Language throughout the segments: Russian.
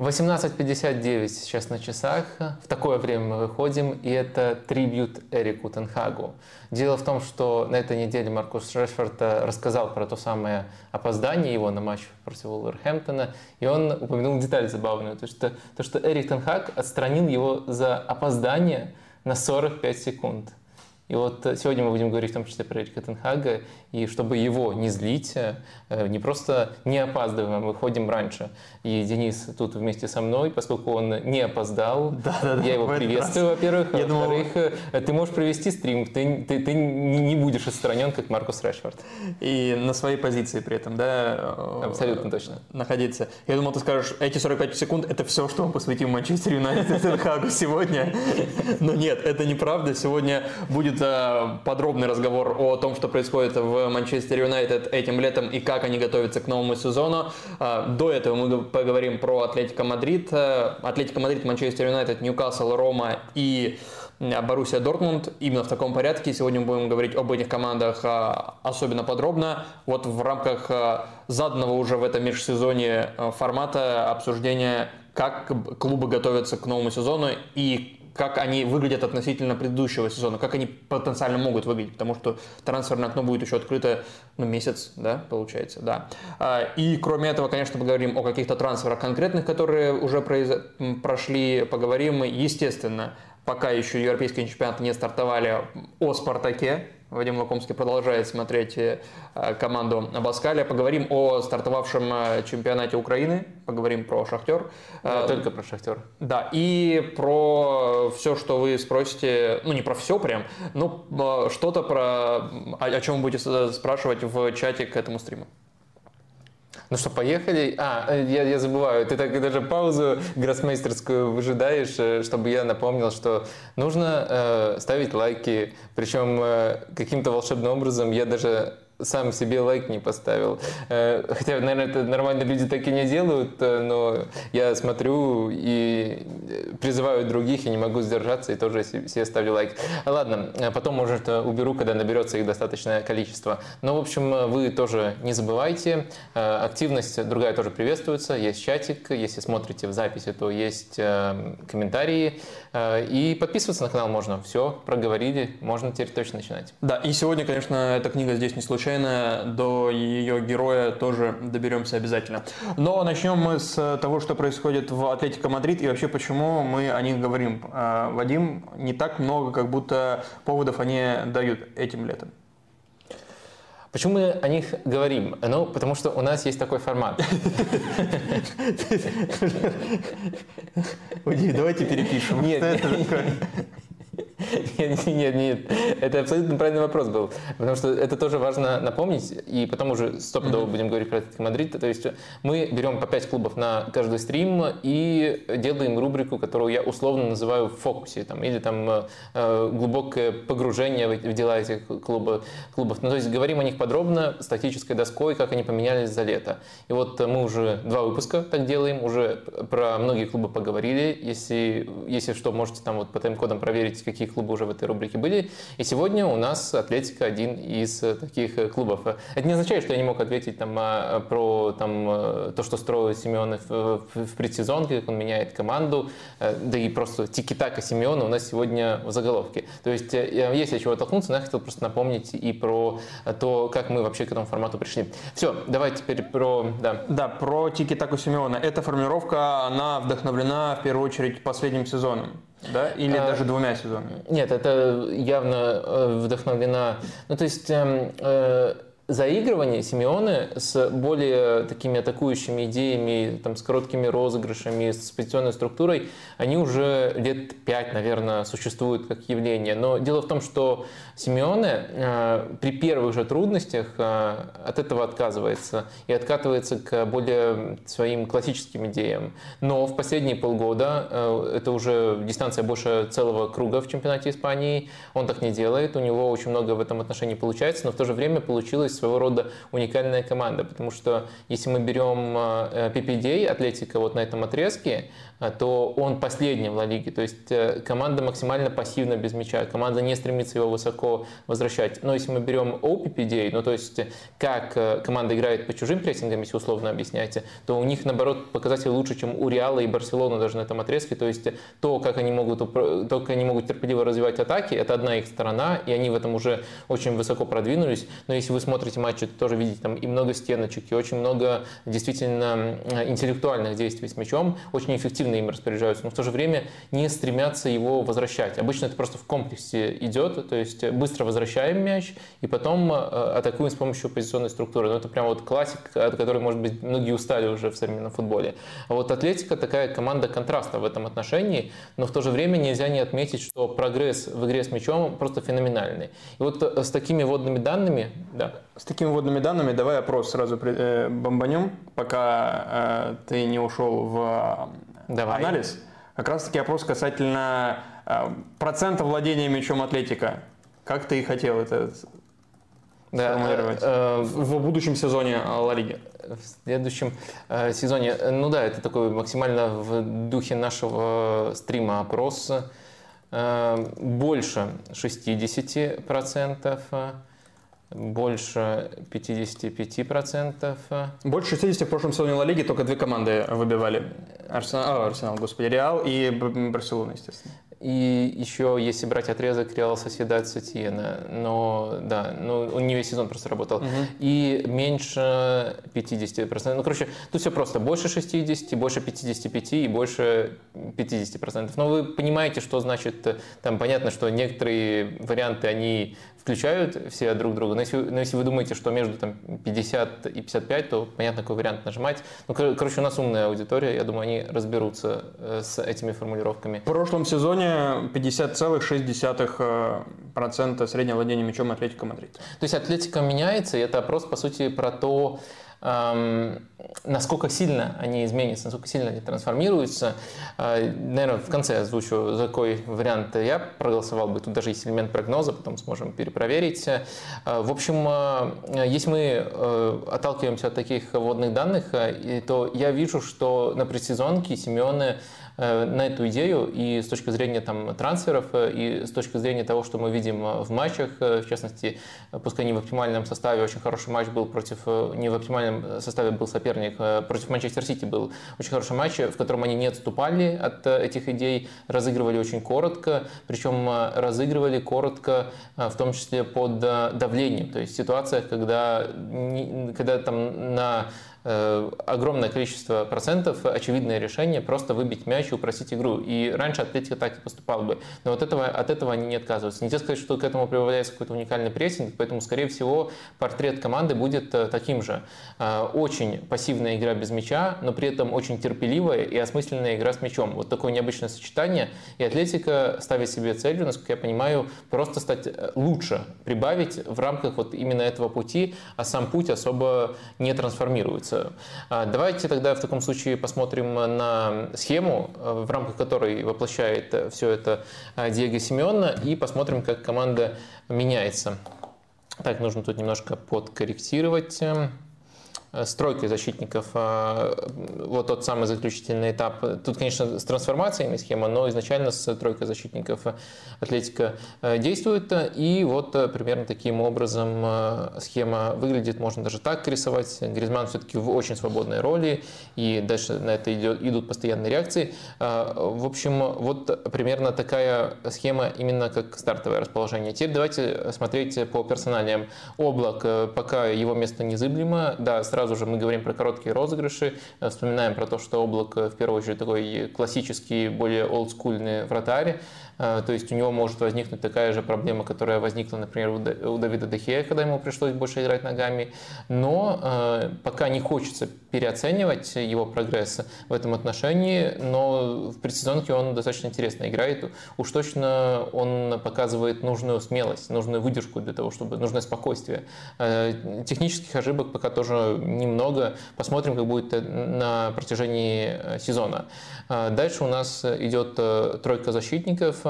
18.59 сейчас на часах. В такое время мы выходим, и это трибют Эрику Тенхагу. Дело в том, что на этой неделе Маркус Решфорд э, рассказал про то самое опоздание его на матч против Уолверхэмптона, и он упомянул деталь забавную, то что, то, что Эрик Тенхаг отстранил его за опоздание на 45 секунд. И вот э, сегодня мы будем говорить в том числе про Эрика Тенхага, и чтобы его не злить, э, не просто не опаздываем, а выходим раньше. И Денис тут вместе со мной, поскольку он не опоздал. Да, да, да, я его приветствую, во-первых. Я во-вторых, думал... Э, ты можешь провести стрим, ты, ты, ты не будешь отстранен, как Маркус Решфорд. И на своей позиции при этом, да? Абсолютно точно. Находиться. Я думал, ты скажешь, эти 45 секунд – это все, что мы посвятим Манчестер Юнайтед Тенхагу сегодня. Но нет, это неправда. Сегодня будет подробный разговор о том, что происходит в Манчестер Юнайтед этим летом и как они готовятся к новому сезону. А, до этого мы поговорим про Атлетико Мадрид. Атлетико Мадрид, Манчестер Юнайтед, Ньюкасл, Рома и Боруссия Дортмунд. Именно в таком порядке. Сегодня мы будем говорить об этих командах а, особенно подробно. Вот в рамках а, заданного уже в этом межсезонье формата обсуждения, как клубы готовятся к новому сезону и как они выглядят относительно предыдущего сезона, как они потенциально могут выглядеть, потому что трансферное окно будет еще открыто ну, месяц, да, получается, да. А, и кроме этого, конечно, поговорим о каких-то трансферах конкретных, которые уже произ... прошли, поговорим, естественно, пока еще европейские чемпионаты не стартовали, о «Спартаке», Вадим Лакомский продолжает смотреть э, команду Абаскаля. Поговорим о стартовавшем э, чемпионате Украины, поговорим про «Шахтер». Да, э, только про «Шахтер». Да, и про все, что вы спросите, ну не про все прям, но что-то про, о чем вы будете спрашивать в чате к этому стриму. Ну что, поехали? А, э, я, я забываю, ты так даже паузу гроссмейстерскую выжидаешь, э, чтобы я напомнил, что нужно э, ставить лайки, причем э, каким-то волшебным образом я даже сам себе лайк не поставил. Э, хотя, наверное, это нормально люди так и не делают, э, но я смотрю и призываю других, и не могу сдержаться, и тоже себе ставлю лайк. Ладно, потом, может, уберу, когда наберется их достаточное количество. Но, в общем, вы тоже не забывайте. Э, активность другая тоже приветствуется. Есть чатик, если смотрите в записи, то есть комментарии. И подписываться на канал можно. Все, проговорили, можно теперь точно начинать. Да, и сегодня, конечно, эта книга здесь не случайно до ее героя тоже доберемся обязательно. Но начнем мы с того, что происходит в Атлетико Мадрид и вообще почему мы о них говорим. А, Вадим, не так много, как будто поводов они дают этим летом. Почему мы о них говорим? Ну, потому что у нас есть такой формат. Давайте перепишем. Нет, Нет, нет, нет. Это абсолютно правильный вопрос был. Потому что это тоже важно напомнить. И потом уже стопудово будем говорить про Атлетико Мадрид. То есть мы берем по 5 клубов на каждый стрим и делаем рубрику, которую я условно называю в фокусе. Там, или там э, глубокое погружение в дела этих клубов. клубов. Ну, то есть говорим о них подробно, статической доской, как они поменялись за лето. И вот мы уже два выпуска так делаем, уже про многие клубы поговорили. Если, если что, можете там вот по тайм-кодам проверить, какие клубы уже в этой рубрике были. И сегодня у нас Атлетика один из э, таких э, клубов. Это не означает, что я не мог ответить там, а, про там, э, то, что строил Симеон в, предсезонке, как он меняет команду, да и просто тики-така Симеона у нас сегодня в заголовке. То есть, если чего толкнуться, я хотел просто напомнить и про то, как мы вообще к этому формату пришли. Все, давай теперь про... Да, да про тики-таку Симеона. Эта формировка, она вдохновлена в первую очередь последним сезоном. Да? Или а, даже двумя сезонами? Нет, это явно э, вдохновлена. Ну, то есть эм, э, заигрывание Симеоны с более такими атакующими идеями, там, с короткими розыгрышами, с позиционной структурой, они уже лет пять, наверное, существуют как явление. Но дело в том, что Симеоне э, при первых же трудностях э, от этого отказывается и откатывается к более своим классическим идеям. Но в последние полгода, э, это уже дистанция больше целого круга в чемпионате Испании, он так не делает, у него очень много в этом отношении получается, но в то же время получилось своего рода уникальная команда, потому что если мы берем PPD, Атлетика вот на этом отрезке, то он последний в Ла Лиге. То есть команда максимально пассивна без мяча, команда не стремится его высоко возвращать. Но если мы берем OPPD, ну то есть как команда играет по чужим прессингам, если условно объясняете, то у них наоборот показатели лучше, чем у Реала и Барселоны даже на этом отрезке. То есть то, как они могут, то, как они могут терпеливо развивать атаки, это одна их сторона, и они в этом уже очень высоко продвинулись. Но если вы смотрите матчи, то тоже видите там и много стеночек, и очень много действительно интеллектуальных действий с мячом, очень эффективно им распоряжаются, но в то же время не стремятся его возвращать. Обычно это просто в комплексе идет, то есть быстро возвращаем мяч и потом э, атакуем с помощью позиционной структуры. Но это прям вот классик, от которой, может быть, многие устали уже в современном футболе. А вот Атлетика такая команда контраста в этом отношении, но в то же время нельзя не отметить, что прогресс в игре с мячом просто феноменальный. И вот э, с такими водными данными, да. С такими водными данными давай опрос сразу э, бомбанем, пока ты не ушел в давай. анализ. Как раз таки опрос касательно э, процента владения мячом Атлетика. Как ты и хотел это да, сформулировать э, э, в будущем сезоне Ла Лиги? В следующем э, сезоне, ну да, это такой максимально в духе нашего стрима опрос. Э, больше 60%, больше 55%. Больше 60% в прошлом сезоне Ла Лиги только две команды выбивали. Арсенал, Арсенал, господи, Реал и Барселона, естественно. И еще, если брать отрезок Реал Соседат Сатьена, но да, ну, он не весь сезон просто работал. Угу. И меньше 50%. Ну, короче, тут все просто. Больше 60, больше 55 и больше 50%. Но вы понимаете, что значит, там понятно, что некоторые варианты, они включают все друг друга. Но если, но если вы думаете, что между там, 50 и 55, то понятно, какой вариант нажимать. Ну, короче, у нас умная аудитория, я думаю, они разберутся э, с этими формулировками. В прошлом сезоне 50,6% среднего владения мячом Атлетика Мадрид. То есть Атлетика меняется, и это опрос, по сути, про то, насколько сильно они изменятся, насколько сильно они трансформируются. Э, наверное, в конце я озвучу, за какой вариант я проголосовал бы. Тут даже есть элемент прогноза, потом сможем перепроверить. Э, в общем, э, если мы отталкиваемся от таких вводных данных, то я вижу, что на предсезонке Симеоне Э, на эту идею и с точки зрения там, трансферов, э, и с точки зрения того, что мы видим э, в матчах, в частности, пускай не в оптимальном составе, очень хороший матч был против, не в оптимальном составе был соперник, против Манчестер Сити был очень хороший матч, в котором они не отступали от этих идей, разыгрывали очень коротко, причем разыгрывали коротко, в том числе под давлением, то есть ситуация, когда, когда там на Э, огромное количество процентов очевидное решение просто выбить мяч и упросить игру. И раньше Атлетика так и поступал бы. Но вот этого, от этого они не отказываются. Нельзя сказать, что к этому прибавляется какой-то уникальный прессинг, поэтому, скорее всего, портрет команды будет э, таким же. Э, очень пассивная игра без мяча, но при этом очень терпеливая и осмысленная игра с мячом. Вот такое необычное сочетание. И Атлетика ставит себе целью, насколько я понимаю, просто стать лучше, прибавить в рамках вот именно этого пути, а сам путь особо не трансформируется информацию. А, давайте тогда в таком случае посмотрим на схему, э, в рамках которой воплощает все это э, Диего Симеона, и посмотрим, как команда меняется. Так, нужно тут немножко подкорректировать. Э, стройкой защитников, а, вот тот самый заключительный этап. Тут, конечно, с трансформациями схема, но изначально с тройкой защитников Атлетика э, действует. И вот э, примерно таким образом схема выглядит. Можно даже так рисовать. Гризман все-таки в очень свободной роли, и дальше на это идет, идут постоянные реакции. В общем, вот примерно такая схема именно как стартовое расположение. Теперь давайте смотреть по персоналиям. Облак, пока его место незыблемо, да, сразу сразу же мы говорим про короткие розыгрыши, э, вспоминаем про то, что Облак в первую очередь такой классический, более олдскульный вратарь, то есть у него может возникнуть такая же проблема, которая возникла, например, у Давида Дехея, когда ему пришлось больше играть ногами. Но э, пока не хочется переоценивать его прогресс в этом отношении, но в предсезонке он достаточно интересно играет. Уж точно он показывает нужную смелость, нужную выдержку для того, чтобы нужное спокойствие. Технических ошибок пока тоже немного. Посмотрим, как будет на протяжении сезона. Дальше у нас идет тройка защитников.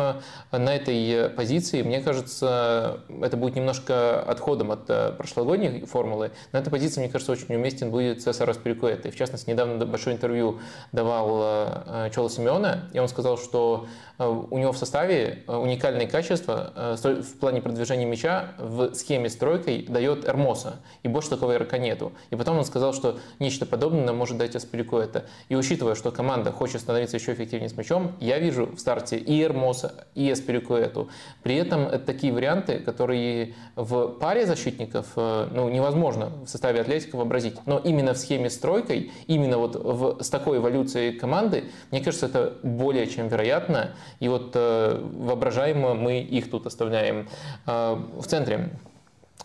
На этой позиции, мне кажется, это будет немножко отходом от прошлогодней формулы. На этой позиции, мне кажется, очень уместен будет Цесар Аспирикуэта. И в частности, недавно большое интервью давал Чола Симеона, и он сказал, что у него в составе уникальные качества в плане продвижения мяча в схеме с тройкой дает Эрмоса, и больше такого игрока нету. И потом он сказал, что нечто подобное может дать Аспирикуэта. И учитывая, что команда хочет становиться еще эффективнее с мячом, я вижу в старте и Эрмоса, и Аспирикуэту. При этом это такие варианты, которые в паре защитников э, ну, невозможно в составе Атлетика вообразить. Но именно в схеме с тройкой, именно вот в, с такой эволюцией команды, мне кажется, это более чем вероятно. И вот э, воображаемо мы их тут оставляем э, в центре.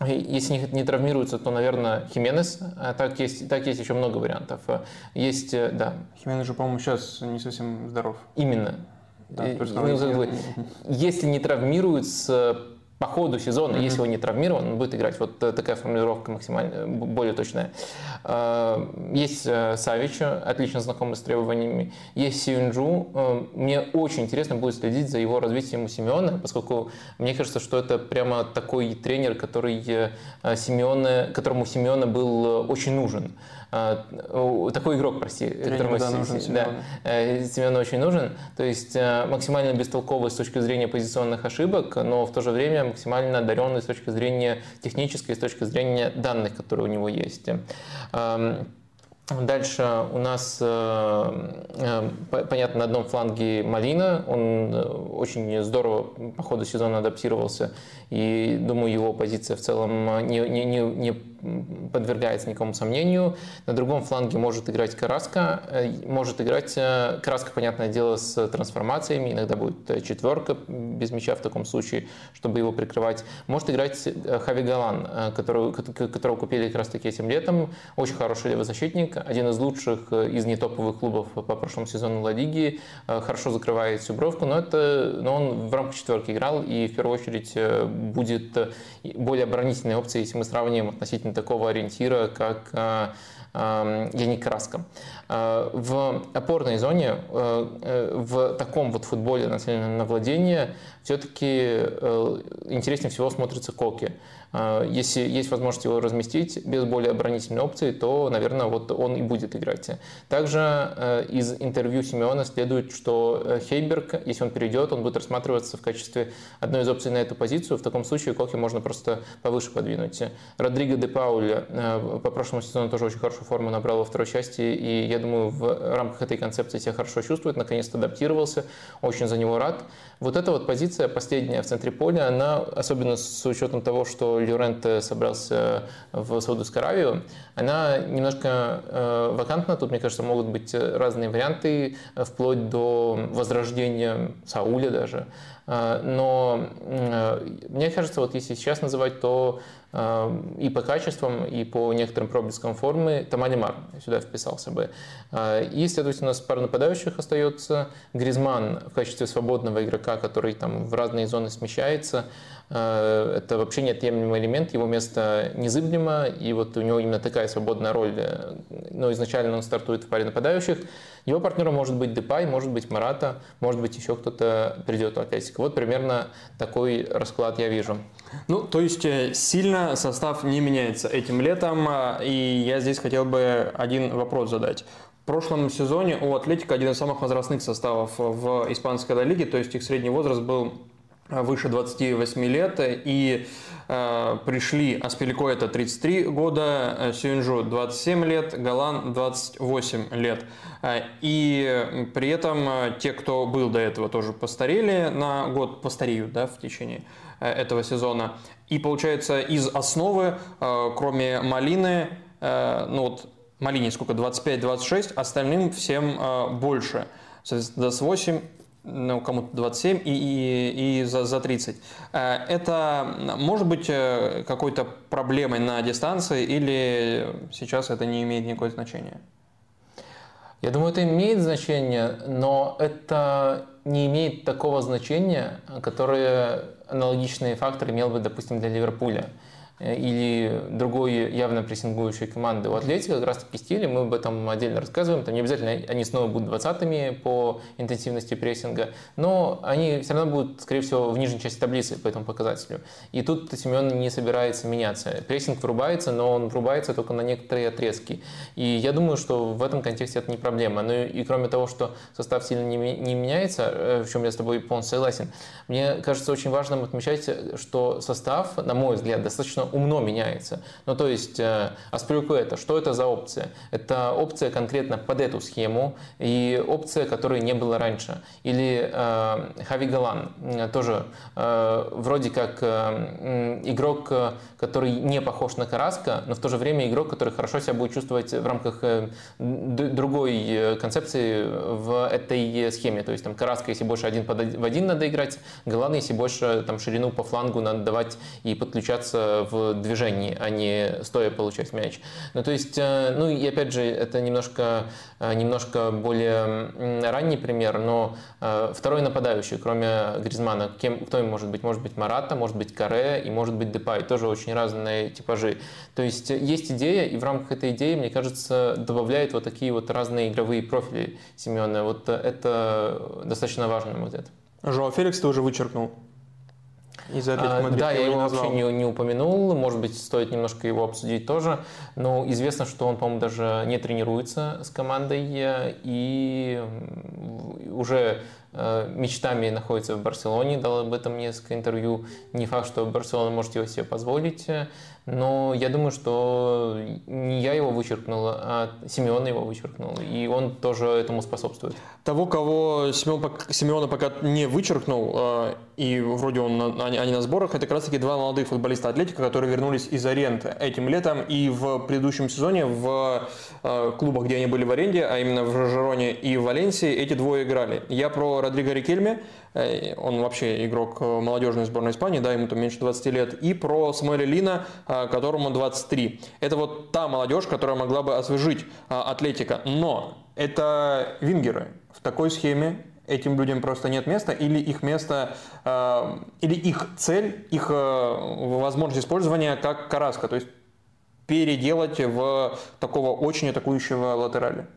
Если не, не травмируется, то, наверное, Хименес. А так есть, так есть еще много вариантов. Есть, э, да. Хименес же, по-моему, сейчас не совсем здоров. Именно. Да, ну, если не травмируется по ходу сезона, mm-hmm. если он не травмирован, он будет играть. Вот э, такая формулировка максимально э, более точная. Э, есть Савич, отлично знакомый с требованиями. Есть Сиюнджу. Мне очень интересно будет следить за его развитием у Симеона, поскольку мне кажется, что это прямо такой тренер, который Симеона, которому Симеона был очень нужен. А, такой игрок, прости, которому да, нужен да, э, Семену очень нужен. То есть э, максимально бестолковый с точки зрения позиционных ошибок, но в то же время максимально одаренный с точки зрения технической, с точки зрения данных, которые у него есть. Дальше у нас, э, понятно, на одном фланге Малина. Он очень здорово по ходу сезона адаптировался. И думаю, его позиция в целом не, не, не, не подвергается никакому сомнению. На другом фланге может играть Караска, э, может играть э, Караска, понятное дело, с трансформациями, иногда будет э, четверка без мяча в таком случае, чтобы его прикрывать. Может играть Хави Галан, которого, которого купили как раз таки этим летом, очень хороший левозащитник, один из лучших из нетоповых клубов по прошлому сезону Ла Лиги, хорошо закрывает всю бровку, но, это, но он в рамках четверки играл. И в первую очередь будет более оборонительной опцией, если мы сравним относительно такого ориентира, как а, а, Яник Краска. А, в опорной зоне, э, в таком вот футболе нацеленном на владение, все-таки э, интереснее всего смотрится Коки. А, если есть возможность его разместить без более оборонительной опции, то, наверное, вот он и будет играть. Также э, из интервью Симеона следует, что э, Хейберг, если он перейдет, он будет рассматриваться в качестве одной из опций на эту позицию. В таком случае Коки можно просто повыше подвинуть. Родриго де Пауль э, по прошлому сезону тоже очень хорошую форму набрал во второй части, и я думаю, в рамках этой концепции себя хорошо чувствует, наконец-то адаптировался, очень за него рад. Вот эта вот позиция, последняя в центре поля, она, особенно с учетом того, что Люрент собрался в Саудовскую Аравию, она немножко э, вакантна. Тут, мне кажется, могут быть разные варианты, вплоть до возрождения Сауля даже. Э, но э, мне кажется, вот если сейчас называть, то э, и по качествам, и по некоторым проблескам формы Тамани Мар сюда вписался бы. И, следовательно, у нас пара нападающих остается. Гризман в качестве свободного игрока, который там в разные зоны смещается. Это вообще неотъемлемый элемент, его место незыблемо, и вот у него именно такая свободная роль. Но изначально он стартует в паре нападающих. Его партнером может быть Депай, может быть Марата, может быть еще кто-то придет в Атлетико. Вот примерно такой расклад я вижу. Ну, то есть э, сильно состав не меняется этим летом, а, и я здесь хотел бы один вопрос задать. В прошлом сезоне у Атлетика один из самых возрастных составов в испанской лиге, то есть их средний возраст был выше 28 лет, и э, пришли Аспелико это 33 года, Сюнжу 27 лет, Галан 28 лет. И при этом те, кто был до этого, тоже постарели на год, постареют да, в течение этого сезона. И получается из основы, кроме Малины, ну вот Малине сколько, 25-26, остальным всем больше. Соответственно, 28 ну, кому-то 27 и, и, и за, за 30. Э, это может быть э, какой-то проблемой на дистанции или сейчас это не имеет никакого значения? Я думаю, это имеет значение, но это не имеет такого значения, которое аналогичные факторы имел бы, допустим, для Ливерпуля. Э, или другой явно прессингующей команды. У Атлетика как раз таки стиль, мы об этом отдельно рассказываем, там не обязательно они снова будут 20-ми по интенсивности прессинга, но они все равно будут, скорее всего, в нижней части таблицы по этому показателю. И тут Симеоне не собирается меняться. Прессинг врубается, но он врубается только на некоторые отрезки. И я думаю, что в этом контексте это не проблема. Ну и кроме того, что состав сильно не, не меняется, э, в чем я с тобой полностью согласен, мне кажется очень важным отмечать, что состав, на мой взгляд, достаточно умно меняется. Ну то есть э, это что это за опция? Это опция конкретно под эту схему и опция, которой не было раньше. Или э, Хави Галан, тоже э, вроде как э, игрок, который не похож на Караска, но в то же время игрок, который хорошо себя будет чувствовать в рамках э, другой э, концепции в этой схеме. То есть там Караска, если больше один в один надо играть, Галан, если больше там ширину по флангу надо давать и подключаться в движении, а не стоя получать мяч. Ну то есть, э, ну и опять же, это немножко, немножко более ранний пример, но второй нападающий, кроме Гризмана, кем, кто им может быть? Может быть Марата, может быть Каре и может быть Депай. Тоже очень разные типажи. То есть есть идея, и в рамках этой идеи, мне кажется, добавляет вот такие вот разные игровые профили Семена. Вот это достаточно мой взгляд. Жоа Феликс ты уже вычеркнул из а, Мадрид. Да, я его вообще не, не упомянул. Может быть, стоит немножко его обсудить тоже. Но известно, что он, по-моему, даже не тренируется с командой и уже Э, мечтами находится в Барселоне, дал об этом несколько интервью. Не факт, что Барселона может его себе позволить, но я думаю, что не я его вычеркнул, а Симеон его вычеркнул, и он тоже этому способствует. Того, кого Симеон, Симеона пока не вычеркнул, э, и вроде он, они, они на сборах, это как раз таки два молодых футболиста Атлетика, которые вернулись из аренды этим летом и в предыдущем сезоне в э, клубах, где они были в аренде, а именно в Жероне и Валенсии, эти двое играли. Я про Родриго Рикельме, э, он вообще игрок молодежной сборной Испании, да, ему там меньше 20 лет, и про Самуэля Лина, которому 23. Это вот та молодежь, которая могла бы освежить Атлетика. Но это вингеры. В такой схеме этим людям просто нет места, или их место, э, или их цель, их э, возможность использования как караска, то есть переделать в такого очень атакующего латераля.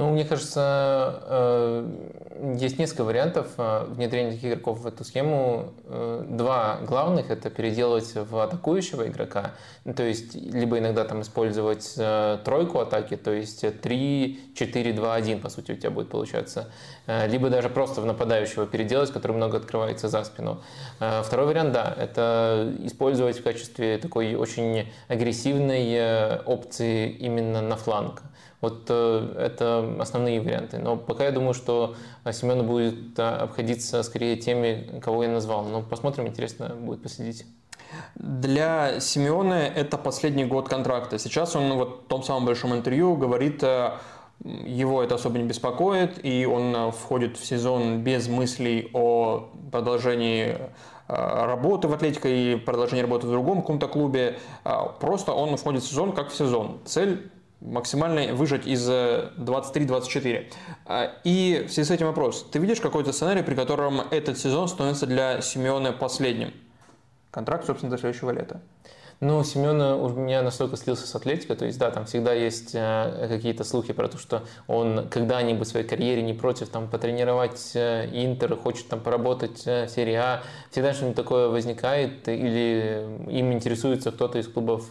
Ну, мне кажется, э, есть несколько вариантов э, внедрения таких игроков в эту схему. Э, два главных – это переделать в атакующего игрока, то есть либо иногда там использовать тройку атаки, то есть 3, 4, 2, 1, по сути, у тебя будет получаться, либо даже просто в нападающего переделать, который много открывается за спину. Второй вариант, да, это использовать в качестве такой очень агрессивной опции именно на фланг. Вот э, это основные варианты. Но пока я думаю, что Семену будет э, обходиться скорее теми, кого я назвал. Но посмотрим, интересно будет последить. Для Симеона это последний год контракта. Сейчас он вот в том самом большом интервью говорит, э, его это особо не беспокоит, и он входит в сезон без мыслей о продолжении работы в Атлетико и продолжении работы в другом каком-то клубе. Просто он входит в сезон как в сезон. Цель максимально выжать из 23-24. Э, а, и в связи с этим вопрос. Ты видишь какой-то сценарий, при котором этот сезон становится для Симеона последним? Контракт, собственно, до следующего лета. Ну, Семен у меня настолько слился с Атлетико, то есть, да, там всегда есть э, какие-то слухи про то, что он когда-нибудь в своей карьере не против там потренировать э, Интер, хочет там поработать э, в серии А. Всегда что-нибудь такое возникает, или им интересуется кто-то из клубов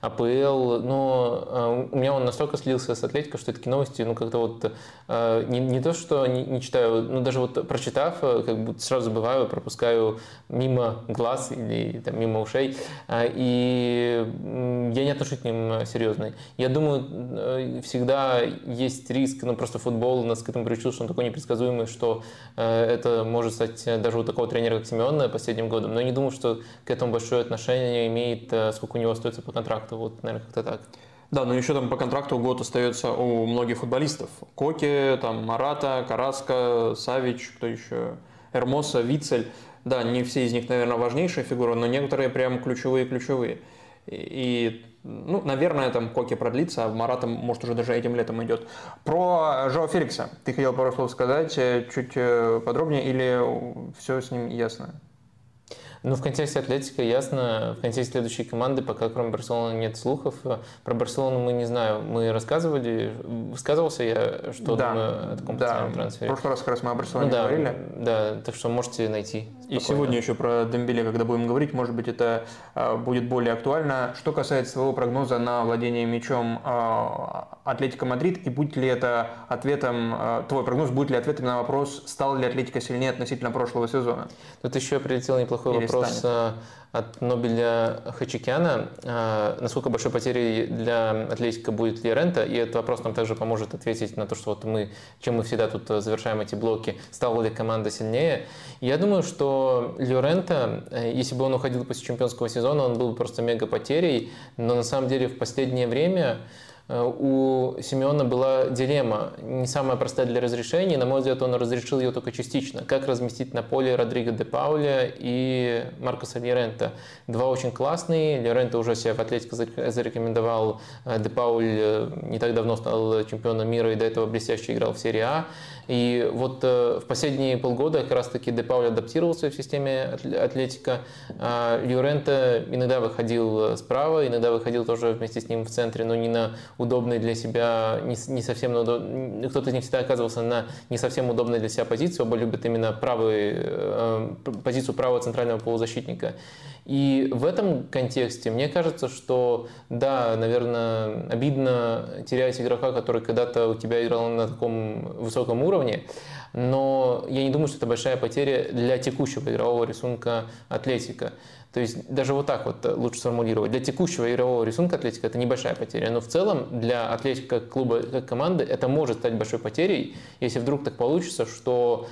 АПЛ, но у меня он настолько слился с Атлетико, что такие новости, ну, как-то вот не, не то, что не, не читаю, ну, даже вот прочитав, как бы сразу забываю, пропускаю мимо глаз или там, мимо ушей, и я не отношусь к ним серьезно. Я думаю, э, всегда есть риск, ну просто футбол нас к этому приучил, что он такой непредсказуемый, что э, это может стать даже у такого тренера, как Семен, последним годом. Но я не думаю, что к этому большое отношение имеет, э, сколько у него остается по контракту. Вот, наверное, как-то так. Да, но еще там по контракту год остается у многих футболистов. Коки, там Марата, Караска, Савич, кто еще, Эрмоса, Вицель. Да, не все из них, наверное, важнейшие фигуры, но некоторые прям ключевые-ключевые. И, ну, наверное, там Коки продлится, а Марата, может, уже даже этим летом идет. Про Жоа Феликса ты хотел пару слов сказать, э, чуть э, подробнее, или все с ним ясно? Ну, в контексте Атлетика ясно, в контексте следующей команды пока кроме Барселоны нет слухов. Про Барселону мы не знаю, мы рассказывали, высказывался я, что да, думаю о таком да. трансфере. В прошлый раз как раз мы о Барселоне ну, да, говорили. Да, так что можете найти. Спокойно. И сегодня еще про Дембеле, когда будем говорить, может быть, это а, будет более актуально. Что касается своего прогноза на владение мячом а, Атлетика Мадрид, и будет ли это ответом, а, твой прогноз, будет ли ответом на вопрос, стал ли Атлетика сильнее относительно прошлого сезона? Тут еще прилетел неплохой Или вопрос станет? от Нобеля Хачикяна. Насколько большой потерей для Атлетика будет Лиорента? И этот вопрос нам также поможет ответить на то, что вот мы, чем мы всегда тут завершаем эти блоки, стала ли команда сильнее. Я думаю, что Лиорента, э, если бы он уходил после чемпионского сезона, он был бы просто мега потерей. Но на самом деле в последнее время Э, у Симеона была дилемма, не самая простая для разрешения. На мой взгляд, он разрешил ее только частично. Как разместить на поле Родриго де Пауля и Маркоса Лерента. Два очень классные. Лерента уже себя в Атлетико зарекомендовал. Э, де Пауль э, не так давно стал чемпионом мира и до этого блестяще играл в серии А. И вот в последние полгода как раз-таки Де Пауль адаптировался в системе Атлетика. А Льюрента иногда выходил справа, иногда выходил тоже вместе с ним в центре, но не на удобной для себя, не, совсем на удоб... кто-то не всегда оказывался на не совсем удобной для себя позиции, оба любят именно правый, э, позицию правого центрального полузащитника. И в этом контексте мне кажется, что да, наверное, обидно терять игрока, который когда-то у тебя играл на таком высоком уровне, но я не думаю, что это большая потеря для текущего игрового рисунка Атлетика. То есть даже вот так вот лучше сформулировать. Для текущего игрового рисунка Атлетика это небольшая потеря, но в целом для Атлетика как клуба, как команды это может стать большой потерей, если вдруг так получится, что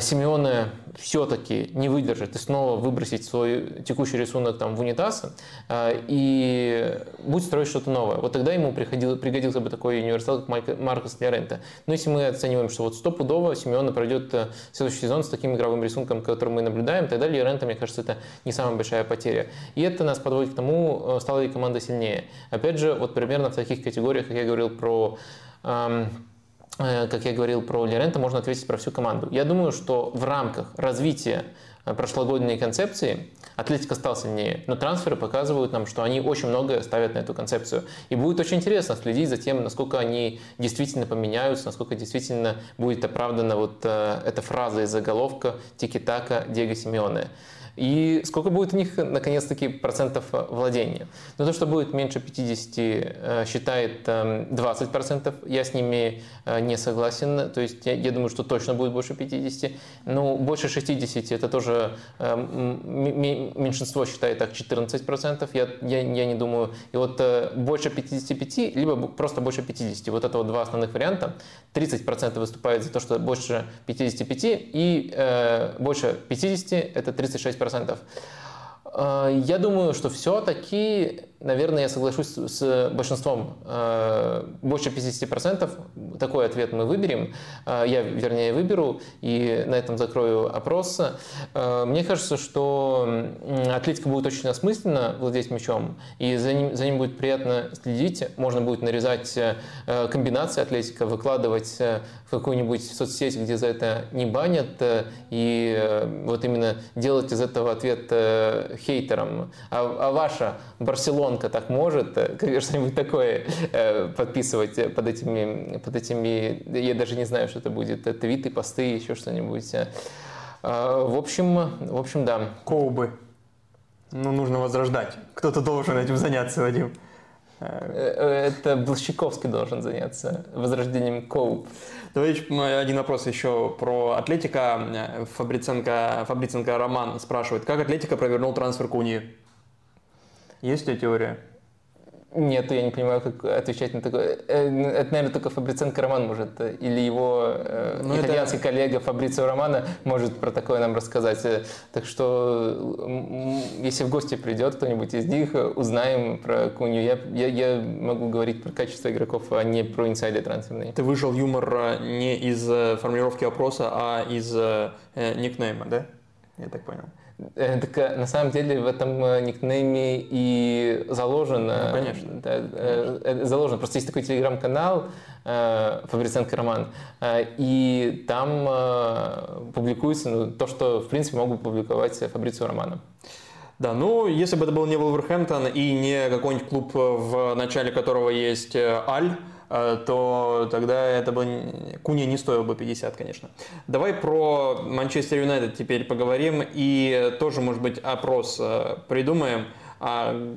Симеоне все-таки не выдержит и снова выбросить свой текущий рисунок там в унитаз э, и будет строить что-то новое. Вот тогда ему пригодился бы такой универсал, как Маркос Лоренто. Но если мы оцениваем, что вот стопудово Симеоне пройдет э, следующий сезон с таким игровым рисунком, который мы наблюдаем, тогда Лоренто, мне кажется, это не самая большая потеря. И это нас подводит к тому, стала ли команда сильнее. Опять же, вот примерно в таких категориях, как я говорил про эм, Э, как я говорил про Лерента, можно ответить про всю команду. Я думаю, что в рамках развития э, прошлогодней концепции Атлетика стал сильнее, но трансферы показывают нам, что они очень много ставят на эту концепцию. И будет очень интересно следить за тем, насколько они действительно поменяются, насколько действительно будет оправдана вот э, эта фраза из заголовка «Тики-така Диего Симеоне» и сколько будет у них, наконец-таки, процентов э, владения. Но то, что будет меньше 50, э, считает 20%, эм, я с ними э, не согласен, то есть я, я думаю, что точно будет больше 50, но больше 60 это тоже меньшинство считает так 14%, я, я, я не думаю, и вот больше 55, либо просто больше 50, вот это вот два основных варианта, 30% выступает за то, что больше 55, и э, больше 50 это 36%. 10%. Э, я думаю, что все-таки наверное, я соглашусь с большинством. Э, больше 50% такой ответ мы выберем. Э, я, вернее, выберу и на этом закрою опрос. Э, мне кажется, что Атлетика будет очень осмысленно владеть мячом, и за ним, за ним будет приятно следить. Можно будет нарезать комбинации Атлетика, выкладывать в какую-нибудь соцсеть, где за это не банят, и вот именно делать из этого ответ хейтерам. А, а ваша Барселона колонка так может, э, что-нибудь такое э, подписывать э, под этими, под этими, я даже не знаю, что это будет, твиты, посты, еще что-нибудь. В общем, в общем, да. Коубы. Ну, нужно возрождать. Кто-то должен этим заняться, Вадим. Это Блащиковский должен заняться возрождением Коуб. Давайте один вопрос еще про Атлетика. Фабриценко, Фабриценко Роман спрашивает, как Атлетика провернул трансфер Куни? Есть ли теория? Нет, я не понимаю, как отвечать на такое. Э, это, наверное, только Фабриценко Роман может, э, или его э, ну, итальянский это... коллега Фабрицио Романа может про такое нам рассказать. Так что, если в гости придет кто-нибудь из них, узнаем про Куню. Я, я, я могу говорить про качество игроков, а не про инсайды трансферные. Ты вышел юмор не из формулировки опроса, а из э, никнейма, да? я так понял. Э, Так э, на самом деле в этом э, никнейме и заложено. Ну, конечно. да, заложено. Просто есть такой телеграм-канал Фабриценко Роман, и там публикуется ну, то, что в принципе могут публиковать Фабрицио Романо. Да, ну, если бы это был не Вулверхэмптон и не какой-нибудь клуб, в начале которого есть Аль, то тогда это бы Куни не стоил бы 50, конечно. Давай про Манчестер Юнайтед теперь поговорим и тоже, может быть, опрос э, придумаем. А,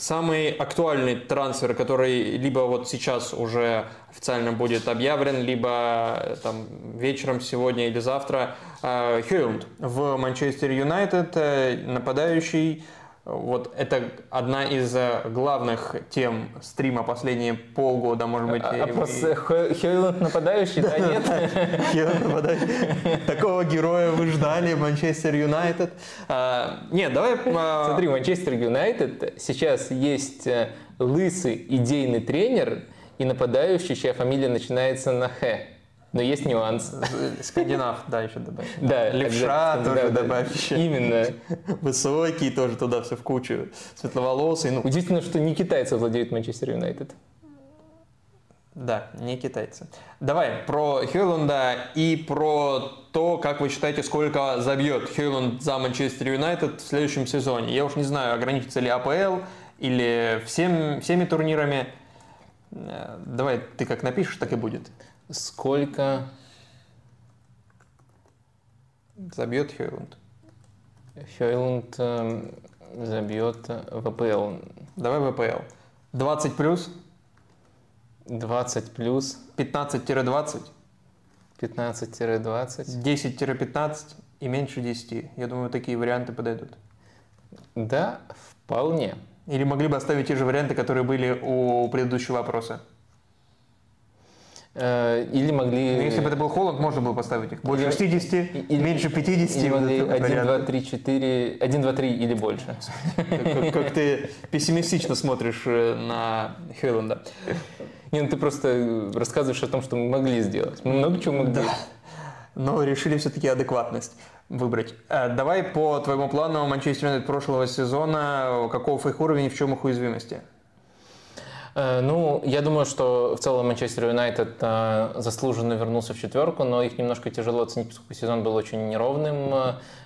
Самый актуальный трансфер, который либо вот сейчас уже официально будет объявлен, либо э, там вечером сегодня или завтра, э, Хьюланд в Манчестер Юнайтед, э, нападающий. Вот это одна из э, главных тем стрима последние полгода, может быть. А, и- а просто Хо- Хойланд нападающий, да, нет? Хьюланд нападающий. Такого героя вы ждали, Манчестер Юнайтед. А, Нет, давай... а, Смотри, Манчестер Юнайтед сейчас есть э, лысый идейный тренер и нападающий, чья фамилия начинается на Х. Но есть нюанс. Скандинав, да, еще добавь. Да, Левша тоже добавь еще. Именно. Высокий тоже туда все в кучу. Светловолосый, ну Удивительно, что не китайцы владеют Манчестер Юнайтед. да, не китайцы. Давай про Хьюланда и про то, как вы считаете, сколько забьет Хьюланд за Манчестер Юнайтед в следующем сезоне. Я уж не знаю, ограничится ли АПЛ или всем, всеми турнирами. Э, Давай, ты как напишешь, так и будет. Сколько Забьет Хьюланд. Хойланд эм, забьет в АПЛ? Давай в АПЛ. 20 плюс, 20 плюс, 15-20, 15-20. 10-15 и меньше 10. Я думаю, такие варианты подойдут. Да, вполне. Или могли бы оставить те же варианты, которые были у предыдущего вопроса. Э, Или могли... Ну, если бы это был Холланд, можно было поставить их. Больше Или- 60, или- меньше 50. Или могли это 1, варианты. 2, 3, 4... 1, 2, 3 или больше. Как, как ты пессимистично смотришь э, на Хейланда. Не, ну ты просто рассказываешь о том, что мы могли сделать. Мы много чего могли. Но решили все-таки адекватность выбрать. Э, Давай по твоему плану Манчестер Юнайтед прошлого сезона, каков их уровень и в чем их уязвимости? Э, Ну, я думаю, что в целом Манчестер Юнайтед э, заслуженно вернулся в четверку, но их немножко тяжело оценить, поскольку сезон был очень неровным.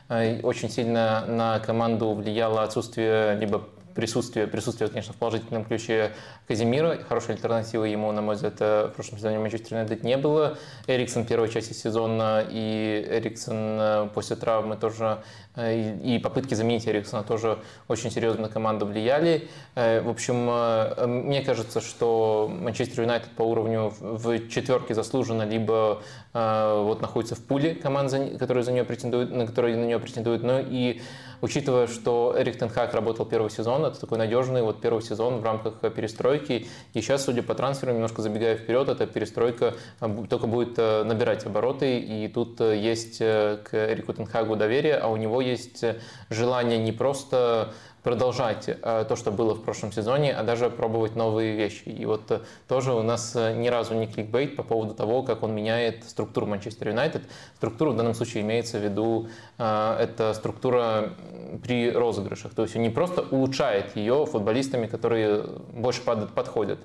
э, Очень сильно на команду влияло отсутствие либо присутствие, присутствие, конечно, в положительном ключе Казимира. Хорошей альтернативы ему, на мой взгляд, в прошлом сезоне Манчестер Юнайтед не было. Эриксон первой части сезона и Эриксон после травмы тоже, и и попытки заменить Эриксона тоже очень серьезно на команду влияли. Э, В общем, э, мне кажется, что Манчестер Юнайтед по уровню в четверке заслуженно, либо э, вот находится в пуле команд, которые за нее претендуют, на которые на нее претендуют. Но и учитывая, что Эрик Тенхак работал первый сезон, это такой надежный вот первый сезон в рамках э, перестройки. И сейчас, судя по трансферу, немножко забегая вперед, эта перестройка э, только будет э, набирать обороты. И тут э, есть э, к Эрику Тенхагу доверие, а у него есть э, желание не просто продолжать э, то, что было в прошлом сезоне, а даже пробовать новые вещи. И вот э, тоже у нас ни разу не кликбейт по поводу того, как он меняет структуру Манчестер Юнайтед. Структуру в данном случае имеется в виду, это структура при розыгрышах. То есть он не просто улучшает ее футболистами, которые больше под- подходят,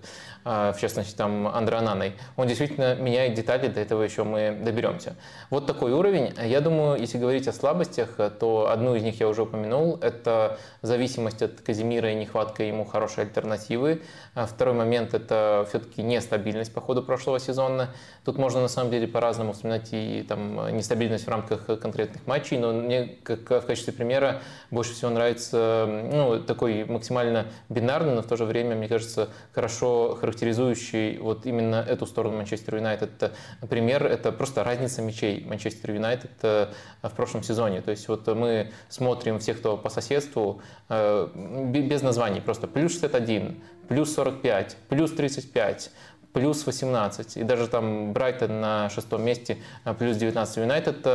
в частности там Андре Ананой. Он действительно меняет детали, до этого еще мы доберемся. Вот такой уровень. Я думаю, если говорить о слабостях, то одну из них я уже упомянул. Это зависимость от Казимира и нехватка ему хорошей альтернативы. А Второй момент – это все-таки нестабильность по ходу прошлого сезона. Тут можно на самом деле по-разному вспоминать и там, нестабильность в рамках конкретных матчей, но мне как в качестве примера больше всего нравится ну, такой максимально бинарный, но в то же время, мне кажется, хорошо характеризующий вот именно эту сторону Манчестер Юнайтед пример. Это просто разница мячей Манчестер Юнайтед э, в прошлом сезоне. То есть вот мы смотрим всех, кто по соседству, э, бе- без названий, просто плюс 61, плюс 45, плюс 35, плюс 18. И даже там Брайтон на шестом месте, плюс 19 Юнайтед.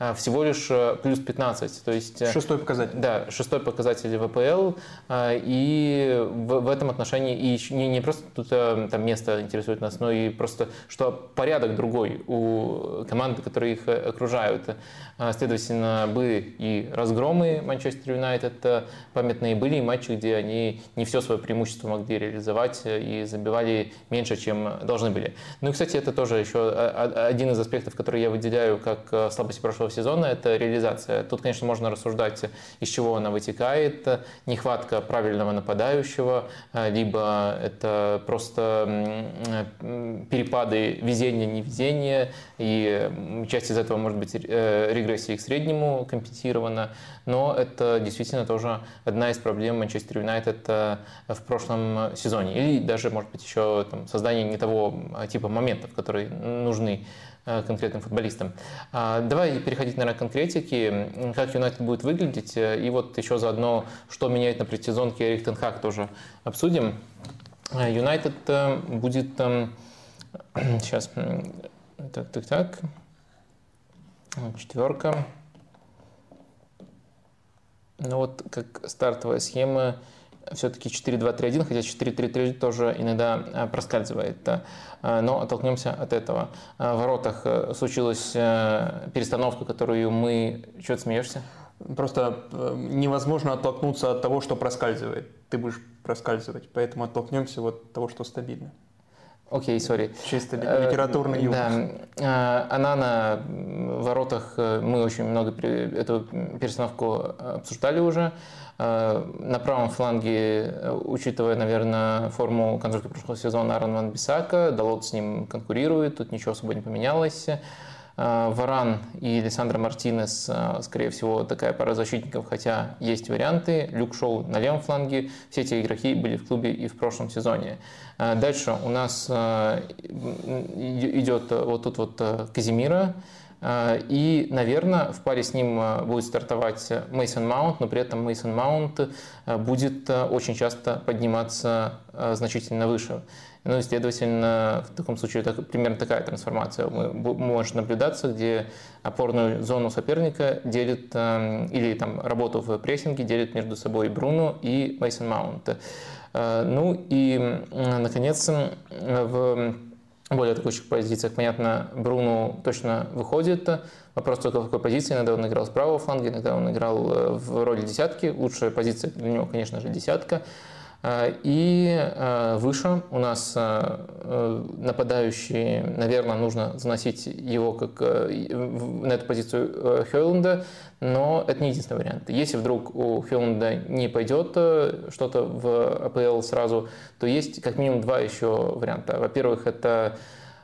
Э, всего лишь плюс 15. То есть, шестой показатель. Да, шестой показатель ВПЛ. И в, в этом отношении и не, не просто тут там место интересует нас, но и просто, что порядок другой у команды, которые их окружают. Следовательно, были и разгромы Манчестер Юнайтед памятные, были и матчи, где они не все свое преимущество могли реализовать и забивали меньше, чем должны были. Ну и, кстати, это тоже еще один из аспектов, который я выделяю как слабости прошлого сезона, это реализация. Тут, конечно, можно рассуждать, из чего она вытекает. Нехватка правильного нападающего, либо это просто перепады везения-невезения, и часть из этого может быть э, регрессия к среднему компенсирована, но это действительно тоже одна из проблем Манчестер Юнайтед э, в прошлом сезоне. Или даже, может быть, еще там, создание не того типа моментов, которые нужны э, конкретным футболистам. А, давай переходить, наверное, к конкретике. Как Юнайтед будет выглядеть, и вот еще заодно, что меняет на предсезонке Эрик Тенхак тоже обсудим. Юнайтед будет... Сейчас. Так, так, так. Четверка. Ну вот как стартовая схема все-таки 4-2-3-1, хотя 4-3-3 тоже иногда а, проскальзывает. А, но оттолкнемся от этого. А, в воротах э, случилась э, перестановка, которую мы... Чего ты смеешься? Просто э, невозможно оттолкнуться от того, что проскальзывает. Ты будешь проскальзывать, поэтому оттолкнемся вот от того, что стабильно. Окей, okay, сори. Чисто литературный юмор. Да. Она на воротах, мы очень много эту перестановку обсуждали уже. На правом фланге, учитывая, наверное, форму концерта прошлого сезона Аарон Ван Бисака, Далот с ним конкурирует, тут ничего особо не поменялось. Э, Варан и Лиссандро Мартинес, э, скорее всего, такая пара защитников, хотя есть варианты. Люк Шоу на левом фланге. Все эти игроки были в клубе и в прошлом сезоне. Э, дальше у нас идет вот тут вот Казимира. И, наверное, в паре с ним будет стартовать Мейсон Маунт, но при этом Мейсон Маунт будет очень часто подниматься значительно выше. Ну и, следовательно, в таком случае так, примерно такая трансформация может наблюдаться, где опорную зону соперника делит, э, или там работу в прессинге делит между собой Бруно и Мейсон Маунт. Э, ну и, наконец, в более атакующих позициях, понятно, Бруно точно выходит. Вопрос только в какой позиции. Иногда он играл с правого фланга, иногда он играл э, в роли десятки. Лучшая позиция для него, конечно же, десятка. Э, и э, выше у нас э, нападающий, наверное, нужно заносить его как на эту позицию Хёланда, но это не единственный вариант. Если вдруг у Хёланда не пойдет что-то в АПЛ сразу, то есть как минимум два еще варианта. Во-первых, это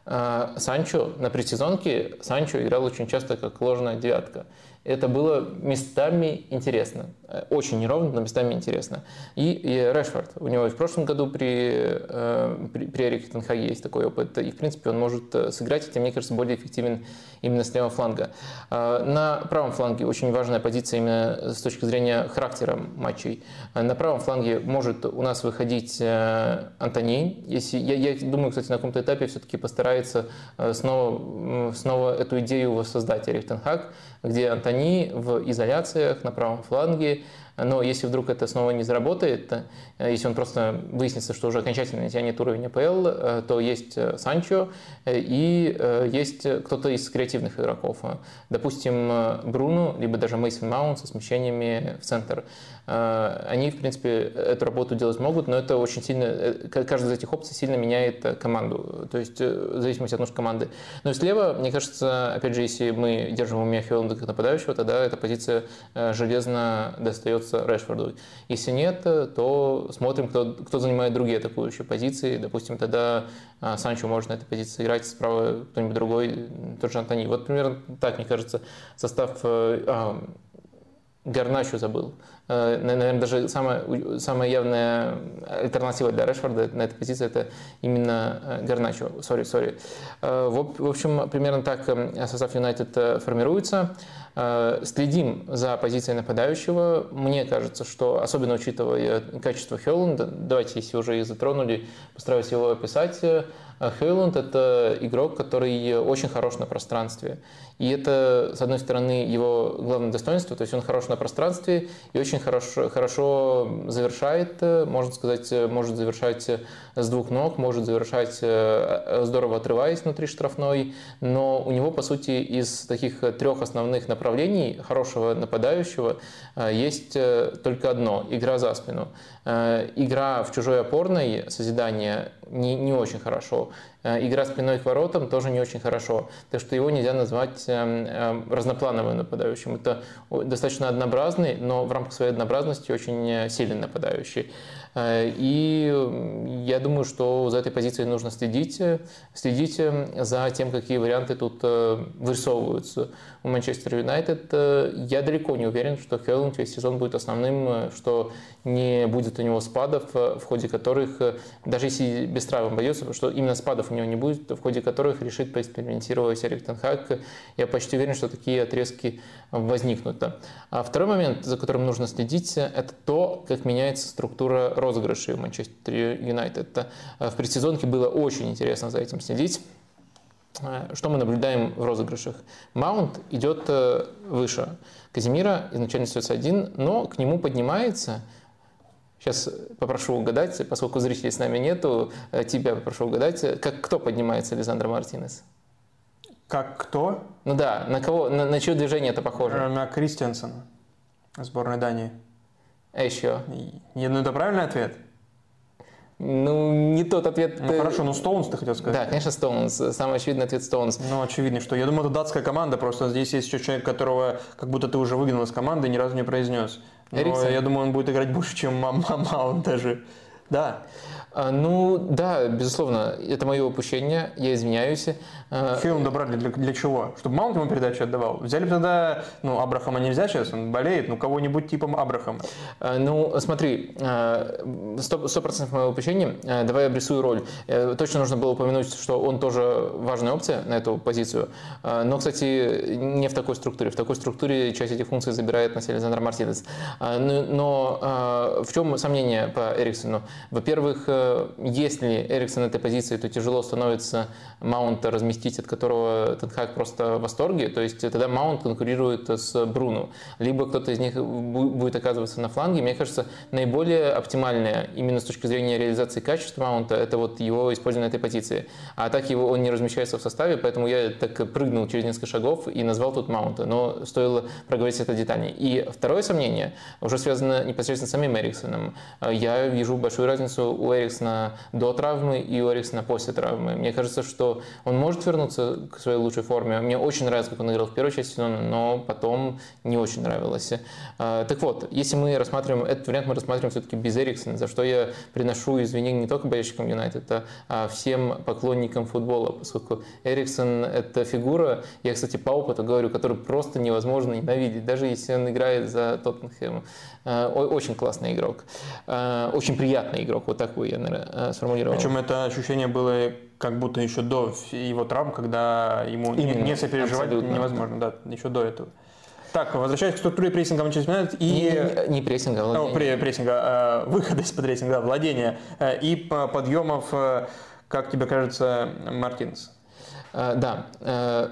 Санчо на предсезонке Санчо играл очень часто как ложная девятка. Это было местами интересно. Э, очень неровно, но местами интересно. И, и Решфорд. У него в прошлом году при, э, при, при Эрике Тенхаге есть такой опыт. И, в принципе, он может э, сыграть, и, мне кажется, более эффективен именно с левого фланга. На правом фланге очень важная позиция именно с точки зрения характера матчей. На правом фланге может у нас выходить Антони. Если, я, я думаю, кстати, на каком-то этапе все-таки постарается снова, снова эту идею воссоздать Эрик Тенхаг, где Антони в изоляциях на правом фланге но если вдруг это снова не заработает, э, если он просто выяснится, что уже окончательно тянет уровень АПЛ, э, то есть э, Санчо и есть кто-то из креативных игроков. Допустим, Бруно, либо даже Мейсон Маунт со смещениями в центр. Они, в принципе, эту работу делать могут, но это очень сильно, каждая из этих опций сильно меняет команду, то есть в зависимости от нужд команды. Но и слева, мне кажется, опять же, если мы держим в уме Хелланда как нападающего, тогда эта позиция железно достается придется Решфорду. Если нет, то смотрим, кто, кто занимает другие атакующие позиции. Допустим, тогда а, Санчо может на этой позиции играть, справа кто-нибудь другой, тот же Антони. Вот примерно так, мне кажется, состав... Э, а, Гарначо забыл. Э, наверное, даже самая, самая явная альтернатива для Решфорда на этой позиции это именно э, Гарначо. Sorry, sorry. В общем, примерно так состав Юнайтед формируется. Э, следим за позицией нападающего. Мне кажется, что, особенно учитывая качество Хейлунда, давайте, если уже их затронули, постараюсь его описать. Хейлунд – это игрок, который очень хорош на пространстве. И это, с одной стороны, его главное достоинство, то есть он хорош на пространстве и очень хорошо, хорошо завершает, можно сказать, может завершать с двух ног, может завершать здорово отрываясь внутри штрафной, но у него, по сути, из таких трех основных направлений хорошего нападающего есть только одно – игра за спину. Игра в чужой опорной, созидание не, не очень хорошо. Э, игра спиной к воротам тоже не очень хорошо. Так что его нельзя назвать эм, эм, разноплановым нападающим. Это достаточно однообразный, но в рамках своей однообразности очень э, сильный нападающий. Э, и я думаю, что за этой позицией нужно следить, следить за тем, какие варианты тут вырисовываются у Манчестер Юнайтед. Я далеко не уверен, что Хелланд весь сезон будет основным, что не будет у него спадов, в ходе которых, даже если без травм обойдется, что именно спадов у него не будет, в ходе которых решит поэкспериментировать Эрик Тенхак. Я почти уверен, что такие отрезки возникнут. А второй момент, за которым нужно следить, это то, как меняется структура розыгрышей в Манчестер Юнайтед. В предсезонке было очень интересно за этим следить. Что мы наблюдаем в розыгрышах? Маунт идет э, выше. Казимира изначально остается один, но к нему поднимается Сейчас попрошу угадать, поскольку зрителей с нами нету, э, тебя попрошу угадать, как кто поднимается Александр Мартинес? Как кто? Ну да, на кого, на, на чье движение это похоже? Э, на Кристиансона, сборной Дании. А еще? Ну это правильный ответ? Ну, не тот ответ. Ну, хорошо, ну Стоунс ты хотел сказать? Да, конечно, Стоунс. Самый очевидный ответ Стоунс. Ну, очевидный, что. Я думаю, это датская команда, просто здесь есть еще человек, которого как будто ты уже выгнал из команды и ни разу не произнес. Но Эриксон. я думаю, он будет играть больше, чем Маунт даже. Да. А, ну, да, безусловно, это мое упущение, я извиняюсь. А, Хейлун добрали для, для чего? Чтобы Маунт ему передачу отдавал? Взяли бы тогда, ну, Абрахама нельзя сейчас, он болеет, ну, кого-нибудь типом Абрахама. А, ну, смотри, сто процентов мое упущение, давай я обрисую роль. Э, точно нужно было упомянуть, что он тоже важная опция на эту позицию, но, кстати, не в такой структуре. В такой структуре часть этих функций забирает на себя Александр Мартинес. Но в чем сомнение по Эриксону? Во-первых, э, если Эриксон на этой позиции, то тяжело становится Маунта разместить, от которого Тенхак просто в восторге. То есть тогда Маунт конкурирует с Бруно. Либо кто-то из них будет оказываться на фланге. Мне кажется, наиболее оптимальное именно с точки зрения реализации качества Маунта, это вот его использование на этой позиции. А так его он не размещается в составе, поэтому я так прыгнул через несколько шагов и назвал тут Маунта. Но стоило проговорить это детальнее. И второе сомнение уже связано непосредственно с самим Эриксоном. Я вижу большую разницу у Эриксона до травмы и у Эриксона после травмы. Мне кажется, что он может вернуться к своей лучшей форме. Мне очень нравится, как он играл в первой части сезона, но потом не очень нравилось. А, так вот, если мы рассматриваем этот вариант, мы рассматриваем все-таки без Эриксона, за что я приношу извинения не только болельщикам Юнайтед, а всем поклонникам футбола, поскольку Эриксон – это фигура, я, кстати, по опыту говорю, которую просто невозможно ненавидеть, даже если он играет за Тоттенхэм. А, очень классный игрок, а, очень приятный игрок, вот так бы я наверное, э, сформулировал. Причем это ощущение было как будто еще до его травм, когда ему Именно, не, сопереживать абсолютно. невозможно, да, еще до этого. Так, возвращаясь к структуре прессинга Манчестер Юнайтед и... Не, не прессинга, а владения. О, прессинга, а, выхода из-под прессинга, да, владения э, и подъемов, как тебе кажется, Мартинес? Да,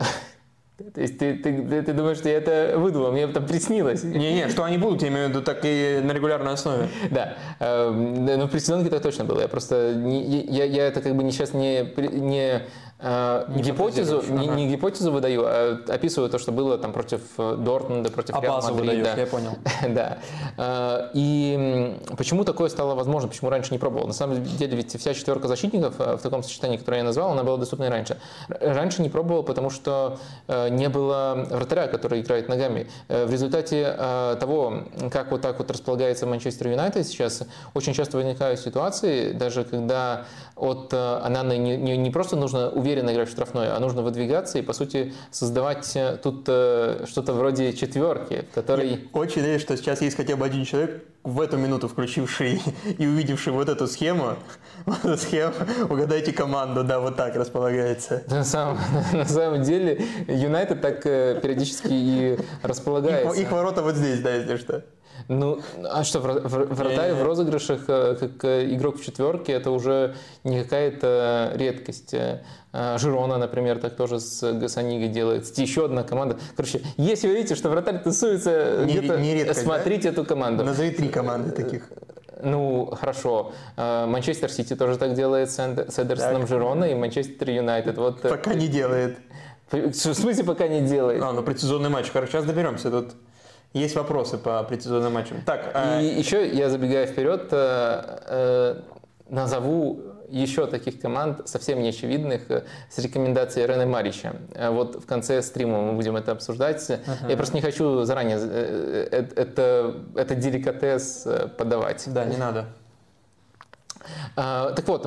то есть ты, ты, ты, ты думаешь, что я это выдумал, мне это приснилось. Не-не, что они будут, я имею в виду, так и на регулярной основе. Да, эм, но в предсезонке это точно было. Я просто, не, я, я это как бы сейчас не, не не гипотезу, не, не гипотезу выдаю, а описываю то, что было там против э, Дортмунда, против а Реал Мадрида. я понял. да. Э, и почему такое стало возможно, почему раньше не пробовал? На самом деле ведь вся четверка защитников в таком сочетании, которое я назвал, она была доступна и раньше. Раньше не пробовал, потому что не было вратаря, который играет ногами. В результате того, как вот так вот располагается Манчестер Юнайтед сейчас, очень часто возникают ситуации, даже когда от Ананы не, не, не просто нужно уверенно играть в штрафной, а нужно выдвигаться и, по сути, создавать э, тут э, что-то вроде четверки, в которой... Я очень надеюсь, что сейчас есть хотя бы один человек, в эту минуту включивший и увидевший вот эту схему, вот эту схему, угадайте команду, да, вот так располагается. На самом, на самом деле, Юнайтед так э, периодически и располагается. Их, их ворота вот здесь, да, если что. Ну, а что, вра- вра- вратарь в розыгрышах э, как э, игрок в четверке, это уже не какая-то редкость. Э, Жирона, например, так тоже с Гасанигой делает. Еще одна команда. Короче, если вы видите, что вратарь тусуется Не- где-то, не редкость, да? смотрите эту команду. Назови три команды таких. Ну, хорошо. Э, Манчестер Сити тоже так делает с Эдерсоном Жирона и Манчестер Юнайтед. Вот, э, Пока не делает. в смысле пока не делает? А, ну предсезонный матч. Хорошо, сейчас доберемся. Тут есть вопросы по предсезонным матчам. Так, а, И еще я забегая вперед, э, э, назову еще таких команд, совсем неочевидных, э, с рекомендацией Рене Марича. Вот в конце стрима мы будем это обсуждать. Я просто не хочу заранее э, э, это, это деликатес подавать. да, не надо. Так вот,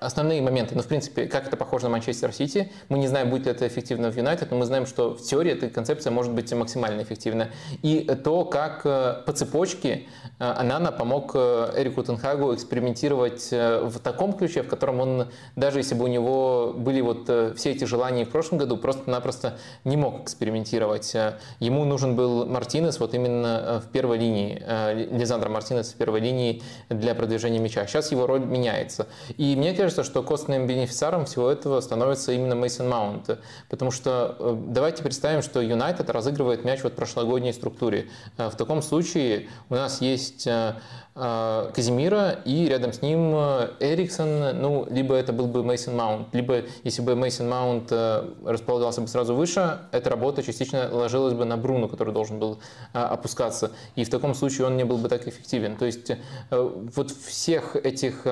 основные моменты. Ну, в принципе, как это похоже на Манчестер Сити. Мы не знаем, будет ли это эффективно в Юнайтед, но мы знаем, что в теории эта концепция может быть максимально эффективна. И то, как э, по цепочке Анана помог э, Эрику Тенхагу экспериментировать э, в таком ключе, в котором он, даже если бы у него были вот э, все эти желания в прошлом году, просто-напросто не мог экспериментировать. Ему нужен был Мартинес вот именно в первой линии, Лизандро Мартинес в первой линии для продвижения мяча. Сейчас его роль меняется. И мне кажется, что костным бенефициаром всего этого становится именно Мейсон Маунт. Потому что давайте представим, что Юнайтед разыгрывает мяч вот в прошлогодней структуре. В таком случае у нас есть э, э, Казимира и рядом с ним э, Эриксон, ну, либо это был бы Мейсон Маунт, либо если бы Мейсон Маунт располагался бы сразу выше, эта работа частично ложилась бы на Бруно, который должен был опускаться, и в таком случае он не был бы так эффективен. То есть вот всех этих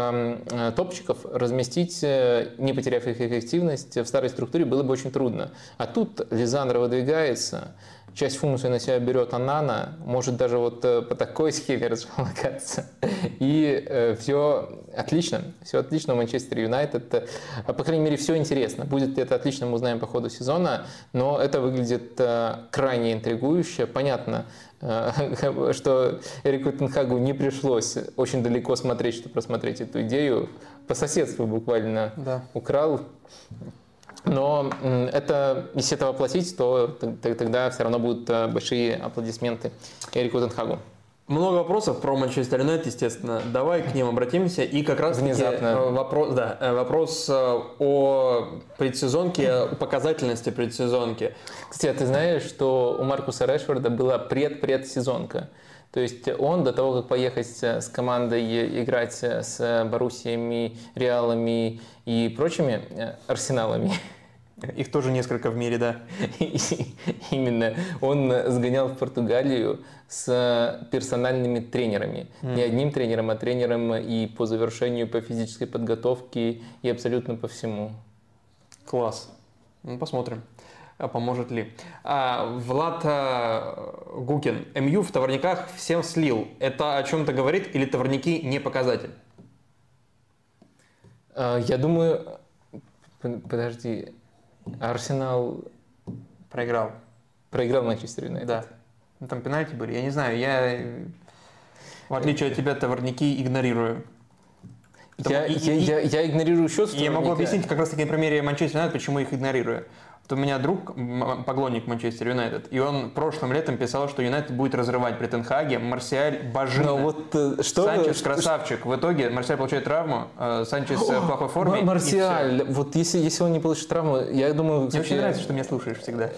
топчиков разместить, не потеряв их эффективность, в старой структуре было бы очень трудно. А тут Лизандро выдвигается, часть функций на себя берет Анана, может даже вот э, по такой схеме располагаться. И все отлично, все отлично у Манчестер Юнайтед. Э, По крайней мере, все интересно. Будет ли это отлично, мы узнаем по ходу сезона, но это выглядит э, крайне интригующе. Понятно, э, что Эрику Тенхагу не пришлось очень далеко смотреть, чтобы просмотреть эту идею. По соседству буквально Да. украл. Но это, если это воплотить, то тогда все равно будут э, большие аплодисменты Эрику Тенхагу. Много вопросов про Манчестер Юнайтед, естественно. Давай к ним обратимся. И как раз Внезапно. вопрос, да, э, вопрос э, о предсезонке, о показательности предсезонки. Кстати, а ты знаешь, что у Маркуса Решфорда была пред-предсезонка? То есть он до того, как поехать э, с командой играть э, с Боруссиями, Реалами и прочими э, арсеналами, Их тоже несколько в мире, да. Именно. Он сгонял в Португалию с персональными тренерами. Не одним тренером, а тренером и по завершению, по физической подготовке, и абсолютно по всему. Класс. Ну, посмотрим, а поможет ли. А, Влад а, Гукин. МЮ в товарниках всем слил. Это о чем-то говорит или товарники не показатель? А, Я думаю... Подожди. Арсенал Проиграл. проиграл Манчестер Юнайтед? Да. Ну, там пенальти были. Я не знаю, я, в отличие от тебя, товарники игнорирую. Я, И- я, и- я, я игнорирую счет Я могу объяснить как раз таки на примере Манчестер Юнайтед, почему их игнорирую. Вот у меня друг, поклонник Манчестер Юнайтед, и он прошлым летом писал, что Юнайтед будет разрывать при Тенхаге, Марсиаль божина. Но вот э, что... Санчес красавчик. В итоге Марсиаль получает травму, э, Санчес э, в плохой форме. Марсиаль, вот если, если он не получит травму, я думаю... Мне очень нравится, что меня слушаешь всегда.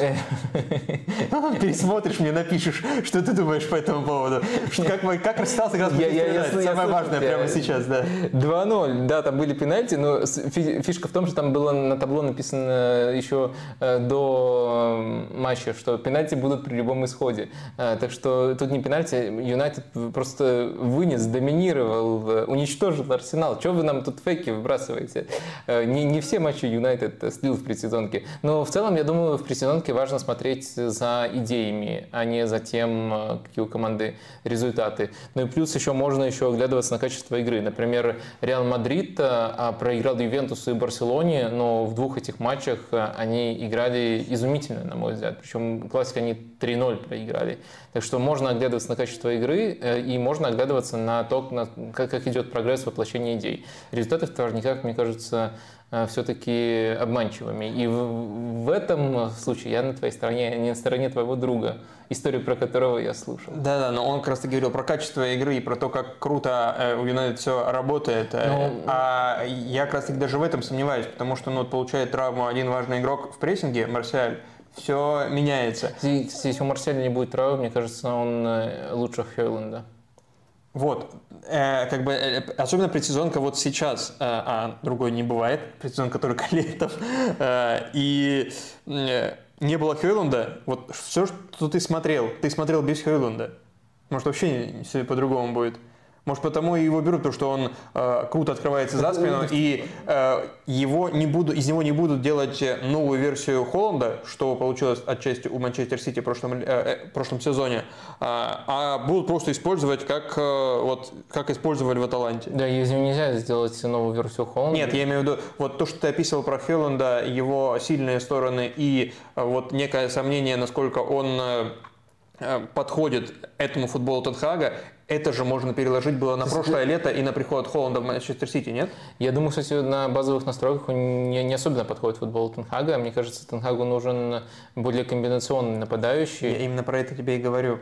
Пересмотришь мне, напишешь, что ты думаешь по этому поводу. Как, как Арсенал сыграл с Я- я- Манчестер я Юнайтед. слышу, я Самое важное прямо сейчас, да. 2-0, да, там были пенальти, но фишка в том, что там было на табло написано еще э, до матча, что пенальти будут при любом исходе. Э, Так что тут не пенальти, Юнайтед просто вынес, доминировал, э, уничтожил Арсенал. Чего вы нам тут фейки выбрасываете? Не, не все матчи Юнайтед слил в предсезонке. Но в целом, я думаю, в предсезонке важно смотреть за идеями, а не за тем, какие у команды результаты. Ну и плюс еще можно еще оглядываться на качество игры. Например, Реал Мадрид а, проиграл Ювентусу и Барселоне, но в двух этих матчах э, они играли изумительно, на мой взгляд. Причем Класико они 3-0 проиграли. Так что можно оглядываться на качество игры э, и можно оглядываться на то, на- как, идет прогресс воплощения идей. Результаты в товарниках, мне кажется, все-таки обманчивыми. И в, в этом случае я на твоей стороне, а не на стороне твоего друга, историю про которого я слушал. Да-да, но он как раз таки говорил про качество игры и про то, как круто э, у Юнайтед все работает. Ну, а я как раз таки даже в этом сомневаюсь, потому что ну, получает травму один важный игрок в прессинге, Марсиаль, все меняется. Если у Марселя не будет травмы, мне кажется, он э, лучше Хейланда. Вот, э, как бы, э, особенно предсезонка вот сейчас, э, а другой не бывает, предсезонка только летом, э, и э, не было Хейлунда, вот все, что ты смотрел, ты смотрел без Хейлунда, может вообще все по-другому будет. Может, потому и его берут, потому что он э, круто открывается за спину, и э, его не буду, из него не будут делать новую версию Холланда, что получилось отчасти у Манчестер Сити в прошлом, э, э, прошлом сезоне, э, а будут просто использовать, как, э, вот, как использовали в Аталанте. Да, из него нельзя сделать новую версию Холланда. Нет, я имею в виду, вот то, что ты описывал про Хелланда, его сильные стороны и э, вот некое сомнение, насколько он э, подходит этому футболу Тенхага, это же можно переложить было на прошлое лето и на приход Холланда в Манчестер Сити, нет? Я думаю, кстати, на базовых настройках не, не особенно подходит футбол Тенхага. Мне кажется, Тенхагу нужен более комбинационный нападающий. Я именно про это тебе и говорю.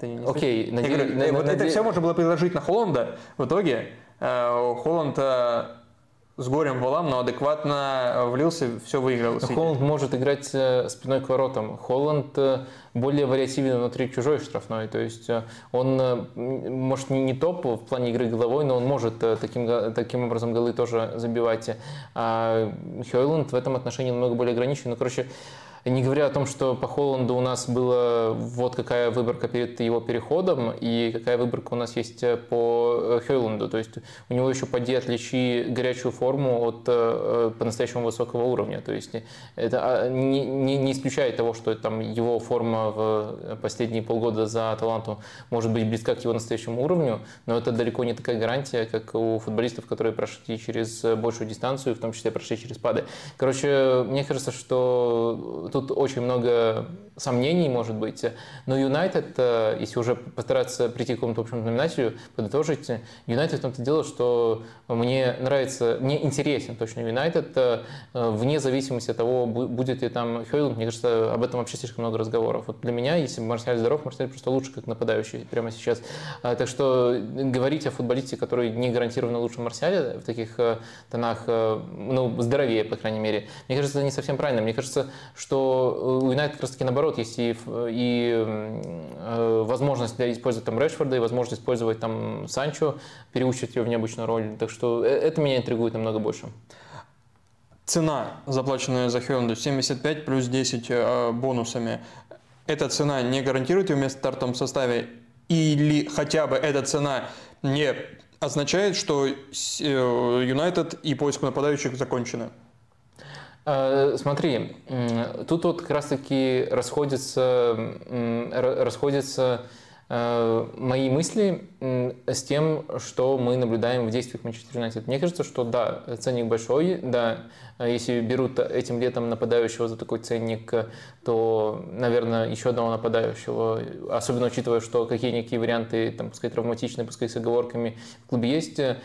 Окей. Okay, наде... говорю, на... вот это все можно было переложить на Холланда. В итоге э, Холланд э, с горем волам, но адекватно влился, все выиграл. Холланд может играть э, спиной к воротам. Холланд более вариативен внутри чужой штрафной. То есть э, он, э, может, не, топ в плане игры головой, но он может э, таким, таким образом голы тоже забивать. А Хейланд в этом отношении намного более ограничен. Ну, короче, не говоря о том, что по Холланду у нас была вот какая выборка перед его переходом и какая выборка у нас есть э, по э, Хейланду. То есть у него еще поди отличи горячую форму от э, по-настоящему высокого уровня. То есть это а, не, не, не исключает того, что там его форма в последние полгода за таланту может быть близка к его настоящему уровню, но это далеко не такая гарантия, как у футболистов, которые прошли через большую дистанцию, в том числе прошли через пады. Короче, мне кажется, что тут очень много сомнений, может быть. Но Юнайтед, э, если уже постараться прийти к какому-то общему знаменателю, подытожить, Юнайтед в том-то дело, что мне нравится, мне интересен точно Юнайтед, э, вне зависимости от того, будет ли там Хейланд, мне кажется, об этом вообще слишком много разговоров. Вот для меня, если Марсель здоров, Марсель просто лучше как нападающий прямо сейчас. А, так что говорить о футболисте, который не гарантированно лучше Марсиаля в таких э, тонах, ну, здоровее, по крайней мере, мне кажется, это не совсем правильно. Мне кажется, что Юнайтед как раз таки наоборот есть и, и э, возможность использовать там Решфорда, и возможность использовать там Санчо, переучить его в необычную роль. Так что э, это меня интригует намного больше. Цена, заплаченная за Хёнду, 75 плюс 10 э, бонусами. Эта цена не гарантирует ее место в стартовом составе? Или хотя бы эта цена не означает, что э, Юнайтед и поиск нападающих закончены? Э, смотри, тут вот как раз-таки расходятся, расходятся мои мысли с тем, что мы наблюдаем в действиях Манчестер Юнайтед. Мне кажется, что да, ценник большой, да, если берут этим летом нападающего за такой ценник, то, наверное, еще одного нападающего, особенно учитывая, что какие-никакие варианты, там, пускай травматичные, пускай с оговорками в клубе есть, э,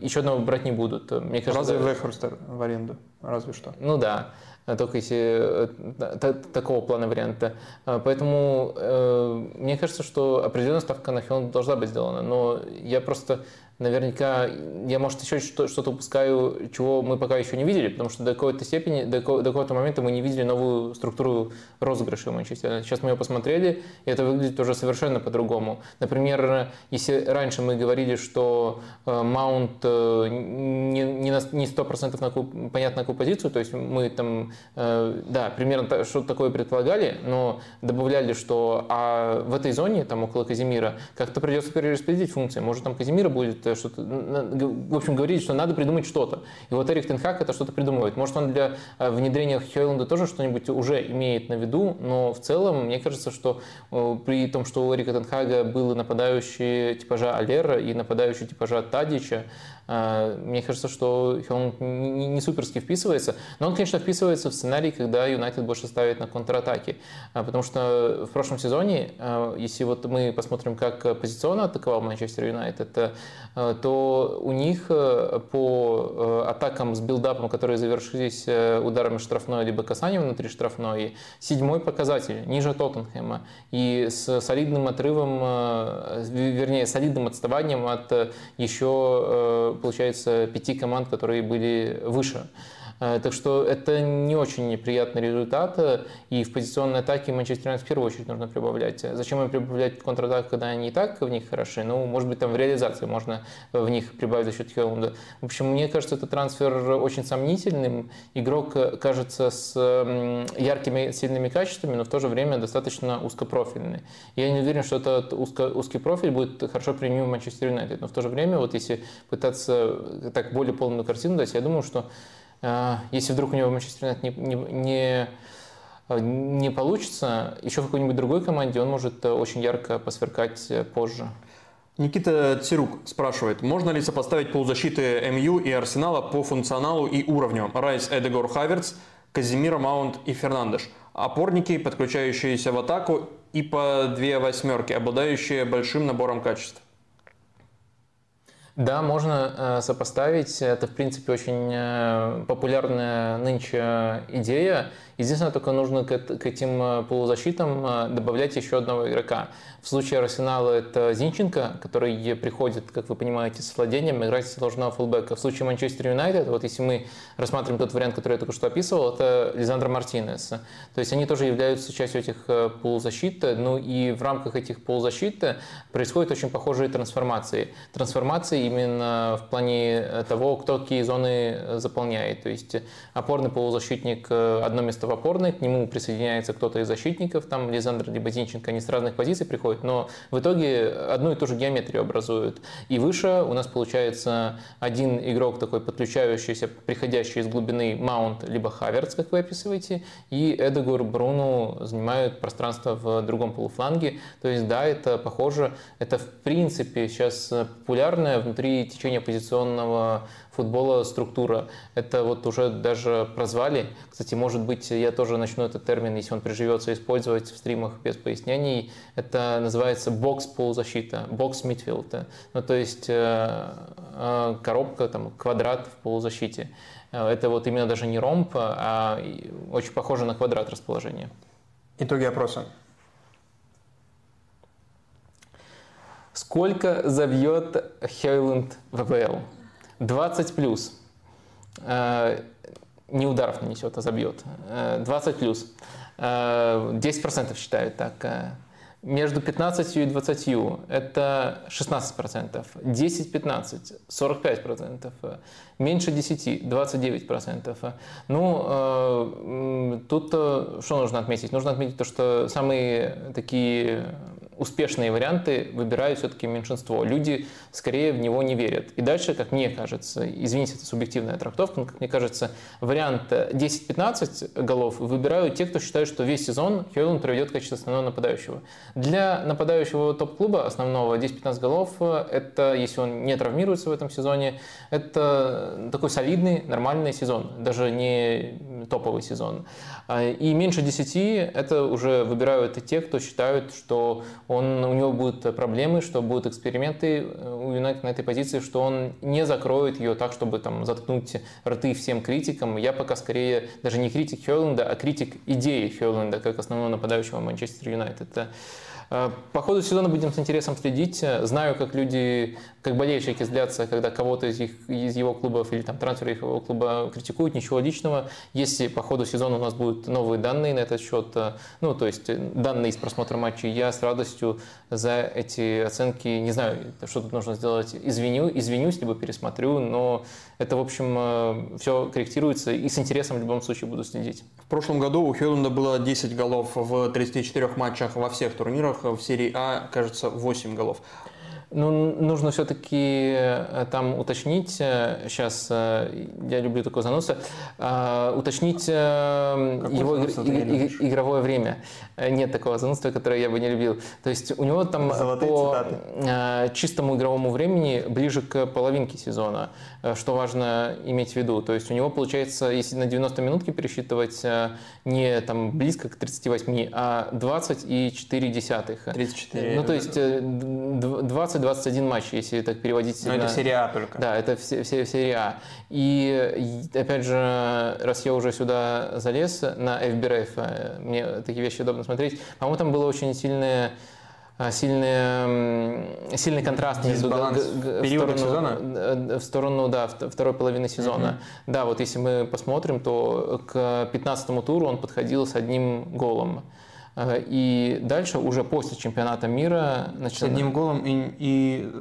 еще одного брать не будут. Мне кажется, Разве Вехорстер в аренду? Разве что. Ну да только если э, такого плана варианта. А, поэтому э, мне кажется, что определенная ставка на Хелм должна быть сделана. Но я просто наверняка я, может, еще что-то упускаю, чего мы пока еще не видели, потому что до какой-то степени, до какого-то момента мы не видели новую структуру розыгрыша Манчестера. Сейчас мы ее посмотрели, и это выглядит уже совершенно по-другому. Например, если раньше мы говорили, что э, Маунт э, не, не, на, не 100% на какую, позицию, то есть мы там, э, да, примерно что-то такое предполагали, но добавляли, что а в этой зоне, там около Казимира, как-то придется перераспределить функции. Может, там Казимира будет что-то, в общем, говорить, что надо придумать что-то. И вот Эрик Тенхак это что-то придумывает. Может, он для э, внедрения Хейланда тоже что-нибудь уже имеет на виду, но в целом, мне кажется, что э, при том, что у Эрика Тенхага был нападающий типажа Алера и нападающий типажа Тадича, Мне кажется, что он не суперски вписывается, но он, конечно, вписывается в сценарий, когда Юнайтед больше ставит на контратаки, потому что в прошлом сезоне, если вот мы посмотрим, как позиционно атаковал Манчестер Юнайтед, то у них по атакам с билдапом, которые завершились ударами штрафной либо касанием внутри штрафной, седьмой показатель, ниже Тоттенхэма, и с солидным отрывом, вернее, солидным отставанием от еще получается, пяти команд, которые были выше. Э, так что это не очень неприятный результат. И в позиционной атаке Манчестер Юнайтед в первую очередь нужно прибавлять. Зачем им прибавлять контратак, когда они и так в них хороши? Ну, может быть, там в реализации можно в них прибавить за счет Хеллунда. В общем, мне кажется, этот трансфер очень сомнительным. Игрок кажется с яркими, сильными качествами, но в то же время достаточно узкопрофильный. Я не уверен, что этот узко, узкий профиль будет хорошо применим в Манчестер Юнайтед. Но в то же время, вот если пытаться так более полную картину дать, я думаю, что если вдруг у него Манчестер Юнайтед не, не, не, не получится, еще в какой-нибудь другой команде он может э, очень ярко посверкать э, позже. Никита Цирук спрашивает, можно ли сопоставить полузащиты МЮ и Арсенала по функционалу и уровню? Райс, Эдегор, Хаверц, Казимира, Маунт и Фернандеш. Опорники, подключающиеся в атаку и по две восьмерки, обладающие большим набором качеств. Да, можно э, сопоставить. Это, в принципе, очень э, популярная нынче идея. Единственное, только нужно к, этим э, полузащитам добавлять еще одного игрока. В случае Арсенала это Зинченко, который приходит, как вы понимаете, с владением, играть должна фулбека. В случае Манчестер Юнайтед, вот если мы рассматриваем тот вариант, который я только что описывал, это Лизандро Мартинес. То есть они тоже являются частью этих полузащит. Ну и в рамках этих полузащит происходят очень похожие трансформации. Трансформации именно в плане э, того, кто какие зоны э, заполняет. То есть опорный полузащитник, э, одно место в опорной, к нему присоединяется кто-то из защитников, там Лизандр либо Зинченко, они с разных позиций приходят, но в итоге одну и ту же геометрию образуют. И выше у нас получается один игрок такой подключающийся, приходящий из глубины Маунт либо Хаверц, как вы описываете, и Эдегор Бруну занимают пространство в другом полуфланге. То есть да, это похоже, это в принципе сейчас популярная внутри течения позиционного футбола структура. Это вот уже даже прозвали. Кстати, может быть, я тоже начну этот термин, если он приживется, использовать в стримах без пояснений. Это называется бокс-полузащита, бокс-мидфилд. Ну, то есть э, э, коробка, там, квадрат в полузащите. Э, это вот именно даже не ромб, а очень похоже на квадрат расположения. Итоги опроса. Сколько забьет Хейланд в ВПЛ? 20 плюс. Э, не ударов нанесет, а забьет. 20 э, плюс. 10% э, считают так. Между 15 и 20 это 16%, 10-15 45%, меньше 10 29%. Ну, тут что нужно отметить? Нужно отметить то, что самые такие успешные варианты выбирают все-таки меньшинство. Люди скорее в него не верят. И дальше, как мне кажется, извините, это субъективная трактовка, но, как мне кажется, вариант 10-15 голов выбирают те, кто считает, что весь сезон Хьюланд проведет в качестве основного нападающего. Для нападающего топ-клуба основного 10-15 голов, это, если он не травмируется в этом сезоне, это такой солидный, нормальный сезон, даже не топовый сезон. И меньше 10 это уже выбирают те, кто считают, что он, у него будут проблемы, что будут эксперименты э, у Юнайтед на этой позиции, что он не закроет ее так, чтобы там заткнуть рты всем критикам. Я пока скорее даже не критик Хёрленда, а критик идеи Хёрленда как основного нападающего Манчестер Юнайтед. Э, по ходу сезона будем с интересом следить. Знаю, как люди, как болельщики злятся, когда кого-то из, их, из его клубов или там трансфера их его клуба критикуют. Ничего личного. Если по ходу сезона у нас будут новые данные на этот счет, э, ну, то есть данные из просмотра матчей, я с радостью за эти оценки, не знаю, что тут нужно сделать, извиню, извинюсь, либо пересмотрю, но это, в общем, э, все корректируется и с интересом в любом случае буду следить. В прошлом году у Хелленда было 10 голов в 34 матчах во всех турнирах. В серии А, кажется, 8 голов. Ну, нужно все-таки э, там уточнить, сейчас э, я люблю такой занос, уточнить Какой его игровое время. Нет такого занудства, которое я бы не любил. То есть у него там Золотые по цитаты. чистому игровому времени ближе к половинке сезона, что важно иметь в виду. То есть у него получается, если на 90 минутки пересчитывать, не там близко к 38, а 20 и 4 десятых. 34. Ну, то есть 20-21 матч, если так переводить. Но на... это серия А только. Да, это все, все, серия А. И опять же, раз я уже сюда залез на FBRF, э, мне такие вещи удобно смотреть, по-моему, там было очень сильное сильный, сильный контраст между в сторону, сезона? Э, в сторону да, второй половины сезона. Mm-hmm. Да, вот если мы посмотрим, то к 15 туру он подходил с одним голом. Э, и дальше, уже после чемпионата мира... Начал... С одним голом и, и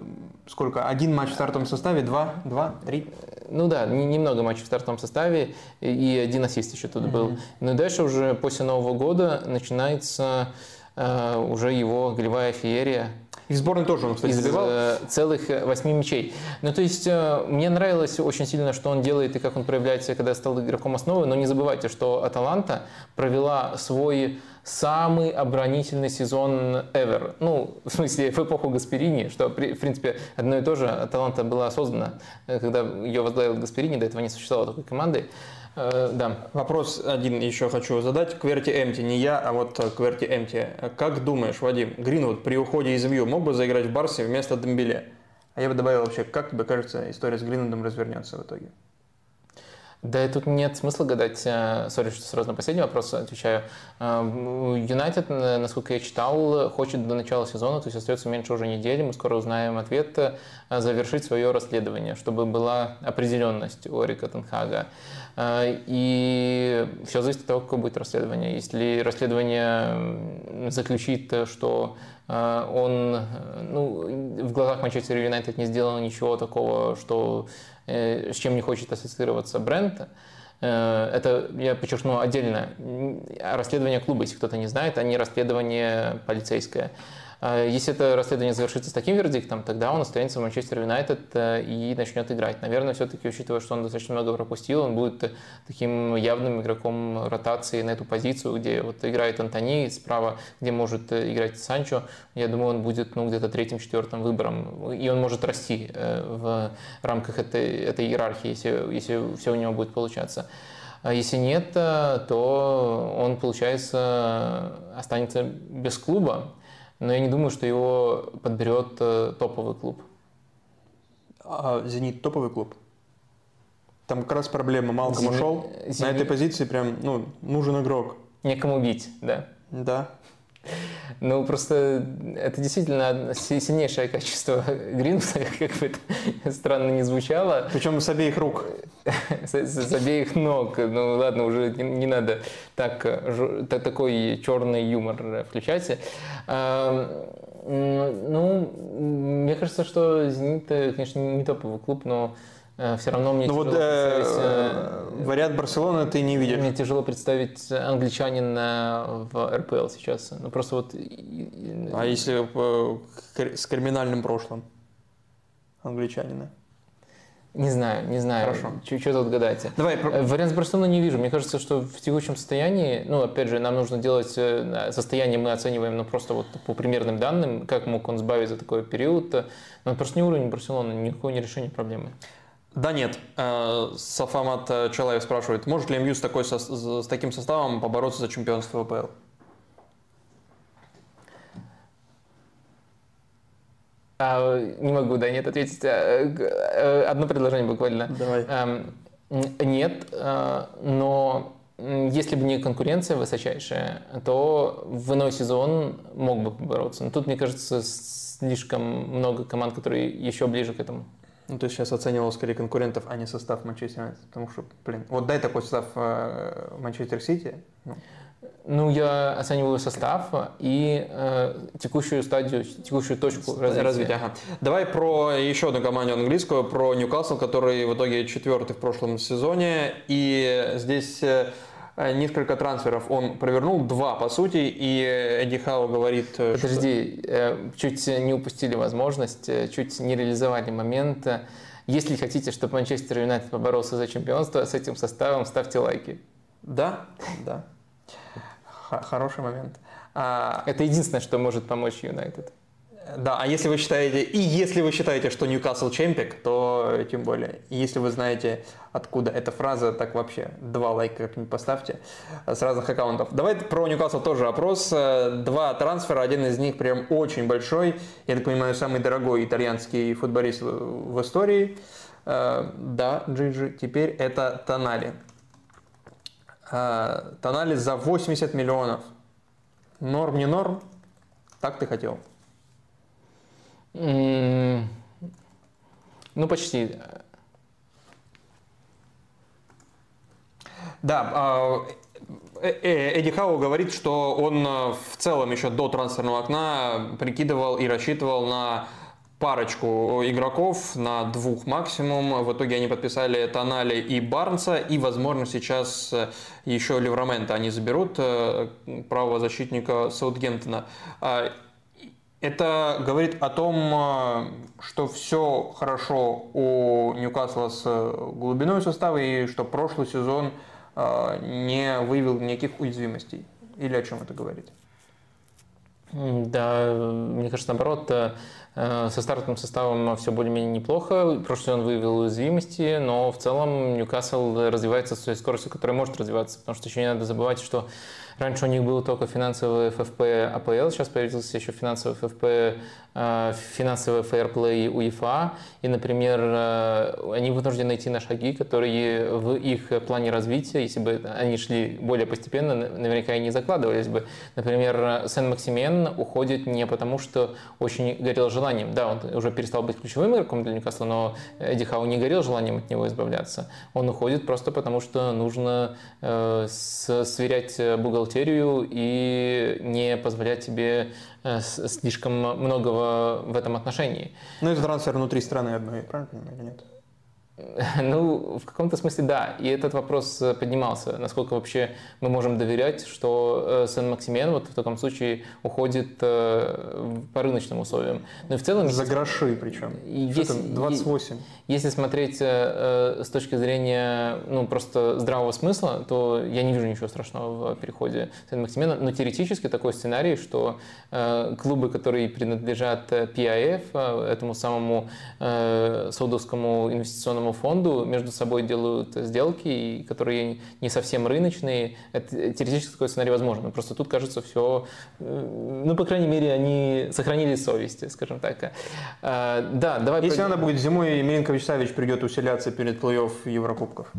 сколько? Один матч в стартовом составе? Два? Два? Три? Ну да, немного матчей в стартовом составе и один ассист еще тут mm-hmm. был. Но дальше уже после Нового года начинается Э, уже его голевая феерия. И в сборной тоже он, кстати, из забивал. Э, целых э, восьми мячей. Ну, то есть, мне нравилось очень сильно, что он делает и как он проявляет себя, когда стал игроком основы, но не забывайте, что Аталанта провела свой самый оборонительный сезон ever. Ну, в смысле, в эпоху Гасперини, что, в принципе, одно и то же. Аталанта была создана, когда ее возглавил Гасперини, до этого не существовало такой команды. Э, да. Вопрос один еще хочу задать. Кверти Эмти, не я, а вот Кверти Эмти. Как думаешь, Вадим, Гринвуд при уходе из Вью мог бы заиграть в Барсе вместо Дембеле? А я бы добавил вообще, как тебе кажется, история с Гринвудом развернется в итоге? Да и тут нет смысла гадать. Э, сори, что сразу на последний вопрос отвечаю. Э, Юнайтед, насколько я читал, хочет до начала сезона, то есть остается меньше уже недели, мы скоро узнаем ответ, завершить свое расследование, чтобы была определенность у Эрика Тенхага. А, и все зависит от того, какое будет расследование. Если расследование заключит, что а, он ну, в глазах Манчестер Юнайтед не сделал ничего такого, что, э, с чем не хочет ассоциироваться бренд, э, это, я подчеркну, отдельно расследование клуба, если кто-то не знает, а не расследование полицейское. А если это расследование завершится с таким вердиктом, тогда он останется в Манчестер Юнайтед э, и начнет играть. Наверное, все-таки, учитывая, что он достаточно много пропустил, он будет таким явным игроком ротации на эту позицию, где вот играет Антони справа, где может э, играть Санчо. Я думаю, он будет ну, где-то третьим-четвертым выбором, и он может расти э, в рамках этой, этой иерархии, если, если все у него будет получаться. А если нет, то он, получается, останется без клуба но я не думаю, что его подберет э, топовый клуб. А «Зенит» топовый клуб? Там как раз проблема. Малком Зенит, ушел. Зенит... На этой позиции прям ну, нужен игрок. Некому бить, да. Да. Ну, просто это действительно сильнейшее качество Гринвуда, как бы это странно не звучало. Причем с обеих рук. с, с, с обеих ног. Ну, ладно, уже не, не надо так, такой черный юмор включать. А, ну, мне кажется, что «Зенит», конечно, не топовый клуб, но Э, все равно мне ну тяжело вот, э, э, вариант Барселоны ты не видишь. Мне тяжело представить англичанина в РПЛ сейчас. Ну просто вот. А если с криминальным прошлым англичанина? Не знаю, не знаю. Хорошо. Что тут гадать? Давай. Вариант с Барселоной не вижу. Мне кажется, что в текущем состоянии, ну, опять же, нам нужно делать состояние, мы оцениваем, ну, просто вот по примерным данным, как мог он сбавить за такой период. Но просто не уровень Барселоны, никакого не решения проблемы. Да нет. Э, Сафамат Чалаев спрашивает, может ли МЮ с, такой, с таким составом побороться за чемпионство ВПЛ? А, не могу, да, нет, ответить. Э, э, одно предложение буквально. Давай. Эм, нет, но если бы не конкуренция высочайшая, то в иной сезон мог бы побороться. Но тут, мне кажется, слишком много команд, которые еще ближе к этому. Ну, то есть сейчас оценивал скорее конкурентов, а не состав Манчестер Юнайтед. Потому что, блин, вот дай такой состав э, Манчестер Сити. Ну. ну, я оцениваю состав и э, текущую стадию, текущую точку развития. развития. Ага. Давай про еще одну команду английскую, про Ньюкасл, который в итоге четвертый в прошлом сезоне. И здесь э, несколько трансферов он провернул, два по сути, и Эдди Хау говорит... Э, Подожди, что... чуть не упустили возможность, чуть не реализовали момент. Если хотите, чтобы Манчестер Юнайтед поборолся за чемпионство, с этим составом ставьте лайки. Да, да. Хороший момент. А... Это единственное, что может помочь Юнайтед. Да, а если вы считаете, и если вы считаете, что Ньюкасл чемпик, то тем более. И если вы знаете, откуда эта фраза, так вообще два лайка как-нибудь поставьте с разных аккаунтов. Давайте про Ньюкасл тоже опрос. Два трансфера, один из них прям очень большой. Я так понимаю, самый дорогой итальянский футболист в истории. Э, да, Джиджи, теперь это Тонали. Э, Тонали за 80 миллионов. Норм, не норм? Так ты хотел? Ну, почти. Да, а, э, э, Эдди Хау говорит, что он э, в целом еще до трансферного окна прикидывал и рассчитывал на парочку игроков, на двух максимум. В итоге они подписали Тонали и Барнса, и, возможно, сейчас еще Леврамента они заберут, правого защитника Саутгемптона. Это говорит о том, э, что все хорошо у Ньюкасла с глубиной состава и что прошлый сезон э, не выявил никаких уязвимостей. Или о чем это говорит? Да, мне кажется, наоборот, э, со стартовым составом все более-менее неплохо. Прошлый сезон выявил уязвимости, но в целом Ньюкасл развивается с той скоростью, которая может развиваться, потому что еще не надо забывать, что Раньше у них был только финансовый ФФП АПЛ, сейчас появился еще финансовый ФФП финансовый фейерплей УЕФА, и, например, э, они вынуждены идти на шаги, которые в их плане развития, если бы они шли более постепенно, наверняка и не закладывались бы. Например, Сен-Максимен уходит не потому, что очень горел желанием. Да, он уже перестал быть ключевым игроком для Ньюкасла, но Эдди Хау не горел желанием от него избавляться. Он уходит просто потому, что нужно э, сверять бухгалтерию и не позволять себе Э, слишком многого в этом отношении. Ну, это трансфер внутри страны одной, правильно или нет? Ну, в каком-то смысле да. И этот вопрос э, поднимался. Насколько вообще мы можем доверять, что э, Сен-Максимен вот в таком случае уходит э, по рыночным условиям. И в целом... За гроши причем. Если, 28. Если смотреть с точки зрения ну, просто здравого смысла, то я не вижу ничего страшного в переходе Сен-Максимена. Но теоретически такой сценарий, что клубы, которые принадлежат PIF, этому самому саудовскому инвестиционному пенсионному фонду между собой делают сделки, которые не совсем рыночные. Это теоретически такой сценарий возможен. Просто тут, кажется, все, э, ну, по крайней мере, они сохранили совесть, скажем так. А, да, давай... Если по... надо будет зимой, Милинкович-Савич придет усиляться перед плей-офф Еврокубков.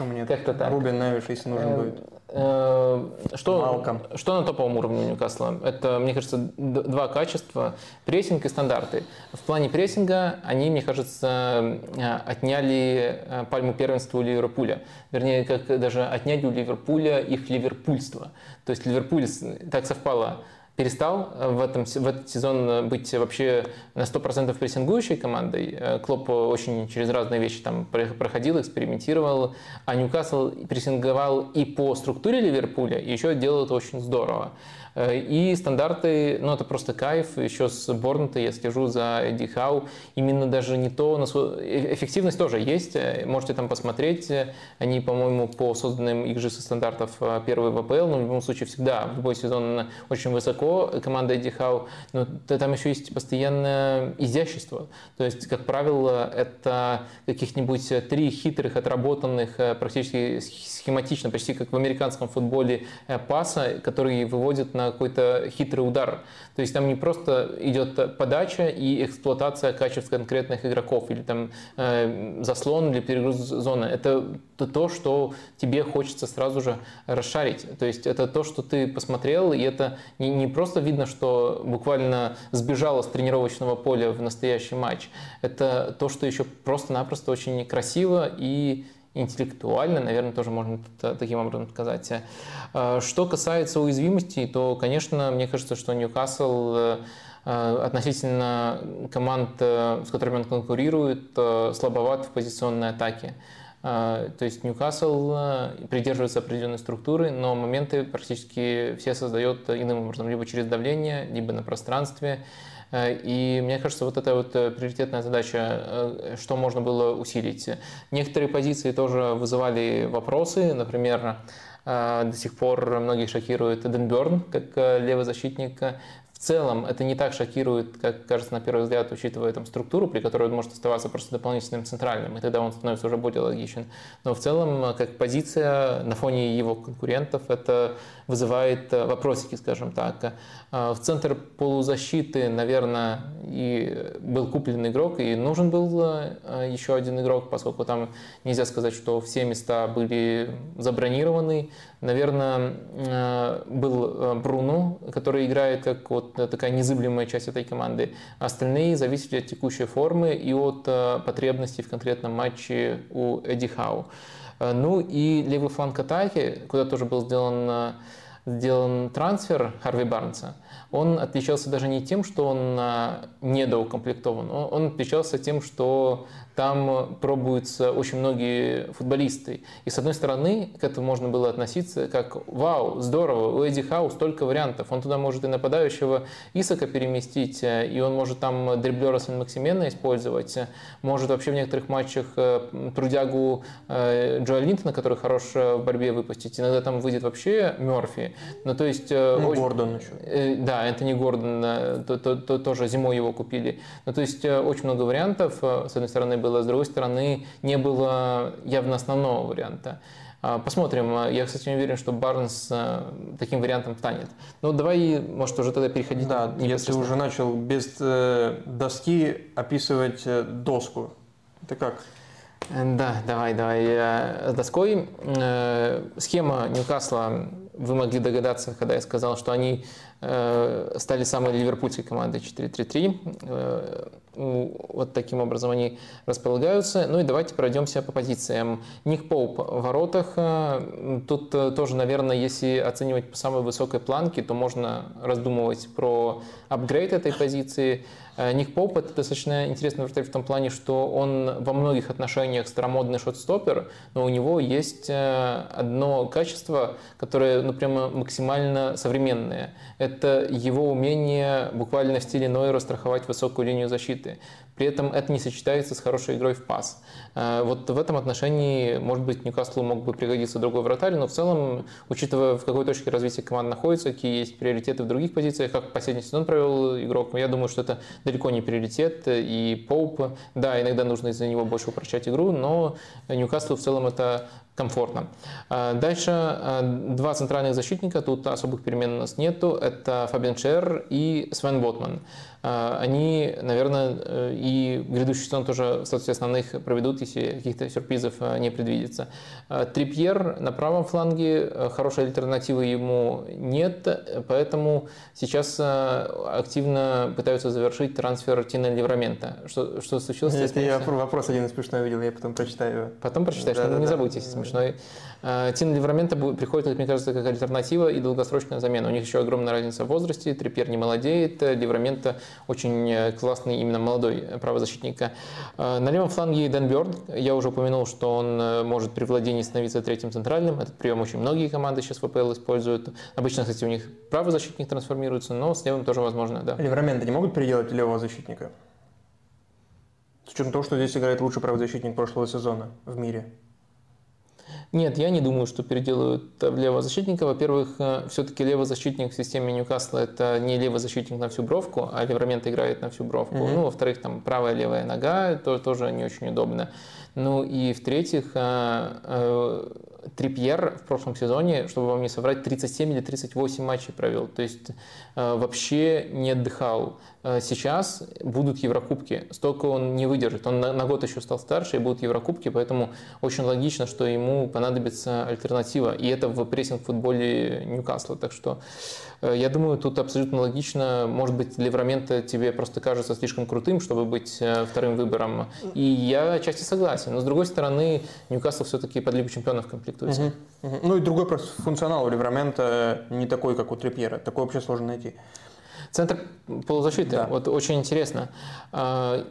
Что мне Как-то так. Рубен Невеш, если нужен э, будет. Э, что, что на топовом уровне Ньюкасла? Это, мне кажется, два качества. Прессинг и стандарты. В плане прессинга они, мне кажется, э, отняли пальму первенства у Ливерпуля. Вернее, как даже отняли у Ливерпуля их ливерпульство. То есть Ливерпуль так совпало перестал э, в, этом, в этот сезон э, быть вообще на 100% прессингующей командой. Э, Клоп очень через разные вещи там проходил, экспериментировал, а Ньюкасл прессинговал и по структуре Ливерпуля, и еще делал это очень здорово. Э, и стандарты, ну это просто кайф. Еще с Борнта я слежу за Эдди Хау. Именно даже не то, э, эффективность тоже есть. Э, можете там посмотреть. Они, по-моему, по созданным их же со стандартов первый в АПЛ, но в любом случае всегда в любой сезон очень высоко команда Эдди Хау. Но там еще есть постоянное изящество. То есть, как правило, это каких-нибудь три хитрых, отработанных, практически схематично, почти как в американском футболе паса, которые выводят на какой-то хитрый удар. То есть там не просто идет подача и эксплуатация качеств конкретных игроков или там э, заслон или перегруз зоны. Это то, что тебе хочется сразу же расшарить. То есть это то, что ты посмотрел, и это не, не просто видно, что буквально сбежало с тренировочного поля в настоящий матч. Это то, что еще просто-напросто очень красиво и интеллектуально, наверное, тоже можно таким образом сказать. Э, что касается уязвимостей, то, конечно, мне кажется, что Ньюкасл э, относительно команд, э, с которыми он конкурирует, слабоват в позиционной атаке. То есть Ньюкасл придерживается определенной структуры, но моменты практически все создает иным образом, либо через давление, либо на пространстве. И мне кажется, вот это вот приоритетная задача, что можно было усилить. Некоторые позиции тоже вызывали вопросы, например, до сих пор многих шокирует Эден Бёрн, как левый в целом это не так шокирует, как кажется на первый взгляд, учитывая там структуру, при которой он может оставаться просто дополнительным центральным, и тогда он становится уже более логичен. Но в целом, как позиция на фоне его конкурентов, это вызывает э, вопросики, скажем так. А, в центр полузащиты, наверное, и был куплен игрок, и нужен был э, еще один игрок, поскольку там нельзя сказать, что все места были забронированы. Наверное, э, был Бруно, который играет как вот такая незыблемая часть этой команды. Остальные зависят от текущей формы и от потребностей в конкретном матче у Эдди Хау. Ну и левый фланг атаки, куда тоже был сделан сделан трансфер Харви Барнса, он отличался даже не тем, что он а, недоукомплектован, он отличался тем, что там пробуются очень многие футболисты. И с одной стороны, к этому можно было относиться как «Вау, здорово, у Эдди Хау столько вариантов, он туда может и нападающего Исака переместить, и он может там дриблера Сен-Максимена использовать, может вообще в некоторых матчах э, трудягу э, Джоэл Линтона, который хорош в борьбе, выпустить. Иногда там выйдет вообще Мерфи. Ну, то есть... Э, ну, очень... Гордон еще. Да, Энтони Гордон, то, то, то, тоже зимой его купили. Ну, то есть очень много вариантов. С одной стороны, было, с другой стороны, не было явно основного варианта. А, посмотрим. Я, кстати, не уверен, что Барнс э, таким вариантом станет. Ну, давай, может, уже тогда переходить. Да, если уже начал без э, доски описывать э, доску. Это как? Да, давай, давай. С доской. Схема Ньюкасла, вы могли догадаться, когда я сказал, что они стали самой ливерпульской командой 4-3-3 вот таким образом они располагаются. Ну и давайте пройдемся по позициям. Ник Поуп в воротах. Э, тут э, тоже, наверное, если оценивать по самой высокой планке, то можно раздумывать про апгрейд этой позиции. Э, Ник Поуп это достаточно интересный вратарь в том плане, что он во многих отношениях старомодный шотстопер, но у него есть одно качество, которое ну, прямо максимально современное. Это его умение буквально в стиле Нойера страховать высокую линию защиты. При этом это не сочетается с хорошей игрой в пас. Э, вот в этом отношении, может быть, Ньюкаслу мог бы пригодиться другой вратарь, но в целом, учитывая, в какой точке развития команда находится, какие есть приоритеты в других позициях, как последний сезон провел игрок, я думаю, что это далеко не приоритет. И Поуп, да, иногда нужно из-за него больше упрощать игру, но Ньюкаслу в целом это комфортно. Э, дальше э, два центральных защитника, тут особых перемен у нас нету, это Фабиан Шер и Свен Ботман. А, они, наверное, э, и грядущий сезон тоже в статусе основных проведут, если каких-то сюрпризов э, не предвидится. А, Трипьер на правом фланге, э, хорошей альтернативы ему нет, поэтому сейчас активно пытаются завершить трансфер Тина Леврамента. Что, что случилось? Нет, я вопрос один смешной увидел, я потом прочитаю его. Потом прочитаешь? Да, да, не да. забудьте, если смешной. А, Тин Леврамента приходит, мне кажется, как альтернатива и долгосрочная замена. У них еще огромная разница в возрасте, Трипьер не молодеет, Леврамента очень э, классный именно молодой. Э, на левом фланге Дэн Бёрн. Я уже упомянул, что он э, может при владении становиться третьим центральным. Этот прием очень многие команды сейчас в АПЛ используют. Обычно, кстати, у них правозащитник трансформируется, но с левым тоже возможно, да. Ливраменты не могут переделать левого защитника? С учетом того, что здесь играет лучший правозащитник прошлого сезона в мире. Нет, я не думаю, что переделают левого защитника. Во-первых, э, все-таки левый защитник в системе Ньюкасла это не левый защитник на всю бровку, а Леврамент играет на всю бровку. Mm-hmm. Ну, во-вторых, там правая левая нога, то тоже не очень удобно. Ну и в-третьих, э, э, Трипьер в прошлом сезоне, чтобы вам не соврать, 37 или 38 матчей провел. То есть вообще не отдыхал. Сейчас будут Еврокубки. Столько он не выдержит. Он на, год еще стал старше, и будут Еврокубки, поэтому очень логично, что ему понадобится альтернатива. И это в прессинг-футболе Ньюкасла. Так что э, я думаю, тут абсолютно логично. Может быть, Леврамента тебе просто кажется слишком крутым, чтобы быть э, вторым выбором. И я отчасти согласен. Но с другой стороны, Ньюкасл все-таки под Лигу чемпионов комплектуется. Угу, угу. Ну и другой просто функционал у Леврамента не такой, как у Трипьера. Такой вообще сложно найти. Центр полузащиты. Да. Вот очень интересно. А,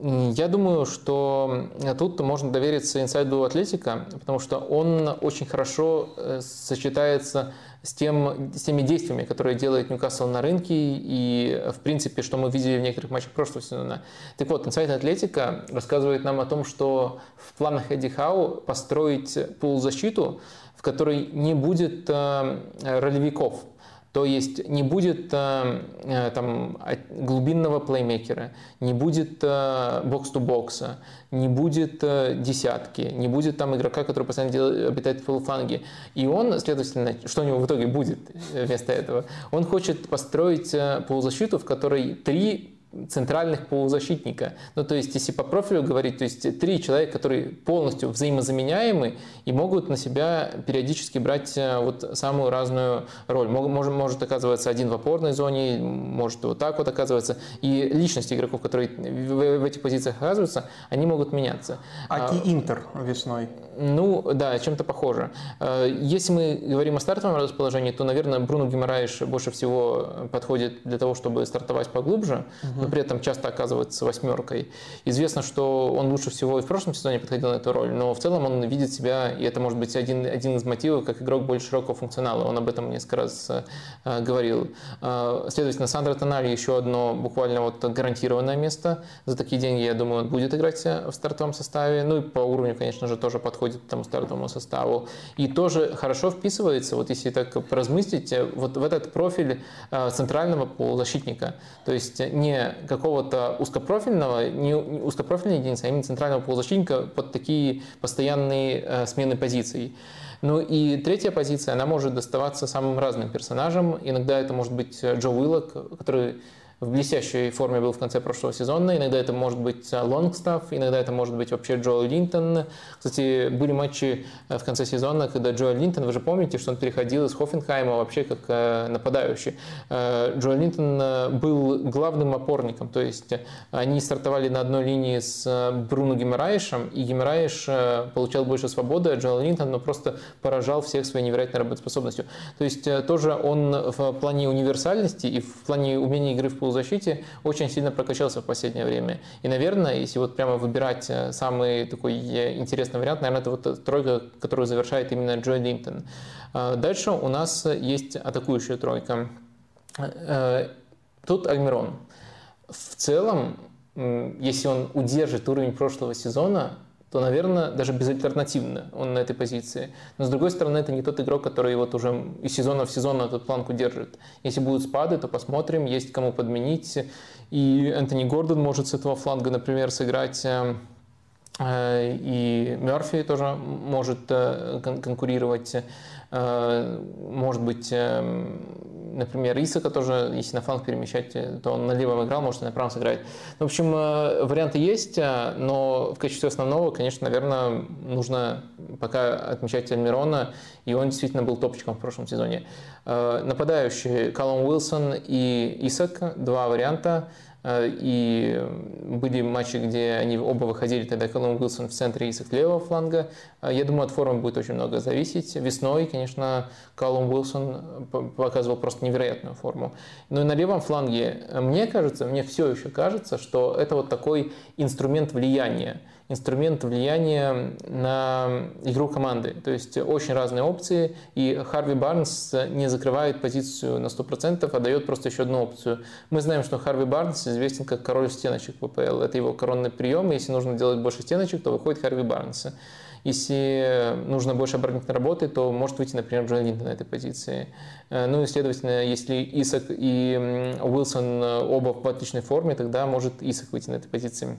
Я думаю, что тут можно довериться инсайду Атлетика, потому что он очень хорошо э, сочетается с, тем, с теми действиями, которые делает Ньюкасл на рынке и, в принципе, что мы видели в некоторых матчах прошлого сезона. Так вот, инсайд Атлетика рассказывает нам о том, что в планах Эдди Хау построить полузащиту, в которой не будет э, ролевиков – то есть не будет э, э, там, глубинного плеймейкера, не будет э, бокс-то-бокса, не будет десятки, не будет там игрока, который постоянно делает, обитает в полуфланге. И он, следовательно, что у него в итоге будет вместо этого? Он хочет построить полузащиту, в которой три центральных полузащитника. Ну, то есть, если по профилю говорить, то есть три человека, которые полностью взаимозаменяемы и могут на себя периодически брать э, вот самую разную роль. Может, может оказываться один в опорной зоне, может вот так вот оказываться. И личности игроков, которые в, в этих позициях оказываются, они могут меняться. Аки Интер весной. Ну, да, чем-то похоже. Э, если мы говорим о стартовом расположении, то, наверное, Бруно Гимараиш больше всего подходит для того, чтобы стартовать поглубже. Угу но при этом часто оказывается восьмеркой. Известно, что он лучше всего и в прошлом сезоне подходил на эту роль, но в целом он видит себя, и это может быть один, один из мотивов, как игрок более широкого функционала. Он об этом несколько раз э, говорил. Э, следовательно, Сандро Тонали еще одно буквально вот гарантированное место. За такие деньги, я думаю, он будет играть в стартовом составе. Ну и по уровню, конечно же, тоже подходит к тому стартовому составу. И тоже хорошо вписывается, вот если так поразмыслить, вот в этот профиль э, центрального полузащитника. То есть не какого-то узкопрофильного, не узкопрофильной единицы, а именно центрального полузащитника под такие постоянные э, смены позиций. Ну и третья позиция, она может доставаться самым разным персонажам. Иногда это может быть Джо Уиллок, который в блестящей форме был в конце прошлого сезона. Иногда это может быть Лонгстафф, иногда это может быть вообще Джоэл Линтон. Кстати, были матчи э, в конце сезона, когда Джоэл Линтон, вы же помните, что он переходил из Хоффенхайма вообще как э, нападающий. Э, Джоэл Линтон был главным опорником, то есть они стартовали на одной линии с Бруно Геморраишем, и Геморраиш получал больше свободы, а Джоэл Линтон ну, просто поражал всех своей невероятной работоспособностью. То есть тоже он в плане универсальности и в плане умения игры в полузащите очень сильно прокачался в последнее время. И, наверное, если вот прямо выбирать э, самый такой э, интересный вариант, наверное, это вот тройка, которую завершает именно Джо Линтон. А дальше у нас есть атакующая тройка. Э, тут Альмирон. В целом, если он удержит уровень прошлого сезона, то, наверное, даже безальтернативно он на этой позиции. Но, с другой стороны, это не тот игрок, который вот уже из сезона в сезон эту планку держит. Если будут спады, то посмотрим, есть кому подменить. И Энтони Гордон может с этого фланга, например, сыграть э, и Мерфи тоже может э, конкурировать. Э, может быть, например, Исака тоже, если на фланг перемещать, то он на левом играл, может, и на правом сыграть. В общем, э, варианты есть, э, но в качестве основного, конечно, наверное, нужно пока отмечать Альмирона, и он действительно был топчиком в прошлом сезоне. Э, нападающие Калум Уилсон и Исак, два варианта – Э, и были матчи, где они оба выходили, тогда Колум Уилсон в центре и с левого фланга. Э, я думаю, от формы будет очень много зависеть. Весной, конечно, Колум Уилсон показывал просто невероятную форму. Но и на левом фланге, э, мне кажется, мне все еще кажется, что это вот такой инструмент влияния инструмент влияния на игру команды. То есть очень разные опции, и Харви Барнс не закрывает позицию на 100%, а дает просто еще одну опцию. Мы знаем, что Харви Барнс известен как король стеночек в ППЛ. Это его коронный прием, если нужно делать больше стеночек, то выходит Харви Барнс. Если нужно больше оборонительной работы, то может выйти, например, Джон Линдон на этой позиции. Э, ну и, следовательно, если Исак и Уилсон оба в отличной форме, тогда может Исак выйти на этой позиции.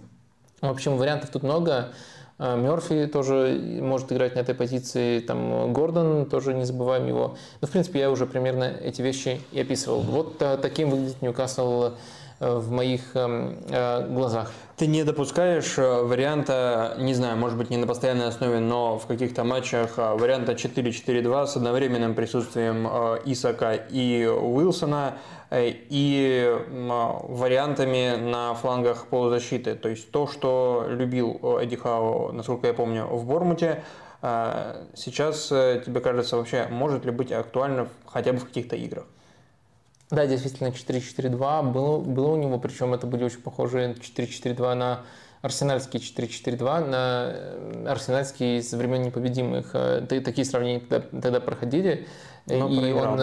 В общем, вариантов тут много. Э, Мерфи тоже может играть на этой позиции, там Гордон тоже не забываем его. Ну, в принципе, я уже примерно эти вещи и описывал. Вот э, таким выглядит Ньюкасл э, в моих эм, глазах. Ты не допускаешь варианта, не знаю, может быть не на постоянной основе, но в каких-то матчах варианта 4-4-2 с одновременным присутствием Исака и Уилсона – Э, и вариантами на флангах полузащиты. То есть то, что любил э, Эдди Хау, насколько я помню, в Бормуте, э, сейчас тебе кажется вообще, может ли быть актуально хотя бы в каких-то играх? Да, действительно, 4-4-2 было, было у него, причем это были очень похожие 4-4-2 на арсенальский 4-4-2 на э, арсенальский с времен непобедимых. Э, такие сравнения тогда, тогда проходили. Но и, проиграл, он,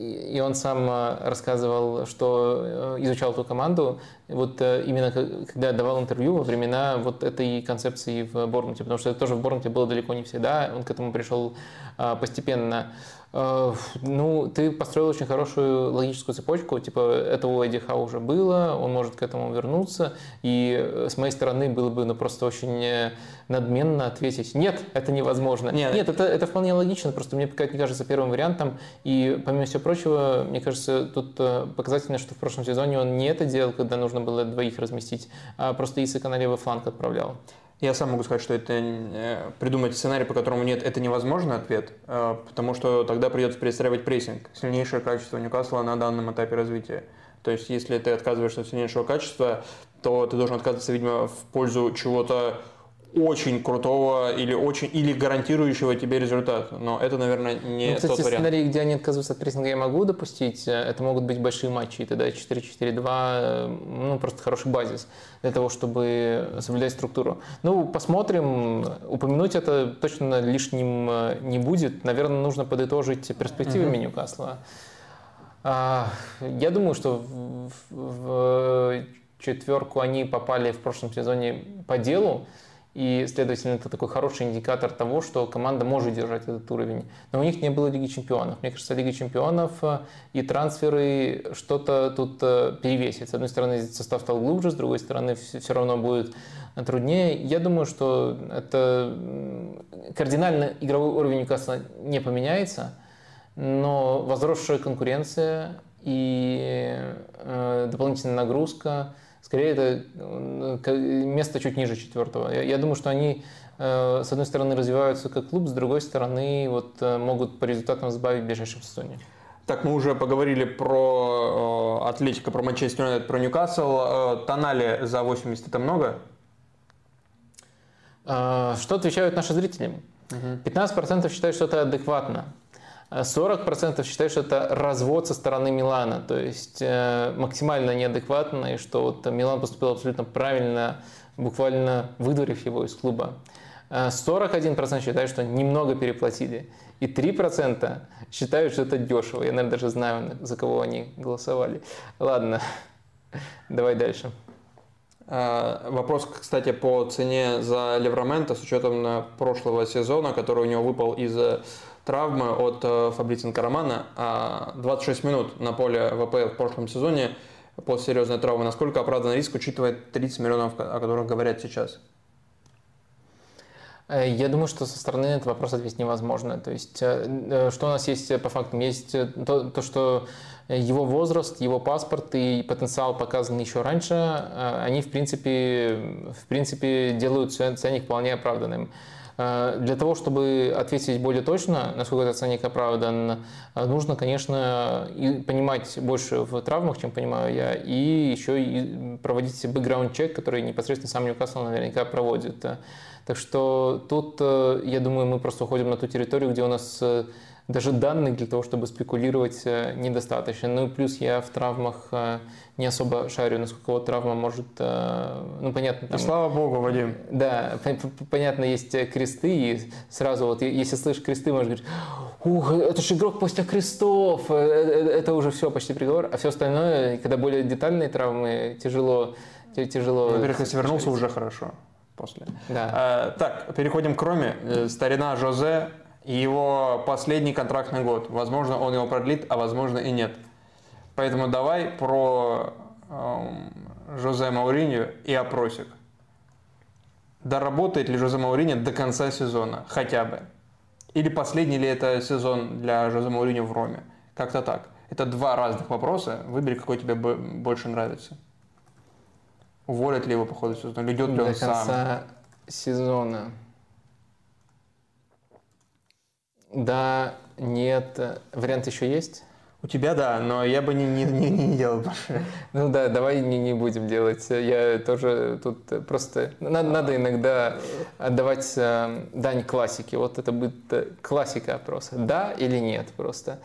и он сам э, рассказывал, что э, изучал эту команду, вот э, именно когда давал интервью во времена вот этой концепции в Борнмуте, потому что это тоже в Борнмуте было далеко не всегда, он к этому пришел постепенно. Э, Ну, ты построил очень хорошую логическую цепочку, типа это у Эдди Хау уже было, он может к этому вернуться, и э, с моей стороны было бы ну, просто очень э, надменно ответить, нет, это невозможно. Нет. Нет, это, это вполне логично, просто мне как не кажется первым вариантом, и помимо всего прочего, мне кажется, тут показательно, что в прошлом сезоне он не это делал, когда нужно было двоих разместить, а просто Исака на левый фланг отправлял. Я сам могу сказать, что это э, придумать сценарий, по которому нет, это невозможный ответ, э, потому что тогда придется перестраивать прессинг. Сильнейшее качество Ньюкасла на данном этапе развития. То есть, если ты отказываешься от сильнейшего качества, то ты должен отказываться, видимо, в пользу чего-то очень крутого или очень или гарантирующего тебе результат. Но это, наверное, не Ну, кстати, тот вариант. сценарии, где они отказываются от прессинга, я могу допустить. Э, Это могут быть большие матчи, и тогда 4-4-2, э, ну, просто хороший базис для того, чтобы соблюдать структуру. Ну, посмотрим. Упомянуть это точно лишним э, не будет. Наверное, нужно подытожить перспективами Ньюкасла. А, Я думаю, что в, в четверку они попали в прошлом сезоне по делу, и, следовательно, это такой хороший индикатор того, что команда может держать этот уровень. Но у них не было Лиги Чемпионов. Мне кажется, Лига Чемпионов э, и трансферы что-то тут э, перевесит. С одной стороны, состав стал глубже, с другой стороны, все равно будет труднее. Я думаю, что это кардинально игровой уровень Ньюкасла не поменяется, но возросшая конкуренция и э, дополнительная нагрузка, скорее это э, место чуть ниже четвертого. Я, я думаю, что они э, с одной стороны развиваются как клуб, с другой стороны вот э, могут по результатам сбавить в ближайшем сезоне. Так, мы уже поговорили про Атлетико, про Манчестер Юнайтед, про Ньюкасл. Тонали за 80 это много? Что отвечают наши зрители? 15% считают, что это адекватно. А 40% считают, что это развод со стороны Милана, то есть э, максимально неадекватно, и что вот Милан поступил абсолютно правильно, буквально выдворив его из клуба. А 41% считают, что немного переплатили, и 3% считают, что это дешево. Я, наверное, даже знаю, за кого они голосовали. Ладно, давай дальше. Э, Вопрос, кстати, по цене за Леврамента с учетом прошлого сезона, который у него выпал из-за травмы от Фабрицио Карамана. А 26 минут на поле ВП в прошлом сезоне после серьезной травмы. Насколько оправдан риск, учитывая 30 миллионов, о которых говорят сейчас? Э, Я думаю, что со стороны этот вопрос ответить невозможно. То есть, э, э, что у нас есть по фактам? Есть то, то, что его возраст, его паспорт и потенциал показан еще раньше, они, в принципе, в принципе делают цен- ценник вполне оправданным. Э, Для того, чтобы ответить более точно, насколько этот ценник оправдан, э, нужно, конечно, и понимать больше в травмах, чем понимаю я, и еще и проводить бэкграунд-чек, который непосредственно сам Ньюкасл наверняка проводит. Так что тут, э, я думаю, мы просто уходим на ту территорию, где у нас даже данных для того, чтобы спекулировать, э, недостаточно. Ну и плюс я в травмах э, не особо шарю, насколько вот травма может... э, Ну, понятно, И там... слава богу, Вадим. Да, понятно, есть кресты, и сразу вот, если слышишь кресты, можешь говорить, ух, это же игрок после крестов, это уже все, почти приговор, а все остальное, когда более детальные травмы, тяжело, тяжело... Во-первых, если вернулся, уже хорошо после. Да. А, так, переходим к Роме. Старина Жозе и его последний контрактный год. Возможно, он его продлит, а возможно и нет. Поэтому давай про эм, Жозе Мауриньо и опросик. Доработает ли Жозе Мауриньо до конца сезона? Хотя бы. Или последний ли это сезон для Жозе Мауриньо в Роме? Как-то так. Это два разных вопроса. Выбери, какой тебе бо- больше нравится. Уволят ли его по ходу сезона? Или идет ли До он сам? конца сезона. Да, нет. Вариант еще есть? У тебя да, но я бы не, не, не, не делал больше. Ну да, давай не, не будем делать. Я тоже тут просто... Надо, надо иногда отдавать э, дань классике. Вот это будет э, классика опроса. Да или нет просто.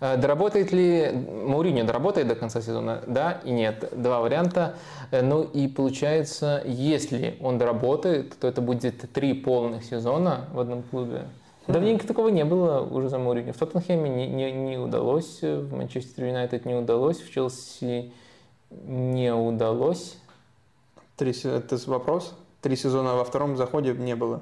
Э, доработает ли Мауриньо, доработает до конца сезона? Да и нет. Два варианта. Ну и получается, если он доработает, то это будет три полных сезона в одном клубе. Давненько такого не было уже за Мourinho. В Тоттенхэме не, не, не удалось, в Манчестер Юнайтед не удалось, в Челси не удалось. Три, это вопрос? Три сезона во втором заходе не было.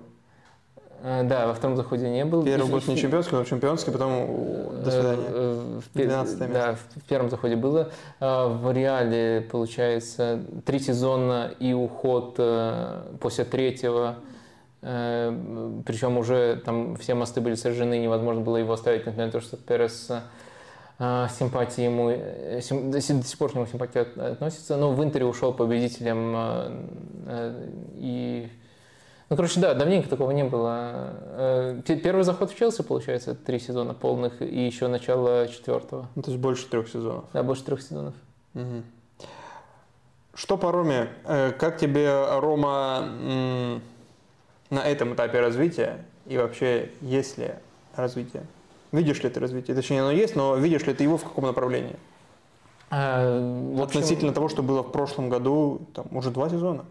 А, да, во втором заходе не было. Первый год не чемпионский, но чемпионский, потом до свидания. Э, в, 12 место. Да, в первом заходе было. В Реале, получается, три сезона и уход э, после третьего Э, Причем уже там все мосты были сожжены, невозможно было его оставить, несмотря на то, что Перес э, симпатии ему, э, до сих пор к нему симпатия относится. Но в Интере ушел победителем и ну, короче, да, давненько такого не было. Первый заход в Челси, получается, три сезона полных и еще начало четвертого. Ну, то есть больше трех сезонов. Да, больше трех сезонов. Угу. Что по Роме? Как тебе Рома на этом этапе развития и вообще есть ли развитие? Видишь ли ты развитие? Точнее, оно есть, но видишь ли ты его в каком направлении? А, в общем, Относительно того, что было в прошлом году, там уже два сезона.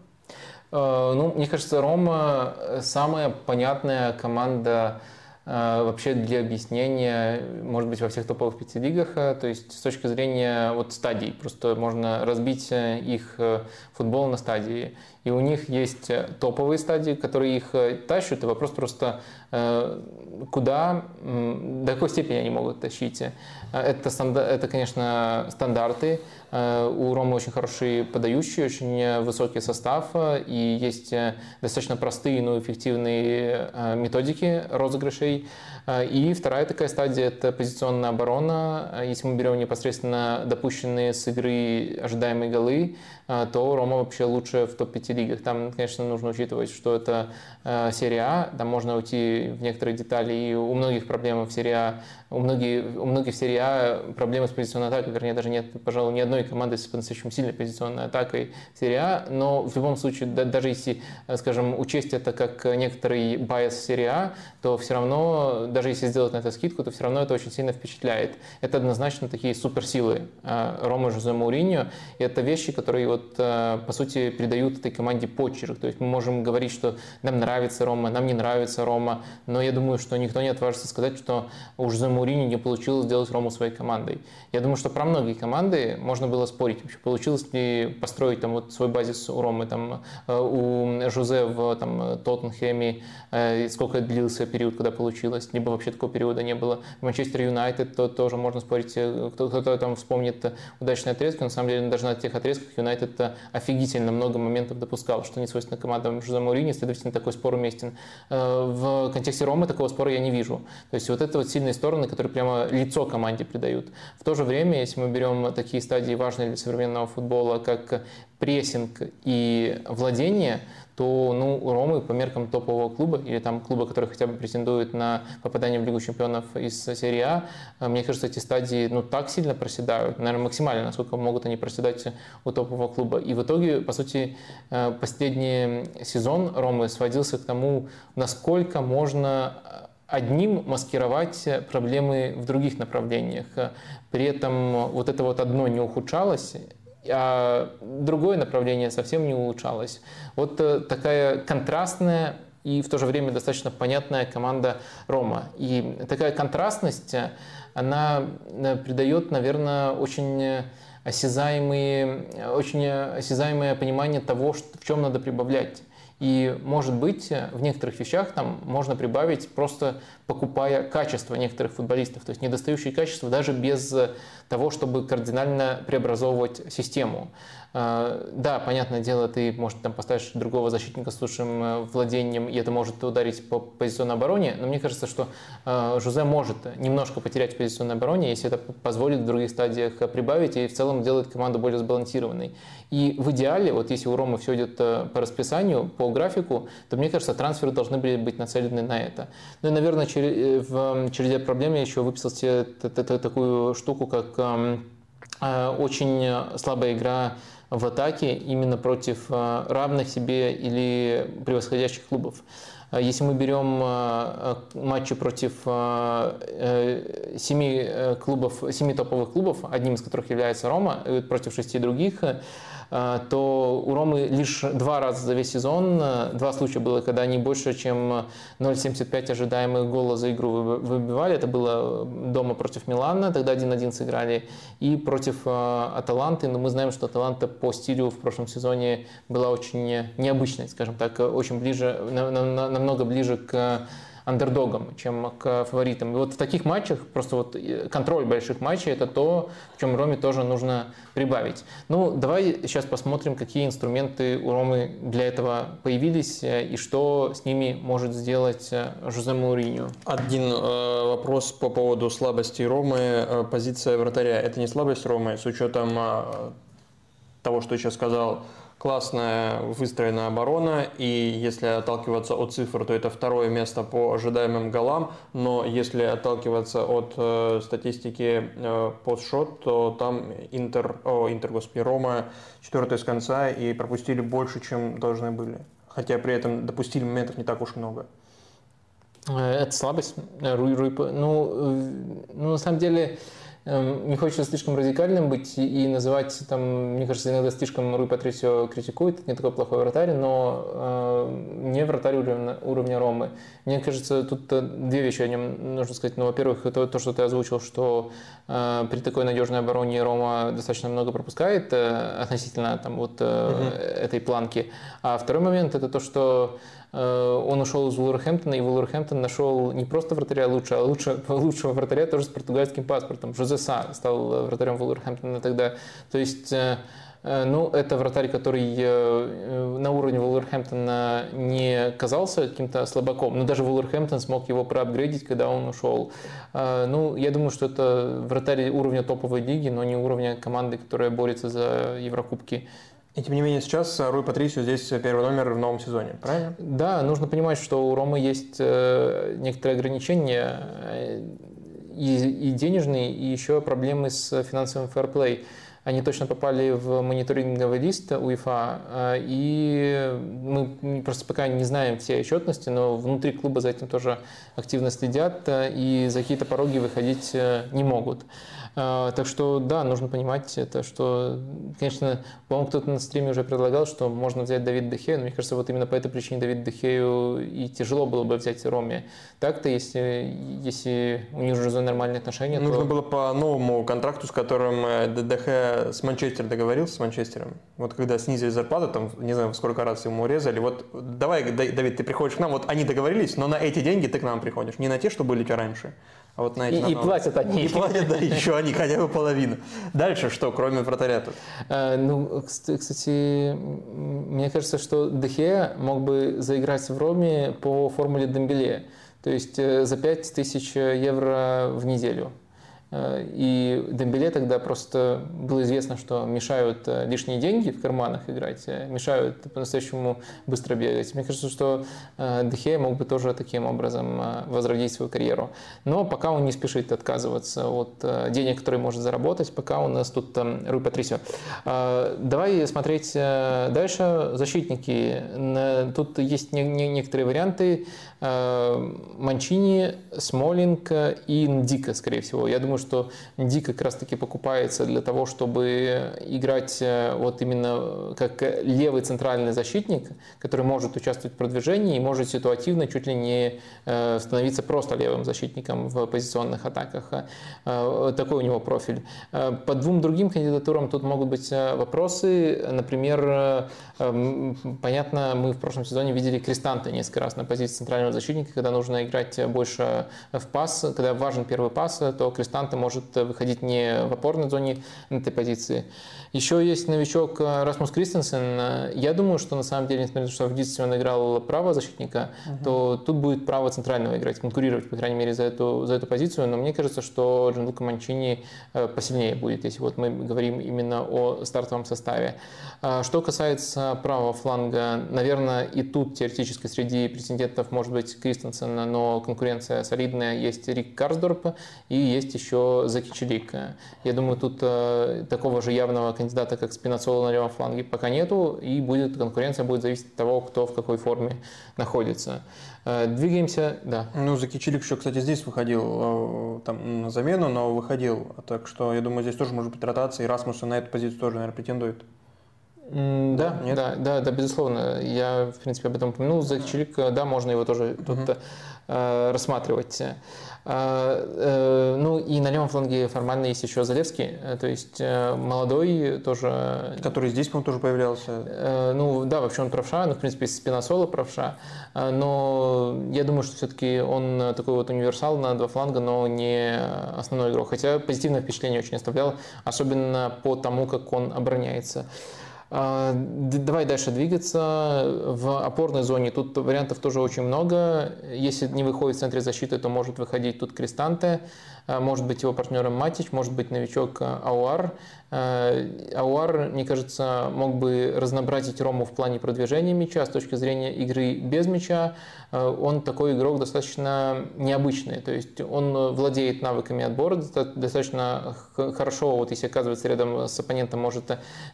А, ну, мне кажется, Рома самая понятная команда вообще для объяснения, может быть, во всех топовых пяти лигах, а, то есть с точки зрения вот стадий, просто можно разбить э, их э, футбол на стадии. И у них есть э, топовые стадии, которые их тащат, и вопрос просто, куда, до какой степени они могут тащить. Это, это конечно, стандарты, Э, у Ромы очень хороший подающий, очень высокий состав, и есть э, достаточно простые, но эффективные э, методики розыгрышей. И вторая такая стадия – это позиционная оборона. Если мы берем непосредственно допущенные с игры ожидаемые голы, то Рома вообще лучше в топ-5 лигах. Там, конечно, нужно учитывать, что это серия А, там можно уйти в некоторые детали, и у многих проблем в серии А, у многих, у многих в серии А проблемы с позиционной атакой, вернее, даже нет, пожалуй, ни одной командой с по-настоящему сильной позиционной атакой серии А, но в любом случае, да, даже если, скажем, учесть это как некоторый bias серии А, то все равно, даже если сделать на это скидку, то все равно это очень сильно впечатляет. Это однозначно такие суперсилы э, Рома Жозе Мауриньо, и это вещи, которые вот, э, по сути, придают этой команде почерк. То есть мы можем говорить, что нам нравится Рома, нам не нравится Рома, но я думаю, что никто не отважится сказать, что у Жозе Мауриньо не получилось сделать Рому своей командой. Я думаю, что про многие команды можно было спорить, вообще получилось ли построить там вот свой базис у Ромы, там э, у Жузе в там, Тоттенхэме, э, сколько длился период, когда получилось, либо вообще такого периода не было. Манчестер Юнайтед то тоже можно спорить, э, кто-то там вспомнит удачные отрезки, на самом деле даже на тех отрезках Юнайтед офигительно много моментов допускал, что не свойственно командам Жузе Маурини, следовательно, такой спор уместен. В контексте Ромы такого спора я не вижу. То есть вот это вот сильные стороны, которые прямо лицо команде придают. В то же время, если мы берем такие стадии важные для современного футбола, как прессинг и владение, то ну, у Ромы по меркам топового клуба или там клуба, который хотя бы претендует на попадание в Лигу чемпионов из серии А, мне кажется, эти стадии ну, так сильно проседают, наверное, максимально, насколько могут они проседать у топового клуба. И в итоге, по сути, э, последний сезон Ромы сводился к тому, насколько можно одним маскировать проблемы в других направлениях. При этом вот это вот одно не ухудшалось, а другое направление совсем не улучшалось. Вот э, такая контрастная и в то же время достаточно понятная команда Рома. И такая контрастность, она э, придает, наверное, очень осязаемые, очень осязаемое понимание того, в чем надо прибавлять. И, может быть, в некоторых вещах там можно прибавить просто покупая качество некоторых футболистов, то есть недостающие качества даже без того, чтобы кардинально преобразовывать систему. А, да, понятное дело, ты, может, там поставишь другого защитника с лучшим э, владением, и это может ударить по позиционной обороне, но мне кажется, что э, Жузе может немножко потерять в позиционной обороне, если это позволит в других стадиях прибавить и в целом делает команду более сбалансированной. И в идеале, вот если у Ромы все идет э, по расписанию, по графику, то мне кажется, трансферы должны были быть нацелены на это. Ну и, наверное, в череде проблем я еще выписал себе такую штуку, как очень слабая игра в атаке именно против равных себе или превосходящих клубов. А если мы берем а, а, матчи против э, семи э, клубов, семи топовых клубов, одним из которых является Рома, против шести других, то у Ромы лишь два раза за весь сезон, два случая было, когда они больше, чем 0,75 ожидаемых гола за игру выбивали. Это было дома против Милана, тогда 1-1 сыграли, и против Аталанты. Но мы знаем, что Аталанта по стилю в прошлом сезоне была очень необычной, скажем так, очень ближе, намного ближе к андердогом, чем к фаворитам. И вот в таких матчах просто вот э, контроль больших матчей это то, в чем Роме тоже нужно прибавить. Ну, давай сейчас посмотрим, какие инструменты у Ромы для этого появились э, и что с ними может сделать э, Жозе Мауриньо. Один э, вопрос по поводу слабости Ромы. Позиция вратаря – это не слабость Ромы с учетом э, того, что я сейчас сказал – классная выстроенная оборона, и если отталкиваться от цифр, то это второе место по ожидаемым голам, но если отталкиваться от э, статистики э, постшот, то там Интер, о, Интер, господи, Рома четвертая с конца и пропустили больше, чем должны были. Хотя при этом допустили моментов не так уж много. Э, это слабость. Руй, ну, э, ну, на самом деле, не хочется слишком радикальным быть и называть, там, мне кажется, иногда слишком Руй Патрисио критикует, не такой плохой вратарь, но э, не вратарь уровня, уровня Ромы. Мне кажется, тут э, две вещи о нем нужно сказать. Ну, во-первых, это то, что ты озвучил, что э, при такой надежной обороне Рома достаточно много пропускает э, относительно там, вот, э, угу. этой планки. А второй момент это то, что он ушел из Вулверхэмптона, и Вулверхэмптон нашел не просто вратаря лучше, а лучше, лучшего вратаря тоже с португальским паспортом. Жозе Са стал вратарем Вулверхэмптона тогда. То есть э, э, ну, это вратарь, который на уровне Вулверхэмптона не казался каким-то слабаком, но даже Вулверхэмптон смог его проапгрейдить, когда он ушел. Ну, я думаю, что это вратарь уровня топовой лиги, но не уровня команды, которая борется за Еврокубки. И тем не менее сейчас Руй Патрисио здесь первый номер в новом сезоне, правильно? Да, нужно понимать, что у Ромы есть э, некоторые ограничения э, и, и денежные, и еще проблемы с финансовым фэрплей. Они точно попали в мониторинговый лист УЕФА, э, и мы просто пока не знаем все отчетности, но внутри клуба за этим тоже активно следят, и за какие-то пороги выходить не могут. А, так что, да, нужно понимать это, что, конечно, по-моему, кто-то на стриме уже предлагал, что можно взять Давид Дехею, но мне кажется, вот именно по этой причине Давид Дехею и тяжело было бы взять Роме. Так-то, если, если у них уже нормальные отношения, Нужно то... было по новому контракту, с которым э, ДДХ с Манчестер договорился, с Манчестером. Вот когда снизили зарплату, там, не знаю, сколько раз ему урезали, вот давай, Давид, ты приходишь к нам, вот они договорились, но на эти деньги ты к нам приходишь, не на те, что были у тебя раньше. А вот на эти, и, и платят они. И платят, да, еще они хотя бы половину. Дальше что, кроме вратаря тут? А, ну, кстати, мне кажется, что Дехе мог бы заиграть в Роме по формуле Дембеле. То есть э, за 5000 евро в неделю. Э, и Дембеле тогда просто было известно, что мешают э, лишние деньги в карманах играть, э, мешают по-настоящему быстро бегать. Мне кажется, что Дехея мог бы тоже таким образом возродить свою карьеру. Но пока он не спешит отказываться от денег, которые может заработать, пока у нас тут Руй Патрисио. Давай смотреть дальше. Защитники. Тут есть некоторые варианты. Манчини, Смолинг и Ндика, скорее всего. Я думаю, что Ди как раз-таки покупается для того, чтобы играть э, вот именно как левый центральный защитник, который может участвовать в продвижении и может ситуативно чуть ли не э, становиться просто левым защитником в позиционных атаках. Э, такой у него профиль. По двум другим кандидатурам тут могут быть вопросы. Например, понятно, мы в прошлом сезоне видели Кристанта несколько раз на позиции центрального защитника, когда нужно играть больше в пас, когда важен первый пас, то Кристант Кристанте может выходить не в опорной зоне этой позиции. Еще есть новичок Расмус Кристенсен. Я думаю, что на самом деле, несмотря на то, что в детстве он играл право защитника, угу. то тут будет право центрального играть, конкурировать, по крайней мере, за эту, за эту позицию. Но мне кажется, что Джанлука Манчини посильнее будет, если вот мы говорим именно о стартовом составе. Что касается правого фланга, наверное, и тут теоретически среди претендентов может быть Кристенсен, но конкуренция солидная. Есть Рик Карсдорп и есть еще Заки Челик. Я думаю, тут э, такого же явного кандидата, как Спинацоло на левом фланге, пока нету, и будет конкуренция будет зависеть от того, кто в какой форме находится. Э, двигаемся, да. Ну, Закичилик еще, кстати, здесь выходил э, там, на замену, но выходил. Так что, я думаю, здесь тоже может быть ротация, и Расмуssen на эту позицию тоже, наверное, претендует. Да, Нет? да, да, да, безусловно. Я, в принципе, об этом упомянул. Закичилик, да, можно его тоже тут угу. э, рассматривать. А, э, ну и на левом фланге формально есть еще Залевский, э, то есть э, молодой тоже. Который здесь, по-моему, тоже появлялся. Ну да, вообще он правша, ну в принципе Спиносоло правша, но я думаю, что все-таки он такой вот универсал на два фланга, но не основной игрок. Хотя позитивное впечатление очень оставлял, особенно по тому, как он обороняется. А, давай дальше двигаться. В опорной зоне тут вариантов тоже очень много. Если не выходит в центре защиты, то может выходить тут Крестанте, а, может быть его партнером Матич, может быть новичок Ауар. А, Ауар, мне кажется, мог бы разнообразить Рому в плане продвижения мяча с точки зрения игры без мяча. Э, он такой игрок достаточно необычный. То есть он владеет навыками отбора достаточно хорошо, вот если оказывается рядом с оппонентом, может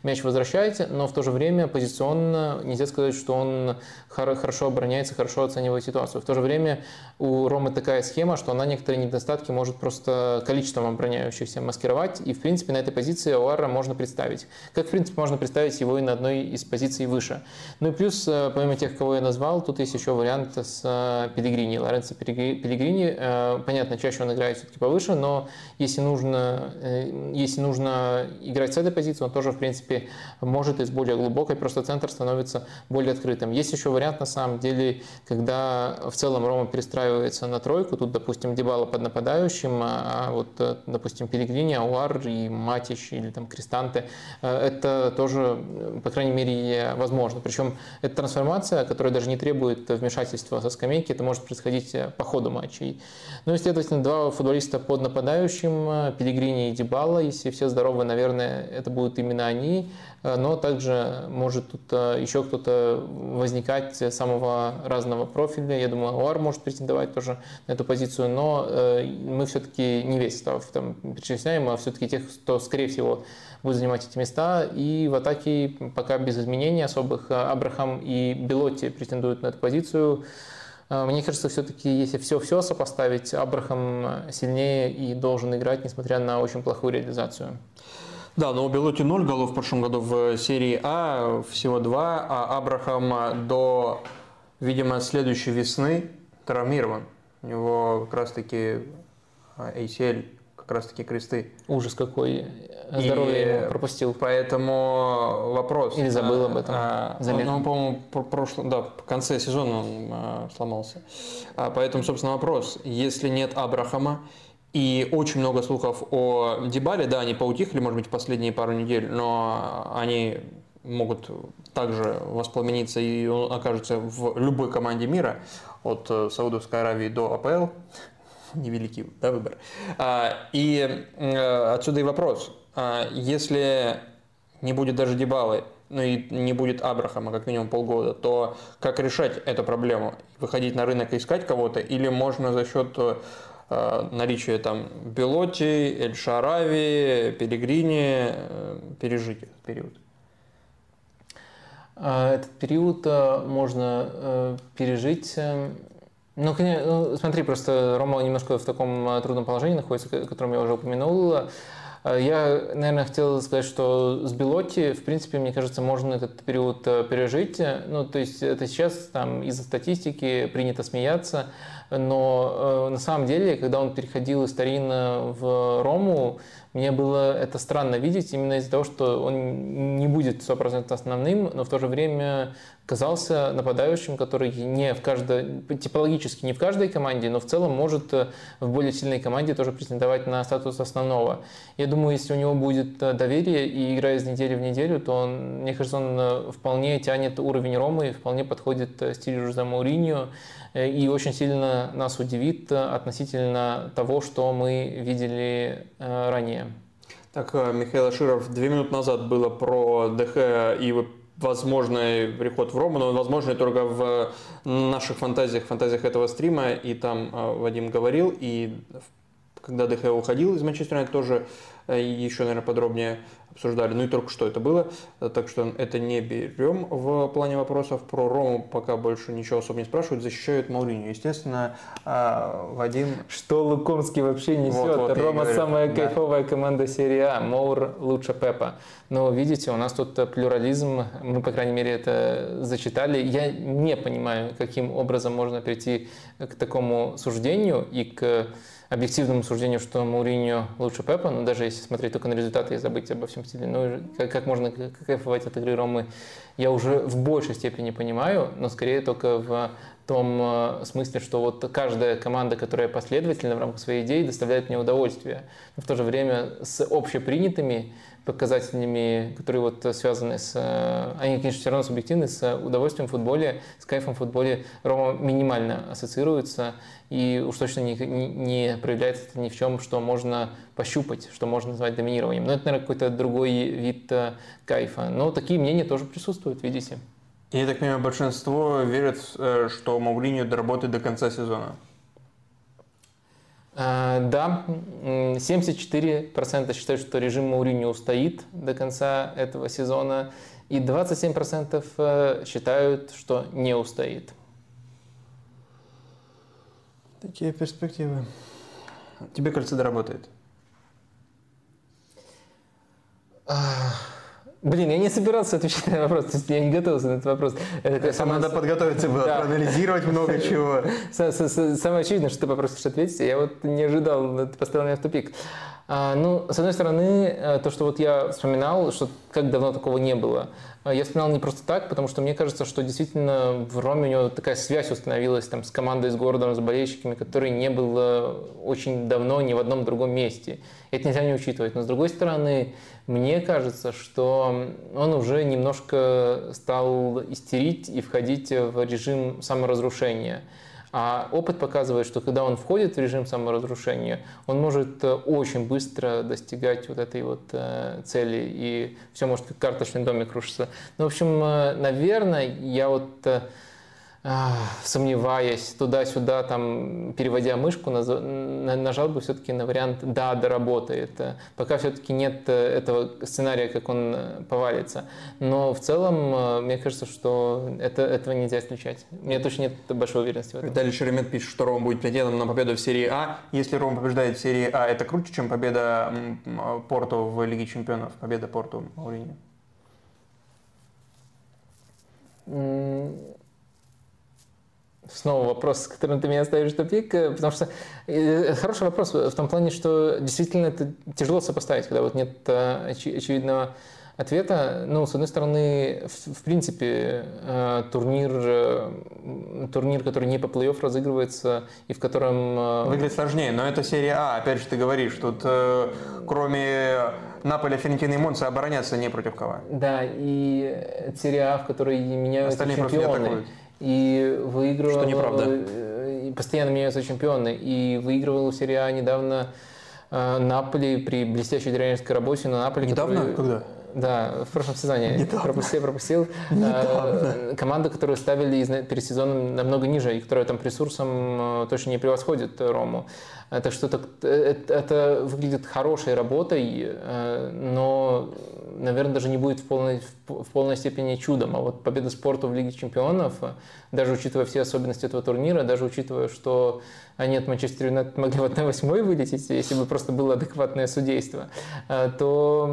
мяч возвращать, но в то же время позиционно нельзя сказать, что он хорошо обороняется, хорошо оценивает ситуацию. В то же время у Ромы такая схема, что она некоторые недостатки может просто количеством обороняющихся маскировать, и в принципе на этой позиции Оара можно представить. Как в принципе можно представить его и на одной из позиций выше. Ну и плюс, э, помимо тех, кого я назвал, тут есть еще вариант с э, Пелигрини, Лоренцо Пелигрини. Э, понятно, чаще он играет все-таки повыше, но если нужно, если нужно играть с этой позиции, он тоже, в принципе, может из более глубокой, просто центр становится более открытым. Есть еще вариант, на самом деле, когда в целом Рома перестраивается на тройку, тут, допустим, Дебала под нападающим, а вот, допустим, Пелигрини, Ауар и Матич или там Кристанте, это тоже, по крайней мере, возможно. Причем это трансформация, которая даже не требует вмешательства со скамейки, это может происходить э, по ходу матчей. Ну и, следовательно, два футболиста под нападающим, э, Пелигрини и Дебала, если все здоровы, наверное, это будут именно они, э, но также может тут еще кто-то возникать самого разного профиля. Я думаю, Уар может претендовать тоже на эту позицию, но мы все-таки не весь состав там перечисляем, а все-таки тех, кто, скорее всего, будет занимать эти места. И в атаке пока без изменений особых Абрахам и Белотти претендуют на эту позицию. Мне кажется, все-таки, если все-все сопоставить, Абрахам сильнее и должен играть, несмотря на очень плохую реализацию. Да, но у Белоти 0 голов в прошлом году в серии А, всего 2, а Абрахам до, видимо, следующей весны травмирован. У него как раз-таки ACL как раз-таки кресты. Ужас какой. Здоровье ему пропустил. Поэтому вопрос. Или забыл об этом. А, ну, по-моему, прошлом, да, в конце сезона он а, сломался. А, поэтому, собственно, вопрос. Если нет Абрахама, и очень много слухов о Дебале, да, они поутихли, может быть, последние пару недель, но они могут также воспламениться, и он окажется в любой команде мира, от э, Саудовской Аравии до АПЛ, невеликий да, выбор. А, и э, отсюда и вопрос. А, если не будет даже Дебалы, ну и не будет Абрахама как минимум полгода, то как решать эту проблему? Выходить на рынок и искать кого-то? Или можно за счет э, наличия там Белоти, Эль Шарави, Пелигрини э, пережить этот период? А, этот период можно пережить ну, конечно, ну, смотри, просто Рома немножко в таком э, трудном положении находится, о котором я уже упомянул. Э, я, наверное, хотел сказать, что с Белотти, в принципе, мне кажется, можно этот период э, пережить. Ну, то есть это сейчас там из-за статистики принято смеяться, но э, на самом деле, когда он переходил из Тарина в Рому, мне было это странно видеть именно из-за того, что он не будет 100% основным, но в то же время казался нападающим, который не в каждой, типологически не в каждой команде, но в целом может э, в более сильной команде тоже претендовать на статус основного. Я думаю, если у него будет э, доверие и игра из недели в неделю, то он, мне кажется, он вполне тянет уровень Ромы и вполне подходит стилю Жозе Мауриньо и очень сильно нас удивит относительно того, что мы видели ранее. Так, Михаил Аширов, две минуты назад было про ДХ и возможный приход в Рому, но он возможный только в наших фантазиях, фантазиях этого стрима. И там Вадим говорил, и когда ДХ уходил из Манчестера, тоже э, еще, наверное, подробнее обсуждали. Ну и только что это было, так что это не берем в плане вопросов. Про Рому пока больше ничего особо не спрашивают, защищают Мауриню. Естественно, а, Вадим... Что Лукомский вообще несет? Вот, вот, Рома самая да. кайфовая команда серии А, Маур лучше Пепа. Но видите, у нас тут плюрализм, мы, по крайней мере, это зачитали. Я не понимаю, каким образом можно прийти к такому суждению и к объективному суждению, что Мауриньо лучше Пепа, но даже если смотреть только на результаты и забыть обо всем стиле, ну как, как можно кайфовать от игры Ромы, я уже в большей степени понимаю, но скорее только в том э, смысле, что вот каждая команда, которая последовательна в рамках своей идеи, доставляет мне удовольствие. Но в то же время с общепринятыми показателями, которые вот связаны с... Э, они, конечно, все равно субъективны, с удовольствием в футболе, с кайфом в футболе Рома минимально ассоциируется, и уж точно не, не, проявляется это ни в чем, что можно пощупать, что можно назвать доминированием. Но это, наверное, какой-то другой вид э, кайфа. Но такие мнения тоже присутствуют, видите. Я так понимаю, большинство верят, э, что Мауриньо доработает до конца сезона. А, да, 74% считают, что режим Мауриньо устоит до конца этого сезона, и 27% э, считают, что не устоит. Такие перспективы. Тебе кажется, доработает? Блин, я не собирался отвечать на вопрос, то есть я не готовился на этот вопрос. Это самое... Надо подготовиться было, да. проанализировать много чего. Самое очевидное, что ты попросишь ответить, я вот не ожидал, ты поставил меня в тупик. А, ну, с одной стороны, э, то, что вот я вспоминал, что как давно такого не было. А, я вспоминал не просто так, потому что мне кажется, что действительно в Роме у него такая связь установилась там, с командой, с городом, с болельщиками, которой не было очень давно ни в одном другом месте. Это нельзя не учитывать. Но с другой стороны, мне кажется, что он уже немножко стал истерить и входить в режим саморазрушения. А опыт показывает, что когда он входит в режим саморазрушения, он может э, очень быстро достигать вот этой вот э, цели, и все может как карточный домик рушиться. Ну, в общем, э, наверное, я вот сомневаясь туда-сюда, там, переводя мышку, нажал бы все-таки на вариант «да, доработает». Пока все-таки нет э, этого сценария, как он э, повалится. Но в целом, э, мне кажется, что это, этого нельзя исключать. У меня точно нет большой уверенности в этом. Виталий Шеремет пишет, что Рома будет претендентом на победу в серии А. Если Рома побеждает в серии А, это круче, чем победа Порту в Лиге Чемпионов, победа Порту Мауриньо? Снова вопрос, с которым ты меня ставишь в тупик, э, потому что э, хороший вопрос в том плане, что действительно это тяжело сопоставить, когда вот нет э, очевидного ответа. Ну, с одной стороны, в, в принципе, турнир, турнир, который не по плей-офф разыгрывается и в котором... Выглядит сложнее, но это серия А, опять же ты говоришь, тут кроме Наполя, Ферентина и Монца обороняться не против кого. Да, и серия А, в которой меняются Остальные чемпионы и выигрывал... Что неправда. Э, постоянно меняются чемпионы. И выигрывал серия А недавно э, Наполи при блестящей тренерской работе на Наполи. Недавно? Который... Когда? Да, в прошлом сезоне. Недавно. Пропустил, пропустил. Недавно. Э, команда, которую ставили перед сезоном намного ниже, и которая там ресурсом точно не превосходит Рому. Так что это, это, это выглядит хорошей работой, но наверное, даже не будет в полной, в полной степени чудом. А вот победа спорта в Лиге чемпионов, даже учитывая все особенности этого турнира, даже учитывая, что они от Манчестер Юнайтед могли в 1-8 вылететь, если бы просто было адекватное судейство, э, то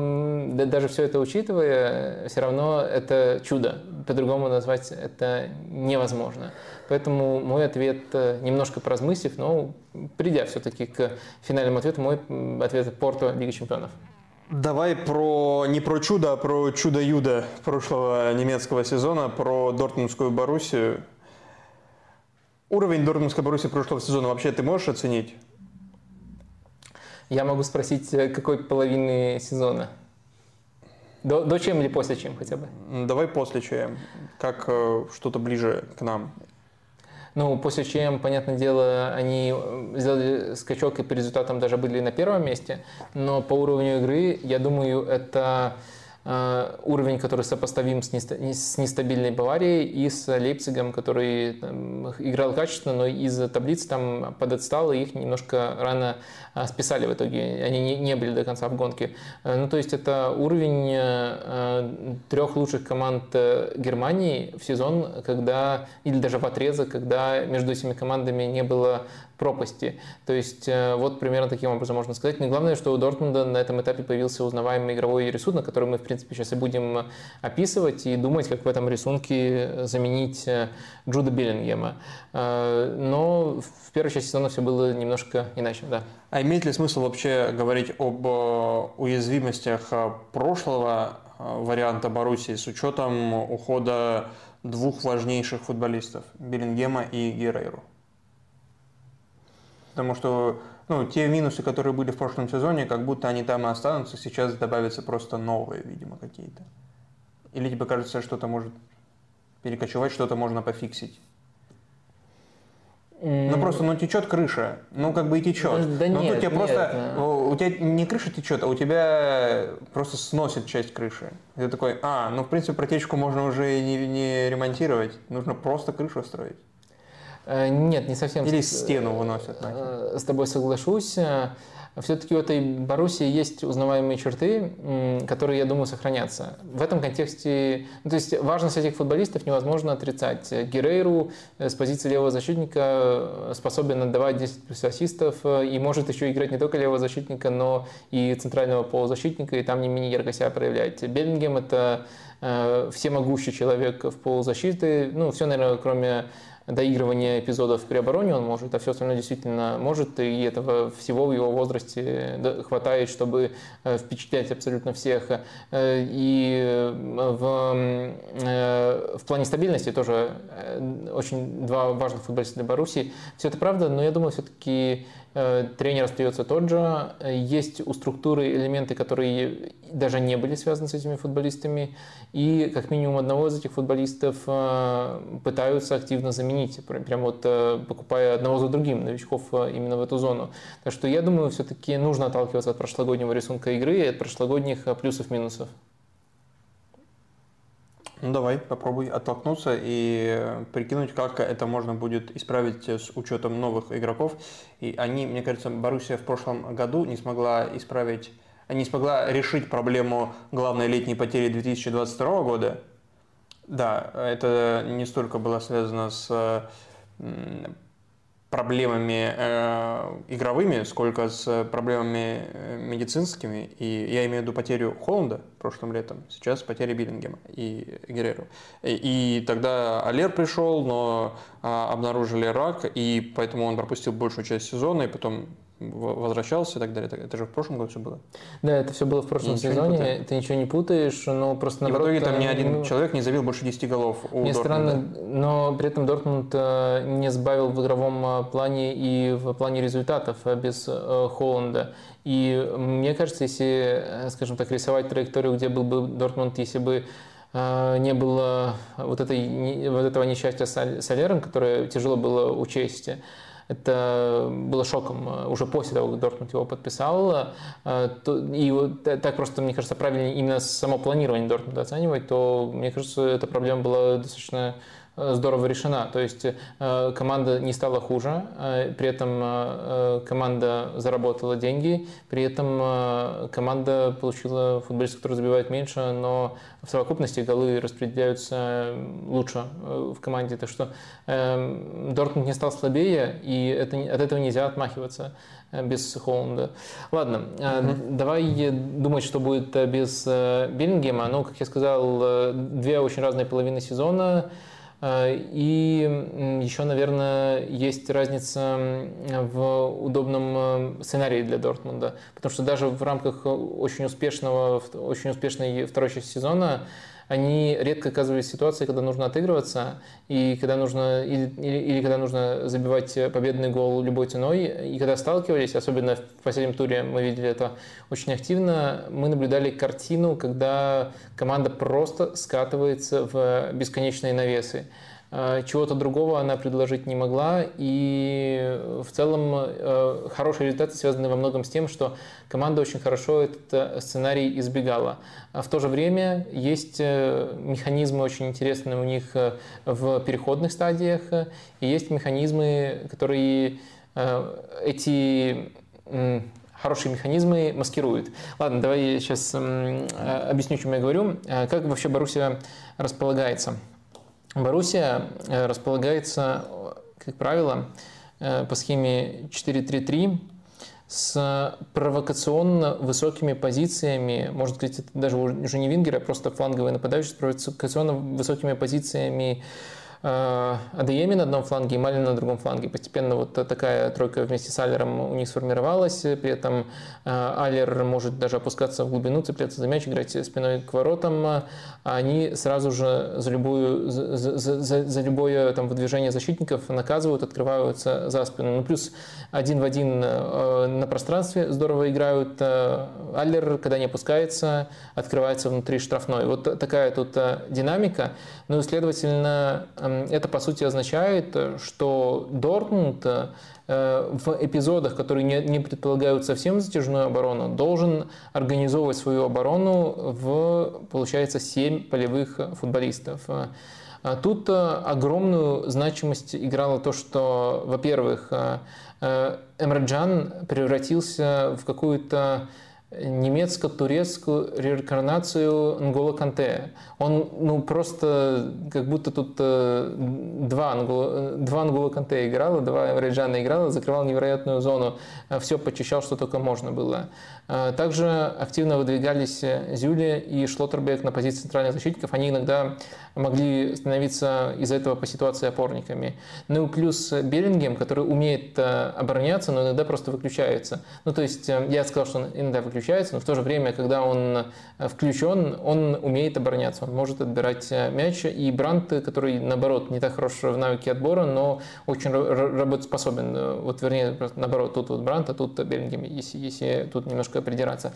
да, даже все это это учитывая, все равно это чудо. По-другому назвать это невозможно. Поэтому мой ответ, э, немножко поразмыслив, но придя все-таки к финальному ответу, мой ответ – Порто, Лига чемпионов. Давай про не про чудо, а про чудо-юдо прошлого немецкого сезона, про Дортмундскую Боруссию. Уровень Дортмундской Боруссии прошлого сезона вообще ты можешь оценить? Я могу спросить, э, какой половины сезона? До, до чем или после чем хотя бы? Давай после чем. Как э, что-то ближе к нам. Ну, после чем, понятное дело, они э, сделали скачок и по результатам даже были на первом месте, но по уровню игры, я думаю, это уровень, который сопоставим с, нестабильной Баварией и с Лейпцигом, который там, играл качественно, но из-за таблицы там подотстал, и их немножко рано э, списали в итоге. Они не, не были до конца в гонке. Э, ну, то есть это уровень трех лучших команд Германии в сезон, когда, или даже в отрезок, когда между этими командами не было пропасти. То есть э, вот примерно таким образом можно сказать. Но главное, что у Дортмунда на этом этапе появился узнаваемый игровой рисунок, который мы, в принципе, сейчас и будем описывать и думать, как в этом рисунке заменить э, Джуда Беллингема. Э, но в первой части сезона все было немножко иначе, да. А имеет ли смысл вообще говорить об уязвимостях прошлого варианта Боруссии с учетом ухода двух важнейших футболистов – Беллингема и Герейру? Потому что ну, те минусы, которые были в прошлом сезоне, как будто они там и останутся, сейчас добавятся просто новые, видимо, какие-то. Или тебе кажется, что-то может перекочевать, что-то можно пофиксить? Ну просто, ну течет крыша, ну как бы и течет. Да Но нет, тут тебе нет, просто, у тебя не крыша течет, а у тебя просто сносит часть крыши. И ты такой, а, ну в принципе протечку можно уже не, не ремонтировать, нужно просто крышу строить. Э, нет, не совсем. Или стену выносят. Э, с тобой соглашусь. Все-таки у этой Боруссии есть узнаваемые черты, которые, я думаю, сохранятся. В этом контексте, ну, то есть важность этих футболистов невозможно отрицать. Герейру э, с позиции левого защитника способен отдавать 10 плюс ассистов и может еще играть не только левого защитника, но и центрального полузащитника, и там не менее ярко себя проявлять. Беллингем – это всемогущий человек в полузащиты, ну, все, наверное, кроме доигрывание эпизодов при обороне он может, а все остальное действительно может, и этого всего в его возрасте хватает, чтобы э, впечатлять абсолютно всех. Э, и э, в, в плане стабильности тоже очень два важных футболиста для Боруссии. Все это правда, но я думаю, все-таки тренер остается тот же. Есть у структуры элементы, которые даже не были связаны с этими футболистами. И как минимум одного из этих футболистов э, пытаются активно заменить, прям вот э, покупая одного за другим новичков именно в эту зону. Так что я думаю, все-таки нужно отталкиваться от прошлогоднего рисунка игры и от прошлогодних плюсов-минусов. Ну давай, попробуй оттолкнуться и прикинуть, как это можно будет исправить с учетом новых игроков. И они, мне кажется, Боруссия в прошлом году не смогла исправить, не смогла решить проблему главной летней потери 2022 года. Да, это не столько было связано с проблемами э, игровыми, сколько с проблемами э, медицинскими. И я имею в виду потерю Холланда прошлым летом, сейчас потеря Биллингема и Герреру. И, и тогда Алер пришел, но а, обнаружили рак, и поэтому он пропустил большую часть сезона, и потом возвращался и так далее. Это же в прошлом году все было. Да, это все было в прошлом сезоне. Не ты ничего не путаешь, но просто наоборот... И в итоге там ни один ну, человек не забил больше 10 голов у Мне странно, но при этом Дортмунд э, не сбавил в игровом э, плане и в плане результатов э, без Холланда. И мне кажется, если, скажем так, рисовать траекторию, где был бы Дортмунд, если бы не было вот, этой, вот этого несчастья с Алером, которое тяжело было учесть, это было шоком э, уже после того, как Дортмунд его подписал. Э, и так просто, мне кажется, правильнее именно само планирование Дортмунда оценивать, то, мне кажется, эта проблема была достаточно здорово решена. То есть команда не стала хуже, при этом команда заработала деньги, при этом команда получила футболистов, которые забивают меньше, но в совокупности голы распределяются лучше в команде. Так что Дортмунд не стал слабее, и это, от этого нельзя отмахиваться. Э, без Холланда. Ладно, угу. давай думать, что будет э, без Биллингема. Ну, как я сказал, две очень разные половины сезона. И еще, наверное, есть разница в удобном сценарии для Дортмунда. Потому что даже в рамках очень успешного, очень успешной второй части сезона они редко оказывались в ситуации, когда нужно отыгрываться, и когда нужно, или, или, или когда нужно забивать победный гол любой ценой. И когда сталкивались, особенно в последнем туре мы видели это очень активно, мы наблюдали картину, когда команда просто скатывается в бесконечные навесы. Э, чего-то другого она предложить не могла, и в целом э, хорошие результаты связаны во многом с тем, что команда очень хорошо этот э, сценарий избегала. А в то же время есть механизмы очень интересные у них в переходных стадиях, и есть механизмы, которые эти хорошие механизмы маскируют. Ладно, давай я сейчас объясню, о чем я говорю. Как вообще Боруссия располагается? Боруссия э, располагается, как правило, э, по схеме 4-3-3 с провокационно высокими позициями, может быть, это даже уже не вингеры, а просто фланговые нападающие с провокационно высокими позициями Адееми на одном фланге и Малин на другом фланге. Постепенно вот такая тройка вместе с Алером у них сформировалась. При этом э, Алер может даже опускаться в глубину, цепляться за мяч, играть спиной к воротам. А они сразу же за, любую, за, за, за, любое там, выдвижение защитников наказывают, открываются за спину. Ну, плюс один в один э, на пространстве здорово играют. Аллер, когда не опускается, открывается внутри штрафной. Вот такая тут динамика. Ну и, следовательно, это, по сути, означает, что Дортмунд э, в эпизодах, которые не, предполагают совсем затяжную оборону, должен организовывать свою оборону в, получается, 7 полевых футболистов. А тут э, огромную значимость играло то, что, во-первых, э, Эмраджан превратился в какую-то немецко-турецкую реинкарнацию Нгола Канте. Он ну, просто как будто тут э, два, Нгола, два Нгола Канте играло, два Реджана играло, закрывал невероятную зону, э, все почищал, что только можно было. Э, также активно выдвигались Зюли и Шлоттербек на позиции центральных защитников. Они иногда могли становиться из-за этого по ситуации опорниками. Ну и плюс Беллингем, который умеет обороняться, но иногда просто выключается. Ну то есть я сказал, что он иногда выключается, но в то же время, когда он включен, он умеет обороняться, он может отбирать мяч. И Брант, который, наоборот, не так хорош в навыке отбора, но очень работоспособен. Вот вернее, наоборот, тут вот Брант, а тут Беллингем, если, если тут немножко придираться.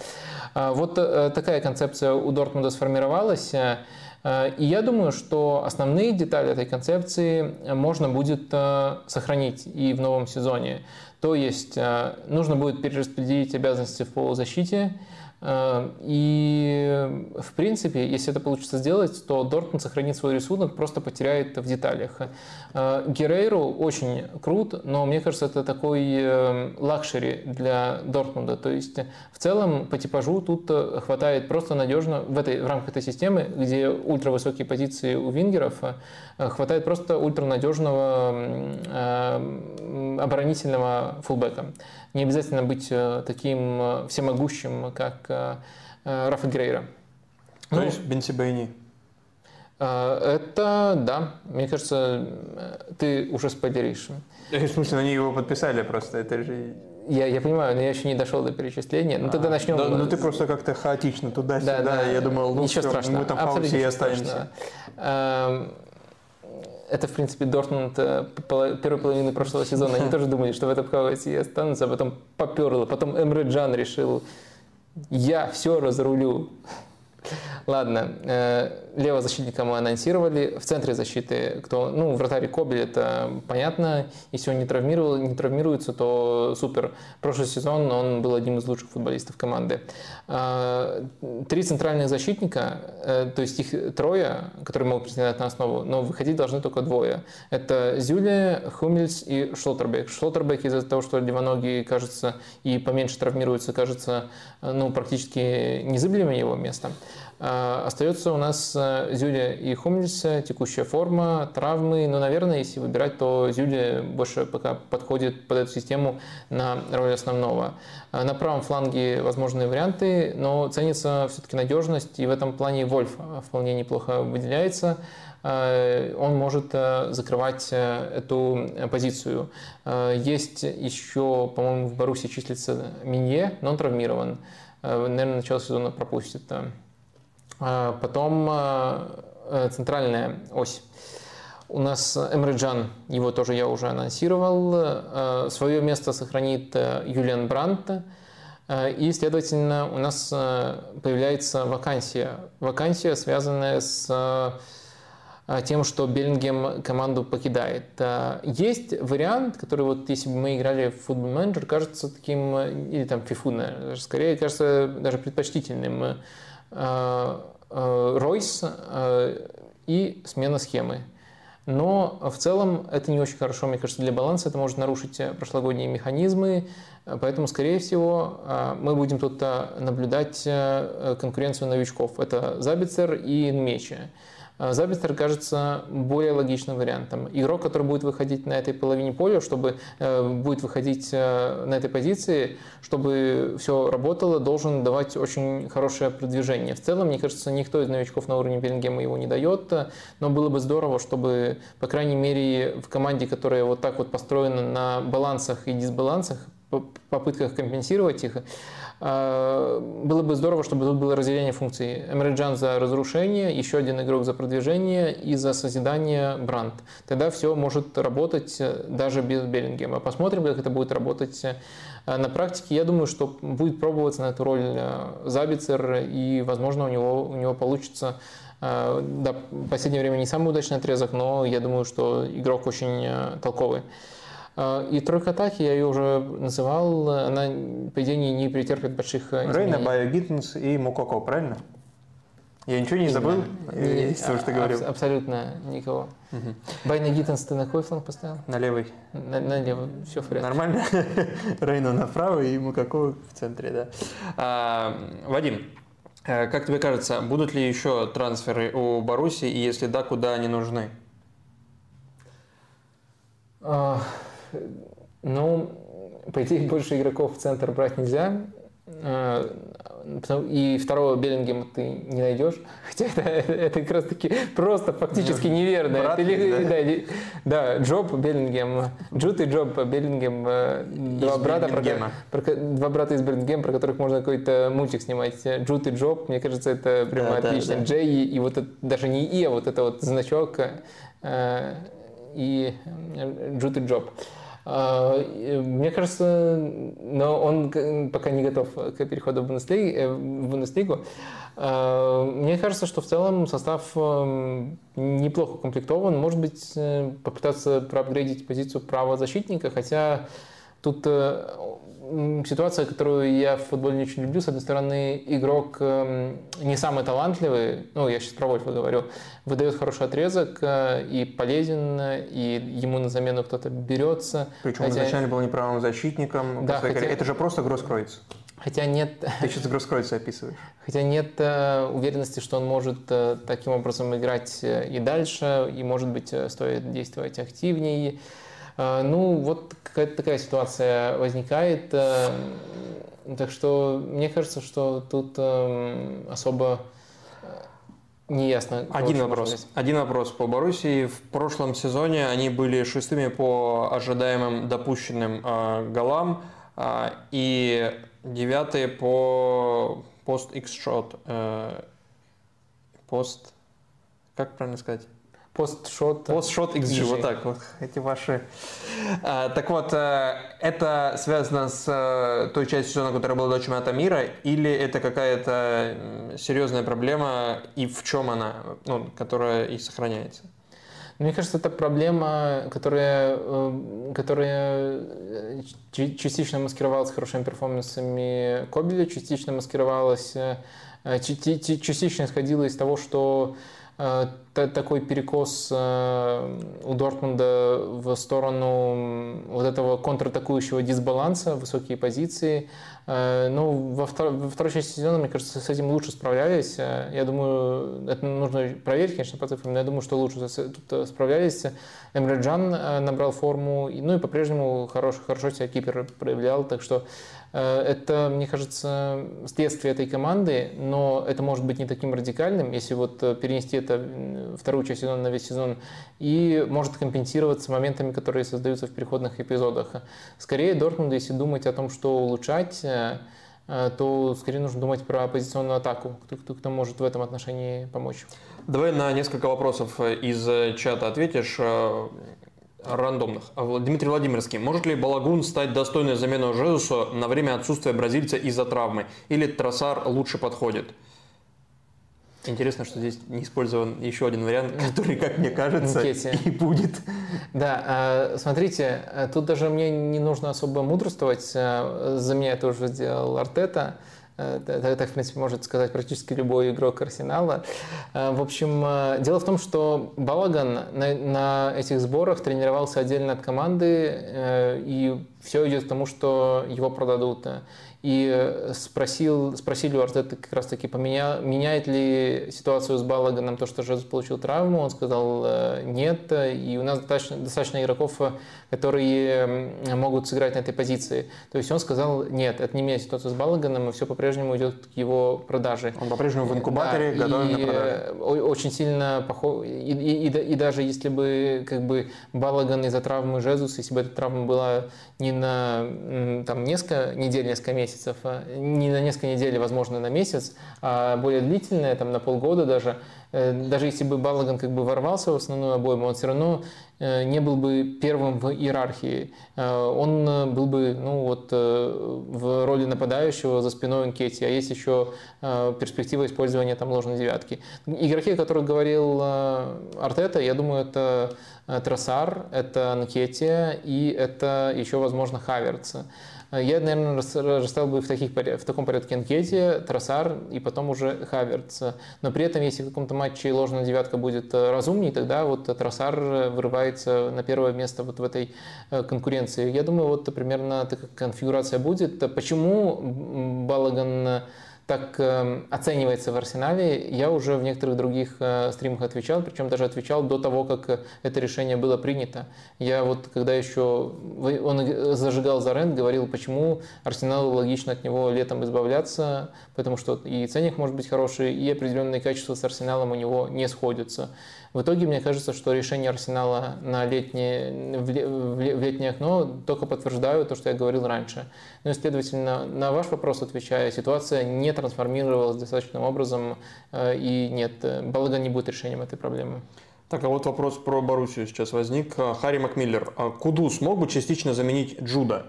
А, вот э, такая концепция у Дортмунда сформировалась. Э, и я думаю, что основные детали этой концепции можно будет э, сохранить и в новом сезоне. То есть нужно будет перераспределить обязанности в полузащите, Э, и, в принципе, если это получится сделать, то Дортмунд сохранит свой рисунок, просто потеряет в деталях. Э, Герейру очень крут, но мне кажется, это такой э, luxury для Дортмунда. То есть, в целом, по типажу тут хватает просто надежно, в, этой, в рамках этой системы, где ультравысокие позиции у вингеров, хватает просто ультранадежного оборонительного фулбека не обязательно быть э, таким э, всемогущим, как э, Рафа Грейра. То ну, есть Бенси Бейни? Это, да, мне кажется, ты уже спойлеришь. В смысле, они его подписали просто, это же... Я, я понимаю, но я еще не дошел до перечисления. Ну, тогда начнем. Да, ну, ты просто как-то хаотично туда-сюда. Да, да, я думал, ну, ничего все, страшного. мы там паузе и останемся. Эм, это, в принципе, Дортмунд э, первой половины прошлого сезона. Они тоже думали, что в этом хаосе останутся, а потом поперло. Потом Эмре Джан решил, я все разрулю. Ладно, э, левого защитника мы анонсировали. В центре защиты, кто, ну, вратарь Кобель, это понятно. Если он не, травмировал, не травмируется, то супер. Прошлый сезон он был одним из лучших футболистов команды. Э, три центральных защитника, э, то есть их трое, которые могут претендовать на основу, но выходить должны только двое. Это Зюле, Хумельс и Шлоттербек. Шлоттербек из-за того, что левоногий, кажется, и поменьше травмируется, кажется, ну, практически незыблемым его местом. А, остается у нас э, Зюля и Хумельс, текущая форма, травмы. Но, наверное, если выбирать, то Зюля больше пока подходит под эту систему на роль основного. А, на правом фланге возможные варианты, но ценится все-таки надежность, и в этом плане Вольф вполне неплохо выделяется а, он может э, закрывать э, эту позицию. Есть еще, по-моему, в Баруси числится Минье, но он травмирован. Наверное, начало сезона пропустит. А, потом а, э, центральная ось. У нас Эмреджан, его тоже я уже анонсировал. Э, Свое место сохранит э, Юлиан Брант. И, следовательно, у нас появляется вакансия. Вакансия, связанная с тем, что Беллингем команду покидает. Есть вариант, который вот если бы мы играли в футбол менеджер, кажется таким, или там фифу, наверное, скорее кажется даже предпочтительным. Э, э, Ройс э, и смена схемы. Но в целом это не очень хорошо, мне кажется, для баланса. Это может нарушить прошлогодние механизмы. Поэтому, скорее всего, мы будем тут наблюдать конкуренцию новичков. Это Забицер и Нмечи. А, Забистер кажется более логичным вариантом. Игрок, который будет выходить на этой половине поля, чтобы э, будет выходить э, на этой позиции, чтобы все работало, должен давать очень хорошее продвижение. В целом, мне кажется, никто из новичков на уровне Беллингема его не дает, но было бы здорово, чтобы, по крайней мере, в команде, которая вот так вот построена на балансах и дисбалансах, попытках компенсировать их, было бы здорово, чтобы тут было разделение функций. Эмреджан за разрушение, еще один игрок за продвижение и за созидание бранд. Тогда все может работать э, даже без Беллингема. Посмотрим, как это будет работать э, на практике. Я думаю, что будет пробоваться на эту роль э, Забицер, и, возможно, у него, у него получится да, в последнее время не самый удачный отрезок, но я думаю, что игрок очень толковый. А, и тройка атаки, я ее уже называл, она, по идее, не претерпит больших э, изменений. Рейна, Байо Гиттенс и Мукоко, правильно? Я ничего не забыл не, из того, что ты говорил? Абсолютно никого. Угу. Байна Гиттенс ты на какой фланг поставил? На левый. На, на левый, все в порядке. Нормально? Рейна направо и Мукоко в центре, да. А, Вадим, э, как тебе кажется, будут ли еще трансферы у Баруси, и если да, куда они нужны? А, ну, по идее, больше игроков в центр брать нельзя. А, и второго Беллингема ты не найдешь. Хотя это, это как раз таки просто фактически неверно. Брат, это, да? Да, да, Джоб Беллингем, Джуд и Джоб Беллингем, э, два брата, про, про, два брата из Беллингема, про которых можно какой-то мультик снимать. Джуд и Джоб, мне кажется, это прямо да, отлично. Да, да. Джей и вот это, даже не И, а вот это вот значок э, и Джуд и Джоб. А, мне кажется, но он пока не готов к переходу в. В Бундеслигу. А, мне кажется, что в целом состав эм, неплохо укомплектован. Может быть, э, попытаться проапгрейдить позицию правозащитника, хотя тут э, ситуация, которую я в футболе не очень люблю. С одной стороны, игрок эм, не самый талантливый, ну, я сейчас про Вольфа говорю, выдает хороший отрезок э, и полезен, и ему на замену кто-то берется. Причем хотя... изначально был неправым защитником. Да, хотя... Это же просто Гроскройц. Хотя нет... Ты сейчас Гроскройца описываешь. Хотя нет э, уверенности, что он может э, таким образом играть и дальше, и, может быть, стоит действовать активнее. Э, ну, вот какая-то такая ситуация возникает. Э, так что мне кажется, что тут э, особо не ясно. Один вопрос. Один вопрос по Боруссии. В прошлом сезоне они были шестыми по ожидаемым допущенным э, голам э, и девятые по пост X-shot. Э, пост... Как правильно сказать? Постшот. Постшот XG, вот так вот, эти ваши. А, так вот, э, это связано с э, той частью сезона, которая была до чемпионата мира, или это какая-то серьезная проблема, и в чем она, ну, которая и сохраняется? Мне кажется, это проблема, которая, э, которая частично маскировалась хорошими перформансами Кобеля, частично маскировалась, частично исходила из того, что Э, такой перекос э, у Дортмунда в сторону вот этого контратакующего дисбаланса, высокие позиции. Э, ну, во, втор во второй части сезона, мне кажется, с этим лучше справлялись. Я думаю, это нужно проверить, конечно, по цифрам, но я думаю, что лучше тут справлялись. Эмре Джан набрал форму, ну и по-прежнему хорош, хорошо себя кипер проявлял, так что Э, это, мне кажется, следствие этой команды, но это может быть не таким радикальным, если вот э, перенести это вторую часть сезона на весь сезон, и может компенсироваться моментами, которые создаются в переходных эпизодах. Скорее, Дортмунду, если думать о том, что улучшать, э, то скорее нужно думать про оппозиционную атаку, кто, кто, кто может в этом отношении помочь. Давай на несколько вопросов из чата ответишь рандомных. А Дмитрий Владимирский. Может ли Балагун стать достойной заменой Жезусу на время отсутствия бразильца из-за травмы? Или Тросар лучше подходит? Интересно, что здесь не использован еще один вариант, который, как мне кажется, Никете. и будет. Да, а, смотрите, тут даже мне не нужно особо мудрствовать. А, за меня это уже сделал Артета. Это, в принципе, может сказать практически любой игрок Арсенала. Э, в общем, э, дело в том, что Балаган на, на этих сборах тренировался отдельно от команды, э, и все идет к тому, что его продадут и э, спросил, спросили у Артета как раз таки, поменя, меняет ли ситуацию с Балаганом то, что Жезус получил травму. Он сказал э, нет, и у нас достаточно, достаточно игроков, э, которые могут сыграть на этой позиции. То есть он сказал нет, это не меняет ситуацию с Балаганом, и все по-прежнему идет к его продаже. Он по-прежнему в инкубаторе, да, готовен и, продажу. Очень сильно похож, и, и, и, и даже если бы как бы Балаган из-за травмы Жезуса, если бы эта травма была не на там, несколько недель, несколько месяцев, а не на несколько недель, возможно, на месяц, а более длительная, там, на полгода даже, э, даже если бы Балаган как бы ворвался в основную обойму, он все равно э, не был бы первым в иерархии. Э, он был бы ну, вот, в роли нападающего за спиной Анкети, а есть еще перспектива использования там, ложной девятки. Игроки, о которых говорил Артета, я думаю, это Тросар, это Анкетия и это еще, возможно, Хаверц. Э, я, наверное, расставил бы в, таких, в таком порядке Анкетия, Тросар и потом уже Хаверц. Но при этом, если в каком-то матче ложная девятка будет э, разумней, тогда вот Тросар вырывается на первое место вот в этой конкуренции. Я думаю, вот примерно такая конфигурация будет. Почему Балаган так э, оценивается в Арсенале, я уже в некоторых других э, стримах отвечал, причем даже отвечал до того, как э, это решение было принято. Я вот, когда еще он зажигал за рент, говорил, почему Арсеналу логично от него летом избавляться, потому что и ценник может быть хороший, и определенные качества с Арсеналом у него не сходятся. В итоге, мне кажется, что решение Арсенала на летнее, в летнее окно только подтверждают то, что я говорил раньше. Ну и, следовательно, на ваш вопрос отвечая, ситуация не трансформировалась достаточным образом, э, и нет, Балаган не будет решением этой проблемы. Так, а вот вопрос про Боруссию сейчас возник. Харри Макмиллер. А Куду смог бы частично заменить Джуда?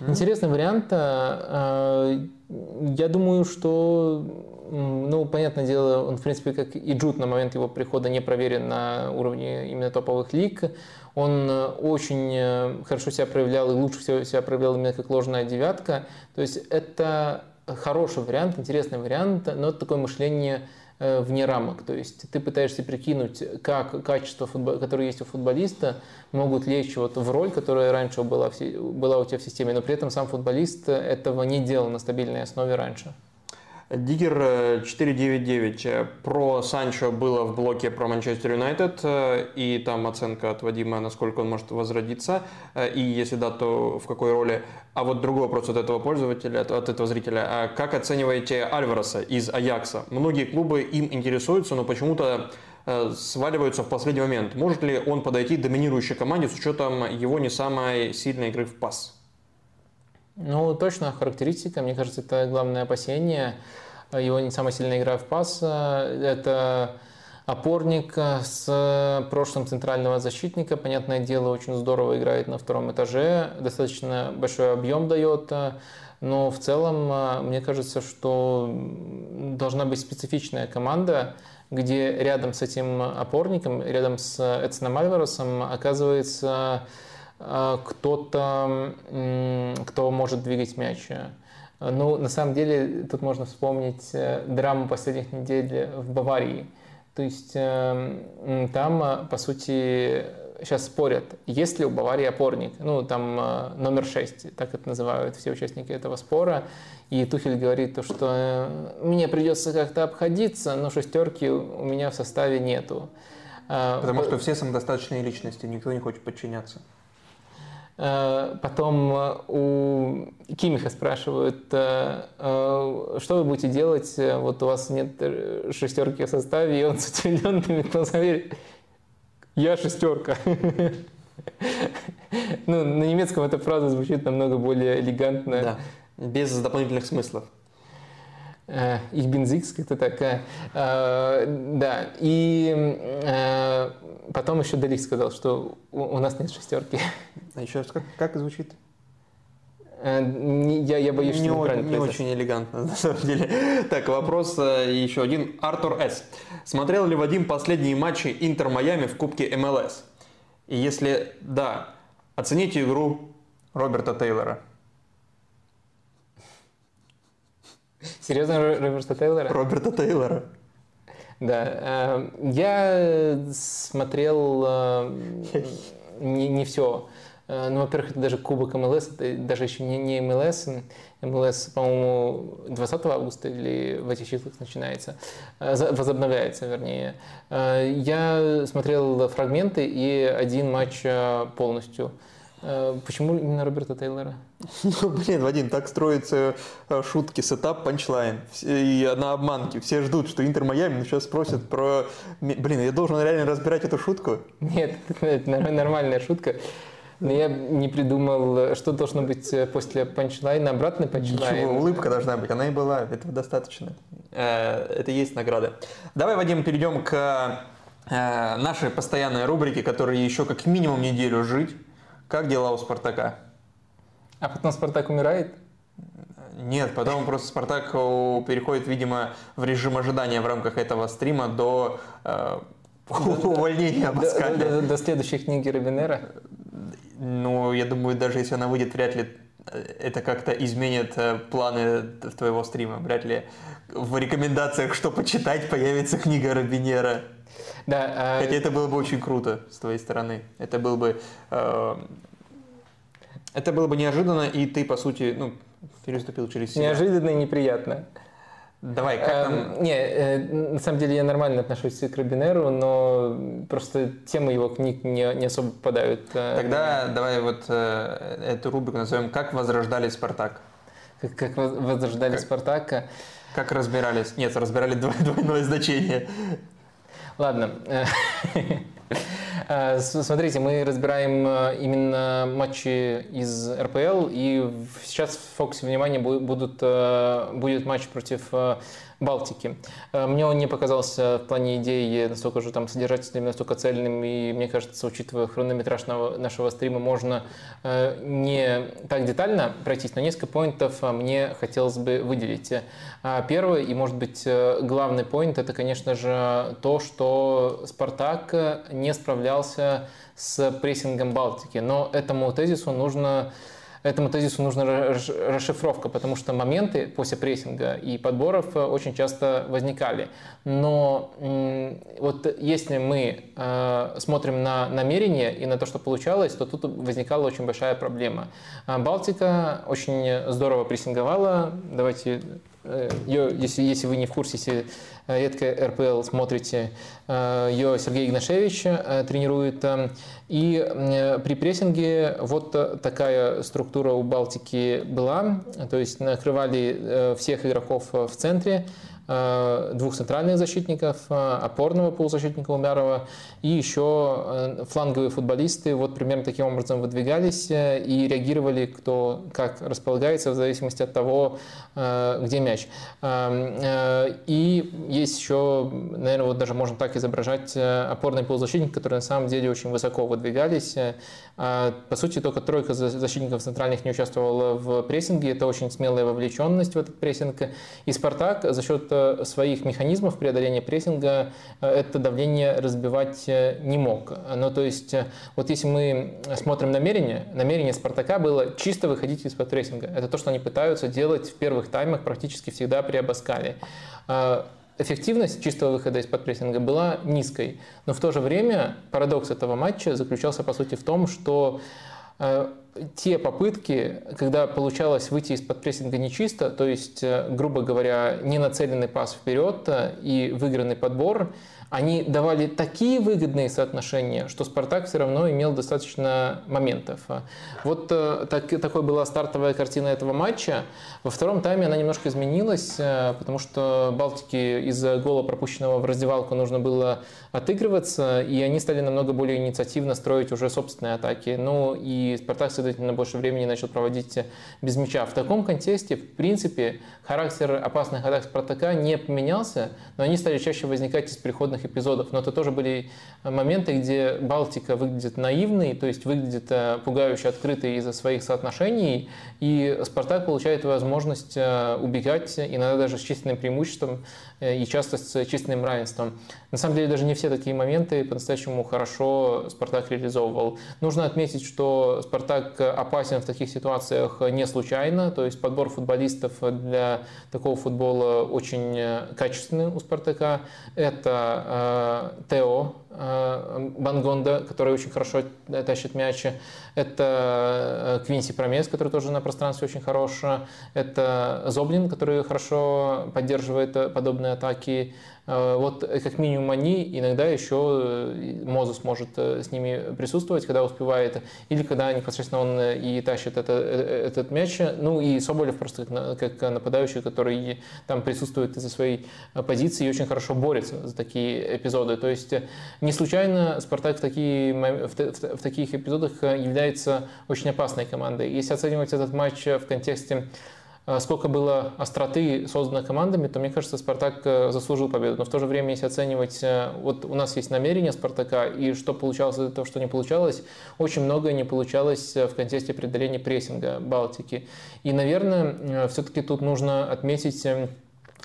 Интересный вариант. Э, я думаю, что ну, понятное дело, он, в принципе, как и Джуд на момент его прихода не проверен на уровне именно топовых лиг. Он э, очень э, хорошо себя проявлял и лучше всего себя проявлял именно как ложная девятка. То есть это хороший вариант, интересный вариант, но это такое мышление э, вне рамок. То есть ты пытаешься прикинуть, как качества, которые есть у футболиста, могут лечь вот в роль, которая раньше была, была у тебя в системе, но при этом сам футболист этого не делал на стабильной основе раньше. Диггер 499 э, про Санчо было в блоке про Манчестер Юнайтед, э, и там оценка от Вадима, насколько он может возродиться, э, и если да, то в какой роли. А вот другой вопрос от этого пользователя, от, этого зрителя. Как оцениваете Альвареса из Аякса? Многие клубы им интересуются, но почему-то сваливаются в последний момент. Может ли он подойти доминирующей команде с учетом его не самой сильной игры в пас? Ну, точно характеристика. Мне кажется, это главное опасение. Его не самая сильная игра в пас. Это опорник с прошлым центрального защитника. Понятное дело, очень здорово играет на втором этаже, достаточно большой объем дает. Но в целом, мне кажется, что должна быть специфичная команда, где рядом с этим опорником, рядом с Эдсоном Альваресом оказывается кто-то, кто может двигать мяч. Ну, на самом деле, тут можно вспомнить э, драму последних недель в Баварии. То есть э, там, по сути, сейчас спорят, есть ли у Баварии опорник. Ну, там э, номер 6, так это называют все участники этого спора. И Тухель говорит, то, что мне придется как-то обходиться, но шестерки у меня в составе нету. Потому что все самодостаточные личности, никто не хочет подчиняться. Э, потом э, у Кимиха спрашивают, э, что вы будете делать, вот у вас нет шестерки в составе, и он с удивленным лицом я шестерка. Ну, на немецком эта фраза звучит намного более элегантно. Да, без дополнительных смыслов. Их бензикс, как-то такая. Да, и потом еще Далик сказал, что у нас нет шестерки. А еще раз, как, как звучит? Э, я, я боюсь, не, что не очень элегантно, на самом деле. Так, вопрос э, еще один. Артур С. Смотрел ли Вадим последние матчи Интер Майами в Кубке МЛС? И если да, оцените игру Роберта Тейлора. Серьезно, Роберта Тейлора? Роберта Тейлора. Да. Э, я смотрел не, не все Э, ну, во-первых, это даже Кубок МЛС, это даже еще не, не МЛС. МЛС, по-моему, 20 августа или в этих числах начинается, э, возобновляется, вернее. Э, я смотрел фрагменты и один матч полностью. Почему именно Роберта Тейлора? Ну, блин, Вадим, так строятся шутки, setup, punchline. И на обманке. Все ждут, что Интер Майами сейчас спросят про... Блин, я должен реально разбирать эту шутку? Нет, это нормальная шутка. Но я не придумал, что должно быть э, после панчлайна, обратный punchline. Ничего, улыбка должна быть, она и была, этого достаточно. Э, это и есть награда. Давай, Вадим, перейдем к э, нашей постоянной рубрике, которая еще как минимум неделю жить. Как дела у Спартака? А потом Спартак умирает? Нет, потом просто Спартак переходит, видимо, в режим ожидания в рамках этого стрима до увольнения Абаскаля. До, до, до следующей книги Робинера? Ну, я думаю, даже если она выйдет, вряд ли э, это как-то изменит э, планы твоего стрима. Вряд ли в рекомендациях, что почитать, появится книга Робинера. Да, а... Хотя это было бы очень круто с твоей стороны. Это было бы... Э... Это было бы неожиданно, и ты, по сути, ну, переступил через себя. Неожиданно и неприятно. Давай, как там? Эм, не, э, на самом деле я нормально отношусь к Робинеру, но просто темы его книг не, не особо попадают. Э, Тогда давай вот э, эту рубрику назовем «Как возрождали Спартак». Как, как возрождали как, Спартака? Как разбирались? Нет, разбирали двойное значение. Ладно. Э, смотрите, мы разбираем э, именно матчи из РПЛ, и сейчас в фокусе внимания будут, э, будет матч против Балтики. Э, мне он не показался в плане идеи настолько же там содержательным, настолько цельным, и мне кажется, учитывая хронометраж нашего стрима, можно э, не так детально пройтись, но несколько поинтов э, мне хотелось бы выделить. Первый и, может быть, главный поинт – это, конечно же, то, что «Спартак» не справлялся с прессингом Балтики. Но этому тезису нужно этому тезису нужна расшифровка, потому что моменты после прессинга и подборов э, очень часто возникали. Но вот если мы э, смотрим на намерение и на то, что получалось, то тут возникала очень большая проблема. А Балтика очень здорово прессинговала. Давайте ее, если, если вы не в курсе, если редко РПЛ смотрите, ее Сергей Игнашевич тренирует. И при прессинге вот такая структура у Балтики была, то есть накрывали всех игроков в центре, э, двух центральных защитников, э, опорного полузащитника Умярова и еще фланговые футболисты вот примерно таким образом выдвигались и реагировали, кто как располагается в зависимости от того, где мяч. И есть еще, наверное, вот даже можно так изображать опорный полузащитник, которые на самом деле очень высоко выдвигались. По сути, только тройка защитников центральных не участвовала в прессинге. Это очень смелая вовлеченность в этот прессинг. И «Спартак» за счет э, своих механизмов преодоления прессинга э, это давление разбивать э, не мог. Ну, то есть, вот если мы смотрим намерение, намерение «Спартака» было чисто выходить из-под прессинга. Это то, что они пытаются делать в первых таймах практически всегда при Абаскале эффективность чистого выхода из-под прессинга была низкой. Но в то же время парадокс этого матча заключался, по сути, в том, что э, те попытки, когда получалось выйти из-под прессинга нечисто, то есть, э, грубо говоря, не нацеленный пас вперед э, и выигранный подбор, они давали такие выгодные соотношения, что «Спартак» все равно имел достаточно моментов. Вот э, так, такой была стартовая картина этого матча. Во втором тайме она немножко изменилась, э, потому что Балтике из-за гола, пропущенного в раздевалку, нужно было отыгрываться, и они стали намного более инициативно строить уже собственные атаки. Ну и «Спартак», следовательно, больше времени начал проводить без мяча. В таком контексте, в принципе, характер опасных атак «Спартака» не поменялся, но они стали чаще возникать из переходных эпизодов, но это тоже были моменты, где Балтика выглядит наивной, то есть выглядит э, пугающе открытой из-за своих соотношений, и Спартак получает возможность э, убегать, иногда даже с численным преимуществом э, и часто с численным равенством. На самом деле даже не все такие моменты по-настоящему хорошо Спартак реализовывал. Нужно отметить, что Спартак опасен в таких ситуациях не случайно, то есть подбор футболистов для такого футбола очень качественный у Спартака. Это Э, Тео э, Бангонда, который очень хорошо тащит мячи. Это э, Квинси Промес, который тоже на пространстве очень хорош. Это Зоблин, который хорошо поддерживает подобные атаки. Э, вот э, как минимум они, иногда еще э, Мозес может с ними присутствовать, когда успевает, или когда непосредственно он и тащит это, этот мяч. Ну и Соболев просто как нападающий, который там присутствует из-за своей позиции и очень хорошо борется за такие эпизоды. То есть не случайно Спартак в, такие, в, в, в таких эпизодах является очень опасной командой. Если оценивать этот матч в контексте Э, сколько было остроты создано командами, то мне кажется, Спартак э, заслужил победу. Но в то же время, если оценивать, э, вот у нас есть намерение Спартака, и что получалось из того, что не получалось, очень многое не получалось в контексте преодоления прессинга Балтики. И, наверное, все-таки тут нужно отметить Э,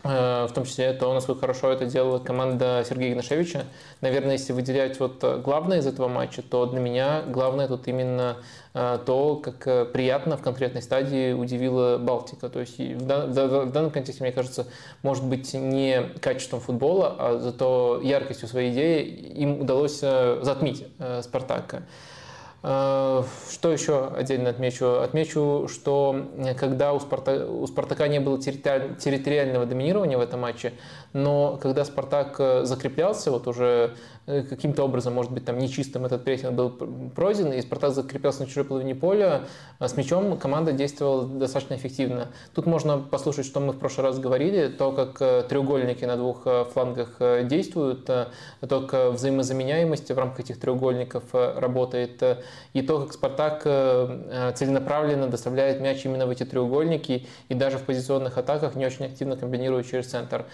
в том числе то, насколько хорошо это делала команда Сергея Игнашевича. Наверное, если выделять вот главное из этого матча, то для меня главное тут именно э, то, как э, приятно в конкретной стадии удивила Балтика. То есть в данном контексте, мне кажется, может быть не качеством футбола, а зато яркостью своей идеи им удалось затмить Спартака. Э, что еще отдельно отмечу? Отмечу, что когда у, Спарта... у Спартака не было территориального доминирования в этом матче, но когда Спартак э, закреплялся, вот уже Э, каким-то образом, может быть, там нечистым этот прессинг был пройден, и Спартак закрепился на чужой половине поля, а с мячом команда действовала достаточно эффективно. Тут можно послушать, что мы в прошлый раз говорили, то, как э, треугольники на двух флангах действуют, то, как взаимозаменяемость в рамках этих треугольников работает, и то, как Спартак целенаправленно доставляет мяч именно в эти треугольники, и даже в позиционных атаках не очень активно комбинирует через центр.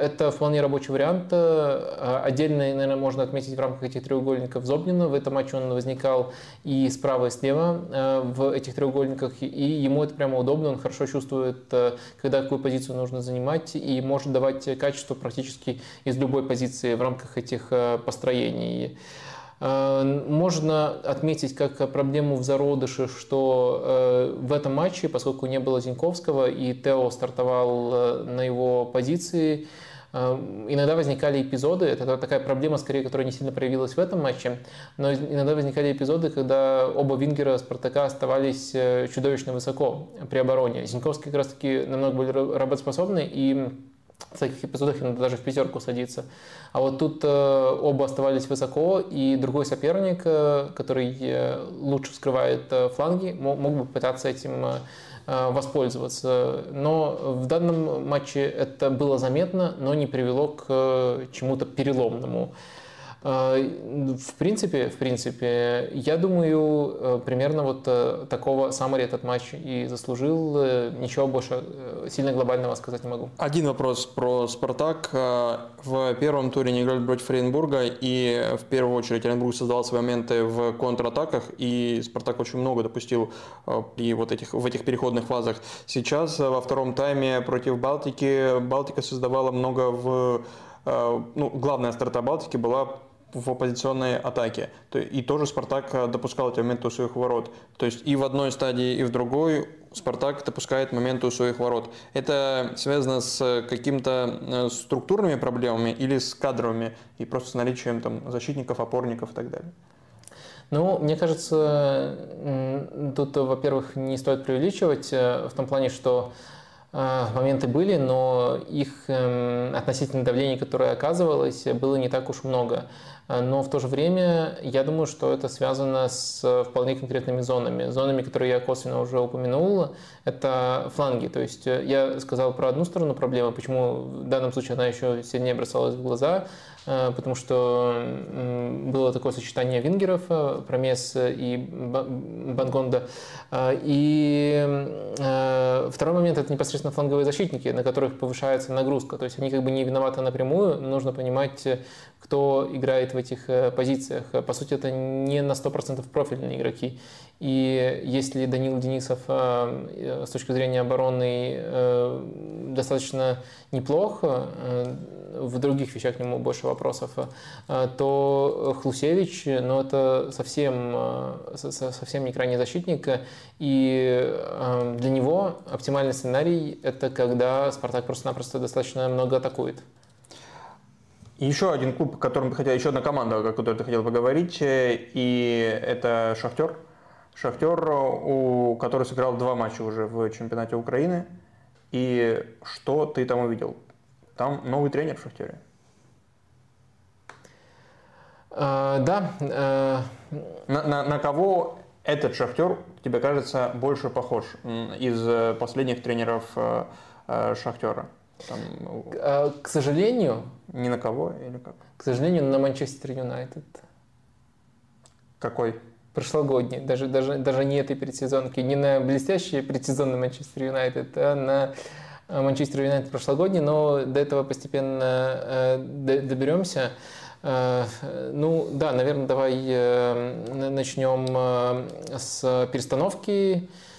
Это вполне рабочий вариант. Отдельно, наверное, можно отметить в рамках этих треугольников Зобнина. В этом матче он возникал и справа, и слева э, в этих треугольниках, и ему это прямо удобно, он хорошо чувствует, э, когда какую позицию нужно занимать, и может давать качество практически из любой позиции в рамках этих э, построений. Можно отметить как проблему в зародыше, что в этом матче, поскольку не было Зиньковского и Тео стартовал на его позиции, иногда возникали эпизоды, это такая проблема, скорее, которая не сильно проявилась в этом матче, но иногда возникали эпизоды, когда оба вингера Спартака оставались э, чудовищно высоко при обороне. Зиньковский как раз-таки намного более работоспособный и в таких эпизодах иногда даже в пятерку садится. А вот тут э, оба оставались высоко, и другой соперник, э, который э, лучше скрывает э, фланги, мог, мог бы пытаться этим э, воспользоваться. Но в данном матче это было заметно, но не привело к чему-то переломному. А, в принципе, в принципе, я думаю, э, примерно вот э, такого саммари этот матч и заслужил. Э, ничего больше сильно глобального сказать не могу. Один вопрос про «Спартак». В первом туре не играли против Оренбурга, и в первую очередь Оренбург создавал свои моменты в контратаках, и «Спартак» очень много допустил при вот этих, в этих переходных фазах. Сейчас во втором тайме против Балтики Балтика создавала много в ну, главная старта Балтики была в оппозиционной атаке. И тоже Спартак э, допускал эти моменты у своих ворот. То есть и в одной стадии, и в другой Спартак допускает моменты у своих ворот. Это связано с какими-то э, структурными проблемами или с кадровыми и просто с наличием там, защитников, опорников и так далее? Ну, мне кажется, тут, во-первых, не стоит преувеличивать э, в том плане, что моменты были, но их эм, относительно давления, которое оказывалось, было не так уж много. А, но в то же время я думаю, что это связано с э, вполне конкретными зонами. Зонами, которые я косвенно уже упомянул, это фланги. То есть э, я сказал про одну сторону проблемы, почему в данном случае она еще сильнее бросалась в глаза, потому что было такое сочетание вингеров, Промес и Бангонда. И второй момент – это непосредственно фланговые защитники, на которых повышается нагрузка. То есть они как бы не виноваты напрямую, нужно понимать, кто играет в этих э, позициях. По сути, это не на 100% профильные игроки. И если Данил Денисов э, э, с точки зрения обороны достаточно неплох, в других вещах к нему больше вопросов, то Хлусевич, ну, это совсем, совсем не крайний защитник. И для него оптимальный сценарий – это когда Спартак просто-напросто достаточно много атакует. Еще один клуб, о котором хотел, еще одна команда, о которой ты хотел поговорить, э, и это Шахтер. Шахтер, у который сыграл два матча уже в чемпионате Украины. И что ты там увидел? Там новый тренер в Шахтере. А, да. А... На, на, на кого этот Шахтер, тебе кажется, больше похож из последних тренеров Шахтера? Там... К сожалению... Ни на кого или как? К сожалению, на Манчестер Юнайтед. Какой? Прошлогодний, даже, даже, даже не этой предсезонки, не на блестящий предсезонный Манчестер Юнайтед, а на а, Манчестер Юнайтед прошлогодний, но до этого постепенно э, доберемся. Э, ну да, наверное, давай э, начнем с перестановки Э,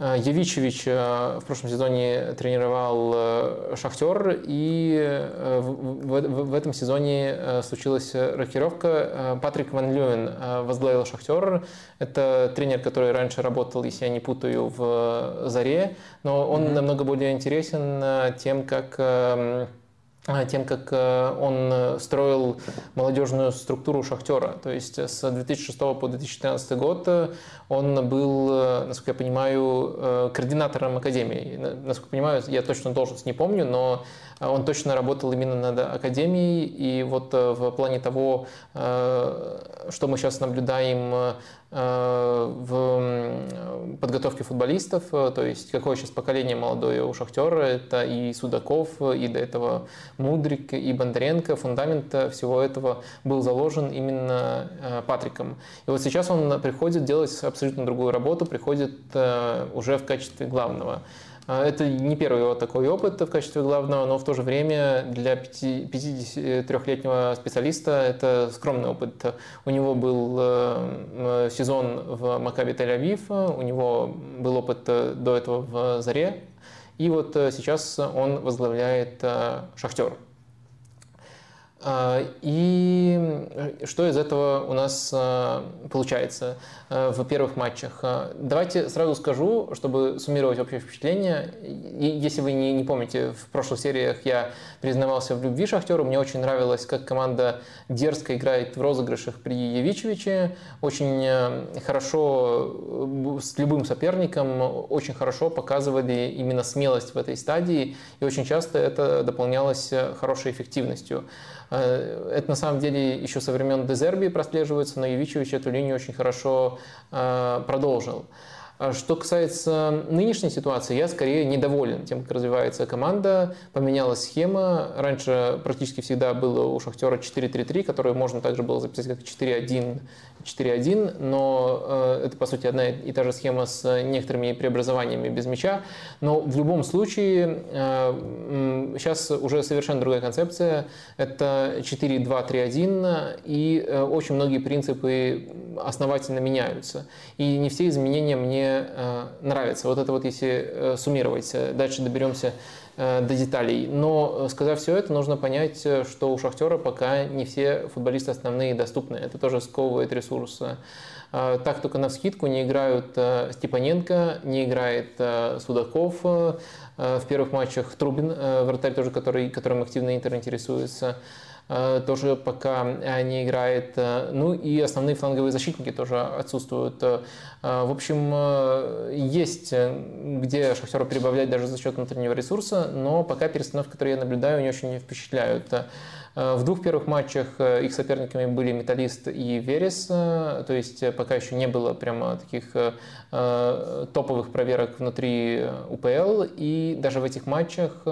Явичевич э, в прошлом сезоне тренировал э, «Шахтер», и в этом сезоне случилась рокировка. Патрик Ван Люен возглавил «Шахтер». Это тренер, который раньше работал, если я не путаю, в «Заре», но он mm-hmm. намного более интересен тем, как эм, тем, как э, он э, строил молодежную структуру «Шахтера». То есть с 2006 по 2013 год э, он был, насколько я понимаю, координатором Академии. Насколько я понимаю, я точно должность не помню, но он точно работал именно над Академией. И вот в плане того, что мы сейчас наблюдаем Э, в подготовке футболистов, э, то есть какое сейчас поколение молодое у Шахтера, это и Судаков, и до этого Мудрик, и Бондаренко, фундамент всего этого был заложен именно э, Патриком. И вот сейчас он приходит делать абсолютно другую работу, приходит уже в качестве главного. А, это не первый его такой опыт в качестве главного, но в то же время для 53-летнего специалиста это скромный опыт. У него был э, сезон в Макаби Тель-Авив, у него был опыт э, до этого в Заре, и вот э, сейчас он возглавляет Шахтер. А, и что из этого у нас получается? Э, в первых матчах. Э, давайте сразу скажу, чтобы суммировать общее впечатление. Если вы не, не помните, в прошлых сериях я признавался в любви Шахтеру. Мне очень нравилось, как команда дерзко играет в розыгрышах при Явичевиче. Очень э, хорошо с любым соперником, очень хорошо показывали именно смелость в этой стадии. И очень часто это дополнялось хорошей эффективностью. Это на самом деле еще со времен Дезерби прослеживается, но Явичевич эту линию очень хорошо продолжил. А что касается нынешней ситуации, я скорее недоволен тем, как развивается команда. Поменялась схема. Раньше практически всегда было у Шахтера 4-3-3, которое можно также было записать как 4-1 4-1, но э, это, по сути, одна и та же схема с некоторыми преобразованиями без мяча. Но в любом случае, э, сейчас уже совершенно другая концепция. Это 4-2-3-1, и э, очень многие принципы основательно меняются. И не все изменения мне нравятся. Вот это вот если суммировать. Дальше доберемся Э, до деталей. Но, э, сказав все это, нужно понять, э, что у «Шахтера» пока не все футболисты основные доступны. Это тоже сковывает ресурсы. Так только на скидку не играют Степаненко, не играет Судаков. В первых матчах Трубин, вратарь тоже, который, которым активно Интер интересуется. Э, тоже пока э, не играет. Э, ну и основные фланговые защитники тоже отсутствуют. В общем, есть где Шахтеру прибавлять даже за счет внутреннего ресурса, но пока перестановки, которые я наблюдаю, не очень впечатляют. Э, в двух первых матчах э, их соперниками были Металлист и Верес, э, то есть пока еще не было прямо таких топовых проверок внутри УПЛ, и даже в этих матчах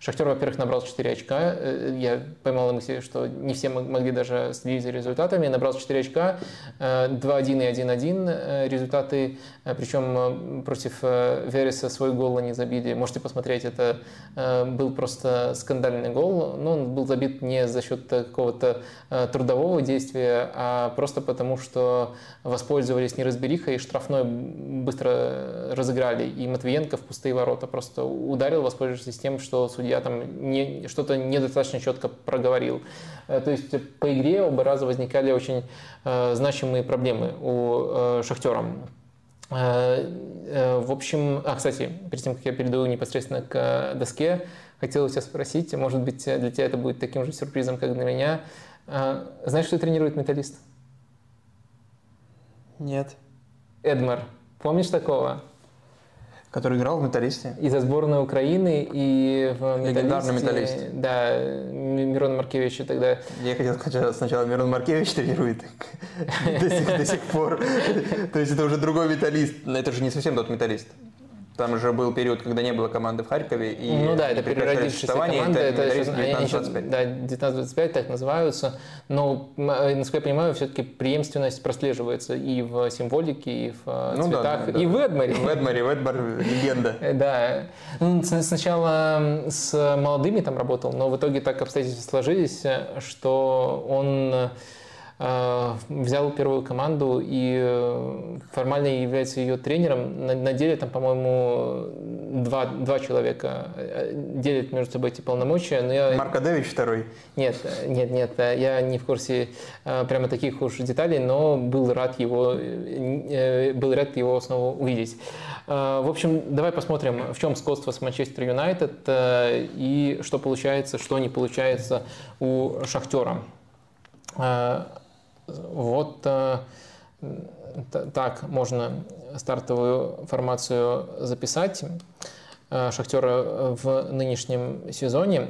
Шахтер, во-первых, набрал 4 очка, я поймал мысли, что не все могли даже следить за результатами, набрал 4 очка, 2-1 и 1-1 результаты, причем против Вереса свой гол они забили, можете посмотреть, это был просто скандальный гол, но он был забит не не за счет какого-то э, трудового действия, а просто потому, что воспользовались неразберихой и штрафной быстро разыграли. И Матвиенко в пустые ворота просто ударил, воспользовавшись тем, что судья там не, что-то недостаточно четко проговорил. Э, то есть по игре оба раза возникали очень э, значимые проблемы у Шахтера. В общем, а, кстати, перед тем, как я перейду непосредственно к доске, хотел у тебя спросить, может быть, для тебя это будет таким же сюрпризом, как для меня. А, знаешь, что тренирует металлист? Нет. Эдмар. Помнишь такого? Который играл в «Металлисте». И за сборную Украины, и в «Металлисте». Легендарный «Металлист». Да, Мирон Маркевич тогда... Я хотел сказать, сначала Мирон Маркевич тренирует до сих пор. То есть это уже другой «Металлист». Но это же не совсем тот «Металлист». Там же был период, когда не было команды в Харькове. И ну да, это переродившаяся команда, это, это 19-25. Да, 19-25 так называются. Но, э, насколько я понимаю, все-таки преемственность прослеживается и в символике, и в э, ну, цветах, да, да, и да. в Эдмаре. В Эдмаре, в Эдмар легенда. Да. Ну, сначала с молодыми там работал, но в итоге так обстоятельства сложились, что он Э, взял первую команду и э, формально является ее тренером. На, на деле там, по-моему, два, два человека э, делят между собой эти полномочия. Но я... Марк Адевич второй? Нет, нет, нет, я не в курсе прямо таких уж деталей, но был рад его, был рад его снова увидеть. В общем, давай посмотрим, в чем сходство с Манчестер Юнайтед и что получается, что не получается у Шахтера. Вот э, так можно стартовую формацию записать э, Шахтера в нынешнем сезоне.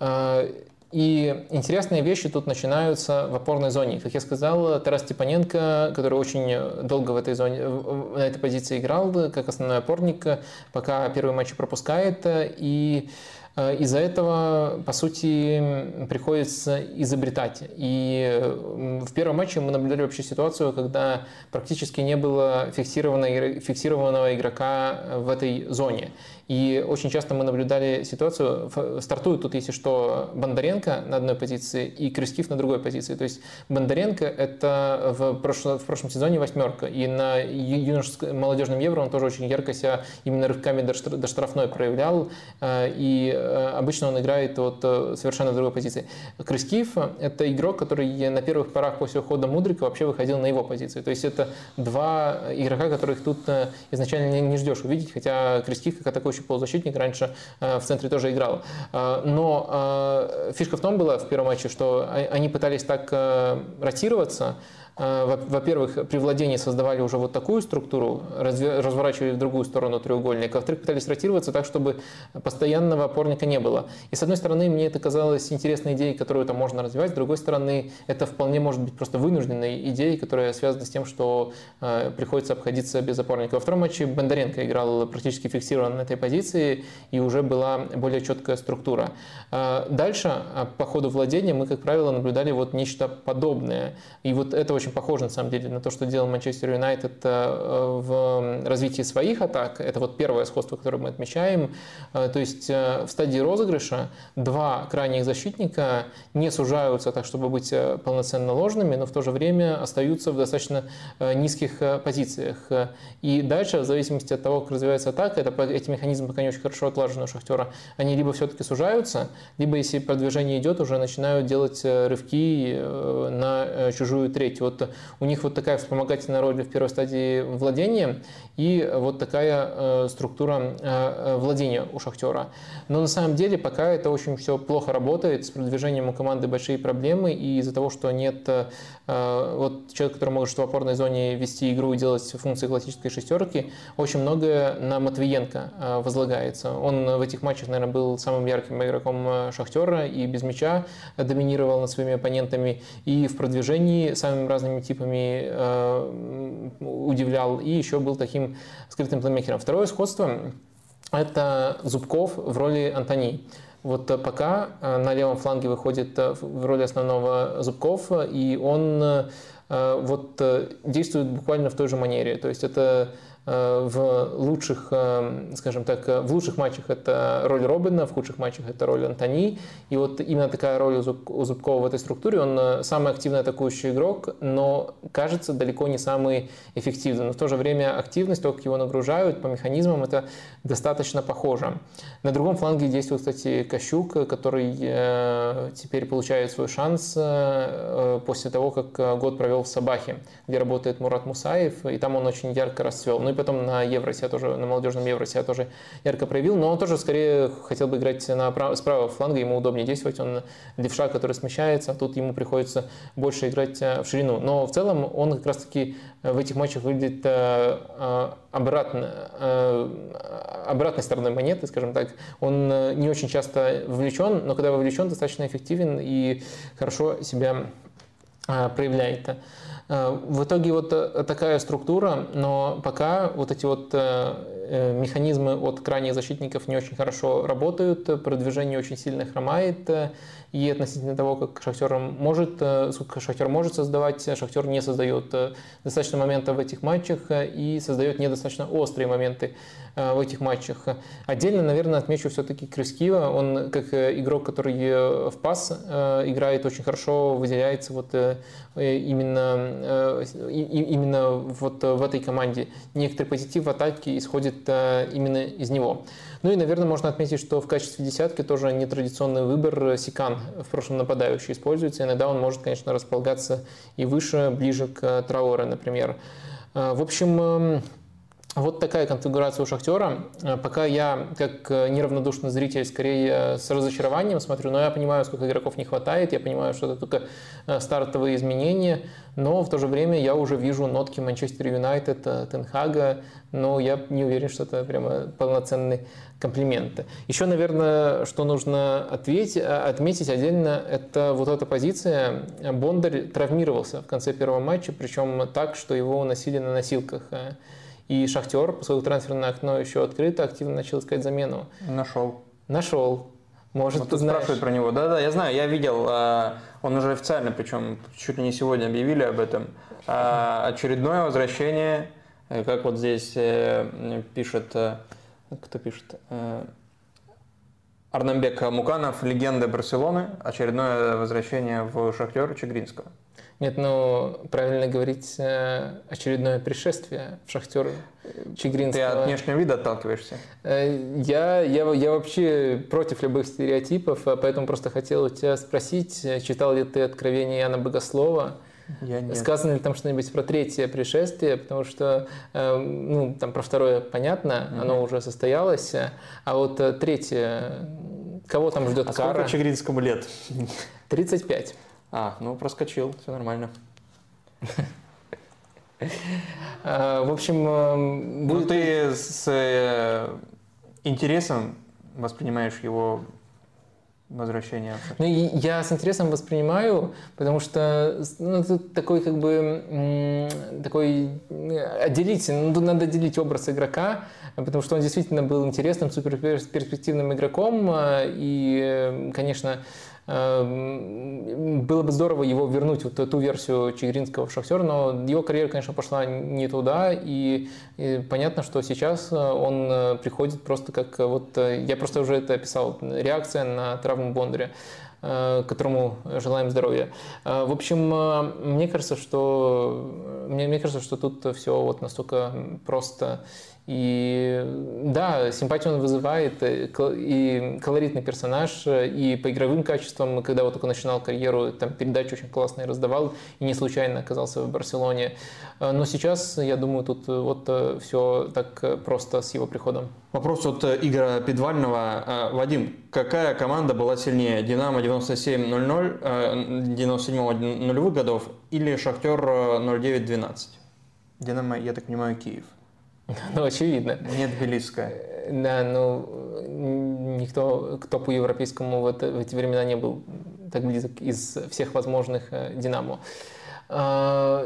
Э, и интересные вещи тут начинаются в опорной зоне. Как я сказал, Тарас Степаненко, который очень долго в этой зоне, на этой позиции играл, как основной опорник, пока первые матчи пропускает. И из-за этого, по сути, приходится изобретать. И в первом матче мы наблюдали вообще ситуацию, когда практически не было фиксированного, фиксированного игрока в этой зоне. И очень часто мы наблюдали ситуацию, стартует тут, если что, Бондаренко на одной позиции и Крюскив на другой позиции. То есть Бондаренко это в прошлом, в прошлом сезоне восьмерка, и на юношеском молодежном Евро он тоже очень ярко себя именно рывками до штрафной проявлял, э, и э, обычно он играет вот э, совершенно в другой позиции. Крюскив это игрок, который на первых порах после ухода Мудрика вообще выходил на его позицию. То есть это два игрока, которых тут изначально не ждешь увидеть, хотя Крюскив как атакующий атакующий полузащитник, раньше э, в центре тоже играл. Э, но э, фишка в том была в первом матче, что они пытались так ротироваться, во-первых, при владении создавали уже вот такую структуру, разворачивали в другую сторону треугольника. Во-вторых, пытались ротироваться так, чтобы постоянного опорника не было. И с одной стороны, мне это казалось интересной идеей, которую там можно развивать. С другой стороны, это вполне может быть просто вынужденной идеей, которая связана с тем, что э, приходится обходиться без опорника. Во втором матче Бондаренко играл практически фиксированно на этой позиции, и уже была более четкая структура. Э, дальше, э, по ходу владения, мы, как правило, наблюдали вот нечто подобное. И вот это очень похоже, на самом деле, на то, что делал Манчестер Юнайтед э, в развитии своих атак. Это вот первое сходство, которое мы отмечаем. Э, то есть э, в стадии розыгрыша два крайних защитника не сужаются так, чтобы быть полноценно ложными, но в то же время остаются в достаточно низких позициях. И дальше, в зависимости от того, как развивается атака, это, эти механизмы пока не очень хорошо отлажены у Шахтера, они либо все-таки сужаются, либо, если продвижение идет, уже начинают делать рывки на чужую треть. У них вот такая вспомогательная роль в первой стадии владения и вот такая э, структура э, владения у Шахтера. Но на самом деле пока это очень все плохо работает, с продвижением у команды большие проблемы, и из-за того, что нет э, вот человека, который может в опорной зоне вести игру и делать функции классической шестерки, очень многое на Матвиенко возлагается. Он в этих матчах, наверное, был самым ярким игроком Шахтера и без мяча доминировал над своими оппонентами, и в продвижении самыми разными типами удивлял, и еще был таким скрытым плеймейкером. Второе сходство – это Зубков в роли Антони. Вот э, пока э, на левом фланге выходит э, в роли основного Зубков, и он вот действует буквально в той же манере. То есть это Э, в лучших, э, скажем так, э, в лучших матчах это роль Робина, в худших матчах это роль Антони. И вот именно такая роль у Зубкова в этой структуре. Он самый активный атакующий игрок, но кажется далеко не самый эффективный. Но в то же время активность, то, как его нагружают по механизмам, это достаточно похоже. На другом фланге действует, кстати, Кощук, который теперь получает свой шанс после того, как год провел в Сабахе, где работает Мурат Мусаев, и там он очень ярко расцвел. Ну и потом на Евро себя тоже, на молодежном Евро себя тоже ярко проявил, но он тоже скорее хотел бы играть на прав, с правого фланга, ему удобнее действовать, он левша, который смещается, а тут ему приходится больше играть э, в ширину. Но в целом он как раз-таки в этих матчах выглядит э, э, обратно, обратной стороной монеты, скажем так. Он не очень часто вовлечен, но когда вовлечен, достаточно эффективен и хорошо себя проявляет. Э, в итоге вот э, такая структура, но пока вот эти вот э, механизмы от крайних защитников не очень хорошо работают, продвижение очень сильно хромает, и относительно того, как Шахтер может, сколько Шахтер может создавать, Шахтер не создает достаточно моментов в этих матчах и создает недостаточно острые моменты в этих матчах. Отдельно, наверное, отмечу все-таки Крюскива. Он как игрок, который в пас играет очень хорошо, выделяется вот именно Э, именно вот в этой команде. Некоторый позитив в атаке исходит э, именно из него. Ну и, наверное, можно отметить, что в качестве десятки тоже нетрадиционный выбор Сикан в прошлом нападающий используется. Иногда он может, конечно, располагаться и выше, ближе к Трауре, например. Э, в общем, эм, вот такая конфигурация у Шахтера. Э, пока я, как э, неравнодушный зритель, скорее с разочарованием смотрю, но я понимаю, сколько игроков не хватает, я понимаю, что это только э, стартовые изменения, но в то же время я уже вижу нотки Манчестер Юнайтед, Тенхага, но я не уверен, что это прямо полноценный комплимент. Еще, наверное, что нужно ответить, отметить отдельно, это вот эта позиция. Бондарь травмировался в конце первого матча, причем так, что его уносили на носилках. И Шахтер, поскольку трансферное окно еще открыто, активно начал искать замену. Нашел. Нашел. Может, вот ты спрашивают про него. Да-да, я знаю, я видел, а, он уже официально, причем чуть ли не сегодня объявили об этом. А, очередное возвращение, э, как вот здесь э, пишет, э, кто пишет, Арнамбек Муканов, легенда Барселоны, очередное возвращение в Шахтер Чегринского. Нет, ну, правильно говорить, э, очередное пришествие в шахтер Чигринского. Ты от внешнего вида отталкиваешься? Э, я, я, я вообще против любых стереотипов, а поэтому просто хотел у тебя спросить, читал ли ты «Откровение Иоанна Богослова»? Я нет. Сказано ли там что-нибудь про третье пришествие, потому что, э, ну, там про второе понятно, угу. оно уже состоялось, а вот третье, кого там ждет а кара? сколько Чигринскому лет? 35. А, ну проскочил, все нормально. В общем, ну, будет... Ты с э, интересом воспринимаешь его возвращение? Ну, я с интересом воспринимаю, потому что ну, это такой как бы такой отделить, ну, надо отделить образ игрока, потому что он действительно был интересным, супер перспективным игроком, и, конечно, Эм, было бы здорово его вернуть, вот эту версию Чигиринского в Шахтер, но его карьера, конечно, пошла не туда, и, и понятно, что сейчас он э, приходит просто как, э, вот э, я просто уже это описал, реакция на травму Бондаря которому желаем здоровья. В общем, мне кажется, что мне, мне кажется, что тут все вот настолько просто и да, симпатию он вызывает, э, и колоритный персонаж, э, и по игровым качествам, когда вот только начинал карьеру, там передачи очень классные раздавал, и не случайно оказался в Барселоне. Э, но сейчас, я думаю, тут вот все так просто с его приходом. Вопрос от Игоря Педвального. Вадим, какая команда была сильнее? Динамо 97-00, 97 нулевых годов или Шахтер 09-12? Динамо, я так понимаю, Киев. Ну, очевидно. Нет Тбилисская. Да, ну, никто к топу европейскому в, это, в эти времена не был так близок из всех возможных э, «Динамо». А,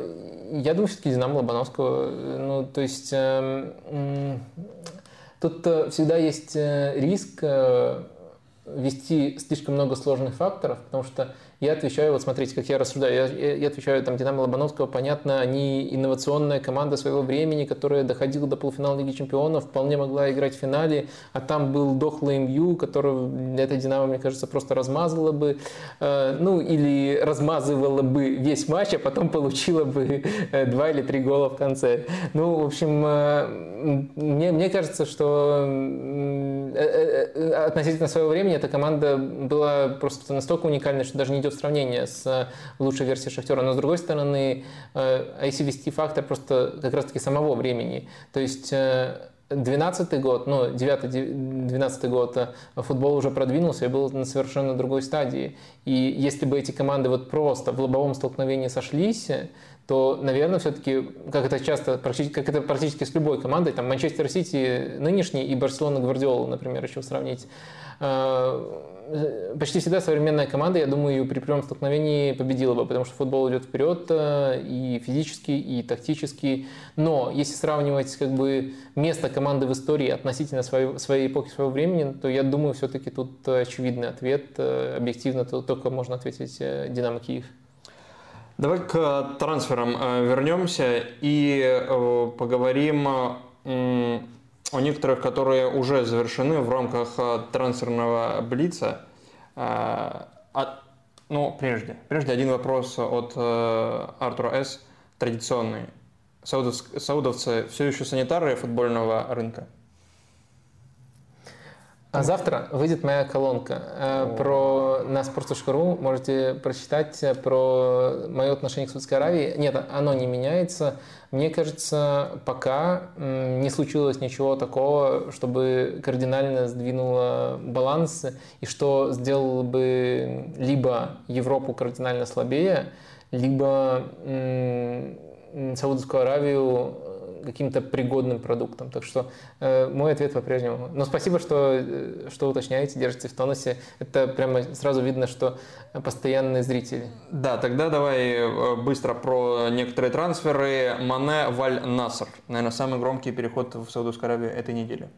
я думаю, все-таки «Динамо» Лобановского. Ну, то есть эм, тут э, всегда есть э, риск ввести слишком много сложных факторов, потому что я отвечаю, вот смотрите, как я рассуждаю, я, я отвечаю, там, Динамо Лобановского, понятно, они инновационная команда своего времени, которая доходила до полуфинала Лиги Чемпионов, вполне могла играть в финале, а там был дохлый МЮ, который это Динамо, мне кажется, просто размазала бы, э, ну, или размазывала бы весь матч, а потом получила бы э, два или три гола в конце. Ну, в общем, э, мне, мне кажется, что э, э, э, относительно своего времени эта команда была просто настолько уникальной, что даже не идет сравнение с э, лучшей версией Шахтера. Но с другой стороны, э, а если вести фактор просто как раз-таки самого времени, то есть 12 э, год, ну, 9-12 год футбол уже продвинулся и был на совершенно другой стадии. И если бы эти команды вот просто в лобовом столкновении сошлись, то, наверное, все-таки, как это часто, как это практически с любой командой, там Манчестер Сити нынешний и Барселона Гвардиола, например, еще сравнить, почти всегда современная команда, я думаю, ее при прямом столкновении победила бы, потому что футбол идет вперед э, и физически, и тактически. Но если сравнивать как бы место команды в истории относительно своей, своей эпохи, своего времени, то я думаю, все-таки тут очевидный ответ. Э, объективно то только можно ответить э, «Динамо Киев». Давай к трансферам вернемся и поговорим о некоторых, которые уже завершены в рамках э, трансферного блица. А, ну, прежде. Прежде один вопрос от э, Артура С. Традиционный. Саудовцы все еще санитары футбольного рынка? А завтра выйдет моя колонка э, про на sports.ru. Можете прочитать э, про мое отношение к Саудовской Аравии. Нет, оно не меняется. Мне кажется, пока не случилось ничего такого, чтобы кардинально сдвинуло баланс и что сделало бы либо Европу кардинально слабее, либо Саудовскую Аравию каким-то пригодным продуктом. Так что э, мой ответ по-прежнему. Но спасибо, что, э, что уточняете, держите в тонусе. Это прямо сразу видно, что постоянные зрители. Да, тогда давай э, быстро про некоторые трансферы. Мане Валь Наср. Наверное, самый громкий переход в Саудовскую Аравию этой недели.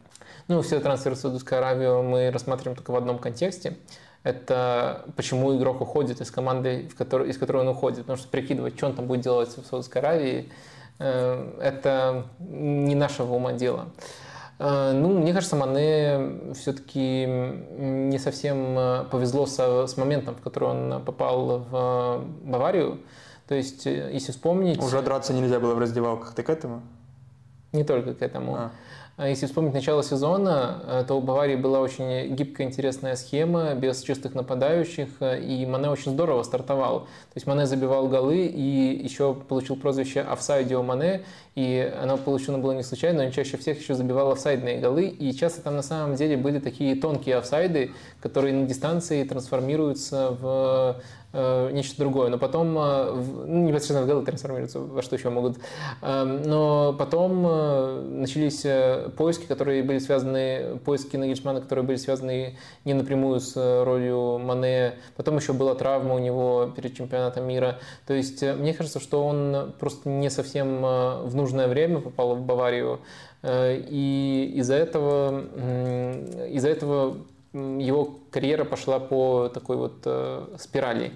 Ну, все трансферы в Саудовскую Аравию мы рассматриваем только в одном контексте это почему игрок уходит из команды, в которой, из которой он уходит. Потому что прикидывать, что он там будет делать в Саудовской Аравии, это не нашего ума дело. Э, ну, мне кажется, Мане все-таки не совсем э, повезло со, с моментом, в который он попал в Баварию. То есть, если вспомнить... Уже драться нельзя было в раздевалках, ты к этому? Не только к этому. А. А если вспомнить начало сезона, э, то у Баварии была очень гибкая, интересная схема, без чистых нападающих, э, и Мане очень здорово стартовал. То есть Мане забивал голы и еще получил прозвище «Офсайдио Мане», и оно получено было не случайно, он чаще всех еще забивал офсайдные голы, и часто там на самом деле были такие тонкие офсайды, которые на дистанции трансформируются в э, нечто другое. Но потом, э, ну, непосредственно в ГЛ трансформируются, во что еще могут. Э, но потом э, начались э, поиски, которые были связаны, поиски Нагельшмана, которые были связаны не напрямую с э, ролью Мане. Потом еще была травма у него перед чемпионатом мира. То есть э, мне кажется, что он просто не совсем в нужное время попал в Баварию. И из-за этого, из-за этого его карьера пошла по такой вот э, спирали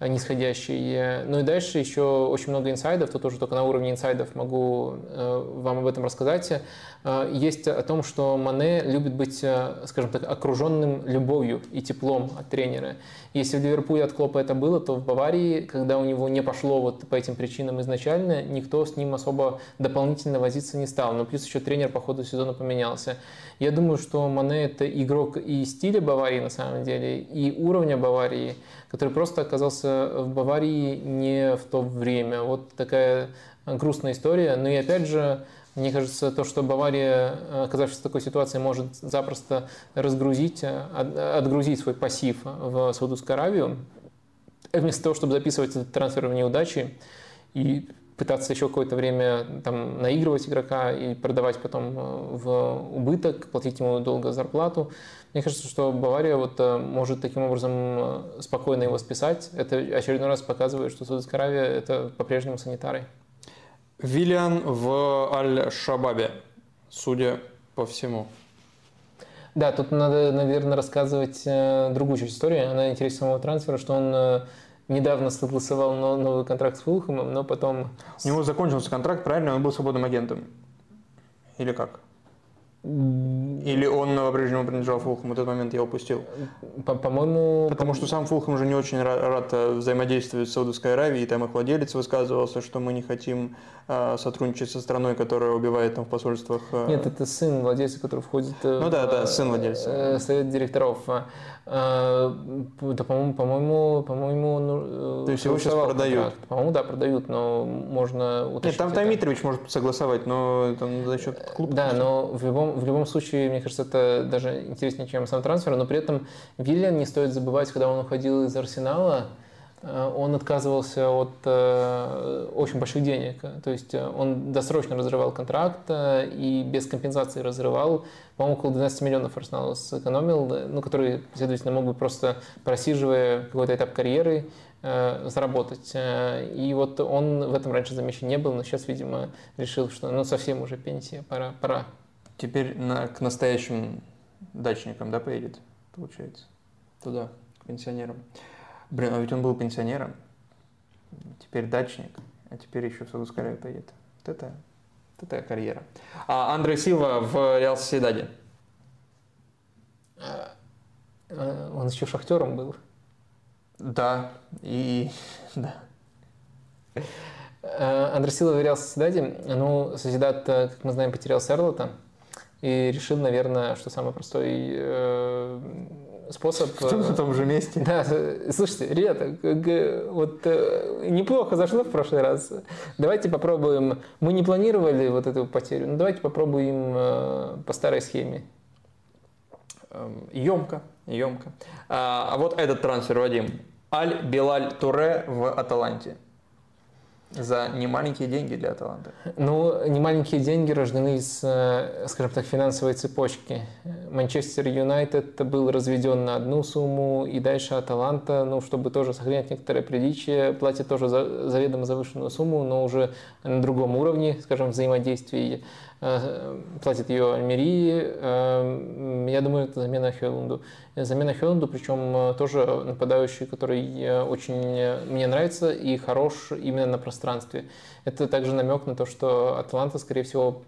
э, нисходящей. Э, Ну и дальше еще очень много инсайдов, тут уже только на уровне инсайдов могу э, вам об этом рассказать. Э, Есть о том, что Мане любит быть, скажем так, окруженным любовью и теплом от тренера. Если в Ливерпуле от Клопа это было, то в Баварии, когда у него не пошло вот по этим причинам изначально, никто с ним особо дополнительно возиться не стал. Но плюс еще тренер по ходу сезона поменялся. Я думаю, что Мане это игрок и стиля Баварии на самом деле, и уровня Баварии, который просто оказался в Баварии не в то время. Вот такая грустная история. Но и опять же, мне кажется, то, что Бавария, оказавшись в такой ситуации, может запросто разгрузить, э, от- отгрузить свой пассив в Саудовскую Аравию, вместо того, чтобы записывать этот трансфер в неудачи и пытаться еще какое-то время там, наигрывать игрока и продавать потом э, в убыток, платить ему долго зарплату. Мне кажется, что Бавария вот э, может таким образом э, спокойно его списать. Это очередной раз показывает, что Саудовская Аравия – это по-прежнему санитары. Виллиан в Аль-Шабабе, судя по всему. Да, тут надо, наверное, рассказывать другую часть истории. Она интереснее самого трансфера, что он недавно согласовал но- новый контракт с Фулхэмом, но потом... У него закончился контракт, правильно? Он был свободным агентом. Или как? Или он по-прежнему принадлежал Фулхэму? В этот момент я упустил. По- По-моему... Потому что сам Фулхэм уже не очень ра- рад э, взаимодействовать с Саудовской Аравией, и там их владелец высказывался, что мы не хотим э, сотрудничать со страной, которая убивает там в посольствах. э, Нет, это сын владельца, который входит э, Ну да, да, сын владельца. э, совет директоров. Э, Да, по-моему, по-моему, по-моему, он, э, То есть его сейчас продают? По-моему, да, продают, но можно уточнить. Нет, там это. Митрович может согласовать, но там за счет клуба. Да, но в любом, в любом случае, мне кажется, это даже интереснее, чем сам трансфер. Но при этом Виллиан, не стоит забывать, когда он уходил из Арсенала, он отказывался от э, очень больших денег. То есть э, он досрочно разрывал контракт э, и без компенсации разрывал. По-моему, около 12 миллионов Арсенал сэкономил, э, ну, который, следовательно, мог бы просто просиживая какой-то этап карьеры, э, заработать. Э, И вот он в этом раньше замечен не был, но сейчас, видимо, решил, что ну совсем уже пенсия, пора, пора. Теперь на- к настоящим дачникам, да, поедет, получается? Туда, к пенсионерам. Блин, а ведь он был пенсионером, теперь дачник, а теперь еще в Саудовскую Аравию поедет. Вот это, вот это карьера. А Андре Силва в Реал Соседаде. Э, Он еще шахтером был. Да, и да. Э, Андре Силва в Реал Соседаде. Ну, Соседат, э, как мы знаем, потерял Серлота. И решил, наверное, что самый простой э, способ... э, В том же месте. Да, э, слушайте, ребята, вот э, неплохо зашло в прошлый раз. Давайте попробуем. Мы не планировали вот эту потерю, но давайте попробуем э, по старой схеме. Емко, емко. А, а вот этот трансфер, Вадим. Аль Билаль Туре в Аталанте. За немаленькие деньги для Аталанты. Ну, немаленькие деньги рождены из, э, скажем так, финансовой цепочки. Манчестер Юнайтед был разведен на одну сумму, и дальше Аталанта, ну, чтобы тоже сохранять некоторое приличие, платит тоже за, заведомо завышенную сумму, но уже на другом уровне, скажем, взаимодействий. Э, Платит ее Альмерии. Э, Я думаю, это замена Хелунду. Замена Хелунду, причем э, тоже нападающий, который очень мне нравится и хорош именно на пространстве. Это также намек на то, что Атланта, скорее всего,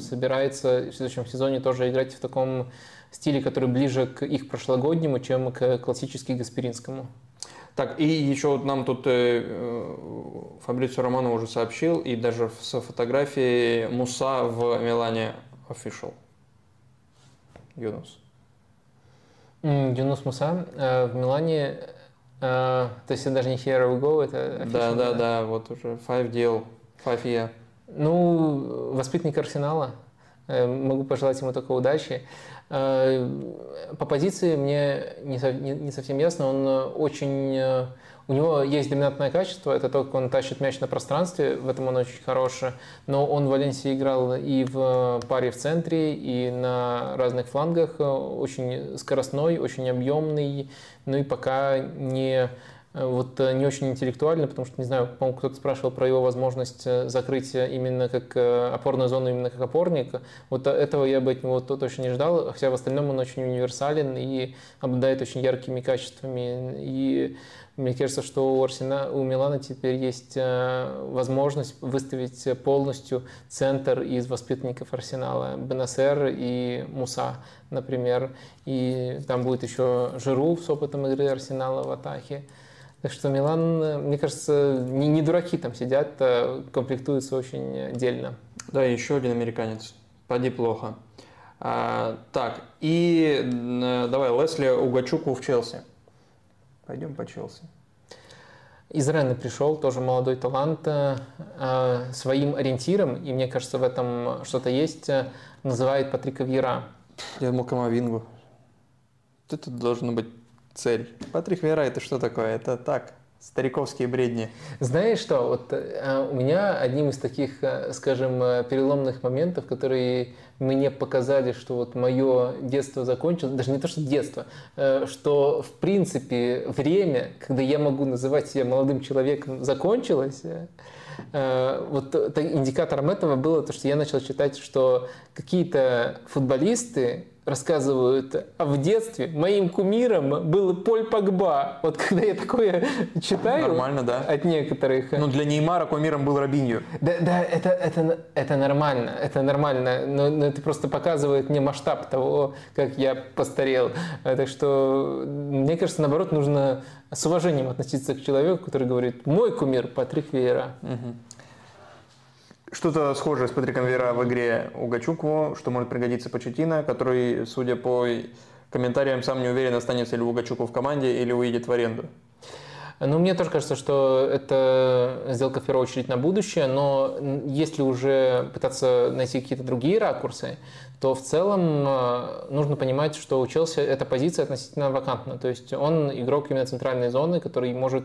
собирается в следующем сезоне тоже играть в таком стиле, который ближе к их прошлогоднему, чем к классически Гаспиринскому. Так, и еще вот нам тут э, э, Фабрицио Романо уже сообщил, и даже с фотографией Муса в Милане official. Юнус. Юнус Муса э, в Милане, э, то есть это даже не Here we go, это Да, да, да, вот уже five deal, five year. Ну, воспитанник Арсенала. Могу пожелать ему только удачи. По позиции мне не совсем ясно, он очень у него есть доминантное качество, это то, как он тащит мяч на пространстве, в этом он очень хороший. Но он в Валенсии играл и в паре в центре, и на разных флангах. Очень скоростной, очень объемный, ну и пока не вот не очень интеллектуально, потому что, не знаю, по-моему, кто-то спрашивал про его возможность закрыть именно как опорную зону, именно как опорник. Вот этого я бы от него точно не ждал, хотя в остальном он очень универсален и обладает очень яркими качествами. И мне кажется, что у, Арсена, у Милана теперь есть э, возможность выставить полностью центр из воспитанников Арсенала. Бенасер и Муса, например. И там будет еще Жиру с опытом игры Арсенала в атаке. Так что Милан, мне кажется, не, не дураки там сидят, а комплектуются очень дельно. Да, еще один американец. Поди плохо. А, так, и давай, Лесли Угачуку в Челси. Пойдем по Челси. Из Ренны пришел, тоже молодой талант, э, своим ориентиром, и мне кажется, в этом что-то есть, э, называет Патрика Вьера. Я думал Камовингу. Это должна быть цель. Патрик Вьера это что такое? Это так, Стариковские бредни. Знаешь что, вот э, у меня одним из таких, э, скажем, э, переломных моментов, которые мне показали, что вот мое детство закончилось, даже не то, что детство, что в принципе время, когда я могу называть себя молодым человеком, закончилось, вот индикатором этого было то, что я начал читать, что какие-то футболисты рассказывают, а в детстве моим кумиром был Поль Погба. Вот когда я такое читаю Нормально, да. от некоторых... Ну, для Неймара кумиром был Робинью. Да, да это, это, это нормально, это нормально, но, но это просто показывает мне масштаб того, как я постарел. Так что, мне кажется, наоборот, нужно с уважением относиться к человеку, который говорит, мой кумир Патрик Вейера. Угу. Что-то схожее с Патриком Вера в игре у Гачукву, что может пригодиться Почетина, который, судя по комментариям, сам не уверен, останется ли у Гачуку в команде или уедет в аренду. Ну, мне тоже кажется, что это сделка в первую очередь на будущее, но если уже пытаться найти какие-то другие ракурсы, то в целом э, нужно понимать, что у Челси эта позиция относительно вакантна. То есть он игрок именно центральной зоны, который может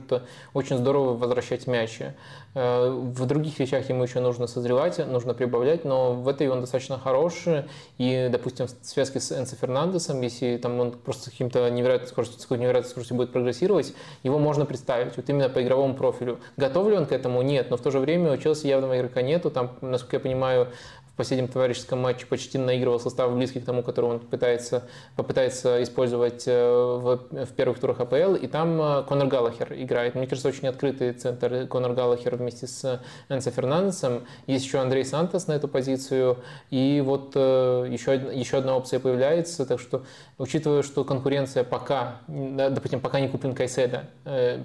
очень здорово возвращать мячи. Э, в других вещах ему еще нужно созревать, нужно прибавлять, но в этой он достаточно хороший. И, допустим, в связке с Энсо Фернандесом, если там он просто с каким-то невероятной скоростью, с какой-то невероятной скоростью будет прогрессировать, его можно представить вот именно по игровому профилю. Готов ли он к этому? Нет. Но в то же время у Челси явного игрока нету. Там, насколько я понимаю, последнем товарищеском матче почти наигрывал состав близкий к тому, который он пытается, попытается использовать э, в, в первых турах АПЛ, и там э, Конор Галлахер играет. Мне кажется, очень открытый центр Конор Галлахер вместе с Энсо Фернандесом. Есть еще Андрей Сантос на эту позицию, и вот еще, э, еще одна опция появляется, так что, учитывая, что конкуренция пока, допустим, пока не куплен Кайседа,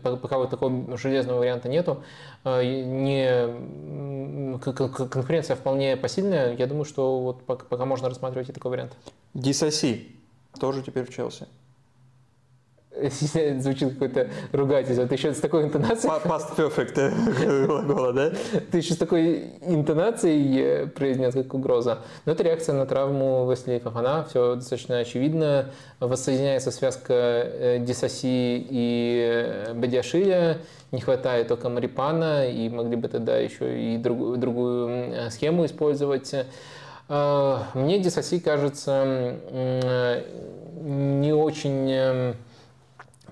пока вот такого железного варианта нету, не, конкуренция вполне посильная, я думаю, что вот пока, можно рассматривать и такой вариант. Дисоси тоже теперь в Челси. Звучит какое-то ругательство. Ты еще с такой интонацией... Past perfect глагола, да? Ты еще с такой интонацией э, произнес, как угроза. Но это реакция на травму Весли Фафана. Все достаточно очевидно. Воссоединяется связка э, Дисоси и э, Бадиашиля. Не хватает только Марипана. И могли бы тогда еще и другую, другую схему использовать. Мне Дисоси кажется не очень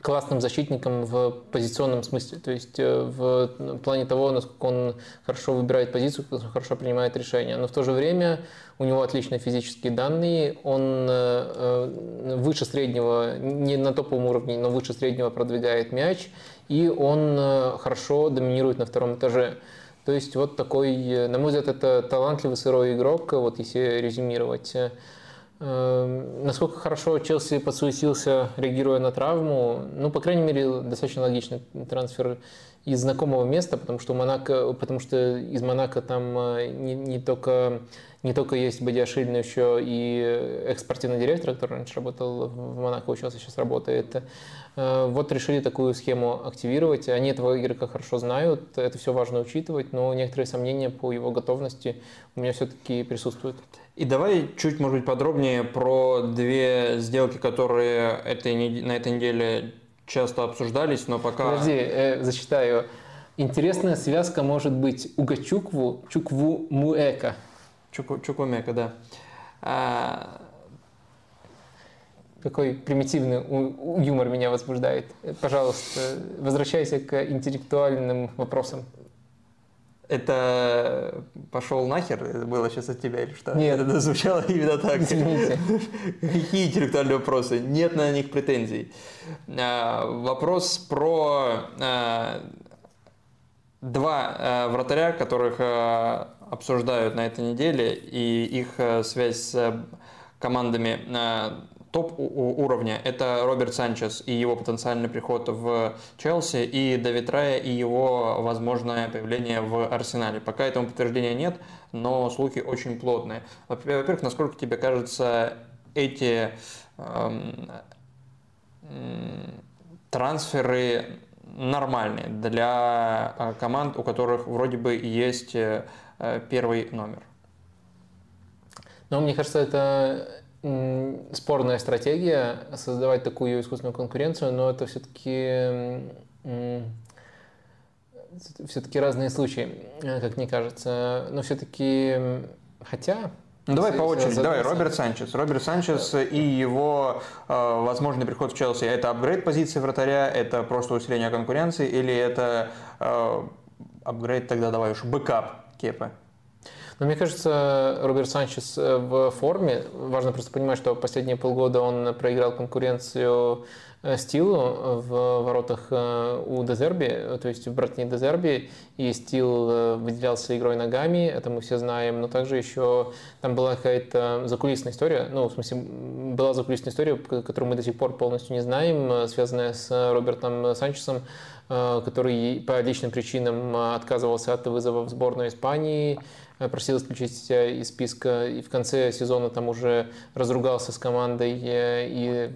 классным защитником в позиционном смысле, то есть э, в плане того, насколько он хорошо выбирает позицию, хорошо принимает решения. Но в то же время у него отличные физические данные, он э, э, выше среднего, не на топовом уровне, но выше среднего продвигает мяч, и он хорошо доминирует на втором этаже. То есть вот такой, на мой взгляд, это талантливый сырой игрок, вот если резюмировать. Эм, насколько хорошо Челси подсуетился, реагируя на травму, ну, по крайней мере, достаточно логичный трансфер из знакомого места, потому что Монако, потому что из Монако там не, не только не только есть Бадиашиль, но еще и экспортивный директор, который раньше работал в Монако, учился, сейчас работает. Э, вот решили такую схему активировать. Они этого игрока хорошо знают, это все важно учитывать, но некоторые сомнения по его готовности у меня все-таки присутствуют. И давай чуть, может быть, подробнее про две сделки, которые этой, на этой неделе часто обсуждались, но пока... Подожди, э, зачитаю. Интересная связка может быть Угачукву, Чукву Муэка. Чуку, Чукумека, да. А... Какой примитивный юмор меня возбуждает. Пожалуйста, возвращайся к интеллектуальным вопросам. Это пошел нахер было сейчас от тебя или что? Нет. Это звучало именно так. Извините. Какие интеллектуальные вопросы? Нет на них претензий. А, вопрос про а, два а, вратаря, которых обсуждают на этой неделе, и их связь с командами топ уровня. Это Роберт Санчес и его потенциальный приход в Челси, и Давид Рая и его возможное появление в Арсенале. Пока этому подтверждения нет, но слухи очень плотные. Во-первых, насколько тебе кажется, эти эм, трансферы нормальные для э, команд, у которых вроде бы есть Э, первый номер. Но мне кажется, это спорная стратегия создавать такую искусственную конкуренцию, но это все-таки все-таки разные случаи, э, как мне кажется. Но все-таки, хотя... Ну, давай по очереди. Давай, Роберт Санчес. Роберт Санчес и его э, возможный приход в Челси. Это апгрейд позиции вратаря, это просто усиление конкуренции или это э, апгрейд тогда, давай уж, backup Кепа. Но мне кажется, Роберт Санчес э, в форме. Важно просто понимать, что последние полгода он проиграл конкуренцию э, Стилу в воротах э, у Дезерби, то есть в братне Дезерби, и Стил выделялся игрой ногами, это мы все знаем, но также еще там была какая-то закулисная история, ну, в смысле, была закулисная история, которую мы до сих пор полностью не знаем, связанная с Робертом Санчесом, который по личным причинам отказывался от вызова в сборную Испании, просил исключить себя из списка, и в конце сезона там уже разругался с командой и,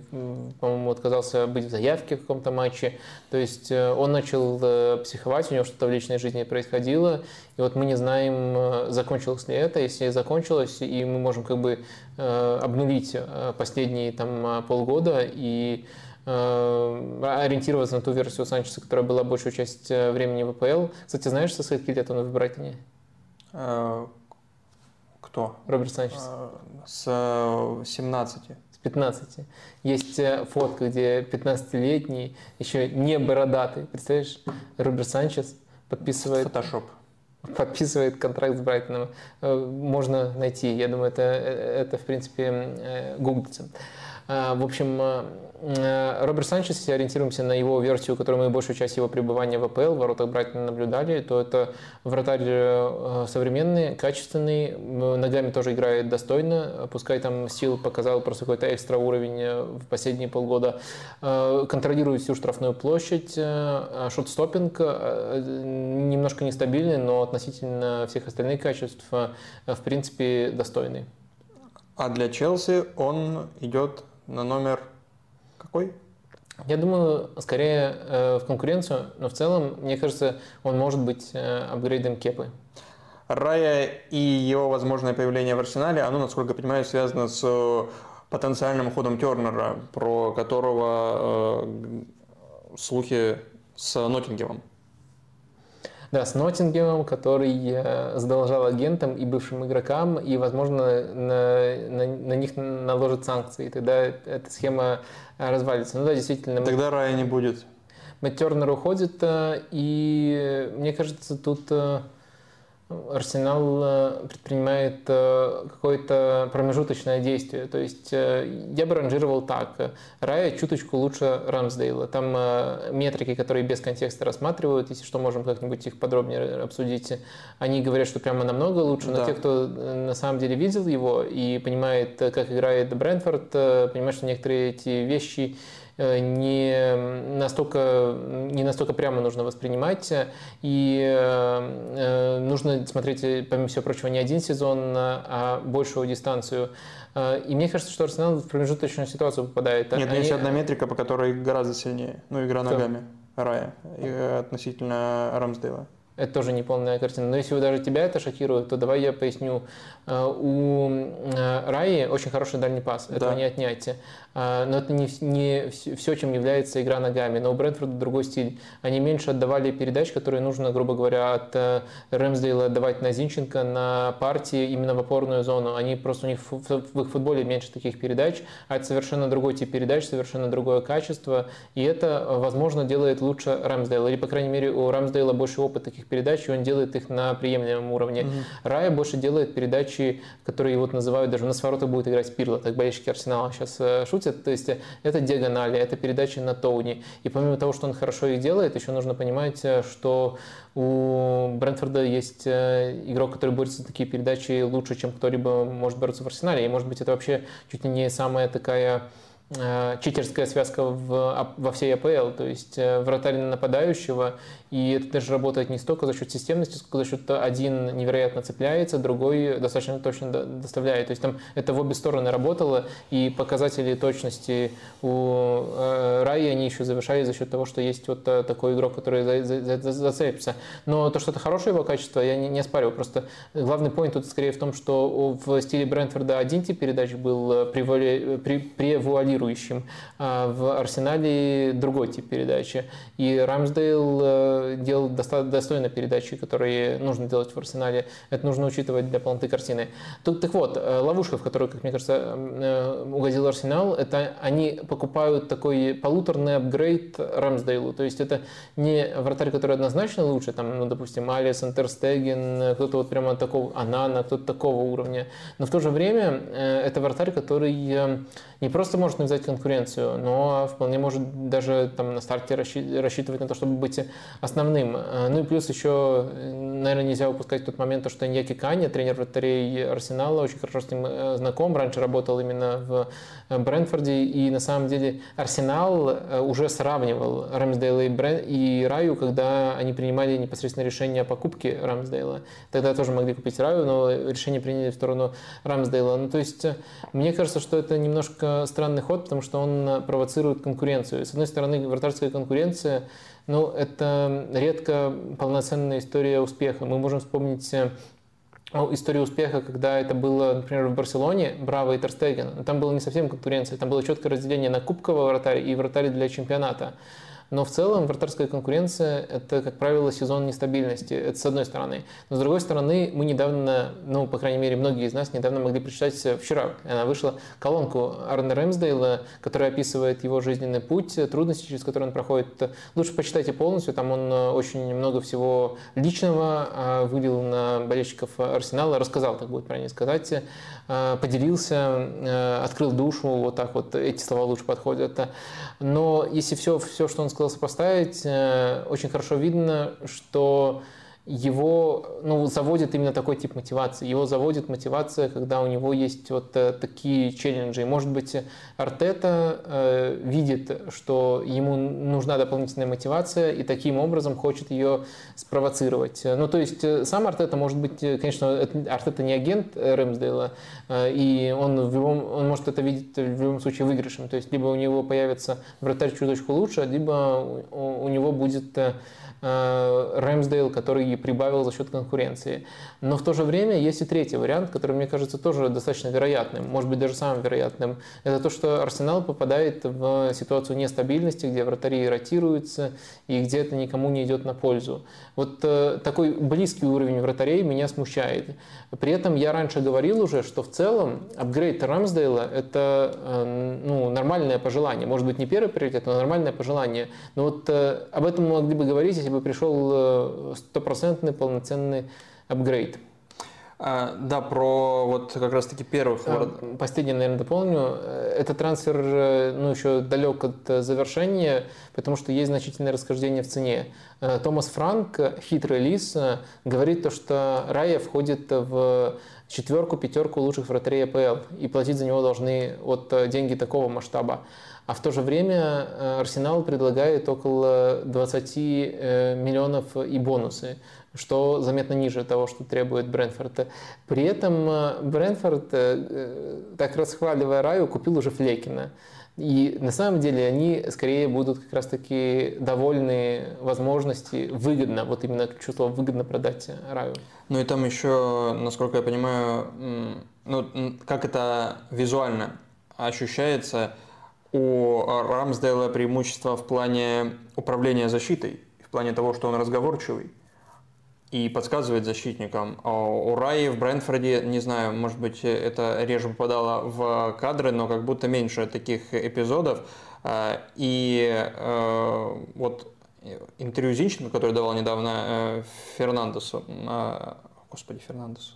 по-моему, отказался быть в заявке в каком-то матче. То есть он начал психовать, у него что-то в личной жизни происходило, и вот мы не знаем, закончилось ли это. Если закончилось, и мы можем как бы обнулить последние там полгода и Э, ориентироваться на ту версию Санчеса, которая была большую часть э, времени в АПЛ. Кстати, знаешь, со скольки лет он в Брайтоне? Э, кто? Роберт Санчес. С 17. С 15. Есть фотка, где 15-летний, еще не бородатый, представляешь, Роберт Санчес подписывает... Фотошоп подписывает контракт с Брайтоном. Можно найти. Я думаю, это, это в принципе, гуглится. В общем, Э, Роберт Санчес, если ориентируемся на его версию, которую мы большую часть его пребывания в АПЛ, в воротах Брайтона наблюдали, то это вратарь э, современный, качественный, ногами тоже играет достойно, пускай там сил показал просто какой-то экстра уровень э, в последние полгода, контролирует всю штрафную площадь, шот-стоппинг немножко нестабильный, но относительно всех остальных качеств в принципе достойный. А для Челси он идет на номер какой? Я думаю, скорее э, в конкуренцию, но в целом, мне кажется, он может быть э, апгрейдом Кепы. Рая и его возможное появление в Арсенале, оно, насколько я понимаю, связано с э, потенциальным уходом Тернера, про которого э, слухи с Ноттингемом. Да, с Ноттингемом, который э, задолжал агентам и бывшим игрокам, и, возможно, на, на, на них наложат санкции. Тогда эта схема э, развалится. Ну да, действительно. Тогда мы... рая не будет. Мэтт Тернер уходит, э, и мне кажется, тут Арсенал э, предпринимает э, какое-то промежуточное действие. То есть э, я бы ранжировал так. Рая чуточку лучше Рамсдейла. Там метрики, которые без контекста рассматривают, если что, можем как-нибудь их подробнее обсудить. Они говорят, что прямо намного лучше, но да. те, кто на самом деле видел его и понимает, как играет Брэнфорд, понимают, что некоторые эти вещи не настолько, не настолько прямо нужно воспринимать, и нужно смотреть, помимо всего прочего, не один сезон, а большую дистанцию. И мне кажется, что Арсенал в промежуточную ситуацию попадает. Нет, Они... есть одна метрика, по которой гораздо сильнее. Ну, игра Кто? ногами. Рая относительно Рамсдейла. Это тоже неполная картина. Но если даже тебя это шокирует, то давай я поясню. Э, у э, Раи очень хороший дальний пас, этого да. не отнять. А, но это не, не все, чем является игра ногами. Но у Брэнфорда другой стиль. Они меньше отдавали передач, которые нужно, грубо говоря, от э, Рэмсдейла отдавать на Зинченко, на партии именно в опорную зону. Они просто у них в, их футболе меньше таких передач, а это совершенно другой тип передач, совершенно другое качество. И это, возможно, делает лучше Рэмсдейл. Или, по крайней мере, у Рэмсдейла больше опыта таких передач, и он делает их на приемлемом уровне. Mm-hmm. Рая больше делает передачи, которые вот называют даже на своротах будет играть Пирло, так болельщики Арсенала сейчас э, шутят шутят. То есть э, это диагонали, это передачи на Тоуни. И помимо того, что он хорошо их делает, еще нужно понимать, э, что у Брэнфорда есть э, игрок, который борется за такие передачи лучше, чем кто-либо может бороться в Арсенале. И может быть это вообще чуть не самая такая читерская связка в, во всей АПЛ, то есть вратарь нападающего и это даже работает не столько за счет системности, сколько за счет один невероятно цепляется, другой достаточно точно доставляет. То есть там это в обе стороны работало, и показатели точности у э, Раи они еще завершали за счет того, что есть вот э, такой игрок, который за, за, за, зацепится. Но то, что это хорошее его качество, я не, не оспариваю. Просто главный point тут скорее в том, что в стиле Брэнфорда один тип передач был э, превуалирующим, а в Арсенале другой тип передачи. И Рамсдейл делал достойно передачи, которые нужно делать в арсенале. Это нужно учитывать для полноты картины. Тут, так вот, э, ловушка, в которую, как мне кажется, э, угодил Арсенал, это они покупают такой полуторный апгрейд Рамсдейлу. То есть это не вратарь, который однозначно лучше, там, ну, допустим, Алис, Интерстеген, кто-то вот прямо такого, Анана, кто-то такого уровня. Но в то же время э, это вратарь, который не просто может навязать конкуренцию, но вполне может даже там на старте рассчитывать на то, чтобы быть основным. Э, ну и плюс еще, наверное, нельзя упускать тот момент, что Иньяки Каня, тренер вратарей Арсенала, очень хорошо с ним э, знаком, раньше работал именно в э, Брэнфорде, и на самом деле Арсенал уже сравнивал Рамсдейла и, Брэн, и Раю, когда они принимали непосредственно решение о покупке Рамсдейла. Тогда тоже могли купить Раю, но решение приняли в сторону Рамсдейла. Ну то есть мне кажется, что это немножко странный ход, потому что он провоцирует конкуренцию. С одной стороны, вратарская конкуренция ну, это редко полноценная история успеха. Мы можем вспомнить э, историю успеха, когда это было, например, в Барселоне, Браво и Терстеген. Там было не совсем конкуренция, там было четкое разделение на кубкового вратаря и вратаря для чемпионата. Но в целом вратарская конкуренция – это, как правило, сезон нестабильности. Это с одной стороны. Но с другой стороны, мы недавно, ну, по крайней мере, многие из нас недавно могли прочитать вчера. Она вышла колонку Арна Рэмсдейла, которая описывает его жизненный путь, трудности, через которые он проходит. Лучше почитайте полностью. Там он очень много всего личного а, вылил на болельщиков Арсенала, рассказал, так будет правильно сказать, поделился, а, открыл душу, вот так вот эти слова лучше подходят. Но если все, все что он сказал, сопоставить, э, очень хорошо видно, что его ну, заводит именно такой тип мотивации. Его заводит мотивация, когда у него есть вот э, такие челленджи. может быть, Артета э, видит, что ему нужна дополнительная мотивация, и таким образом хочет ее спровоцировать. Ну, то есть, э, сам Артета, может быть, конечно, Артета не агент Рэмсдейла, э, и он, в любом, он может это видеть в любом случае выигрышем. То есть, либо у него появится вратарь чуточку лучше, либо у, у него будет э, Э, Рэмсдейл, который прибавил за счет конкуренции. Но в то же время есть и третий вариант, который, мне кажется, тоже достаточно вероятным, может быть, даже самым вероятным. Это то, что Арсенал попадает в ситуацию нестабильности, где вратари ротируются и где это никому не идет на пользу. Вот э, такой близкий уровень вратарей меня смущает. При этом я раньше говорил уже, что в целом апгрейд Рамсдейла – это э, ну, нормальное пожелание. Может быть, не первый приоритет, но нормальное пожелание. Но вот э, об этом мы могли бы говорить, если бы пришел э, стопроцентный полноценный апгрейд. А, да, про вот как раз-таки первых. А, последнее, наверное, дополню. Этот трансфер э, ну, еще далек от завершения, потому что есть значительное расхождение в цене. Э, Томас Франк, хитрый лис, говорит то, что Рая входит в четверку, пятерку лучших вратарей АПЛ, и платить за него должны вот деньги такого масштаба. А в то же время э, Арсенал предлагает около 20 э, миллионов и бонусы, что заметно ниже того, что требует Брэнфорд. При этом э, Брэнфорд, так расхваливая Раю, купил уже Флекина. И на самом деле они скорее будут как раз-таки довольны возможности выгодно, вот именно чувство выгодно продать Раю. Ну и там еще, насколько я понимаю, ну, как это визуально ощущается, у Рамсдейла преимущество в плане управления защитой, в плане того, что он разговорчивый и подсказывает защитникам. А у Раи в Брэнфорде, не знаю, может быть, это реже попадало в кадры, но как будто меньше таких эпизодов. А, и э, вот интервью Зинченко, который давал недавно э, Фернандесу, а, господи, Фернандесу,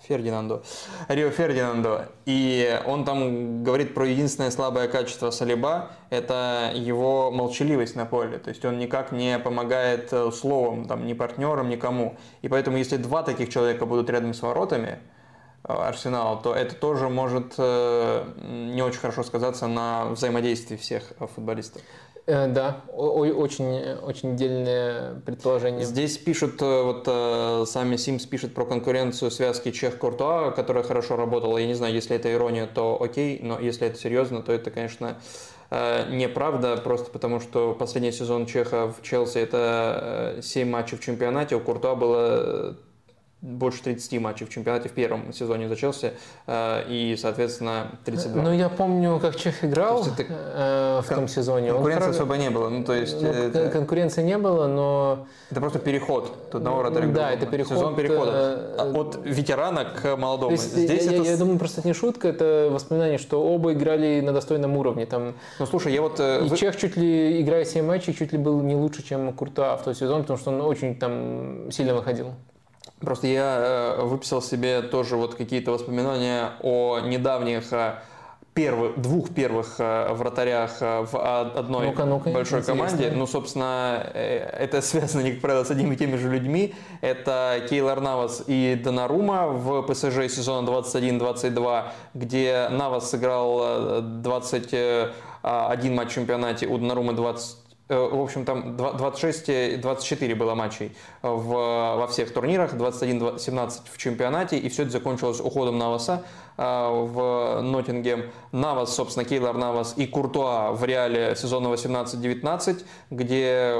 Фердинанду, Рио Фердинанду. И он там говорит про единственное слабое качество Салиба – это его молчаливость на поле. То есть он никак не помогает э, словом, там, ни партнерам, никому. И поэтому если два таких человека будут рядом с воротами, э, Арсенала, то это тоже может э, не очень хорошо сказаться на взаимодействии всех футболистов. Э, да, очень, очень дельное предположение. Здесь пишут, э, вот э, сами Симс пишет про конкуренцию связки Чех-Куртуа, которая хорошо работала. Я не знаю, если это ирония, то окей, но если это серьезно, то это, конечно, неправда, просто потому что последний сезон Чеха в Челси это 7 матчей в чемпионате, у Куртуа было больше 30 матчей в чемпионате в первом сезоне за Челси э, и, соответственно, 32. Ну, я помню, как Чех играл это... э, в том сезоне. Конкуренции Он, особо не было. Ну, то есть, ну, это... Конкуренции не было, но... Это просто переход от одного вратаря Да, это переход. Сезон перехода. Э, от ветерана к молодому. есть, Здесь я, это... я думаю, просто это не шутка, это воспоминание, что оба играли на достойном уровне. Там... Ну, слушай, я вот... И вы... Чех чуть ли, играя 7 матчей, чуть ли был не лучше, чем Курта в тот сезон, потому что он очень там сильно выходил. Просто я э, выписал себе тоже вот какие-то воспоминания о недавних э, первых, двух первых э, вратарях в одной ну-ка, ну-ка, большой интересно. команде. Ну, собственно, это связано, не как правило, с одними и теми же людьми. Это Кейлор Навас и Донарума в ПСЖ сезона 21-22, где Навас сыграл 21 матч в чемпионате, у Донарума 20 Э, в общем, там 26-24 было матчей в, во всех турнирах, 21-17 в чемпионате, и все это закончилось уходом Наваса а, в Ноттингем. Навас, собственно, Кейлор Навас и Куртуа в реале сезона 18-19, где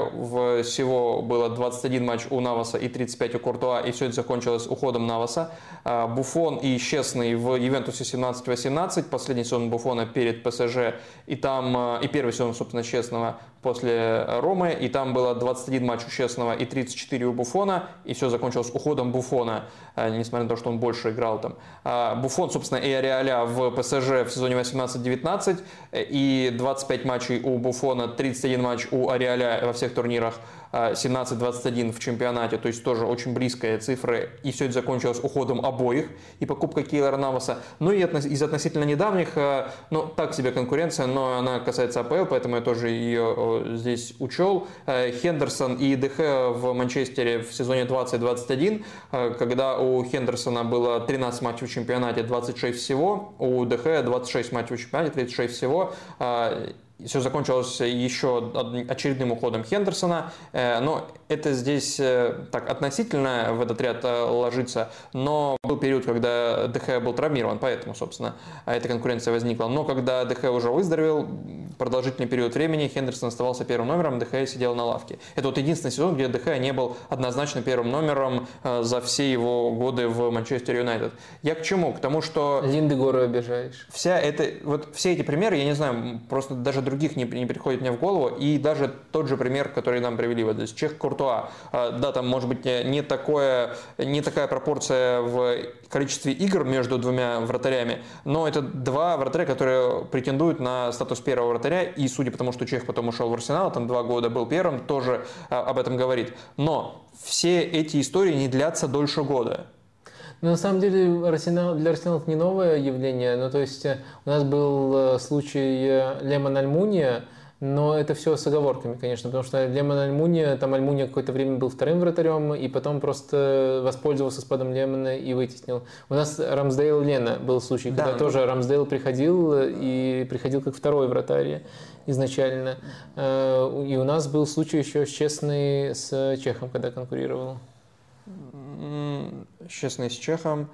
всего было 21 матч у Наваса и 35 у Куртуа, и все это закончилось уходом Наваса. Буфон и Честный в Ювентусе 17-18, последний сезон Буфона перед ПСЖ, и там, и первый сезон, собственно, Честного после Ромы, и там было 21 матч у Честного и 34 у Буфона, и все закончилось уходом Буфона, а, несмотря на то, что он больше играл там. Буфон, собственно, и Ариаля в ПСЖ в сезоне 18-19, и 25 матчей у Буфона, 31 матч у Ариаля во всех турнирах, 17-21 в чемпионате, то есть тоже очень близкие цифры, и все это закончилось уходом обоих и покупкой Кейлора Наваса. Ну и из относительно недавних, э, ну так себе конкуренция, но она касается АПЛ, поэтому я тоже ее здесь учел. Э, Хендерсон и ДХ в Манчестере в сезоне 20-21, э, когда у Хендерсона было 13 матчей в чемпионате, 26 всего, у ДХ 26 матчей в чемпионате, 36 всего все закончилось еще очередным уходом Хендерсона, э, но это здесь э, так относительно в этот ряд э, ложится, но был период, когда ДХ был травмирован, поэтому, собственно, эта конкуренция возникла. Но когда ДХ уже выздоровел, продолжительный период времени Хендерсон оставался первым номером, ДХ сидел на лавке. Это вот единственный сезон, где ДХ не был однозначно первым номером за все его годы в Манчестер Юнайтед. Я к чему? К тому, что... Линдегору обижаешь. Вся это, вот все эти примеры, я не знаю, просто даже других не, не приходит мне в голову. И даже тот же пример, который нам привели, вот здесь Чех Куртуа. Да, там может быть не, такое, не такая пропорция в количестве игр между двумя вратарями, но это два вратаря, которые претендуют на статус первого вратаря, и судя по тому, что Чех потом ушел в Арсенал, там два года был первым, тоже а, об этом говорит. Но все эти истории не длятся дольше года. Но на самом деле Арсенал, для Арсенала это не новое явление. Ну, то есть э, у нас был э, случай э, Лемон Альмуния, но это все с оговорками, конечно, потому что Лемон Альмуния, там Альмуния какое-то время был вторым вратарем, и потом просто воспользовался спадом Лемона и вытеснил. У нас Рамсдейл Лена был случай, когда Да. тоже Рамсдейл приходил и приходил как второй вратарь изначально. Э, И у нас был случай еще с Честный с Чехом, когда конкурировал. Честный с Чехом.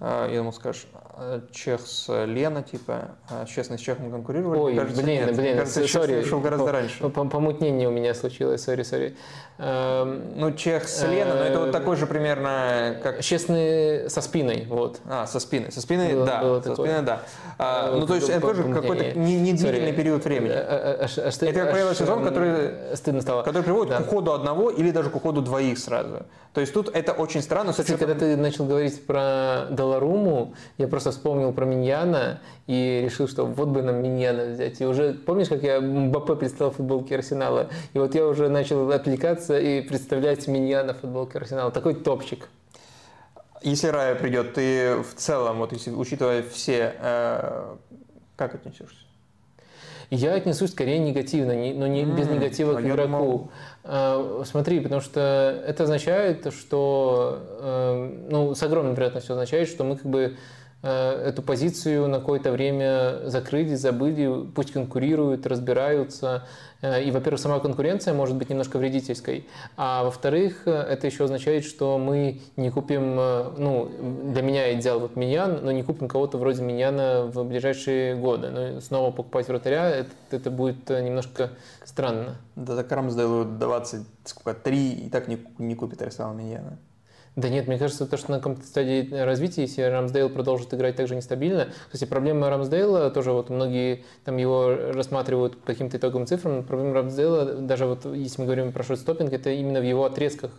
А, Я думал, скажешь, а, Чех с Лена, типа, а Честный с Чехом конкурировали? Ой, кажется, блин, нет. блин, кажется, сори. шел гораздо По- раньше. по- Помутнение у меня случилось, сори, сори. Эм, Ну, Чех с Лена, но это вот Э, такой же примерно, как Честный со спиной, вот. А, со спины. Со спины, Было- да. было со такое. спины, да. А, Э, ну, то есть, это тоже какой-то не- не- не длительный Sorry. период времени, Это, как правило, сезон, который- Стыдно стало. который приводит к уходу одного или даже к уходу двоих сразу. То есть, тут это очень странно. Кстати, когда ты начал говорить про Доларуму, я просто вспомнил про Миньяна и решил, что вот бы нам Миньяна взять. И уже, помнишь, как я Мбаппе представил в футболке Арсенала? И вот я уже начал отвлекаться и представлять Миньяна в футболке Арсенала. Такой топчик. Если Рая придет, ты в целом, вот если учитывая все, э, как отнесешься? Я отнесусь скорее негативно, не- но не без М, негатива а к игроку. думал- А, Смотри, потому что это означает, что, э, ну, с огромной вероятностью означает, что мы как бы э, эту позицию на какое-то время закрыли, забыли, пусть конкурируют, разбираются. Э, И, во-первых, сама конкуренция может быть немножко вредительской. А во-вторых, э, это еще означает, что мы не купим, э, ну, для меня идеал вот Миньян, но не купим кого-то вроде Миньяна в ближайшие годы. И снова покупать вратаря, это, это будет э, немножко странно. Да, так Рамсдейлу 20, сколько, 3 и так не, не купит Арсенал Миньяна. Да нет, мне кажется, то, что на каком-то стадии развития, если Рамсдейл продолжит играть так же нестабильно. Кстати, проблема Рамсдейла, тоже вот многие там его рассматривают по каким-то итоговым цифрам, проблема Рамсдейла, даже вот если мы говорим про шорт-стоппинг, это именно в его отрезках.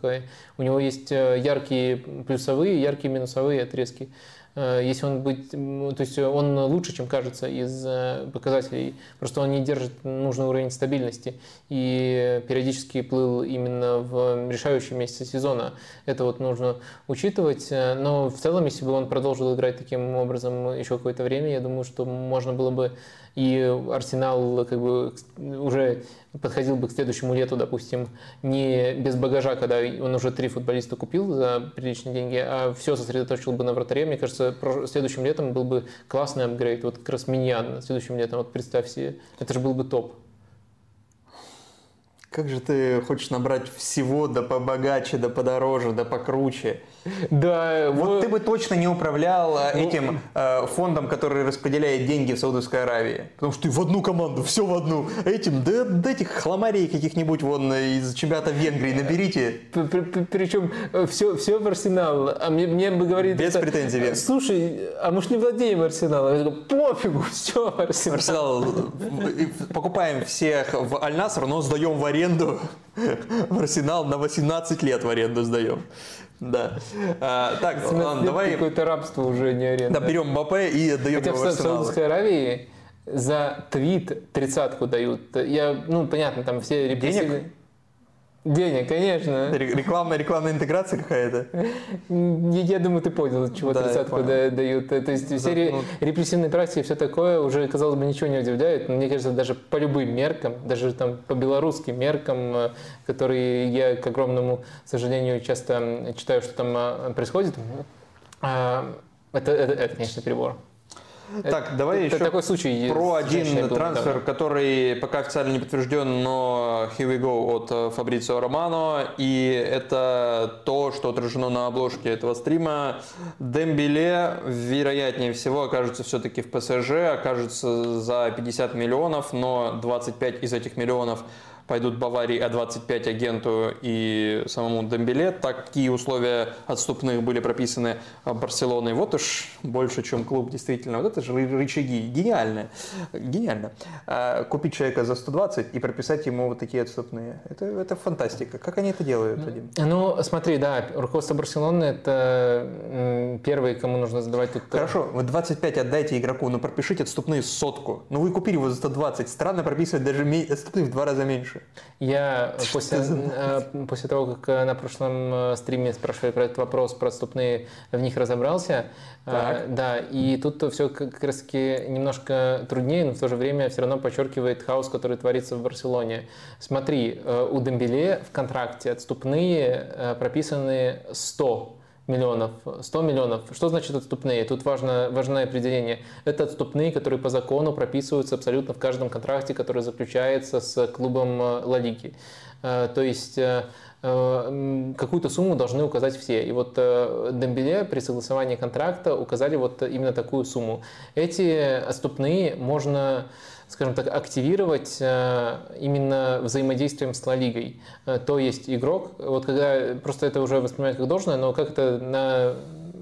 У него есть э, яркие плюсовые, яркие минусовые отрезки. Э, Если он быть, то есть он лучше, чем кажется из э, показателей, просто он не держит нужный уровень стабильности и периодически плыл именно в решающем месяце сезона. Это вот нужно учитывать, э, но в целом, если бы он продолжил играть таким образом еще какое-то время, я думаю, что можно было бы и Арсенал как бы уже подходил бы к следующему лету, допустим, не без багажа, когда он уже три футболиста купил за приличные деньги, а все сосредоточил бы на вратаре. Мне кажется, следующим летом был бы классный апгрейд. Вот как раз Миньян следующим летом, вот представь себе, это же был бы топ. Как же ты хочешь набрать всего, да побогаче, да подороже, да покруче? Да, Вот ты бы точно не управлял э, этим э, фондом, который распределяет деньги в Саудовской Аравии. Потому что ты в одну команду, все в одну. Этим, да, да этих хламарей каких-нибудь вон э, из чемпионата Венгрии наберите. Причем все, все в Арсенал. А мне, мне бы говорить... Без претензий, Вен. Слушай, а мы ж не владеем Арсеналом. Я такой, пофигу, все в Арсенал. Арсенал, э, э, покупаем всех в Аль-Наср, но сдаем в аренду в Арсенал на 18 лет в аренду сдаем. Да. А, так, 17 ладно, давай Какое-то рабство уже не аренда. да, берем Мбаппе и отдаем Хотя его в в Арсенал. Саудовской Аравии за твит тридцатку дают. Я, ну, понятно, там все репрессивные... Денег, конечно. Ре- Рекламная, рекламная интеграция какая-то. Я, думаю, ты понял, чего Да, тридцатку да- дают. То есть все ре- ну- репрессивные практики, все такое уже, казалось бы, ничего не удивляет. Но мне кажется, даже по любым меркам, даже там по белорусским меркам, э, которые я, к огромному сожалению, часто читаю, что там э, происходит, это, это, это, конечно, перебор. Так, давай это еще такой случай. про один трансфер, недавно. который пока официально не подтвержден, но here we go от э, Фабрицио Романо. И это то, что отражено на обложке этого стрима. Дембеле, вероятнее всего, окажется все-таки в ПСЖ, окажется за 50 миллионов, но 25 из этих миллионов пойдут Баварии, а 25 агенту и самому Дембеле. Такие условия отступных были прописаны Барселоной. Вот уж больше, чем клуб, действительно. Вот это же ры- рычаги. Гениально. Гениально. А, Купить человека за 120 и прописать ему вот такие отступные. Это, это фантастика. Как они это делают, Вадим? Ну, смотри, да, руководство Барселоны это первые, кому нужно задавать тут... Хорошо, вы 25 отдайте игроку, но пропишите отступные сотку. Ну вы купили его за 120. Странно прописывать даже отступные в два раза меньше. Дальше. Я после, э, после того, как э, на прошлом э, стриме спрашивали про этот вопрос, про отступные, в них разобрался. Так. Да, и тут все как раз таки немножко труднее, но в то же время все равно подчеркивает хаос, который творится в Барселоне. Смотри, у Дембеле в контракте отступные прописаны 100 миллионов, 100 миллионов. Что значит отступные? Тут важно, важное определение. Это отступные, которые по закону прописываются абсолютно в каждом контракте, который заключается с клубом э, Ла Лиги. Э, то есть э, какую-то сумму должны указать все. И вот Дембеле при согласовании контракта указали вот именно такую сумму. Эти отступные можно скажем так, активировать э, именно взаимодействием с Ла Лигой. Э, то есть игрок, вот когда просто это уже воспринимать как должное, но как это на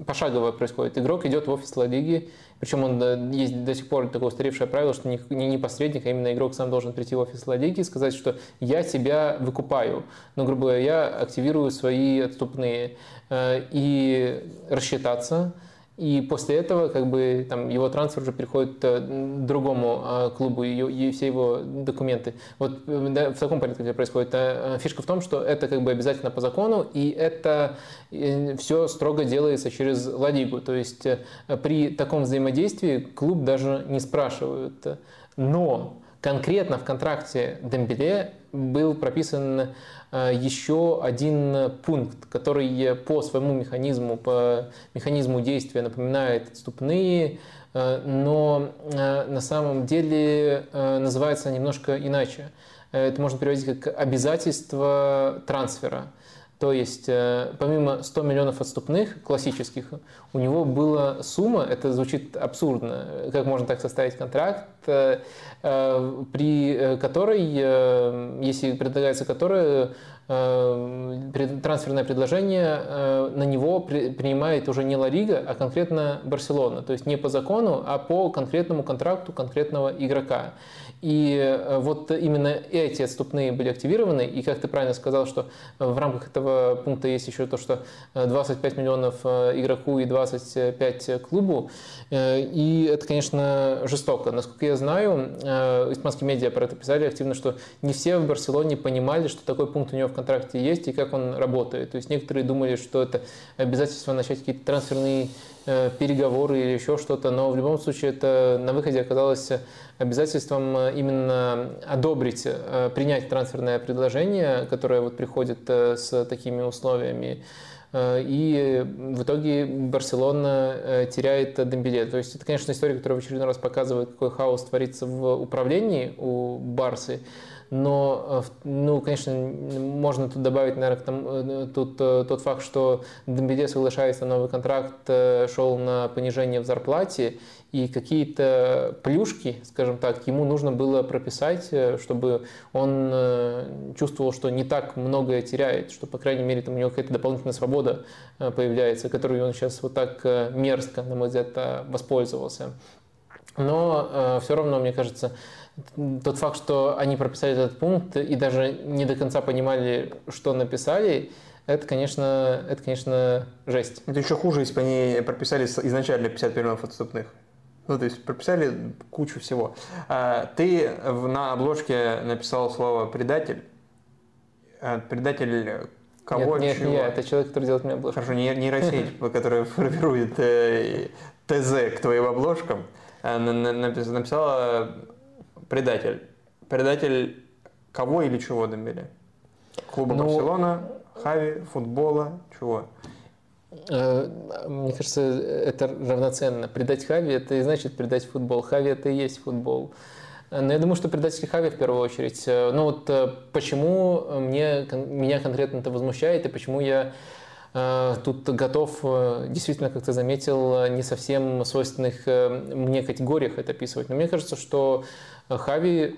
пошагово происходит. Игрок идет в офис Ла Лиги, причем он есть до сих пор такое устаревшее правило, что не, не посредник, а именно игрок сам должен прийти в офис Ла Лиги и сказать, что я тебя выкупаю. Ну, грубо говоря, я активирую свои отступные э, и рассчитаться – и после этого как бы там его трансфер уже переходит э, другому э, клубу и, и все его документы. Вот э, да, в таком порядке это происходит. Фишка в том, что это как бы обязательно по закону, и это все строго делается через Ладигу. То есть при таком взаимодействии клуб даже не спрашивают. Но конкретно в контракте Дембеле был прописан Э, еще один пункт, который по своему механизму, по механизму действия напоминает отступные, э, но э, на самом деле называется немножко иначе. Это можно переводить как обязательство трансфера. То есть, помимо 100 миллионов отступных, классических, у него была сумма, это звучит абсурдно, как можно так составить контракт, при которой, если предлагается которая трансферное предложение на него принимает уже не Ларига, а конкретно Барселона. То есть не по закону, а по конкретному контракту конкретного игрока. И э, вот именно эти отступные были активированы. И как ты правильно сказал, что в рамках этого пункта есть еще то, что 25 э, миллионов э, игроку и 25 клубу. И это, конечно, жестоко. Насколько я знаю, испанские медиа про это писали активно, что не все в Барселоне понимали, что такой пункт у него в контракте есть и как он работает. То есть некоторые думали, что это обязательство начать какие-то трансферные переговоры или еще что-то, но в любом случае это на выходе оказалось обязательством э, именно одобрить, э, принять трансферное предложение, которое вот приходит э, с такими условиями. И в итоге Барселона теряет Дембеле. То есть это, конечно, история, которая в очередной раз показывает, какой хаос творится в управлении у Барсы. Но, ну, конечно, можно тут добавить, наверное, тому, тут тот факт, что Дембеле соглашается на новый контракт, шел на понижение в зарплате, и какие-то плюшки, скажем так, ему нужно было прописать, э, чтобы он э, чувствовал, что не так многое теряет, что, по крайней мере, там у него какая-то дополнительная свобода э, появляется, которую он сейчас вот так мерзко, на мой взгляд, воспользовался. Но все равно, мне кажется, тот факт, что они прописали этот пункт и даже не до конца понимали, что написали, это, конечно, это, конечно, жесть. Это еще хуже, если бы они прописали изначально 50 миллионов отступных. Ну, то есть прописали кучу всего. А, ты на обложке написал слово «предатель». А, предатель кого, нет, нет, чего? Нет, это человек, который делает мне обложку. Хорошо, нейросеть, которая формирует э, ТЗ к твоим обложкам, э, написала «предатель». Предатель кого или чего, Дембеле? Клуба ну, Барселона, Хави, футбола, чего? Э, мне кажется, это равноценно. Предать Хави – это и значит предать футбол. Хави – это и есть футбол. Но я думаю, что предатель Хави в первую очередь. Э, ну вот э, почему мне, меня конкретно это возмущает и почему я тут готов, действительно, как ты заметил, не совсем свойственных мне категориях это описывать. Но мне кажется, что Хави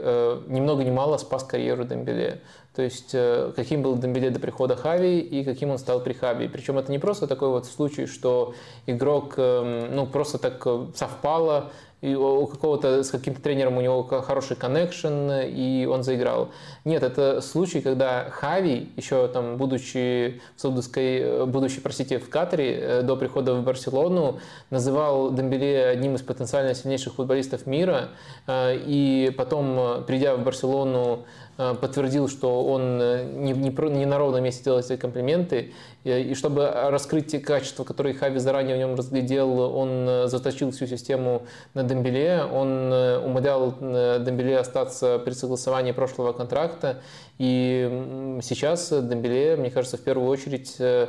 ни много ни мало спас карьеру Дембеле. То есть э, каким был Дембеле до прихода Хави и каким он стал при Хави. Причем это не просто такой вот случай, что игрок эм, ну, просто так э, совпало, и у какого-то с каким-то тренером у него хороший коннекшн, и он заиграл. Нет, это случай, когда Хави, еще там, будучи в Саудовской, э, будучи, простите, в Катаре, э, до прихода в Барселону, называл Дембеле одним из потенциально сильнейших футболистов мира, э, и потом, придя в Барселону, подтвердил, что он не, не, не на ровном месте делает свои комплименты, и чтобы раскрыть те качества, которые Хави заранее в нем разглядел, он заточил всю систему на Дембеле, он умолял Дембеле остаться при согласовании прошлого контракта, и сейчас Дембеле, мне кажется, в первую очередь э,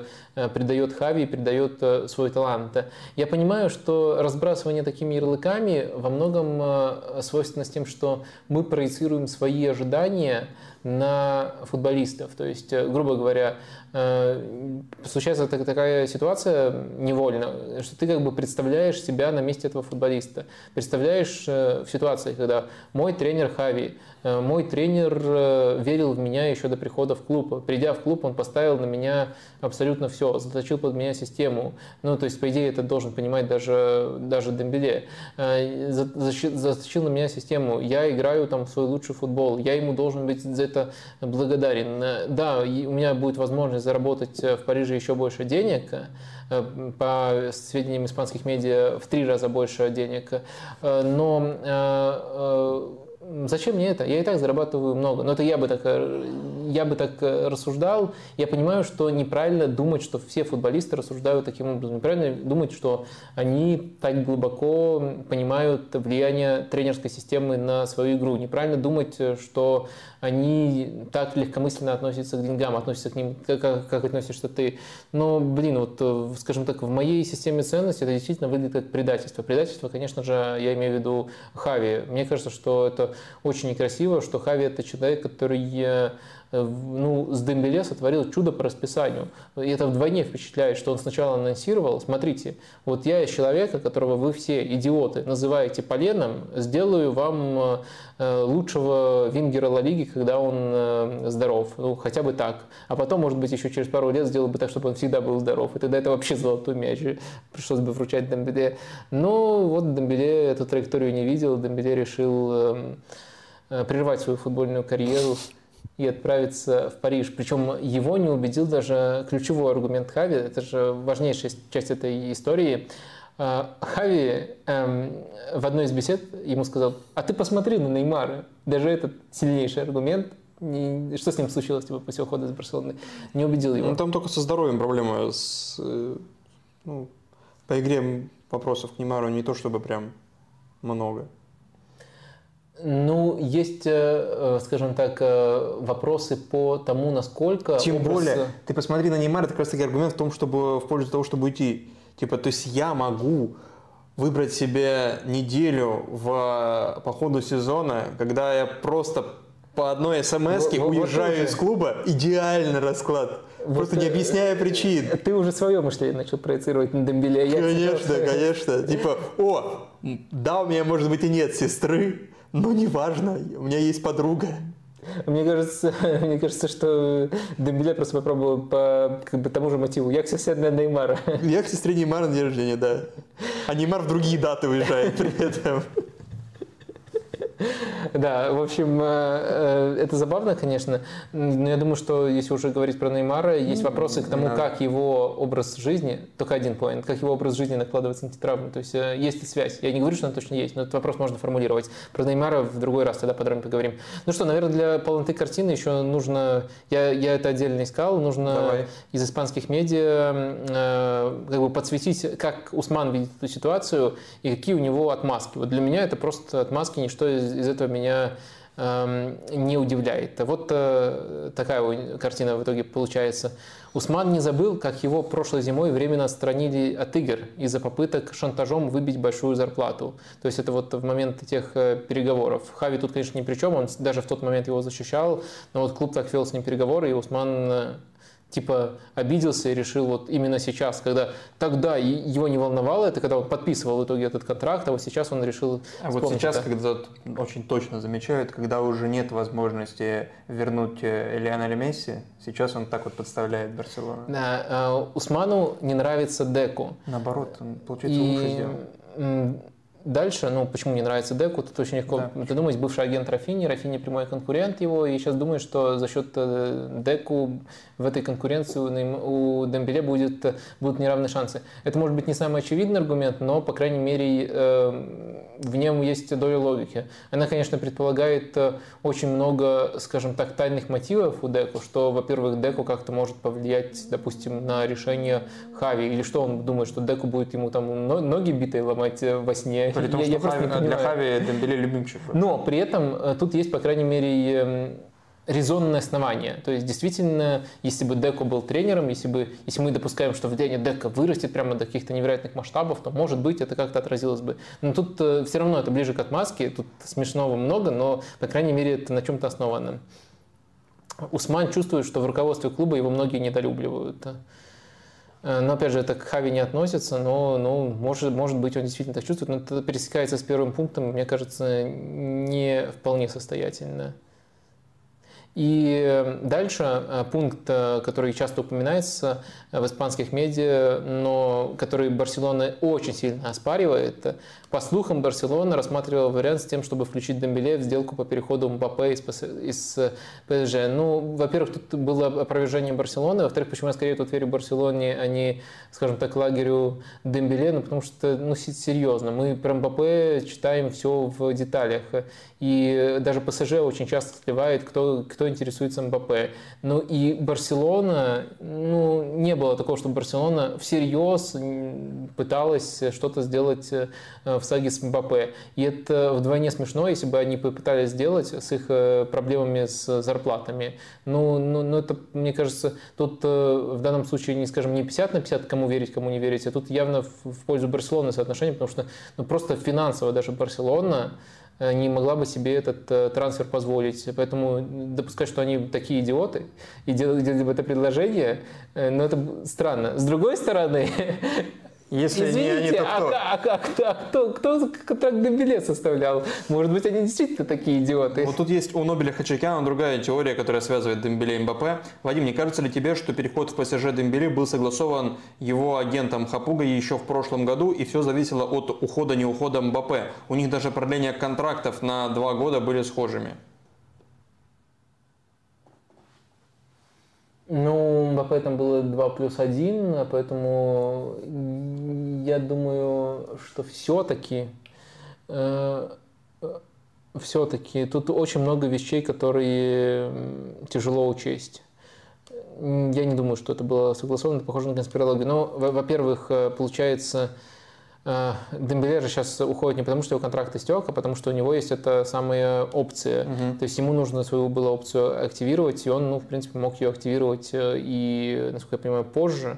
придает Хави и придает э, свой талант. Я понимаю, что разбрасывание такими ярлыками во многом э, свойственно с тем, что мы проецируем свои ожидания на футболистов. То есть, грубо говоря, случается такая ситуация невольно, что ты как бы представляешь себя на месте этого футболиста. Представляешь в ситуации, когда мой тренер Хави, мой тренер верил в меня еще до прихода в клуб. Придя в клуб, он поставил на меня абсолютно все, заточил под меня систему. Ну, то есть, по идее, это должен понимать даже, даже Дембеле. Э, заточил на меня систему. Я играю там в свой лучший футбол. Я ему должен быть за это благодарен. Э, да, у меня будет возможность заработать в Париже еще больше денег, э, по сведениям испанских медиа, в три раза больше денег. Но зачем мне это? Я и так зарабатываю много. Но это я бы так, э, я бы так э, рассуждал. Я понимаю, что неправильно думать, что все футболисты рассуждают таким образом. Неправильно думать, что они так глубоко понимают влияние тренерской системы на свою игру. Неправильно думать, что они так легкомысленно относятся к деньгам, относятся к ним, как, как относишься ты. Но, блин, вот, э, скажем так, в моей системе ценностей это действительно выглядит как предательство. Предательство, конечно же, я имею в виду Хави. Мне кажется, что это очень некрасиво, что Хави это человек, который Э, ну, с Дембеле сотворил чудо по расписанию. И это вдвойне впечатляет, что он сначала анонсировал, смотрите, вот я из человека, которого вы все идиоты называете поленом, сделаю вам э, лучшего вингера Ла Лиги, когда он э, здоров. Ну, хотя бы так. А потом, может быть, еще через пару лет сделал бы так, чтобы он всегда был здоров. И тогда это вообще золотой мяч. Пришлось бы вручать Дембеле. Но вот Дембеле эту траекторию не видел. Дембеле решил эм, прервать свою футбольную карьеру и отправиться в Париж. Причем его не убедил даже ключевой аргумент Хави, это же важнейшая часть этой истории. А, Хави эм, в одной из бесед ему сказал, а ты посмотри на Неймара. Даже этот сильнейший аргумент не, что с ним случилось типа, после ухода из Барселоны, не убедил его. Ну, там только со здоровьем проблема. С, э, ну, по игре вопросов к Неймару не то чтобы прям много. Ну, есть, э, э, скажем так, э, вопросы по тому, насколько... Тем образ... более, ты посмотри на Неймара, это как раз таки аргумент в том, чтобы в пользу того, чтобы уйти. Типа, то есть я могу выбрать себе неделю в, по ходу сезона, когда я просто по одной смс уезжаю вот из клуба, идеальный расклад. Вот Просто не объясняя причин. Ты уже свое мышление начал проецировать на Дембеле. А конечно, конечно. Типа, о, да, у меня, может быть, и нет сестры, ну, неважно, у меня есть подруга. Мне кажется, мне кажется, что Дембеле просто попробовал по как бы, тому же мотиву. Я к сестре Неймара. Я к сестре Неймара на день рождения, да. А Неймар в другие даты уезжает при этом. Да, в общем, э, э, это забавно, конечно. Но я думаю, что если уже говорить про Неймара, есть вопросы к тому, как его образ жизни, только один поинт, как его образ жизни накладывается на травмы. То есть э, есть ли связь? Я не говорю, что она точно есть, но этот вопрос можно формулировать. Про Неймара в другой раз тогда подробно поговорим. Ну что, наверное, для полноты картины еще нужно, я, я это отдельно искал, нужно Давай. из испанских медиа как бы подсветить, как Усман видит эту ситуацию и какие у него отмазки. Вот для меня это просто отмазки, ничто из из этого меня эм, не удивляет. Вот э, такая картина в итоге получается. Усман не забыл, как его прошлой зимой временно отстранили от игр из-за попыток шантажом выбить большую зарплату. То есть это вот в момент тех э, переговоров. Хави тут, конечно, ни при чем, он даже в тот момент его защищал, но вот клуб так вел с ним переговоры, и Усман э, типа обиделся и решил вот именно сейчас, когда тогда его не волновало, это когда он подписывал в итоге этот контракт, а вот сейчас он решил А вот сейчас, это. когда очень точно замечают, когда уже нет возможности вернуть э, Лионеля Месси, сейчас он так вот подставляет Барселону. Да, э, Усману не нравится Деку. Наоборот, он, получается, и... лучше сделал Дальше, ну, почему не нравится Деку, тут очень легко да. придумать. Бывший агент Рафини, Рафини прямой конкурент его, и сейчас думаю, что за счет э, Деку в этой конкуренции у Дембеле будет, будут неравные шансы. Это может быть не самый очевидный аргумент, но, по крайней мере, э, в нем есть доля логики. Она, конечно, предполагает э, очень много, скажем так, тайных мотивов у Деку, что, во-первых, Деку как-то может повлиять, допустим, на решение Хави, или что он думает, что Деку будет ему там ноги битые ломать во сне, при том, я, что я Хави, для Хави Дембеле любимчик. Но при этом э, тут есть, по крайней мере, эм, резонное основание. То есть, действительно, если бы Деко был тренером, если, бы, если мы допускаем, что влияние Деко вырастет прямо до каких-то невероятных масштабов, то, может быть, это как-то отразилось бы. Но тут э, все равно это ближе к отмазке, тут смешного много, но, по крайней мере, это на чем-то основано. Усман чувствует, что в руководстве клуба его многие недолюбливают. Э, но опять же, это к Хави не относится, но ну, может, может быть, он действительно так чувствует, но это пересекается с первым пунктом, мне кажется, не вполне состоятельно. И э, дальше э, пункт, э, который часто упоминается в испанских медиа, но который Барселона очень сильно оспаривает. По слухам, Барселона рассматривала вариант с тем, чтобы включить Дембеле в сделку по переходу Мбаппе из, из ПСЖ. Ну, во-первых, тут было опровержение Барселоны, во-вторых, почему я скорее тут верю Барселоне, а не, скажем так, лагерю Дембеле, ну, потому что, ну, серьезно, мы про Мбаппе читаем все в деталях, и даже ПСЖ очень часто сливает, кто, кто интересуется МБП. Ну и Барселона, ну не было такого, чтобы Барселона всерьез пыталась что-то сделать э, в саге с МБП. И это вдвойне смешно, если бы они попытались сделать с их э, проблемами с зарплатами. Ну, ну, ну это, мне кажется, тут э, в данном случае, не скажем, не 50 на 50, кому верить, кому не верить, а тут явно в пользу Барселоны соотношение, потому что ну, просто финансово даже Барселона Э, не могла бы себе этот трансфер позволить. Поэтому допускать, что они такие идиоты и делали бы это предложение, э, ну это странно. С другой стороны, Если Извините, не они, то кто? А, а, а, а кто, кто контракт Дембеле составлял? Может быть, они действительно такие идиоты? Вот тут есть у Нобеля Хачакяна другая теория, которая связывает Дембеле и Мбаппе. Вадим, не кажется ли тебе, что переход в ПСЖ Дембеле был согласован его агентом Хапуга еще в прошлом году, и все зависело от ухода-не ухода Мбаппе? У них даже продление контрактов на два года были схожими. Ну, Мбаппе там было 2 плюс 1, поэтому я думаю, что все-таки э, все-таки тут очень много вещей, которые тяжело учесть. Я не думаю, что это было согласовано, похоже на конспирологию. Но, во-первых, э, получается, Дембеле же сейчас уходит не потому, что его контракт истек, а потому что у него есть эта самая опция. Угу. То есть ему нужно свою было опцию активировать, и он, ну, в принципе, мог ее активировать э, и, насколько я понимаю, позже.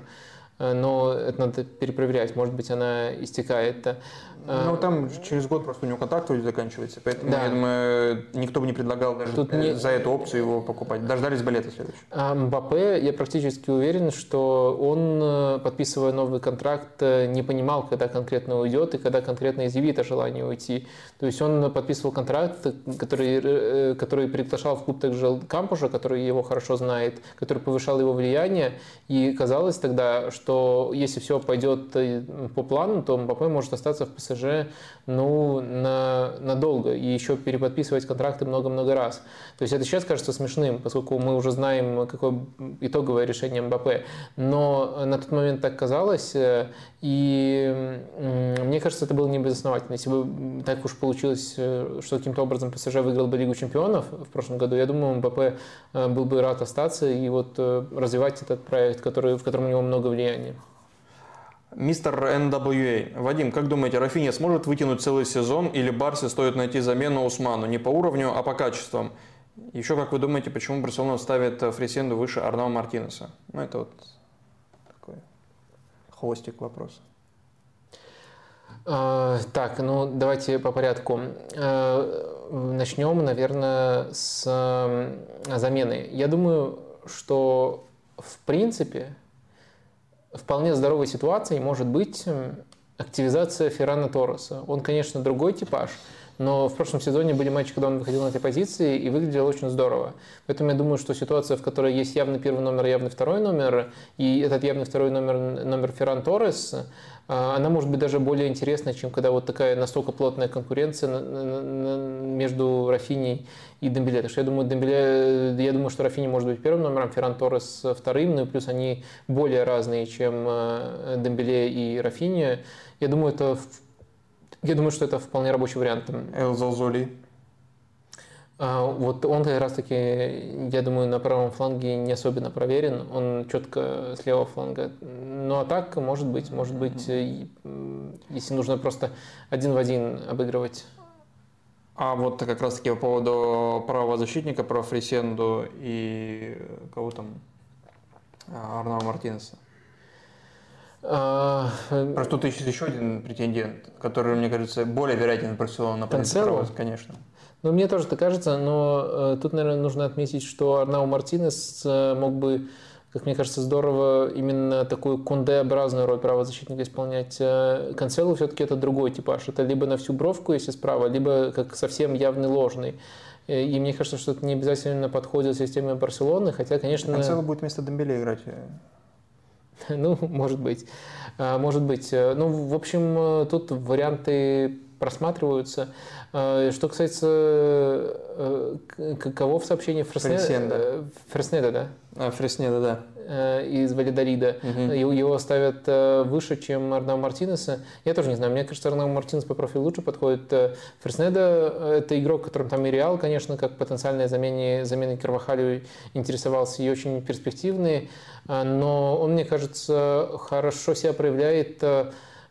Э, но это надо перепроверять, может быть, она истекает. Ну, там через год просто у него контракт вроде заканчивается, поэтому, да. я думаю, никто бы не предлагал даже Тут не... за эту опцию его покупать. Дождались бы лета следующего. А Мбаппе, я практически уверен, что он, подписывая новый контракт, не понимал, когда конкретно уйдет и когда конкретно изъявит о желании уйти. То есть он подписывал контракт, который, э, который приглашал в клуб также Кампуша, который его хорошо знает, который повышал его влияние, и казалось тогда, что если все пойдет э, по плану, то Мбаппе может остаться в ПСЖ ПСЖ ну, на, надолго и еще переподписывать контракты много-много раз. То есть это сейчас кажется смешным, поскольку мы уже знаем, какое итоговое решение МБП. Но на тот момент так казалось, э, и мне кажется, это было не безосновательно. Если бы так уж получилось, э, что каким-то образом ПСЖ выиграл бы Лигу чемпионов в прошлом году, я думаю, МБП э, был бы рад остаться и вот развивать этот проект, который, в котором у него много влияния. Мистер NWA. Вадим, как думаете, Рафиня сможет вытянуть целый сезон или Барсе стоит найти замену Усману не по уровню, а по качествам? Еще как вы думаете, почему Барселона ставит Фрисенду выше Арнау Мартинеса? Ну, это вот такой хвостик вопроса. А, так, ну давайте по порядку. А, начнем, наверное, с замены. Я думаю, что в принципе вполне здоровой ситуацией может быть активизация Феррана Торреса. Он, конечно, другой типаж, но в прошлом сезоне были матчи, когда он выходил на этой позиции и выглядел очень здорово. Поэтому я думаю, что ситуация, в которой есть явный первый номер, явный второй номер, и этот явный второй номер, номер Ферран Торрес, она может быть даже более интересной, чем когда вот такая настолько плотная конкуренция между Рафиней и Дембеле. Так что я думаю, Дембеле, я думаю, что Рафини может быть первым номером, Ферран Торрес вторым, ну и плюс они более разные, чем э, Дембеле и Рафини. Я думаю, это я думаю, что это вполне рабочий вариант. Эл Залзоли. А, вот он как раз таки, я думаю, на правом фланге не особенно проверен. Он четко с левого фланга. Ну а так, может быть, может быть, если нужно просто один в один обыгрывать. А вот как раз таки по поводу правого защитника, про Фрисенду и кого там? А, Арнау Мартинеса. А, Просто тут еще один претендент, который, мне кажется, более вероятен в Барселону на позицию конечно. Ну, мне тоже так кажется, но э, тут, наверное, нужно отметить, что Арнау Мартинес э, мог бы, как мне кажется, здорово именно такую конде-образную роль правозащитника исполнять. Э, Канцелу все-таки это другой типаж. Это либо на всю бровку, если справа, либо как совсем явный ложный. Э, и мне кажется, что это не обязательно подходит системе Барселоны, хотя, конечно... Канцело будет вместо Дембеле играть. Ну, может быть. А, может быть. Ну, в общем, тут варианты просматриваются. А, что касается э, кого в сообщении Фреснеда? Э, Фреснеда, да? А, Фреснеда, да. Э, из Валидарида. Угу. Его ставят выше, чем Арнау Мартинеса. Я тоже не знаю, мне кажется, Арнау Мартинес по профилю лучше подходит. Фреснеда – это игрок, которым там и Реал, конечно, как потенциальная замене, замены Карвахалю интересовался, и очень перспективный. Но он, мне кажется, хорошо себя проявляет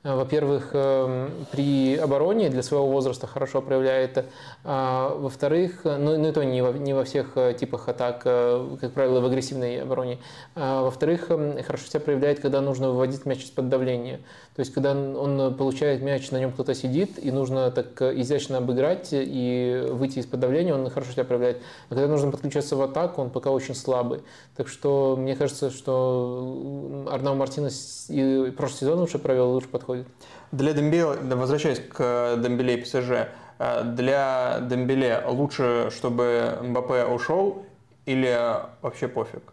во-первых, эм, при обороне для своего возраста хорошо проявляет, а во-вторых, ну, ну это не во, не во всех э, типах атак, э, как правило, в агрессивной обороне, а во-вторых, эм, хорошо себя проявляет, когда нужно выводить мяч из-под давления. То есть, когда он получает мяч, на нем кто-то сидит, и нужно так изящно обыграть и выйти из-под давления, он хорошо себя проявляет. А когда нужно подключаться в атаку, он пока очень слабый. Так что мне кажется, что Арнау Мартинес и прошлый сезон лучше провел, лучше подходит. Для Дембеле, возвращаясь к Дембеле и ПСЖ, э, для Дембеле лучше, чтобы Мбаппе ушел или вообще пофиг?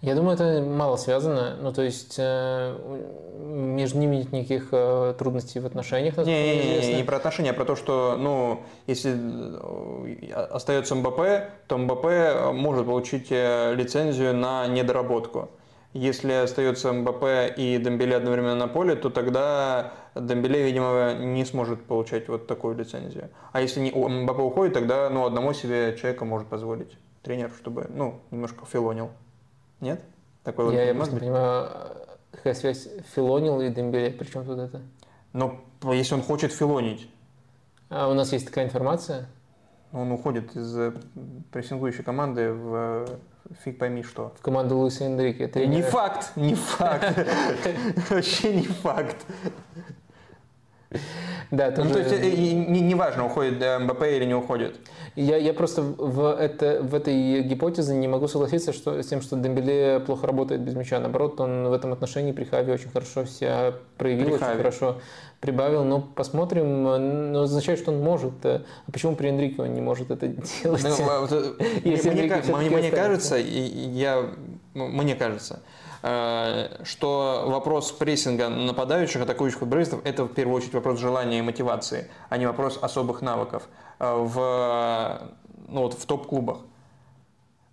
Я думаю, это мало связано. Ну, то есть э, между ними нет никаких э, трудностей в отношениях. Не, не, не, не про отношения, а про то, что, ну, если э, остается МБП, то МБП может получить лицензию на недоработку. Если остается МБП и Дембеле одновременно на поле, то тогда Дембеле, видимо, не сможет получать вот такую лицензию. А если не, МБП уходит, тогда ну, одному себе человека может позволить тренер, чтобы ну, немножко филонил. Нет? Такой я, вот, я просто не понимаю, какая связь Филонил и Дембеле, причем тут это? Но если он хочет филонить. А у нас есть такая информация? Он уходит из э, прессингующей команды в фиг пойми что. В команду Луиса Энрике. Не факт, не факт. Вообще не факт. Да, тоже... Ну, то есть э, не, не важно, уходит МБП или не уходит. Я, я просто в, это, в этой гипотезе не могу согласиться что, с тем, что Дембеле плохо работает без мяча. Наоборот, он в этом отношении при Хаве очень хорошо себя проявил, при очень хорошо прибавил. Но посмотрим, но означает, что он может. А почему при Энрике он не может это делать? Ну, Если мне, мне, мне кажется, я, мне кажется, Э, что вопрос прессинга нападающих, атакующих футболистов – это в первую очередь вопрос желания и мотивации, а не вопрос особых навыков э, в, ну, вот в топ-клубах.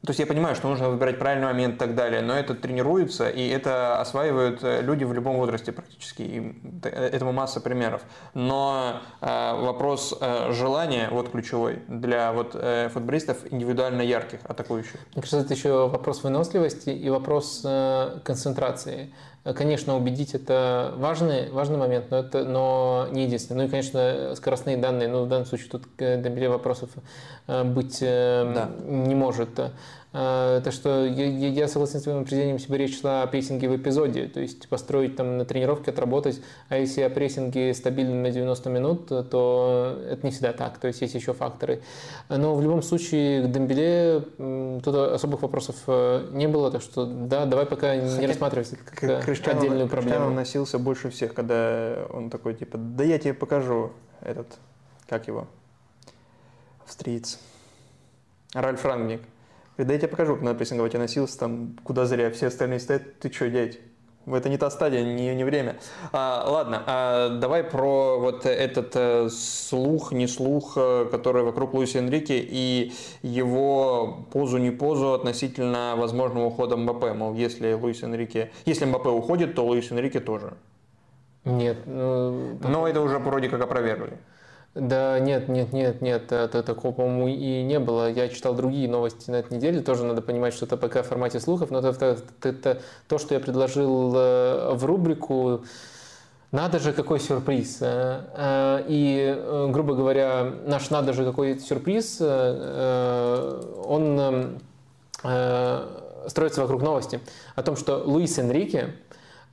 То есть я понимаю, что нужно выбирать правильный момент и так далее, но это тренируется, и это осваивают э, люди в любом возрасте практически. И этому масса примеров. Но э, вопрос э, желания, вот ключевой, для вот, э, футболистов индивидуально ярких, атакующих. Мне кажется, это еще вопрос выносливости и вопрос э, концентрации. Конечно, убедить это важный, важный момент, но это но не единственный. Ну и, конечно, скоростные данные. Ну, в данном случае тут Дембеле вопросов э, быть э, да. не может. Э, так что я, я согласен с твоим определением, бы речь шла о прессинге в эпизоде, то есть построить там на тренировке, отработать, а если о прессинге стабильном на 90 минут, то это не всегда так, то есть есть еще факторы. Но в любом случае к Дембеле тут особых вопросов э, не было, так что да, давай пока Хотя не рассматривать это как Криштиану, отдельную проблему. Криштиану носился больше всех, когда он такой типа, да я тебе покажу этот, как его, австриец. Ральф Рангник. Говорит, да я тебе покажу, как надо прессинговать. Я носился там, куда зря, все остальные стоят, ты что, дядь? Это не та стадия, не, не время. А, ладно, а давай про вот этот э, слух, не слух, э, который вокруг Луиса Энрике и его позу, не позу относительно возможного ухода Мбаппе. Мол, если Луис Энрике, если Мбаппе уходит, то Луис Энрике тоже. Нет. Ну, Но это уже вроде как опровергли. Да нет, нет, нет, нет, это, такого, по-моему, и не было. Я читал другие новости на этой неделе, тоже надо понимать, что это пока в формате слухов, но это, это, это то, что я предложил э, в рубрику «Надо же, какой сюрприз!» э, э, И, грубо говоря, наш «Надо же, какой сюрприз!» он строится вокруг новости о том, что Луис Энрике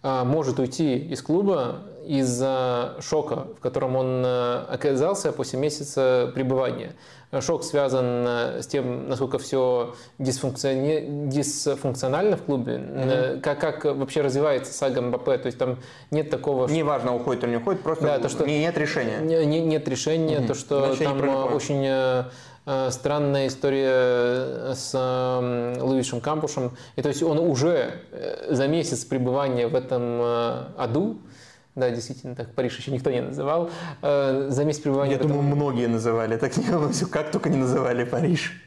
может уйти из клуба из-за шока, в котором он э, оказался после месяца пребывания. Шок связан э, с тем, насколько все дисфункциони... дисфункционально в клубе, mm-hmm. как, как вообще развивается сага МБП, то есть там нет такого... Что... Неважно, уходит или не уходит, просто да, то, что... нет решения. Не, нет решения, mm-hmm. то, что Значит, там очень странная история с Луишем Кампушем. И то есть он уже за месяц пребывания в этом аду да, действительно, так Париж еще никто не называл. Э, за месяц пребывания... Я думаю, этом... многие называли, так не все, как только не называли Париж.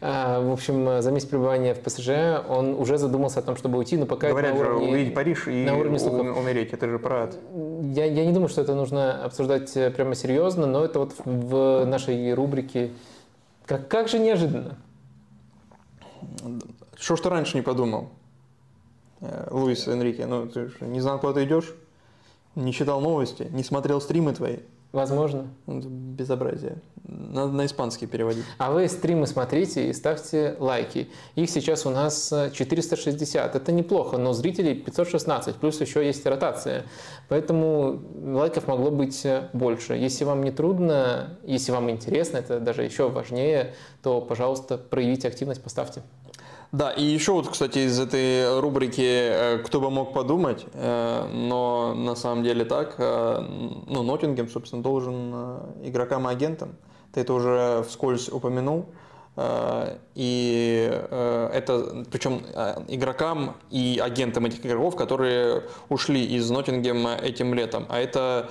Э, в общем, за месяц пребывания в ПСЖ он уже задумался о том, чтобы уйти, но пока Говорят на уровне, же, увидеть Париж и на уровне слухов. умереть, это же про я, я не думаю, что это нужно обсуждать э, прямо серьезно, но это вот в нашей рубрике как, как же неожиданно. Что ж ты раньше не подумал? Э, Луис Энрике, ну ты же не знал, куда ты идешь, не читал новости, не смотрел стримы твои. Возможно. Это безобразие. Надо на испанский переводить. А вы стримы смотрите и ставьте лайки. Их сейчас у нас 460. Это неплохо, но зрителей 516. Плюс еще есть ротация. Поэтому лайков могло быть больше. Если вам не трудно, если вам интересно, это даже еще важнее, то, пожалуйста, проявите активность, поставьте. Да, и еще вот, кстати, из этой рубрики э, «Кто бы мог подумать», э, но на самом деле так, э, ну, Ноттингем, собственно, должен игрокам и агентам. Ты это уже вскользь упомянул. И это, причем игрокам и агентам этих игроков, которые ушли из Ноттингема этим летом. А это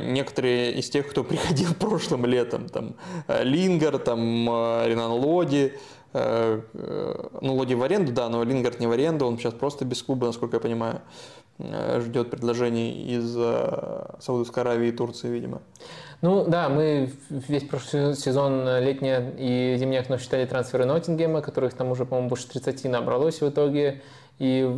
некоторые из тех, кто приходил прошлым летом. Там Лингар, там Ренан Лоди, ну, Лоди в аренду, да, но Лингард не в аренду, он сейчас просто без клуба, насколько я понимаю, э, ждет предложений из Саудовской Аравии и Турции, видимо. Ну да, мы весь прошлый сезон летний и зимний окно считали трансферы Ноттингема, которых там уже, по-моему, больше 30 набралось в итоге. И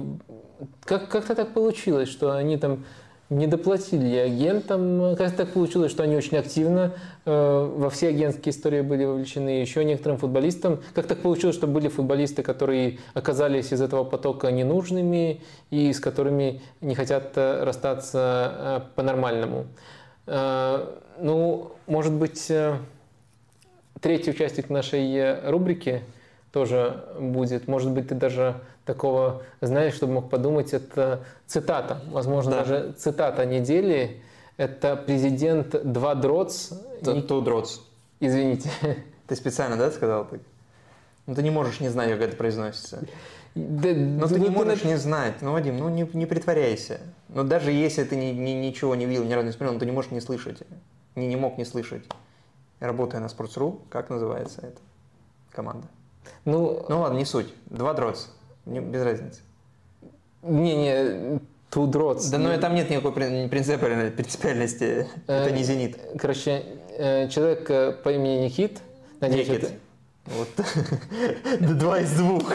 как- как-то так получилось, что они там не доплатили агентам. Как так получилось, что они очень активно э, во все агентские истории были вовлечены, еще некоторым футболистам. Как так получилось, что были футболисты, которые оказались из этого потока ненужными и с которыми не хотят э, расстаться э, по-нормальному? Э, ну, может быть, э, третий участник нашей рубрики тоже будет. Может быть, ты даже такого, знаешь, чтобы мог подумать, это цитата, возможно, да. даже цитата недели. Это президент Два Дроц. Two Дроц. Извините. Ты специально, да, сказал так? Ну, ты не можешь не знать, как это произносится. Да, Но ты не можешь не знать. Ну, Вадим, ну не, не притворяйся. Но даже если ты ни, ни, ничего не видел, ни разу не смотрел, ты не можешь не слышать. Не, не мог не слышать. Работая на Sports.ru, как называется эта команда? Ну, ну ладно, не суть. Два дроц. Не, без разницы. Не-не, two drots. Да, но там нет никакой принципиальности. Это не «Зенит». Короче, э, человек э, по имени Никит. Надеюсь, Никит. Это... Вот. Два из двух.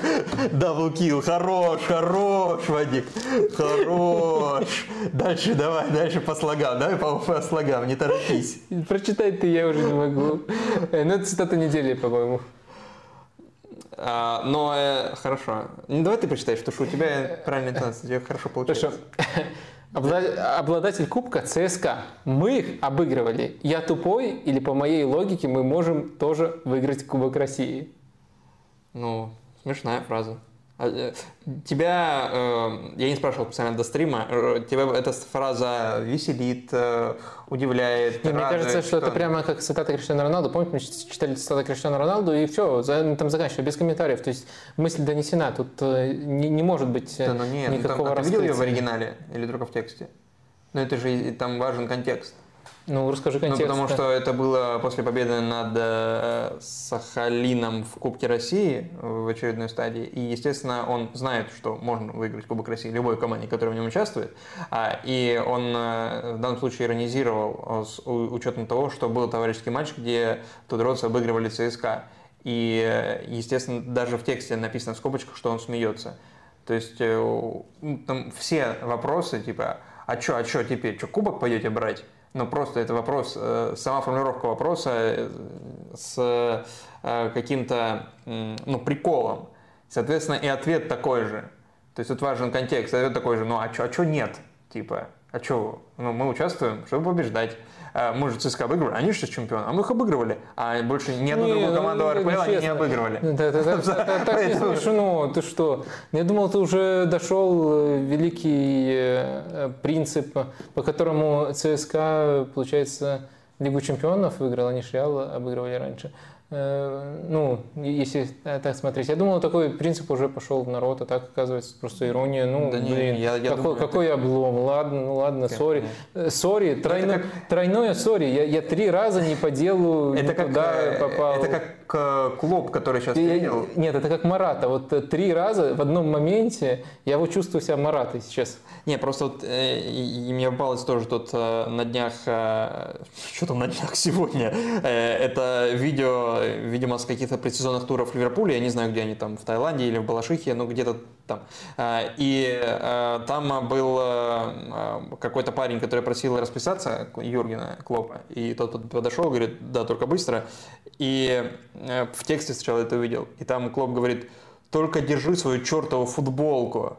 Double kill. Хорош, хорош, Вадик. Хорош. Дальше давай, дальше по слогам. Давай по, по слогам, не торопись. Прочитать ты я уже не могу. Э, ну, это цитата недели, по-моему. А, но э, хорошо. Ну, давай ты почитаешь, потому что у тебя правильная интонация, тебе хорошо получается. Обла- Обладатель кубка ЦСКА. Мы их обыгрывали. Я тупой или по моей логике мы можем тоже выиграть Кубок России? Ну, смешная фраза. А, э, Тебя, э, я не спрашивал специально до стрима, э, тебя эта фраза веселит, удивляет, Не, мне радует, кажется, что это что- прямо как цитата Криштиану Роналду. Помните, мы читали цитату Криштиану Роналду, и все, на там заканчивали, без комментариев. То есть мысль донесена, тут не, не может быть Да, ну нет, ну, там- никакого а ты видел ее в оригинале или только в тексте? Ну это же там важен контекст. Ну, расскажи Ну, контекст. потому да. что это было после победы над э, Сахалином в Кубке России в очередной стадии. И, естественно, он знает, что можно выиграть Кубок России любой команде, которая в нем участвует. А, И он э, в данном случае иронизировал э, с учетом того, что был товарищеский матч, где тудроцы обыгрывали ЦСКА. И, э, естественно, даже в тексте написано в скобочках, что он смеется. То есть э, ну, там все вопросы, типа, а что, а что теперь, что, кубок пойдете брать? Ну, просто это вопрос, э, сама формулировка вопроса э, с э, каким-то, ну, приколом. Соответственно, и ответ такой же. То есть тут важен контекст, ответ такой же, ну, а что, а чё нет? Типа, а что, ну, мы участвуем, чтобы побеждать. А Мы же ЦСКА обыгрывали, они же чемпионы, а мы их обыгрывали. А больше ни одну Не, другую ну, команду это РПЛ они не обыгрывали. Ну, Да, да, да, Так не Поэтому- смешно, ты что? Я думал, ты уже дошел э, великий э, принцип, по которому ЦСКА, получается, Лигу чемпионов выиграл, они Реал обыгрывали раньше. Э, Ну, если так смотреть. Я думал, такой принцип уже пошел в народ, а так оказывается просто ирония. Ну, Да не, блин, я- я какой, думаю, какой облом. Ладно, ну ладно, sorry. Э, Sorry, тройно- тройное sorry. Я, я три раза не по делу Это не как, э, попал. это как клуб, который сейчас Я- принял. Нет, это как Марата. Вот три раза в одном моменте я вот чувствую себя Маратой сейчас. Не, просто вот э, и, и мне попалось тоже тут э, на днях, э, что там на днях сегодня, э, это видео, видимо, с каких-то предсезонных туров Ливерпуля, я не знаю, где они там, в Таиланде или в Балашихе, но где-то там. Э, и э, там был э, какой-то парень, который просил расписаться, Юргена Клопа, и тот под- подошел, говорит, да, только быстро. И в тексте сначала это увидел, и там Клоп говорит, только держи свою чертову футболку.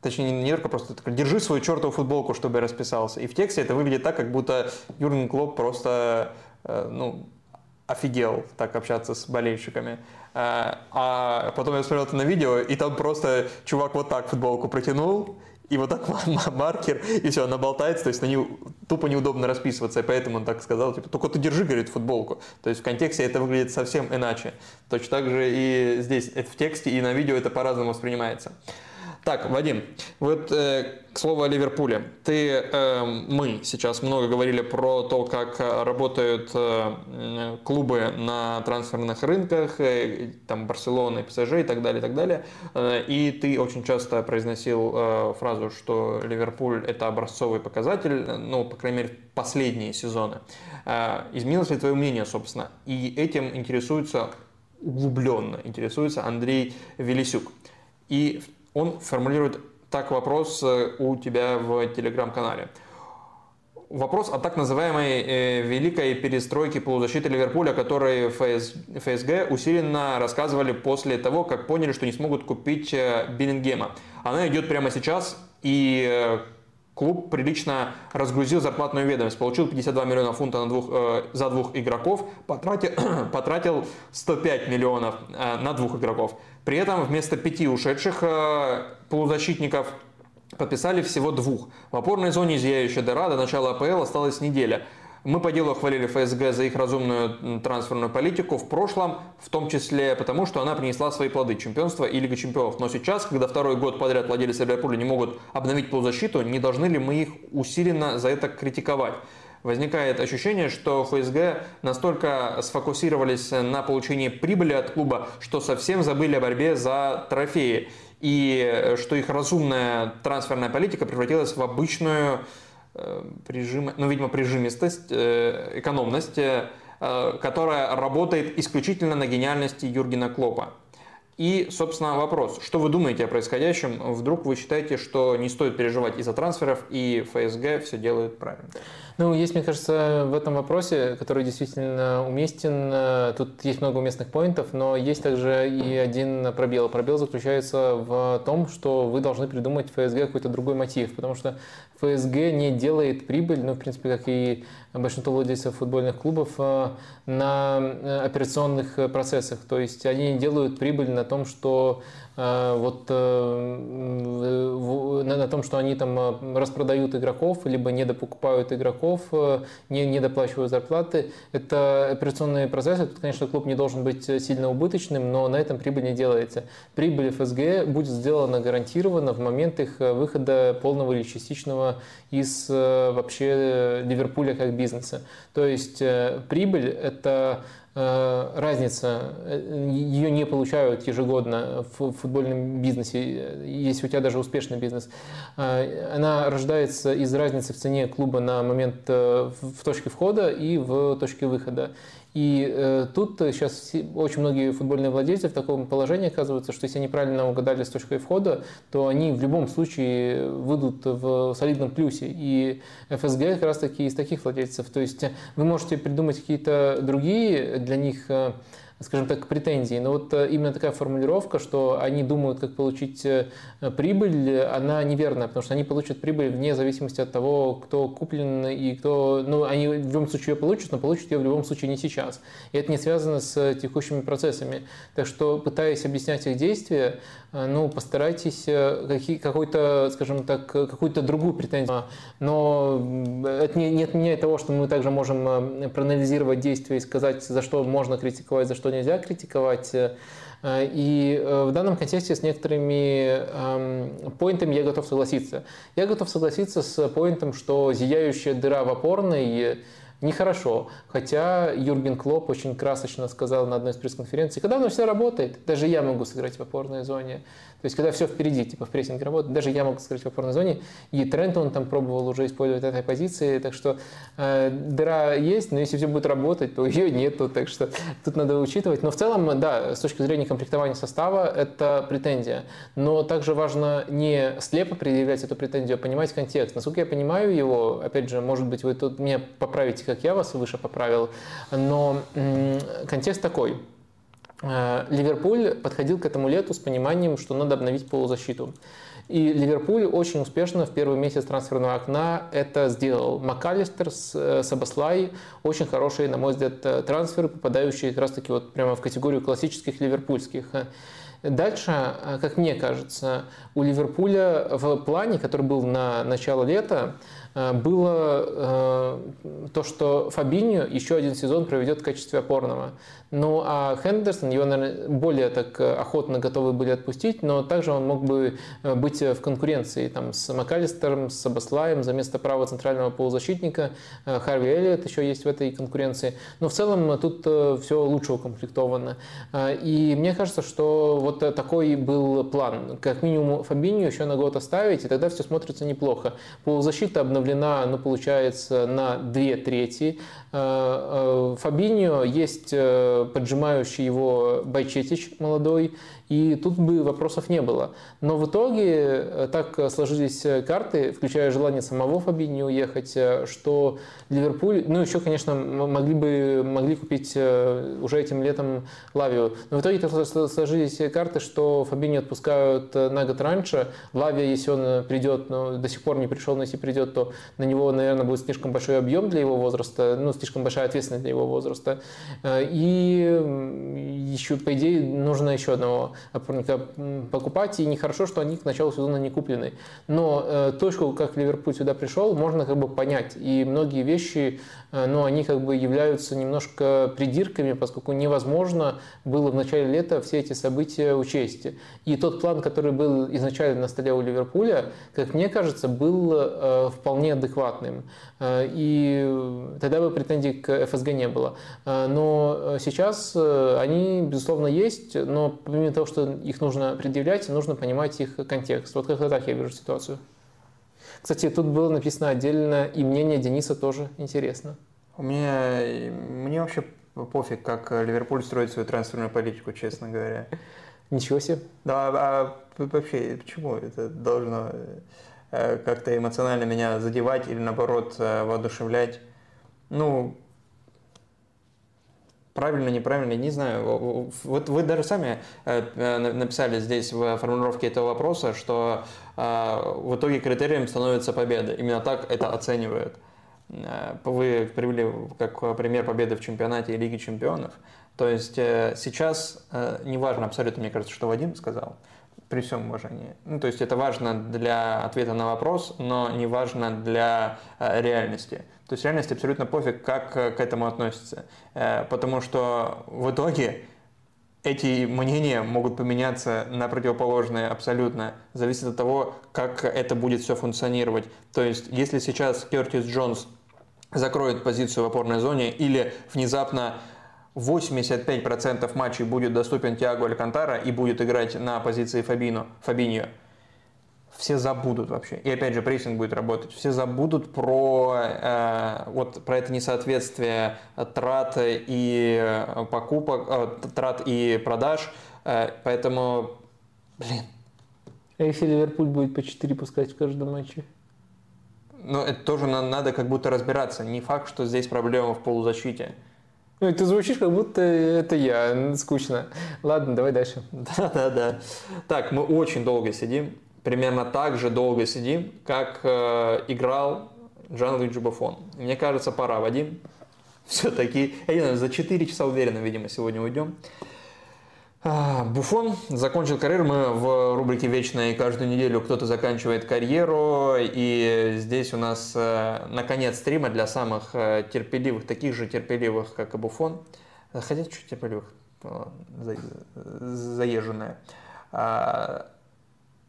Точнее, не только просто держи свою чертову футболку, чтобы я расписался. И в тексте это выглядит так, как будто Юрген Клоп просто, ну, офигел так общаться с болельщиками. Э, А потом я смотрел это на видео, и там просто чувак вот так футболку протянул, и вот так маркер, и все, она болтается, то есть на нее тупо неудобно расписываться, и поэтому он так сказал, типа, только ты держи, говорит, футболку. То есть в контексте это выглядит совсем иначе. Точно так же и здесь, это в тексте и на видео это по-разному воспринимается. Так, Вадим, вот э, к слову о Ливерпуле. Ты, э, мы сейчас много говорили про то, как э, работают э, клубы на трансферных рынках, э, там Барселона, ПСЖ и так далее, и так далее. Э, и ты очень часто произносил э, фразу, что Ливерпуль это образцовый показатель, ну, по крайней мере, последние сезоны. Э, изменилось ли твое мнение, собственно? И этим интересуется углубленно, интересуется Андрей Велисюк. И он формулирует так вопрос э, у тебя в телеграм-канале. Вопрос о так называемой э, великой перестройке полузащиты Ливерпуля, о которой ФС, ФСГ усиленно рассказывали после того, как поняли, что не смогут купить э, Биллингема. Она идет прямо сейчас, и клуб прилично разгрузил зарплатную ведомость, получил 52 миллиона фунтов на двух, э, за двух игроков, потратил, потратил 105 миллионов э, на двух игроков. При этом вместо пяти ушедших э, полузащитников подписали всего двух. В опорной зоне зияющая дыра до начала АПЛ осталась неделя. Мы по делу хвалили ФСГ за их разумную трансферную политику в прошлом, в том числе потому, что она принесла свои плоды чемпионства и Лига чемпионов. Но сейчас, когда второй год подряд владельцы Ливерпуля не могут обновить полузащиту, не должны ли мы их усиленно за это критиковать? Возникает ощущение, что ФСГ настолько сфокусировались на получении прибыли от клуба, что совсем забыли о борьбе за трофеи. И э, что их разумная трансферная политика превратилась в обычную прижим, ну, видимо, прижимистость, э, экономность, э, которая работает исключительно на гениальности Юргена Клопа. И, собственно, вопрос. Что вы думаете о происходящем? Вдруг вы считаете, что не стоит переживать из-за трансферов, и ФСГ все делает правильно? Ну, есть, мне кажется, в этом вопросе, который действительно уместен, э, тут есть много уместных поинтов, но есть также и один пробел. Пробел заключается в том, что вы должны придумать ФСГ какой-то другой мотив, потому что ФСГ не делает прибыль, ну, в принципе, как и большинство владельцев футбольных клубов, э, на э, операционных процессах. То есть они делают прибыль на том, что вот э, на том, что они там э, распродают игроков, либо недопокупают игроков, не, недоплачивают зарплаты. Это операционные процессы. Тут, конечно, клуб не должен быть сильно убыточным, но на этом прибыль не делается. Прибыль ФСГ будет сделана гарантированно в момент их выхода полного или частичного из вообще Ливерпуля как бизнеса. То есть прибыль – это Э, разница, э, ее не получают ежегодно в футбольном бизнесе, если у тебя даже успешный бизнес, э, она рождается из разницы в цене клуба на момент в точке входа и в точке выхода. И э, тут сейчас очень многие футбольные владельцы в таком положении оказываются, что если они правильно угадали с точкой входа, то они в любом случае выйдут в солидном плюсе. И ФСГ как раз таки из таких владельцев. То есть вы можете придумать какие-то другие для них э, скажем так, претензии. Но вот э, именно такая формулировка, что они думают, как получить э, прибыль, она неверная, потому что они получат прибыль вне зависимости от того, кто куплен и кто... Ну, они в любом случае ее получат, но получат ее в любом случае не сейчас. И это не связано с текущими процессами. Так что, пытаясь объяснять их действия, э, ну, постарайтесь какой-то, скажем так, какую-то другую претензию. Но это не, не отменяет того, что мы также можем проанализировать действия и сказать, за что можно критиковать, за что нельзя критиковать. Э, и э, в данном контексте с некоторыми эм, поинтами я готов согласиться. Я готов согласиться с поинтом, что зияющая дыра в опорной нехорошо. Хотя Юрген Клоп очень красочно сказал на одной из пресс-конференций, когда оно все работает, даже я могу сыграть в опорной зоне. То есть, когда все впереди, типа в прессинге работает, даже я могу сыграть в опорной зоне. И Трент он там пробовал уже использовать этой позиции. Так что э, дыра есть, но если все будет работать, то ее нету. Так что тут надо учитывать. Но в целом, да, с точки зрения комплектования состава, это претензия. Но также важно не слепо предъявлять эту претензию, а понимать контекст. Насколько я понимаю его, опять же, может быть, вы тут меня поправите, как я вас выше поправил, но м- контекст такой – Ливерпуль подходил к этому лету с пониманием, что надо обновить полузащиту. И Ливерпуль очень успешно в первый месяц трансферного окна это сделал. МакАлистер, э, Сабаслай очень хорошие, на мой взгляд, э, трансферы, попадающие как раз таки вот прямо в категорию классических ливерпульских. Дальше, как мне кажется, у Ливерпуля в плане, который был на начало лета, Э, было э, то, что Фабиньо еще один сезон проведет в качестве опорного. Ну а Хендерсон, его, наверное, более так э, охотно готовы были отпустить, но также он мог бы быть в конкуренции там, с МакАлистером, с Абаслаем за место правого центрального полузащитника. Харви Эллиот еще есть в этой конкуренции. Но в целом тут все лучше укомплектовано. И мне кажется, что вот такой был план. Как минимум Фабиньо еще на год оставить, и тогда все смотрится неплохо. Полузащита обновлена ну, получается, на две трети. Э, э, Фабиньо есть э, поджимающий его Байчетич молодой, и тут бы вопросов не было. Но в итоге э, так сложились э, карты, включая желание самого Фабини уехать, э, что Ливерпуль, ну еще, конечно, могли бы могли купить уже этим летом Лавию. Но в итоге так сложились карты, что Фабини отпускают на год раньше. Лавия, если он придет, но до сих пор не пришел, но если придет, то на него, наверное, будет слишком большой объем для его возраста, ну, слишком большая ответственность для его возраста. И еще, по идее, нужно еще одного покупать, и нехорошо, что они к началу сезона не куплены. Но э, точку, как Ливерпуль сюда пришел, можно как бы понять. И многие вещи, э, ну, они как бы являются немножко придирками, поскольку невозможно было в начале лета все эти события учесть. И тот план, который был изначально на столе у Ливерпуля, как мне кажется, был э, вполне адекватным. Э, и тогда бы претензий к ФСГ не было. Э, но сейчас э, они, безусловно, есть, но помимо того, что их нужно предъявлять, нужно понимать их контекст. Вот как-то так я вижу ситуацию. Кстати, тут было написано отдельно, и мнение Дениса тоже интересно. У меня, мне вообще пофиг, как Ливерпуль строит свою трансферную политику, честно говоря. Ничего себе. Да, а вообще, почему это должно э, как-то эмоционально меня задевать или наоборот э, воодушевлять? Ну, правильно, неправильно, не знаю. Вот вы даже сами э, написали здесь в формулировке этого вопроса, что в итоге критерием становится победа. Именно так это оценивают. Вы привели как пример победы в чемпионате и Лиге чемпионов. То есть э, сейчас э, не важно абсолютно, мне кажется, что Вадим сказал, при всем уважении. Ну, то есть это важно для ответа на вопрос, но не важно для э, реальности. То есть реальность абсолютно пофиг, как к этому относится. Потому что в итоге эти мнения могут поменяться на противоположные абсолютно. Зависит от того, как это будет все функционировать. То есть, если сейчас Кертис Джонс закроет позицию в опорной зоне или внезапно 85% матчей будет доступен Тиаго Алькантара и будет играть на позиции Фабино, Фабиньо, все забудут вообще. И опять же, прессинг будет работать. Все забудут про, э, вот, про это несоответствие трат и э, покупок, э, трат и продаж. Э, поэтому, блин. А если Ливерпуль будет по 4 пускать в каждом матче? Ну, это тоже надо как будто разбираться. Не факт, что здесь проблема в полузащите. Ну, ты звучишь, как будто это я. Скучно. Ладно, давай дальше. Да-да-да. Так, мы очень долго сидим. Примерно так же долго сидим, как э, играл Джан Луиджи Буфон. Мне кажется, пора, Вадим. Все-таки, я не знаю, за 4 часа уверенно, видимо, сегодня уйдем. А, Буфон закончил карьеру. Мы в рубрике «Вечная» каждую неделю кто-то заканчивает карьеру. И здесь у нас, э, наконец, стрима для самых э, терпеливых, таких же терпеливых, как и Буфон. Хотя чуть терпеливых, заезженная. А,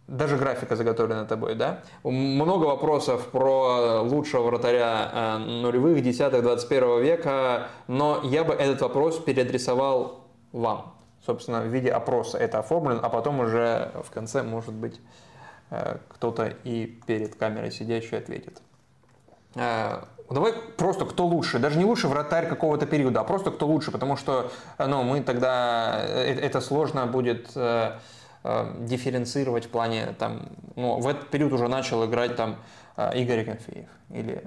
даже графика заготовлена тобой, да? Много вопросов про лучшего вратаря э, нулевых, десятых, 21 века, но я бы этот вопрос переадресовал вам собственно, в виде опроса это оформлено, а потом уже в конце, может быть, э, кто-то и перед камерой сидящий ответит. Э, давай просто кто лучше, даже не лучше вратарь какого-то периода, а просто кто лучше, потому что ну, мы тогда, э, это сложно будет дифференцировать в плане, там, ну, в этот период уже начал играть там Игорь Конфеев или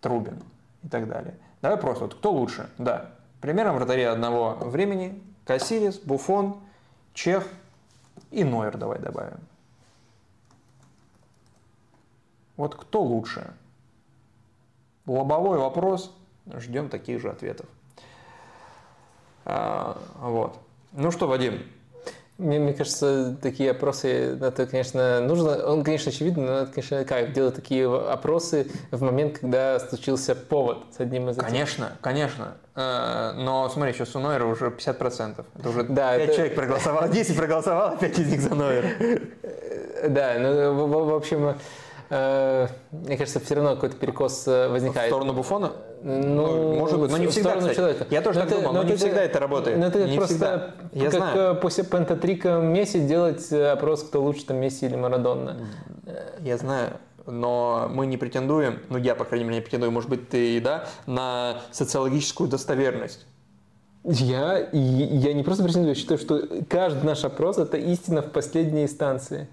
Трубин и так далее. Давай просто, вот, кто лучше, да. Примером вратаря одного времени Кассилис, Буфон, Чех и Нойер давай добавим. Вот кто лучше? Лобовой вопрос. Ждем таких же ответов. А, вот. Ну что, Вадим, мне, мне кажется, такие опросы, это, конечно, нужно, он, конечно, очевидно, но это, конечно, кайф делать такие опросы в момент, когда случился повод с одним из этих. Конечно, конечно. Э, но смотри, сейчас у Нойера уже 50%. Это уже да, 5 это... человек проголосовало, 10 проголосовало, 5 из них за Нойера. Да, ну, в, в общем, мне кажется, все равно какой-то перекос э, возникает. В сторону Буфона? Ну, может быть, но не всегда, кстати. Человека. Я тоже но так это, думал, но, но не это, всегда это работает. Но это не просто всегда. Я как знаю. после пентатрика Месси делать э, опрос, кто лучше, там, Месси или Марадонна. Я знаю, но мы не претендуем, ну я, по крайней мере, не претендую, может быть, ты и да, на социологическую достоверность. Я, я не просто претендую, я считаю, что каждый наш опрос – это истина в последней инстанции.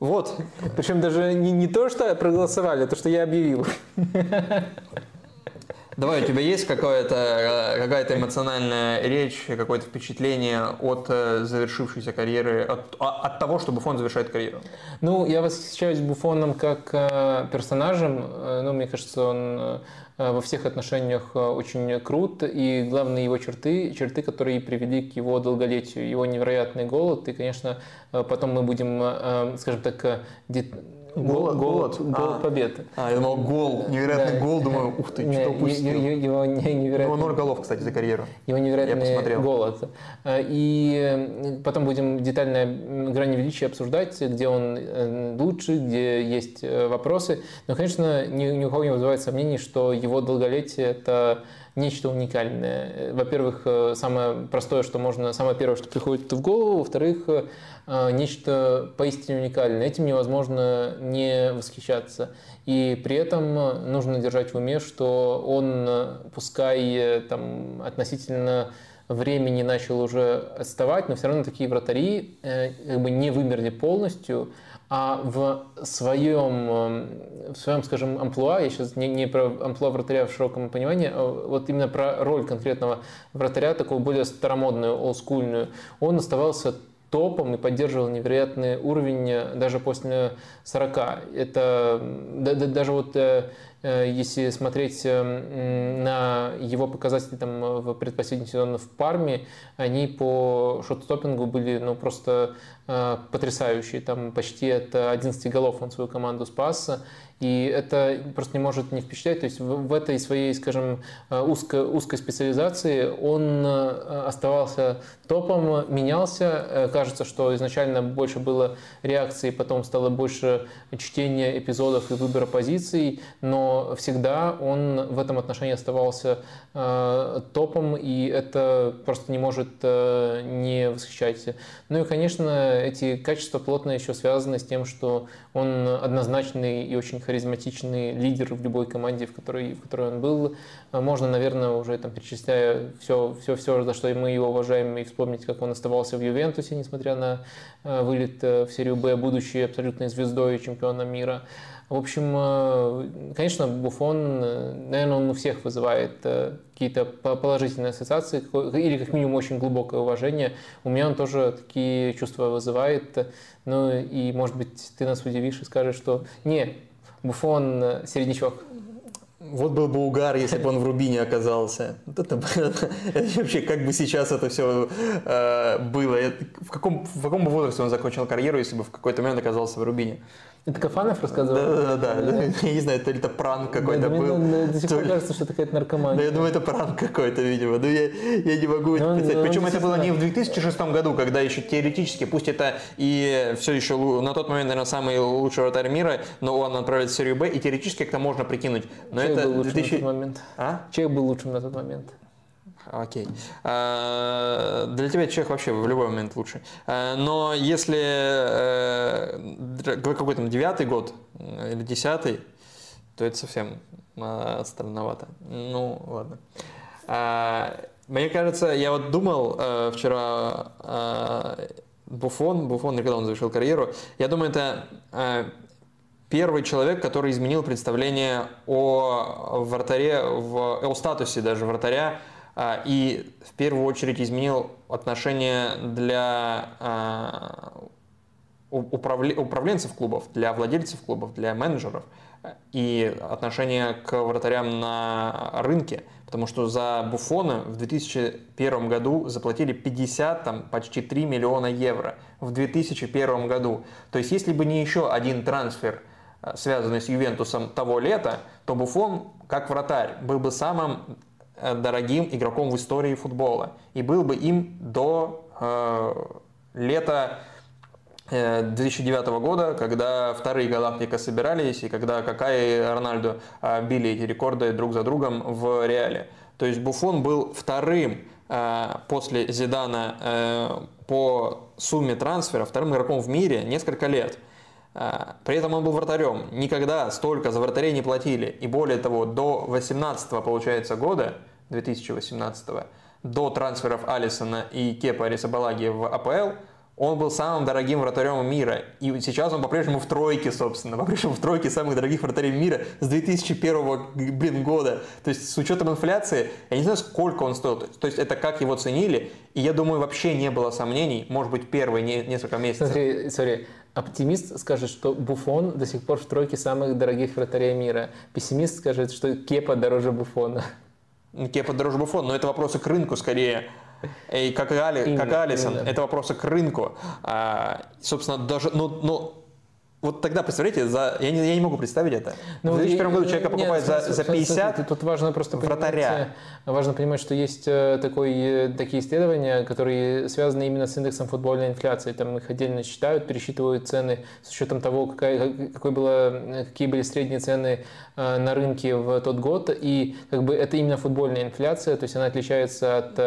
Вот. Причем даже не, не то, что проголосовали, а то, что я объявил. Давай, у тебя есть какая-то какая эмоциональная речь, какое-то впечатление от э, завершившейся карьеры, от, а, от того, что Буфон завершает карьеру? Ну, я восхищаюсь Буфоном как э, персонажем. Э, ну, мне кажется, он Э, во всех отношениях э, очень крут, и главные его черты, черты, которые привели к его долголетию, его невероятный голод, и, конечно, э, потом мы будем, скажем так, Голод, голод, голод, а, победы. А, я думал, гол, невероятный да. гол, думаю, ух ты, что упустил. Его невероятный... Его ноль голов, кстати, за карьеру. Его невероятный голод. И потом будем детально грани величия обсуждать, где он лучше, где есть вопросы. Но, конечно, ни, ни у кого не вызывает сомнений, что его долголетие – это нечто уникальное. Во-первых, самое простое, что можно, самое первое, что приходит в голову. Во-вторых, Э, нечто поистине уникальное. Этим невозможно не восхищаться. И при этом нужно держать в уме, что он, пускай там, относительно времени начал уже отставать, но все равно такие вратари э, как бы не вымерли полностью, а в своем, э, в своем, скажем, амплуа, я сейчас не, не про амплуа вратаря в широком понимании, а вот именно про роль конкретного вратаря, такую более старомодную, олдскульную, он оставался топом и поддерживал невероятный уровень э, даже после 40. Это даже вот Э, если смотреть эм, на его показатели там, в предпоследний сезон в Парме, они по шот-стоппингу были ну, просто э, потрясающие. Там почти от 11 голов он свою команду спас. И это просто не может не впечатлять. То есть в, в этой своей, скажем, э, узкой, узкой специализации он э, оставался топом, менялся. Кажется, что изначально больше было реакций, потом стало больше чтения эпизодов и выбора позиций, но всегда он в этом отношении оставался топом, и это просто не может не восхищать. Ну и, конечно, эти качества плотно еще связаны с тем, что он однозначный и очень харизматичный лидер в любой команде, в которой, в которой он был. Можно, наверное, уже там перечисляя все, все, все, за что мы его уважаем, и вспомнить, как он оставался в Ювентусе, несмотря на э, вылет э, в серию Б, будучи абсолютной звездой чемпиона мира. В общем, э, конечно, Буфон, наверное, он у всех вызывает какие-то положительные ассоциации или как минимум очень глубокое уважение. У меня он тоже такие чувства вызывает. Ну и, может быть, ты нас удивишь и скажешь, что не, Буфон э, середнячок. Вот был бы угар, если бы он в Рубине оказался. Это, это вообще как бы сейчас это все э, было. В каком, в каком бы возрасте он закончил карьеру, если бы в какой-то момент оказался в Рубине? Это Кафанов рассказывал? Да, да, да. Я не знаю, то ли это пранк какой-то да, был. Мне до сих пор кажется, что это какая-то наркомания. Да, я думаю, это пранк какой-то, видимо. Но я, я не могу это представить. Причем это было не в 2006 году, когда еще теоретически, пусть это и все еще на тот момент, наверное, самый лучший вратарь мира, но он отправляется в серию Б, и теоретически как-то можно прикинуть. Но Человек это был лучшим 2000... на тот момент. А? Человек был лучшим на тот момент. Окей. А, для тебя человек вообще в любой момент лучше. А, но если э, какой там девятый год э, или десятый, то это совсем странновато. Ну, ладно. Мне кажется, я вот думал э, вчера Буфон, Буфон, когда он завершил карьеру, я думаю, это первый человек, который изменил представление о вратаре, в, о статусе даже вратаря и в первую очередь изменил отношения для а, управленцев клубов, для владельцев клубов, для менеджеров и отношения к вратарям на рынке. Потому что за Буфона в 2001 году заплатили 50, там, почти 3 миллиона евро в 2001 году. То есть, если бы не еще один трансфер, а, связанный с Ювентусом того лета, то Буфон, как вратарь, был бы самым дорогим игроком в истории футбола. И был бы им до э, лета 2009 э, года, когда вторые Галактика собирались, и когда Какай и Рональдо э, били эти рекорды друг за другом в Реале. То есть Буфон был вторым после Зидана по сумме трансфера, вторым игроком в мире несколько лет. При этом он был вратарем. Никогда столько за вратарей не платили. И более того, до 18 получается года 2018 до трансферов Алисона и Кепа Арисабалаги в АПЛ, он был самым дорогим вратарем мира. И сейчас он по-прежнему в тройке, собственно. По-прежнему в тройке самых дорогих вратарей мира с 2001 блин, года. То есть с учетом инфляции, я не знаю, сколько он стоил. То есть это как его ценили. И я думаю, вообще не было сомнений. Может быть, первые несколько месяцев. Смотри, смотри. Оптимист скажет, что Буфон до сих пор в тройке самых дорогих вратарей мира. Пессимист скажет, что Кепа дороже Буфона. Кепа дороже Буфон, но это вопросы к рынку скорее. И как, Али, именно, как Алисон, именно. это вопросы к рынку. А, собственно, даже, ну, ну, вот тогда, представляете, за, я, не, я не могу представить это. Ну, в 2001 году человека покупают нет, за, за 50 смотри, Тут важно просто вратаря. Понимать, э, важно понимать, что есть э, такой, э, такие исследования, которые связаны именно с индексом футбольной инфляции. Там их отдельно считают, пересчитывают цены с учетом того, какая, какой было, какие были средние цены на рынке в тот год. И как бы это именно футбольная инфляция, то есть она отличается от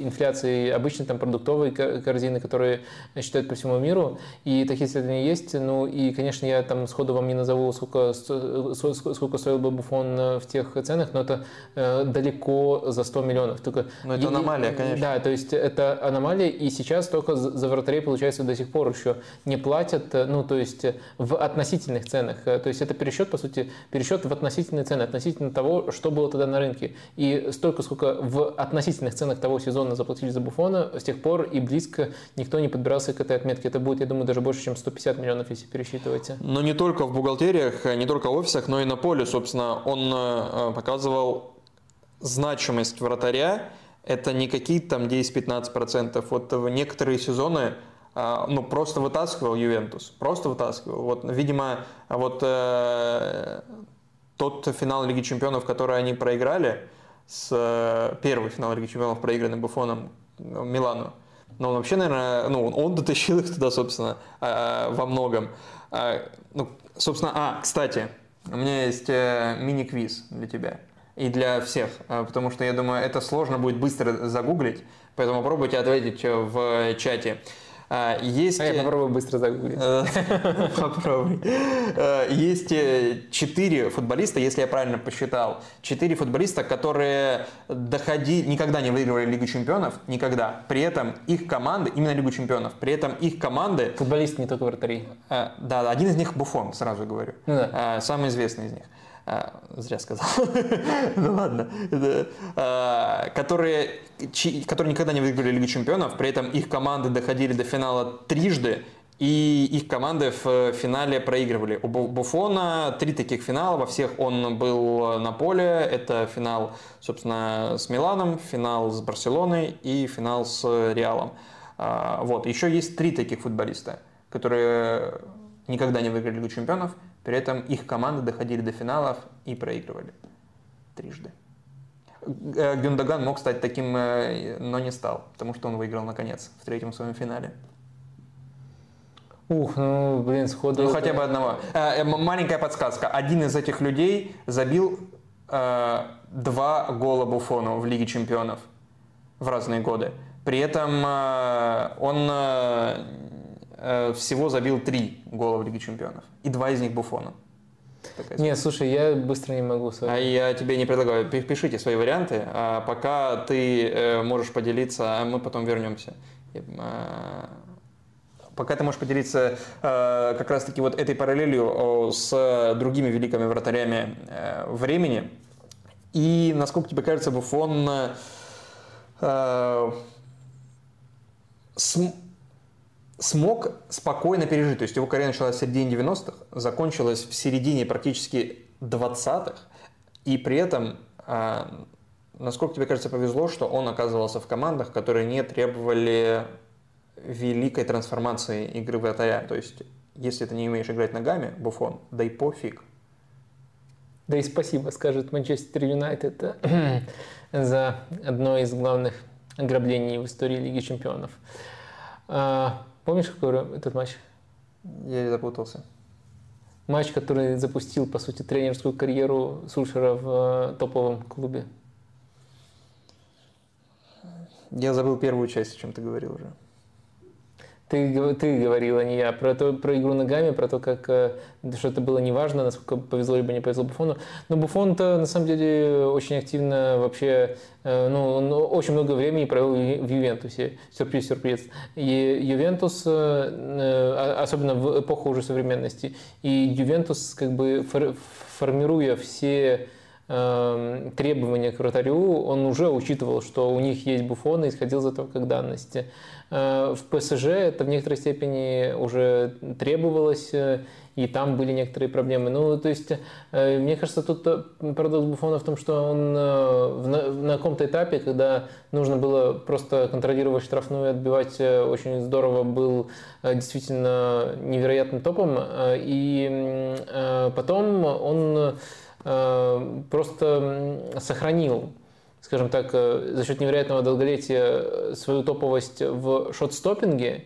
инфляции обычной там, продуктовой корзины, которые считают по всему миру. И такие исследования есть. Ну и и, конечно, я там сходу вам не назову, сколько, сколько стоил бы Буфон в тех ценах, но это далеко за 100 миллионов. Только, но это аномалия, конечно. Да, то есть это аномалия, и сейчас только за вратарей, получается, до сих пор еще не платят, ну, то есть в относительных ценах. То есть это пересчет, по сути, пересчет в относительные цены, относительно того, что было тогда на рынке. И столько, сколько в относительных ценах того сезона заплатили за Буфона, с тех пор и близко никто не подбирался к этой отметке. Это будет, я думаю, даже больше, чем 150 миллионов, если пересчитывать. Но не только в бухгалтериях, не только в офисах, но и на поле, собственно, он э, показывал значимость вратаря. Это не какие-то там 10-15%. Вот в некоторые сезоны э, ну, просто вытаскивал Ювентус. Просто вытаскивал. Вот, видимо, вот э, тот финал Лиги Чемпионов, который они проиграли, с э, первый финал Лиги Чемпионов, проигранный Буфоном Милану, но он вообще, наверное, ну, он дотащил их туда, собственно, во многом. А, ну, собственно, а, кстати, у меня есть э, мини-квиз для тебя. И для всех, а, потому что я думаю, это сложно будет быстро загуглить, поэтому попробуйте ответить в чате. А, есть... А я попробую быстро загуглить. Э, попробуй. Э, есть э, четыре футболиста, если я правильно посчитал, четыре футболиста, которые доходили, никогда не выигрывали Лигу Чемпионов, никогда. При этом их команды, именно Лигу Чемпионов, при этом их команды... Футболисты, не только вратари. Да, один из них Буфон, сразу говорю. Ну, да. Самый известный из них. А, зря сказал. ну ладно. А, которые, которые никогда не выиграли Лигу Чемпионов, при этом их команды доходили до финала трижды, и их команды в финале проигрывали. У Буфона три таких финала, во всех он был на поле. Это финал, собственно, с Миланом, финал с Барселоной и финал с Реалом. А, вот. Еще есть три таких футболиста, которые никогда не выиграли Лигу Чемпионов, при этом их команды доходили до финалов и проигрывали трижды. Э, Гюндаган мог стать таким, э, но не стал, потому что он выиграл наконец в третьем своем финале. Ух, ну, блин, сходу... Ну, хотя бы одного. Э, маленькая подсказка. Один из этих людей забил э, два гола Буфону в Лиге Чемпионов в разные годы. При этом э, он Э, всего забил три гола в Лиге Чемпионов. И два из них Буфона. Нет, слушай, я быстро не могу. А я тебе не предлагаю. Пишите свои варианты, а пока ты э, можешь поделиться, а мы потом вернемся. А, пока ты можешь поделиться э, как раз-таки вот этой параллелью с другими великими вратарями времени. И насколько тебе кажется, Буфон смог спокойно пережить. То есть его карьера началась в середине 90-х, закончилась в середине практически 20-х. И при этом, а, насколько тебе кажется, повезло, что он оказывался в командах, которые не требовали великой трансформации игры вратаря. То есть, если ты не умеешь играть ногами, Буфон, да и пофиг. Да и спасибо, скажет Манчестер Юнайтед за одно из главных ограблений в истории Лиги Чемпионов. Помнишь, какой этот матч? Я запутался. Матч, который запустил, по сути, тренерскую карьеру Сульшера в э, топовом клубе. Я забыл первую часть, о чем ты говорил уже. Ты, ты говорила, не я, про, то, про игру ногами, про то, как э, что это было неважно, насколько повезло либо не повезло Буфону. Но Буфон-то на самом деле очень активно вообще, э, ну, он очень много времени провел в Ювентусе. Сюрприз, сюрприз. И Ювентус, э, особенно в эпоху уже современности, и Ювентус как бы формируя все требования к вратарю, он уже учитывал, что у них есть буфон и исходил из этого как данности. Э, в ПСЖ это в некоторой степени уже требовалось, э, и там были некоторые проблемы. Ну, то есть, э, мне кажется, тут парадокс Буфона в том, что он на, каком-то этапе, когда нужно было просто контролировать штрафную и отбивать очень здорово, был действительно невероятным топом. И потом он просто сохранил, скажем так, э, за счет невероятного долголетия свою топовость в шот-стоппинге.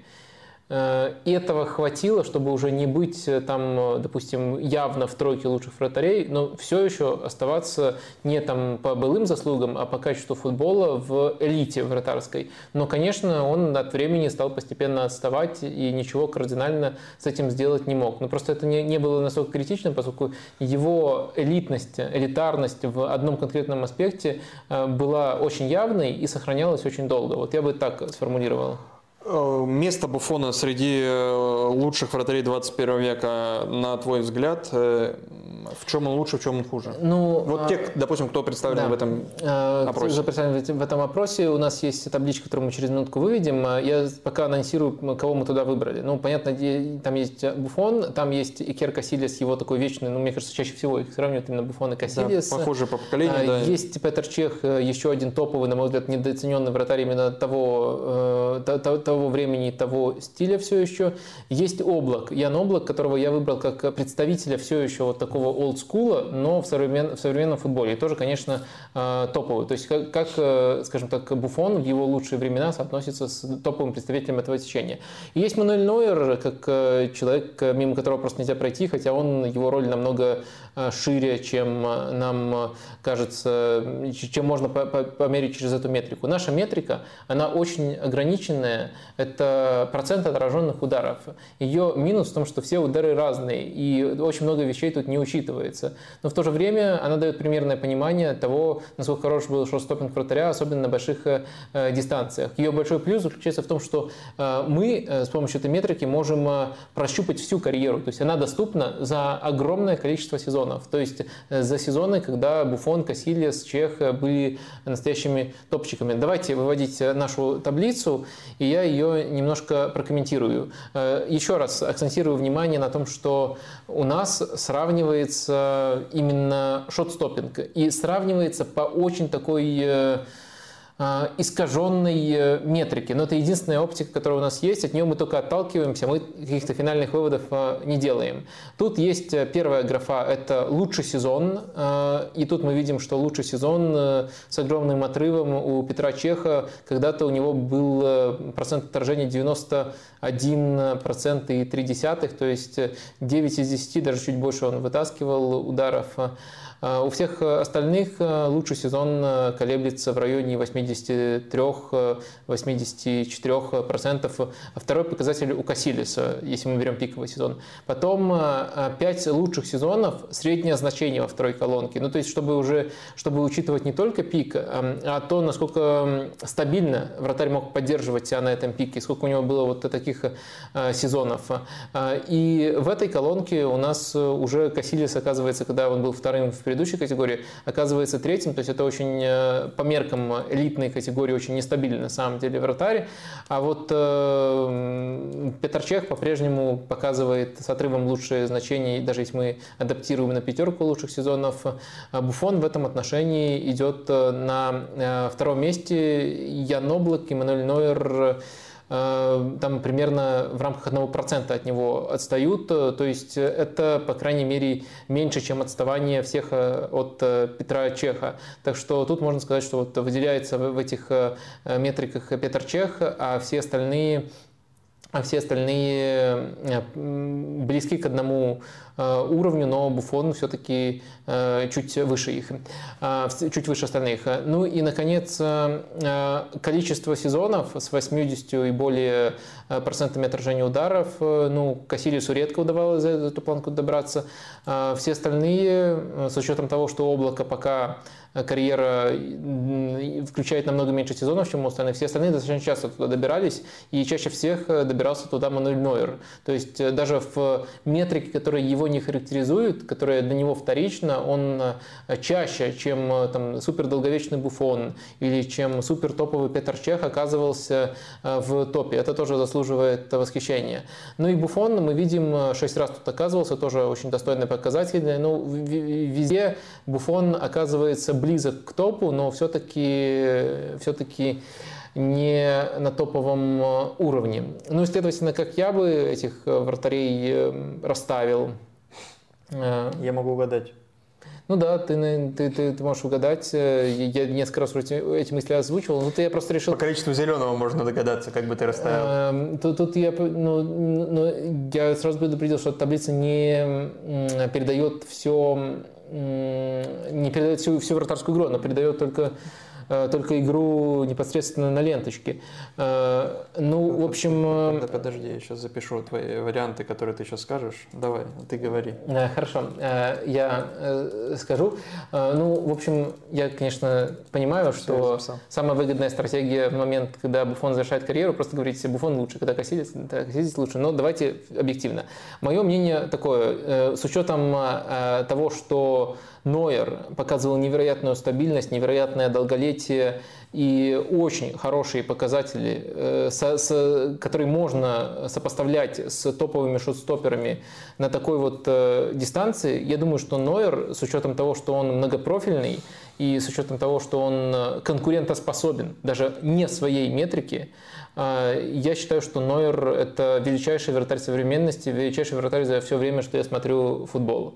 Э, этого хватило, чтобы уже не быть э, там, допустим, явно в тройке лучших вратарей, но все еще оставаться не там по былым заслугам, а по качеству футбола в элите вратарской. Но, конечно, он от времени стал постепенно отставать и ничего кардинально с этим сделать не мог. Но просто это не, не было настолько критично, поскольку его элитность, элитарность в одном конкретном аспекте э, была очень явной и сохранялась очень долго. Вот я бы так сформулировал. Э, место Буфона среди э, лучших вратарей 21 века, на твой взгляд, э, в чем он лучше, в чем он хуже? Ну, вот а... те, допустим, кто представлен да. в этом опросе. Кто представлен в этом опросе, у нас есть табличка, которую мы через минутку выведем. Я пока анонсирую, кого мы туда выбрали. Ну, понятно, там есть Буфон, там есть Икер Касилис, его такой вечный, ну, мне кажется, чаще всего их сравнивают именно Буфон и Касилис. Да, похоже по поколению, а, да. Есть Петр Чех, еще один топовый, на мой взгляд, недооцененный вратарь именно того, того того времени, того стиля все еще. Есть Облак, Ян Облак, которого я выбрал как представителя все еще вот такого олдскула, но в, современ, в современном футболе. И тоже, конечно, э, топовый. То есть как, как, э, скажем так, Буфон в его лучшие времена соотносится с топовым представителем этого течения. И есть Мануэль Нойер, как э, человек, мимо которого просто нельзя пройти, хотя он, его роль намного шире, чем нам кажется, чем можно померить через эту метрику. Наша метрика, она очень ограниченная, это процент отраженных ударов. Ее минус в том, что все удары разные, и очень много вещей тут не учитывается. Но в то же время она дает примерное понимание того, насколько хорош был шорстопинг вратаря, особенно на больших э, дистанциях. Ее большой плюс заключается в том, что э, мы э, с помощью этой метрики можем э, прощупать всю карьеру. То есть она доступна за огромное количество сезонов. То есть э, за сезоны, когда Буфон, Кассилиас, Чех э, были настоящими топчиками. Давайте выводить нашу таблицу, и я ее немножко прокомментирую. Э, еще раз акцентирую внимание на том, что у нас сравнивается именно шотстопинг. И сравнивается по очень такой э, искаженной э, метрики. Но это единственная оптика, которая у нас есть, от нее мы только отталкиваемся, мы каких-то финальных выводов а, не делаем. Тут есть э, первая графа, это лучший сезон, и тут мы видим, что лучший сезон э, с огромным отрывом у Петра Чеха, когда-то у него был процент отторжения 91% и 3 то есть 9 из 10, даже чуть больше он вытаскивал ударов. А, у всех остальных э, лучший сезон э, колеблется в районе 83-84%. А второй показатель у Кассилиса, если мы берем пиковый сезон. Потом 5 э, лучших сезонов, среднее значение во второй колонке. Ну, то есть, чтобы уже чтобы учитывать не только пик, а то, насколько стабильно вратарь мог поддерживать себя на этом пике, сколько у него было вот таких сезонов. И в этой колонке у нас уже Кассилис, оказывается, когда он был вторым в предыдущей категории, оказывается третьим. То есть это очень э, по меркам элитной категории очень нестабильный на самом деле вратарь. А вот э, Петр Чех по-прежнему показывает с отрывом лучшие значения, даже если мы адаптируем на пятерку лучших сезонов. А Буфон в этом отношении идет э, на втором месте. Ян Облак, Эммануэль Нойер Э, там примерно в рамках 1% от него отстают. Э, то есть это, по крайней мере, меньше, чем отставание всех э, от Петра Чеха. Так что тут можно сказать, что вот выделяется в этих метриках Петр Чех, а все остальные а все остальные близки к одному Э, уровню, но Буфон все-таки э, чуть выше их, э, чуть выше остальных. Ну и, наконец, количество сезонов с 80 и более процентами отражения ударов, ну, Кассилису редко удавалось за эту планку добраться. Все остальные, с учетом того, что облако пока карьера включает намного меньше сезонов, чем у остальных. Все остальные достаточно часто туда добирались, и чаще всех добирался туда Мануэль Нойер. То есть даже в метрике, которая его не характеризует, которая для него вторична, он э, чаще, чем э, там, супер долговечный Буфон или чем супер топовый Петр Чех оказывался э, в топе. Это тоже заслуживает восхищения. Ну и Буфон мы видим, 6 раз тут оказывался, тоже очень достойный показатель. Ну, везде Буфон оказывается близок к топу, но все-таки все-таки не на топовом уровне. Ну и, следовательно, как я бы этих вратарей расставил, Э, я могу угадать. Ну да, ты, ты, ты, ты можешь угадать. Э, я несколько раз эти, эти мысли озвучивал, но ты я просто решил... По количеству зеленого можно догадаться, как бы ты расставил. Эм, тут, тут я, ну, ну, я сразу предупредил, что таблица не передает все не передает всю, всю вратарскую игру, она передает только только игру непосредственно на ленточке. Э, ну, в общем... Э, подожди, я сейчас запишу твои варианты, которые ты сейчас скажешь. Давай, ты говори. Хорошо, я скажу. Ну, в общем, я, конечно, понимаю, что самая выгодная стратегия в момент, когда Буфон завершает карьеру, просто говорить, Буфон лучше, когда Кассидис, да, Кассидис лучше. Но давайте объективно. Мое мнение такое, с учетом того, что Нойер показывал невероятную стабильность, невероятное долголетие и очень хорошие показатели, э, со, с, которые можно сопоставлять с топовыми шотстоперами на такой вот э, дистанции. Я думаю, что Нойер, с учетом того, что он многопрофильный и с учетом того, что он конкурентоспособен, даже не своей метрики, э, я считаю, что Нойер – это величайший вратарь современности, величайший вратарь за все время, что я смотрю футбол.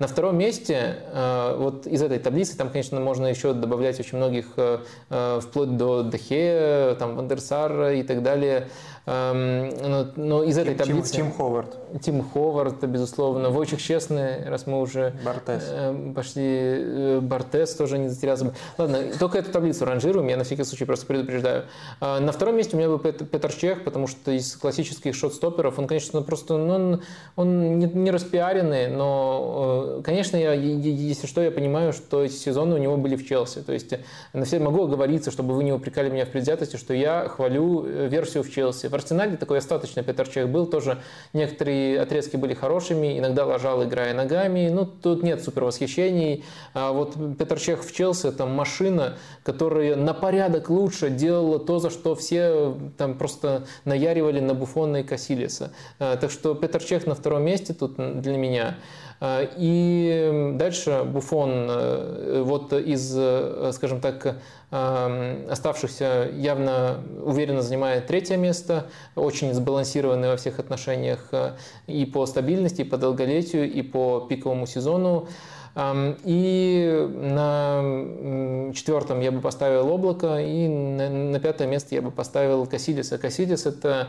На втором месте, э, вот из этой таблицы, там, конечно, можно еще добавлять очень многих, э, э, вплоть до Дехе, там, Вандерсара и так далее. Эм, но, но из этой Тим, таблицы... Тим Ховард. Тим Ховард, безусловно. Войчих Честный, раз мы уже Бартес. пошли. Бартес тоже не затерялся. Ладно, только эту таблицу ранжируем, я на всякий случай просто предупреждаю. На втором месте у меня был Петр Чех, потому что из классических шот-стоперов он, конечно, просто ну, он, он не, не распиаренный, но конечно, я, если что, я понимаю, что эти сезоны у него были в Челси. То есть на все могу оговориться, чтобы вы не упрекали меня в предвзятости, что я хвалю э, версию в Челси. В Арсенале такой остаточный Петр Чех был, тоже некоторые отрезки были хорошими, иногда ложал, играя ногами. Ну, тут нет супер восхищений. А вот Петр Чех в Челси – это машина, которая на порядок лучше делала то, за что все там просто наяривали на Буфона и Касилиса. А, так что Петр Чех на втором месте тут для меня. А, и дальше Буфон э, вот из, э, скажем так, оставшихся явно уверенно занимает третье место, очень сбалансированный во всех отношениях э, и по стабильности, и по долголетию, и по пиковому сезону. И на четвертом я бы поставил облако, и на пятое место я бы поставил. Касидис – это Э,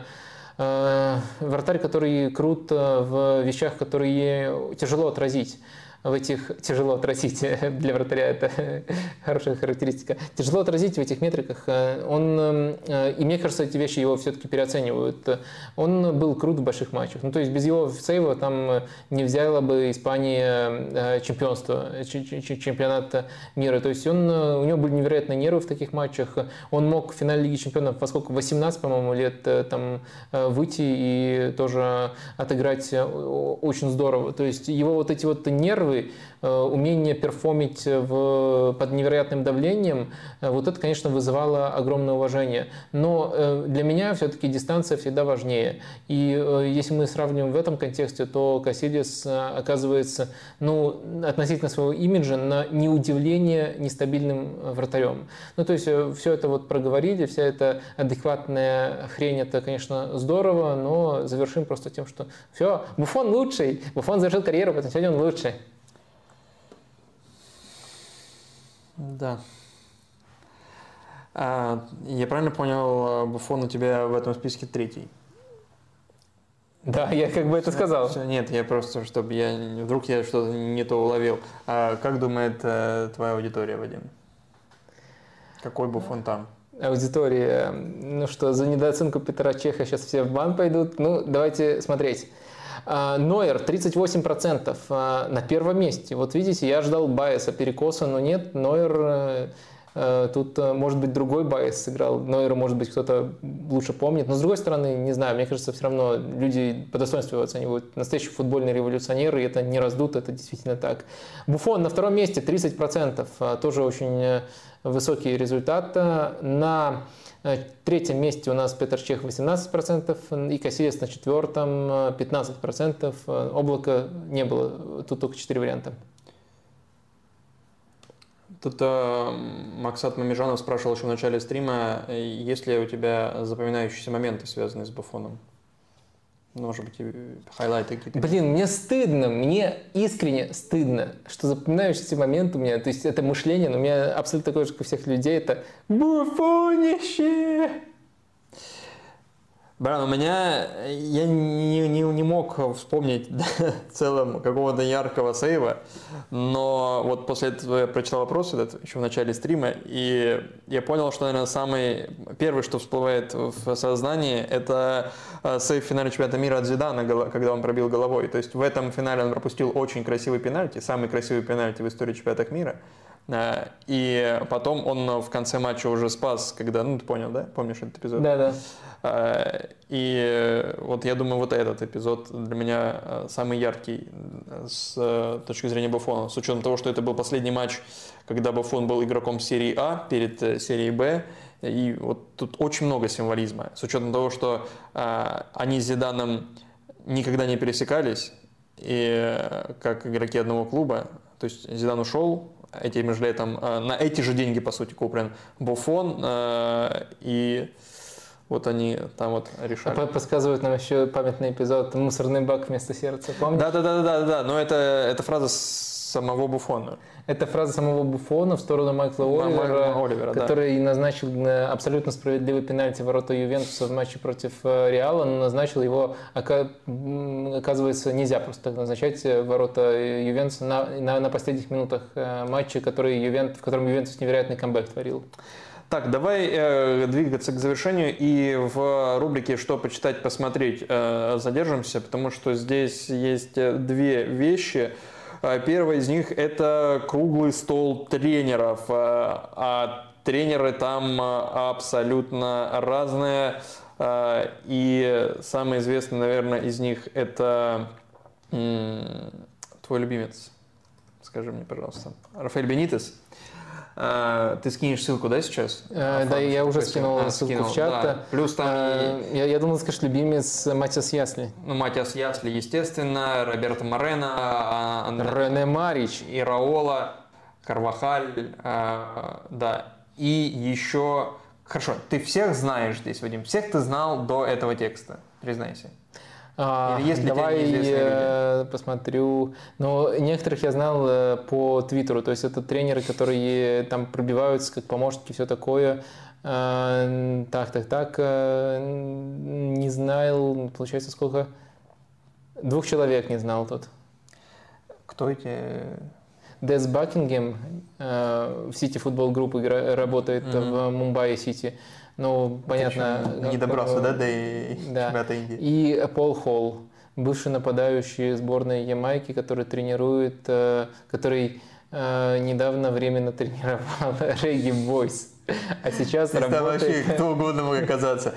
вратарь, который крут э, в вещах, которые тяжело отразить в этих, тяжело отразить, для вратаря это хорошая характеристика, тяжело отразить в этих метриках. Э, он, э, и мне кажется, эти вещи его все-таки переоценивают. Он был крут в больших матчах. Ну, то есть без его сейва там не взяла бы Испания э, чемпионство, чемпионат мира. То есть он, у него были невероятные нервы в таких матчах. Он мог в финале Лиги чемпионов, поскольку 18, по-моему, лет там выйти и тоже отыграть очень здорово. То есть его вот эти вот нервы, первый, э, умение перформить в, под невероятным давлением, э, вот это, конечно, вызывало огромное уважение. Но э, для меня все-таки дистанция всегда важнее. И если мы сравним в этом контексте, то Кассидис оказывается ну, относительно своего имиджа на неудивление нестабильным вратарем. Ну, то есть все это вот проговорили, вся эта адекватная хрень, это, конечно, здорово, но завершим просто тем, что все, Буфон лучший, Буфон завершил карьеру, поэтому сегодня он лучший. Да. А, я правильно понял, Буфон у тебя в этом списке третий? Да, я как бы это сказал. Все, нет, я просто, чтобы я вдруг я что-то не то уловил. А как думает э, твоя аудитория, Вадим? Какой Буфон там? Аудитория, ну что, за недооценку Петра Чеха сейчас все в бан пойдут. Ну, давайте смотреть. А, Нойер 38% а, на первом месте. Вот видите, я ждал Байеса, перекоса, но нет, Нойер э, э, Тут, э, может быть, другой bias сыграл. Нойера, может быть, кто-то лучше помнит. Но, с другой стороны, не знаю, мне кажется, все равно люди по достоинству его оценивают. Настоящий футбольный революционер, и это не раздут, это действительно так. Буфон на втором месте 30%. А, тоже очень высокий результат. На на третьем месте у нас Петр Чех 18% и Кассиес на четвертом 15%. Облака не было, тут только 4 варианта. Тут э, Максат Мамежанов спрашивал еще в начале стрима, есть ли у тебя запоминающиеся моменты, связанные с Буфоном? Может быть, хайлайты какие-то. Блин, мне стыдно, мне искренне стыдно, что запоминающийся момент у меня, то есть это мышление, но у меня абсолютно такое же, как у всех людей, это буфонище. Бран, у меня я не, не, не мог вспомнить в целом какого-то яркого сейва, но вот после этого я прочитал вопрос этот еще в начале стрима, и я понял, что, наверное, самый первый, что всплывает в сознании, это э, сейв финале чемпионата мира от Зидана, когда он пробил головой. То есть в этом финале он пропустил очень красивый пенальти, самый красивый пенальти в истории чемпионатов мира. Э, и потом он в конце матча уже спас, когда, ну ты понял, да? Помнишь этот эпизод? Да, да. Э, и вот я думаю, вот этот эпизод для меня э, самый яркий с точки зрения Бафона, с учетом того, что это был последний матч, когда Бафон был игроком серии А перед серией Б, и вот тут очень много символизма, с учетом того, что они с Зиданом никогда не пересекались, и как игроки одного клуба, то есть Зидан ушел, этим же летом э, на эти же деньги, по сути, куплен Буфон, э, и вот они там вот решали. А подсказывают нам еще памятный эпизод «Мусорный бак вместо сердца», помнишь? Да-да-да, но это, это фраза самого Буфона. Это фраза самого Буфона в сторону Майкла Оливера, Оливера который да. назначил э, абсолютно справедливый пенальти ворота Ювентуса в матче против э, Реала, но назначил его, оказывается, нельзя просто так назначать э, ворота Ювентуса на, на, на последних минутах матча, который Ювент, в котором Ювентус невероятный камбэк творил. Так, давай э, двигаться к завершению и в рубрике «Что почитать, посмотреть» э, задержимся, потому что здесь есть две вещи – а, первый из них это круглый стол тренеров. А, а тренеры там а, абсолютно разные. И самый известный, наверное, из них это твой любимец. Скажи мне, пожалуйста. Рафаэль Бенитес. А, ты скинешь ссылку, да, сейчас? А, да, я уже скинул а, ссылку скинул, в чат. Да. Плюс там... А, я, я думал, скажешь, любимец Матиас Ясли. Ну, Матиас Ясли, естественно, Роберто Морено, Андре... Рене Марич. И Раола, Карвахаль, а, да. И еще... Хорошо, ты всех знаешь здесь, Вадим? Всех ты знал до этого текста, признайся. А, Или Давай я посмотрю. Но некоторых я знал э, по Твиттеру. То есть это тренеры, которые там пробиваются как помощники, все такое. А, так, так, так. Э, не знал, получается, сколько? Двух человек не знал тут. Кто эти? Дес Бакингем э, в Сити футбол группы работает mm-hmm. в Мумбаи Сити. Ну, понятно. Не добрался, да, до чемпионата Индии. И Пол Холл, бывший нападающий сборной Ямайки, который тренирует, э, который э, недавно временно тренировал Регги Бойс. А сейчас Здесь работает... вообще кто угодно мог оказаться.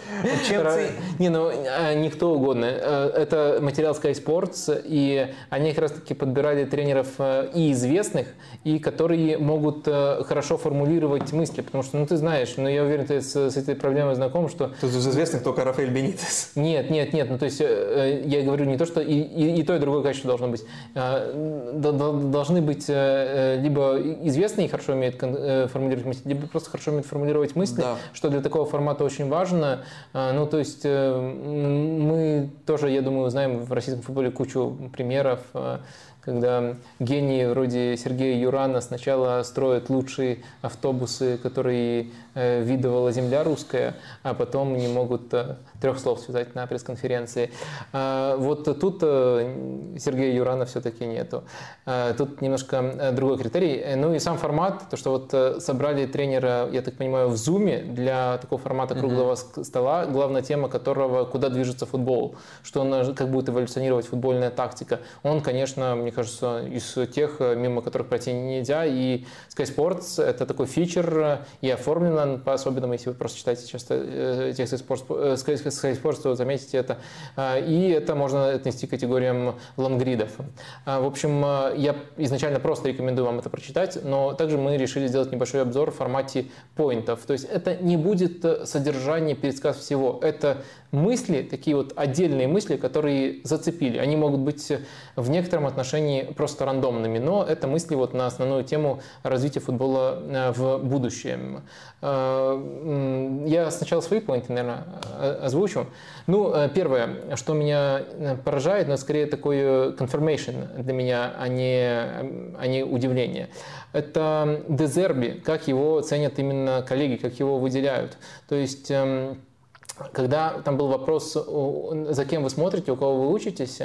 Чем ты... Не, ну, а, не кто угодно. Э, это материал Sky Sports, и они как раз-таки подбирали тренеров э, и известных, и которые могут э, хорошо формулировать мысли, потому что, ну, ты знаешь, ну, я уверен, ты с, с этой проблемой знаком, что... Тут из известных только Рафаэль Бенитес. Нет, нет, нет, ну, то есть я говорю не то, что и, и, и то, и другое качество должно быть. Должны быть либо известные и хорошо умеют формулировать мысли, либо просто хорошо умеют формулировать мысли, да. что для такого формата очень важно. А, ну, то есть э, мы тоже, я думаю, знаем в российском футболе кучу примеров э, когда гении вроде Сергея Юрана сначала строят лучшие автобусы, которые э, видывала земля русская, а потом не могут э, трех слов связать на пресс-конференции. А, вот тут э, Сергея Юрана все-таки нету. А, тут немножко другой критерий. Ну и сам формат, то, что вот собрали тренера, я так понимаю, в зуме для такого формата круглого mm-hmm. стола, главная тема которого куда движется футбол, что он как будет эволюционировать футбольная тактика. Он, конечно, мне кажется, из тех, э, мимо которых пройти нельзя. И Sky Sports — это такой фичер, э, и оформлено по-особенному, если вы просто читаете часто э, тексты Sports, Sky, То заметите это. И это можно отнести к категориям лонгридов. В общем, я изначально просто рекомендую вам это прочитать, но также мы решили сделать небольшой обзор в формате поинтов. То есть это не будет содержание, пересказ всего. Это мысли, такие вот отдельные мысли, которые зацепили. Они могут быть в некотором отношении просто рандомными, но это мысли вот на основную тему развития футбола э, в будущем. Э, я сначала свои поинты, наверное, озвучу. Ну, первое, что меня поражает, но скорее такой confirmation для меня, а не, а не удивление. Это Дезерби, как его ценят именно коллеги, как его выделяют. То есть эм, когда там был вопрос, за кем вы смотрите, у кого вы учитесь,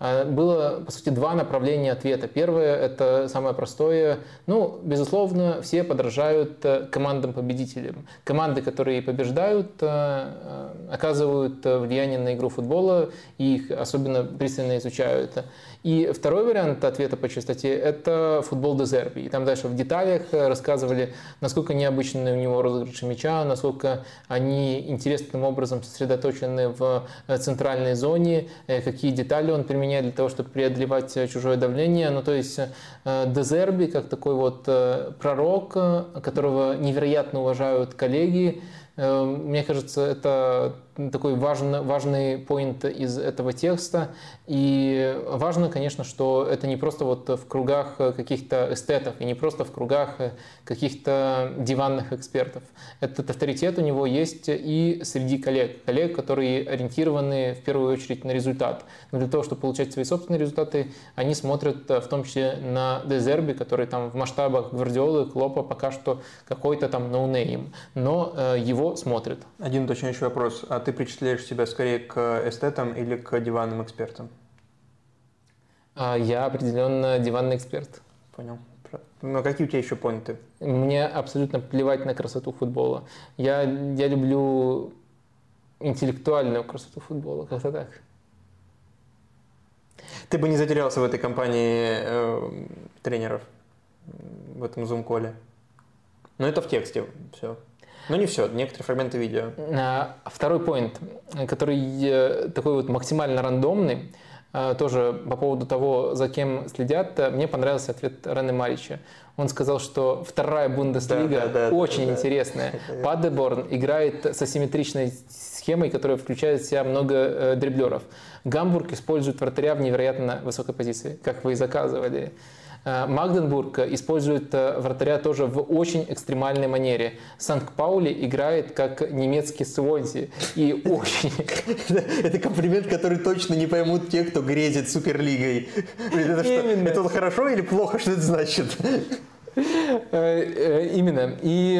э, было, по сути, два направления ответа. Первое – это самое простое. Ну, безусловно, все подражают э, командам-победителям. Команды, которые побеждают, э, оказывают влияние на игру футбола, и их особенно пристально изучают. И второй вариант ответа по частоте – это футбол Дезерби. И там дальше в деталях рассказывали, насколько необычны у него розыгрыши мяча, насколько они интересным образом сосредоточены в центральной зоне, э, какие детали он применяет для того, чтобы преодолевать чужое давление. Ну, то есть э, Дезерби, как такой вот э, пророк, которого невероятно уважают коллеги, мне кажется, это такой важный, важный point из этого текста. И важно, конечно, что это не просто вот в кругах каких-то эстетов и не просто в кругах каких-то диванных экспертов. Этот авторитет у него есть и среди коллег. Коллег, которые ориентированы в первую очередь на результат. Но для того, чтобы получать свои собственные результаты, они смотрят в том числе на Дезерби, который там в масштабах Гвардиолы, Клопа пока что какой-то там no-name. Но э, его смотрят. Один уточняющий вопрос. А ты причисляешь себя скорее к эстетам или к диванным экспертам? А, я определенно диванный эксперт. Понял. Но какие у тебя еще поинты? Мне абсолютно плевать на красоту футбола. Я, я люблю интеллектуальную красоту футбола, как-то так. Ты бы не затерялся в этой компании э, тренеров, в этом зум-коле? Но это в тексте все. Ну не все, некоторые фрагменты видео. А, второй поинт, который э, такой вот максимально рандомный, э, тоже по поводу того, за кем следят, мне понравился ответ Рене Марича. Он сказал, что вторая Бундеслига да, да, очень да, интересная. Да. Падеборн играет с асимметричной схемой, которая включает в себя много э, дриблеров. Гамбург использует вратаря в невероятно высокой позиции, как вы и заказывали. Э, Магденбург использует э, вратаря тоже в очень экстремальной манере. Санкт-Паули играет как немецкий Свонзи. И очень... Это комплимент, который точно не поймут те, кто грезит Суперлигой. Это, хорошо или плохо? Что это значит? Э, именно. И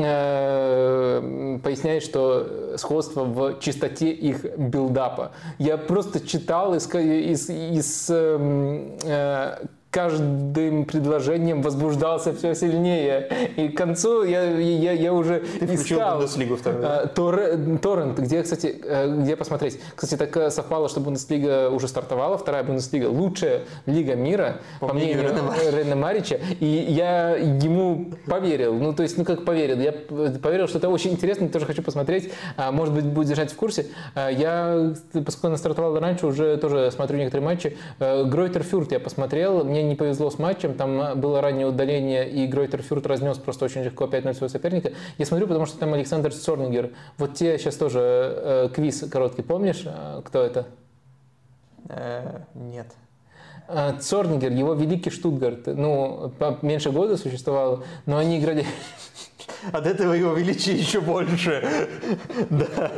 э, поясняет, что сходство в чистоте их билдапа. Я просто читал из, из, из э, каждым предложением возбуждался все сильнее. И к концу я, я, я уже Ты искал... Бундеслигу вторую. А, Тор, торрент, где, кстати, э, где посмотреть. Кстати, так э, совпало, что Бундеслига уже стартовала, вторая Бундеслига, лучшая лига мира, по, по мнению Рене Марича. И я ему поверил. Ну, то есть, ну, как поверил. Я поверил, что это очень интересно, тоже хочу посмотреть. А, может быть, будет держать в курсе. А, я, поскольку она стартовала раньше, уже тоже смотрю некоторые матчи. Э, Гройтер Фюрт я посмотрел. Мне не повезло с матчем, там было раннее удаление, и Гройтер Фюрт разнес просто очень легко 5-0 своего соперника. Я смотрю, потому что там Александр Цорнингер. Вот те сейчас тоже э, квиз короткий, помнишь, э, кто это? Э, нет. Э, Цорнингер, его великий Штутгарт, ну, меньше года существовал, но они играли... От этого его величия еще больше. Да.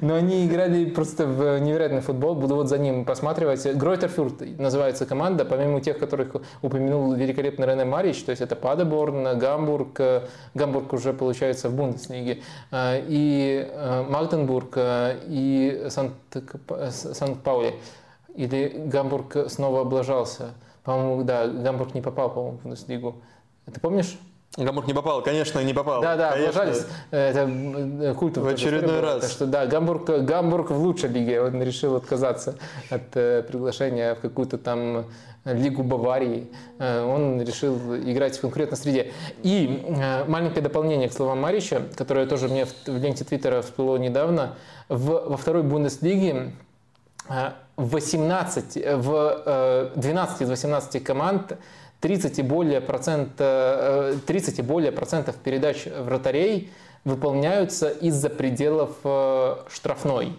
Но они играли просто в невероятный футбол. Буду вот за ним посматривать. Гройтерфюрт называется команда, помимо тех, которых упомянул великолепный Рене Марич, то есть это Падеборн, Гамбург, Гамбург уже получается в Бундеслиге, и э, Магденбург, и Санкт-Паули. Или Гамбург снова облажался. По-моему, да, Гамбург не попал, по-моему, в Бундеслигу. Ты помнишь? Гамбург не попал, конечно, не попал. Да, да, конечно. облажались. Это культовый. В очередной раз. Так что да, Гамбург, Гамбург в лучшей лиге. Он решил отказаться от э, приглашения в какую-то там Лигу Баварии. Э, он решил играть в конкурентной среде. И э, маленькое дополнение к словам Марича, которое тоже мне в, в ленте Твиттера всплыло недавно. В, во второй Бундеслиге 18, в 12 из 18 команд 30 и более, процент, 30 и более процентов передач вратарей выполняются из-за пределов штрафной.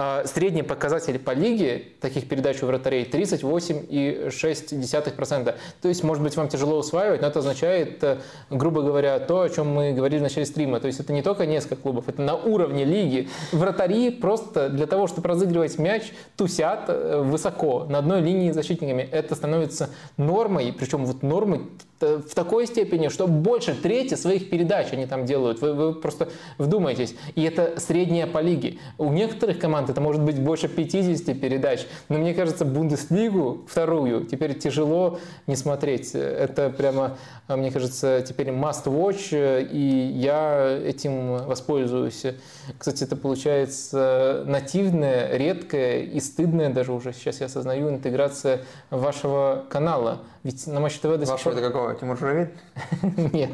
А, средний показатель по лиге таких передач у вратарей 38,6%. То есть, может быть, вам тяжело усваивать, но это означает, э, грубо говоря, то, о чем мы говорили в начале стрима. То есть это не только несколько клубов, это на уровне лиги. Вратари просто для того, чтобы разыгрывать мяч, тусят э, высоко на одной линии с защитниками. Это становится нормой, причем вот нормой в такой степени, что больше трети своих передач они там делают. Вы, вы просто вдумайтесь. И это средняя по лиге. У некоторых команд это может быть больше 50 передач. Но мне кажется, Бундеслигу вторую теперь тяжело не смотреть. Это прямо, мне кажется, теперь must watch, и я этим воспользуюсь. Кстати, это получается нативная, редкая и стыдная даже уже, сейчас я осознаю, интеграция вашего канала. Ведь на Матч ТВ до сих пор... это какого? Тимур Журавель? Нет.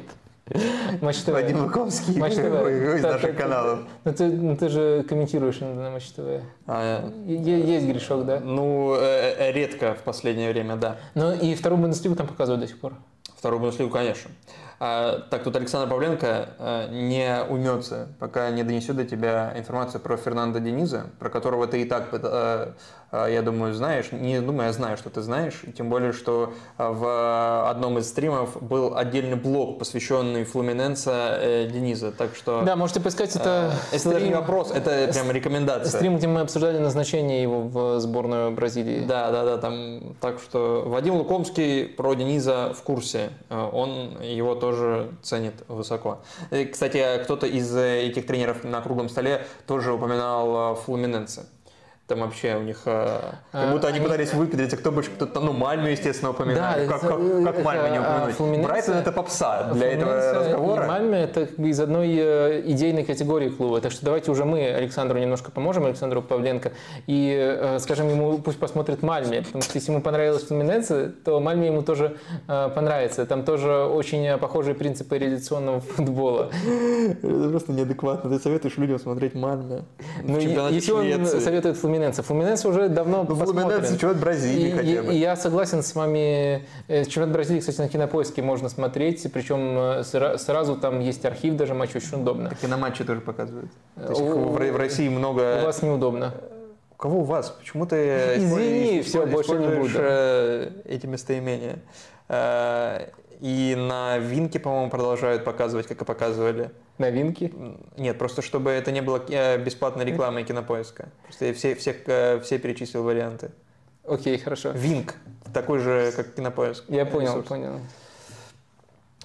Матч ТВ. Вадим Луковский. Матч ТВ. Из наших каналов. Ну ты, ну ты же комментируешь на Матч ТВ. А, есть грешок, да? Ну, э, э, редко в последнее время, да. Ну и вторую Бундеслигу там показывают до сих пор. Вторую Бундеслигу, конечно. А, так, тут Александр Павленко а, не умется, пока не донесет до тебя информацию про Фернандо Дениза, про которого ты и так а, а, я думаю, знаешь. Не думаю, я знаю, что ты знаешь. Тем более, что а, в одном из стримов был отдельный блог, посвященный Флуминенса э, Дениза. Так что... Да, можете поискать это... Это стрим... даже не вопрос, это прям рекомендация. Стрим, где мы обсуждали назначение его в сборную Бразилии. Да, да, да. Там... Так что Вадим Лукомский про Дениза в курсе. А, он его тоже ценит высоко. И, кстати, кто-то из э, этих тренеров на круглом столе тоже упоминал Флуминенса. Там вообще у них э, как будто они, они пытались выпендриться, кто больше кто-то, ну, Мальму, естественно, упоминали. Да, как, как, как Мальму не упомянуть? Брайтон это попса для этого разговора. Мальме это как бы из одной э, идейной категории клуба. Так что давайте уже мы Александру немножко поможем, Александру Павленко, и э, скажем ему, пусть посмотрит Мальме. Потому что если ему понравилось Флуминенсе, то Мальме ему тоже понравится. Там тоже очень похожие принципы реализационного футбола. Это просто неадекватно. Ты советуешь людям смотреть Мальме. Ну, если он советует Флуминенсе, Флуминенсе. Флуминенсе уже давно ну, Флуминенсе чемпионат Бразилии и, хотя бы. И, я согласен с вами. Э, чемпионат Бразилии, кстати, на кинопоиске можно смотреть. Причем э, сразу там есть архив даже матча, очень удобно. Так и на матче тоже показывают. То есть у, в России много... У вас неудобно. У кого у вас? Почему ты Извини, все, больше не буду. Э, эти местоимения. И на Винке, по-моему, продолжают показывать, как и показывали. Новинки? Нет, просто чтобы это не было э, бесплатной рекламой кинопоиска. Просто я все, все, э, все перечислил варианты. Окей, хорошо. Винк, такой же, как кинопоиск. Я понял, ресурс. понял.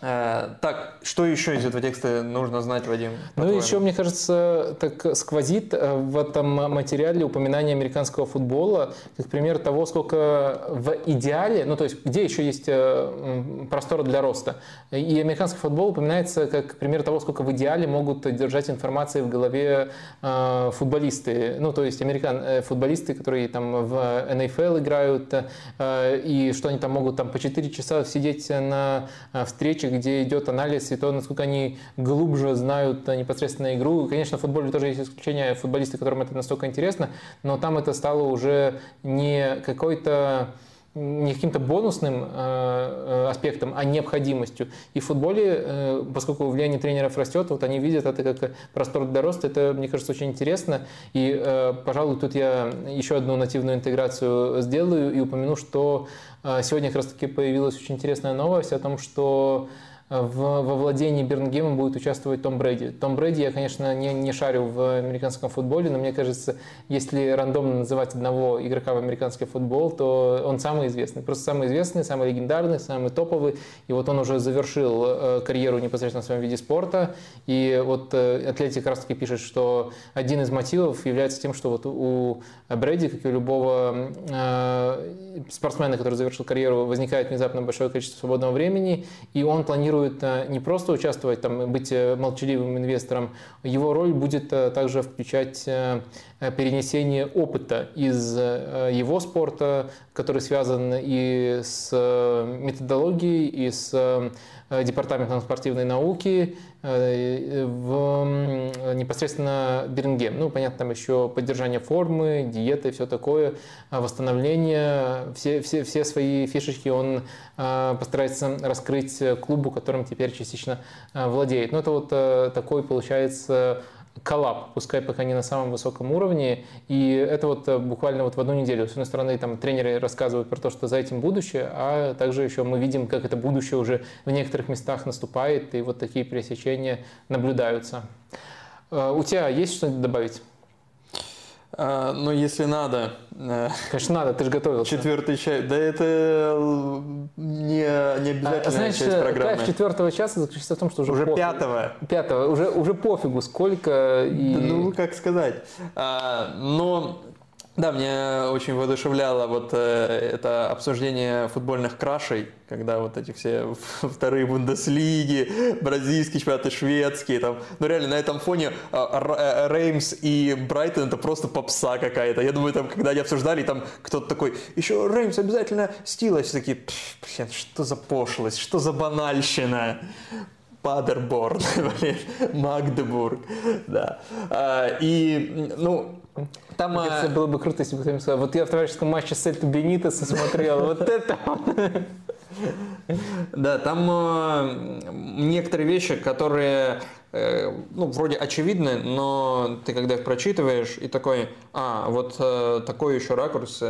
Э, так, что еще из этого текста нужно знать, Вадим? Ну, еще, мне кажется, так сквозит э, в этом материале упоминание американского футбола, как пример того, сколько в идеале, ну, то есть, где еще есть э, простор для роста. И американский футбол упоминается как пример того, сколько в идеале могут держать информации в голове футболисты. Ну, то есть, американ, футболисты, которые там в НФЛ играют, и что они там могут там по 4 часа сидеть на встрече где идет анализ и то, насколько они глубже знают непосредственно игру. Конечно, в футболе тоже есть исключения, футболисты, которым это настолько интересно, но там это стало уже не какой-то не каким-то бонусным э, э, аспектом, а необходимостью. И в футболе, э, поскольку влияние тренеров растет, вот они видят это как простор для роста, это, мне кажется, очень интересно. И, пожалуй, тут я еще одну нативную интеграцию сделаю и упомяну, что сегодня как раз-таки появилась очень интересная новость о том, что в, во владении Бернгемом будет участвовать Том Брэди. Том Брэди, я, конечно, не, не шарю в американском футболе, но мне кажется, если рандомно называть одного игрока в американский футбол, то он самый известный. Просто самый известный, самый легендарный, самый топовый. И вот он уже завершил э, карьеру непосредственно в своем виде спорта. И вот э, Атлетик как раз таки пишет, что один из мотивов является тем, что вот у Брэди, как и у любого э, спортсмена, который завершил карьеру, возникает внезапно большое количество свободного времени, и он планирует планирует э, не просто участвовать, там, быть э, молчаливым инвестором, его роль будет э, также включать перенесение опыта из его спорта, который связан и с методологией, и с департаментом спортивной науки, Э, в непосредственно Берингем. Ну, понятно, там еще поддержание формы, диеты все такое, а восстановление. Все, все, все свои фишечки он постарается раскрыть клубу, которым теперь частично владеет. Ну, это вот такой, получается, коллаб, пускай пока не на самом высоком уровне. И это вот э, буквально вот в одну неделю. С одной стороны, там тренеры рассказывают про то, что за этим будущее, а также еще мы видим, как это будущее уже в некоторых местах наступает, и вот такие пересечения наблюдаются. Э, у тебя есть что-нибудь добавить? А, ну, если надо. Э, Конечно, надо, ты же готовился. Четвертый час. Да это не, не обязательно а, знаешь, часть программы. Кайф четвертого часа заключается в том, что уже Уже пофигу. пятого. Пятого. Уже, уже пофигу, сколько и... Да, ну, как сказать. А, но да, меня очень воодушевляло вот э, это обсуждение футбольных крашей, когда вот эти все вторые Бундеслиги, бразильские чемпионаты, шведские, там, ну реально на этом фоне э, Реймс и Брайтон это просто попса какая-то. Я думаю, там, когда они обсуждали, там кто-то такой, еще Реймс обязательно Стилос, такие, блин, что за пошлость, что за банальщина. Падерборн, блин, Магдебург, да. А, и, ну, там, Мне кажется, было бы круто, если бы кто-нибудь сказал, вот я в товарищеском матче с Эльту Бенитеса смотрел, вот это Да, там э, некоторые вещи, которые Э, ну, вроде очевидны, но ты когда их прочитываешь и такой, а, вот э, такой еще ракурс.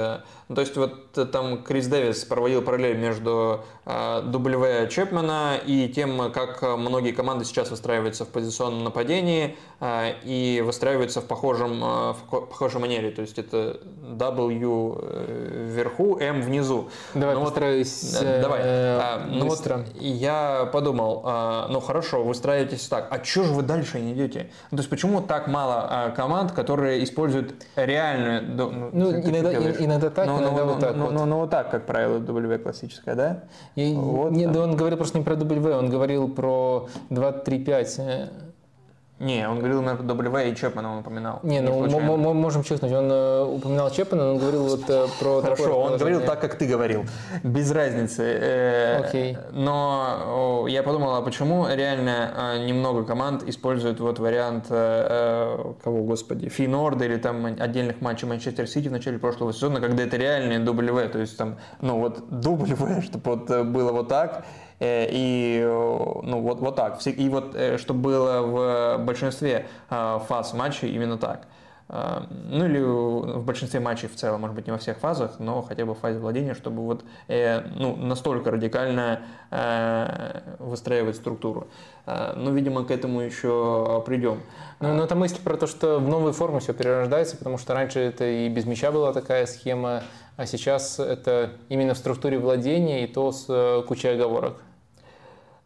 Э, ну, то есть вот э, там Крис Дэвис проводил параллель между э, W Чепмана и тем, как многие команды сейчас выстраиваются в позиционном нападении э, и выстраиваются в похожем, э, в похожей манере. То есть это W э, вверху, M внизу. Давай ну, постараюсь. Вот, э, давай. Э, ну вот я подумал, э, ну хорошо, выстраиваетесь так, а что же вы дальше не идете? Ну, то есть почему так мало а, команд, которые используют реальную... Ну, ну иногда, иногда так, ну, ну, вот так. Ну, вот. ну, ну, вот так, как правило, W классическая, да? И, вот, не, да. он говорил просто не про W, он говорил про 2, 3, 5. Не, он говорил на W и Чепмана он упоминал. Не, ну мы можем чекнуть. Он э, упоминал Чепмана, он говорил вот э, про Хорошо, он говорил так, как ты говорил. Без разницы. Э, Окей. Но я подумал, а почему реально немного команд используют вот вариант кого, господи, Финорда или там отдельных матчей Манчестер Сити в начале прошлого сезона, когда это реальные W, то есть там, ну вот W, чтобы вот было вот так, Э, и ну, вот, вот так. И вот э, чтобы было в большинстве э, фаз матча именно так. Ну или в большинстве матчей в целом, может быть не во всех фазах, но хотя бы в фазе владения, чтобы вот ну, настолько радикально выстраивать структуру. Ну, видимо, к этому еще придем. Ну, но это мысль про то, что в новую форму все перерождается, потому что раньше это и без мяча была такая схема, а сейчас это именно в структуре владения и то с кучей оговорок.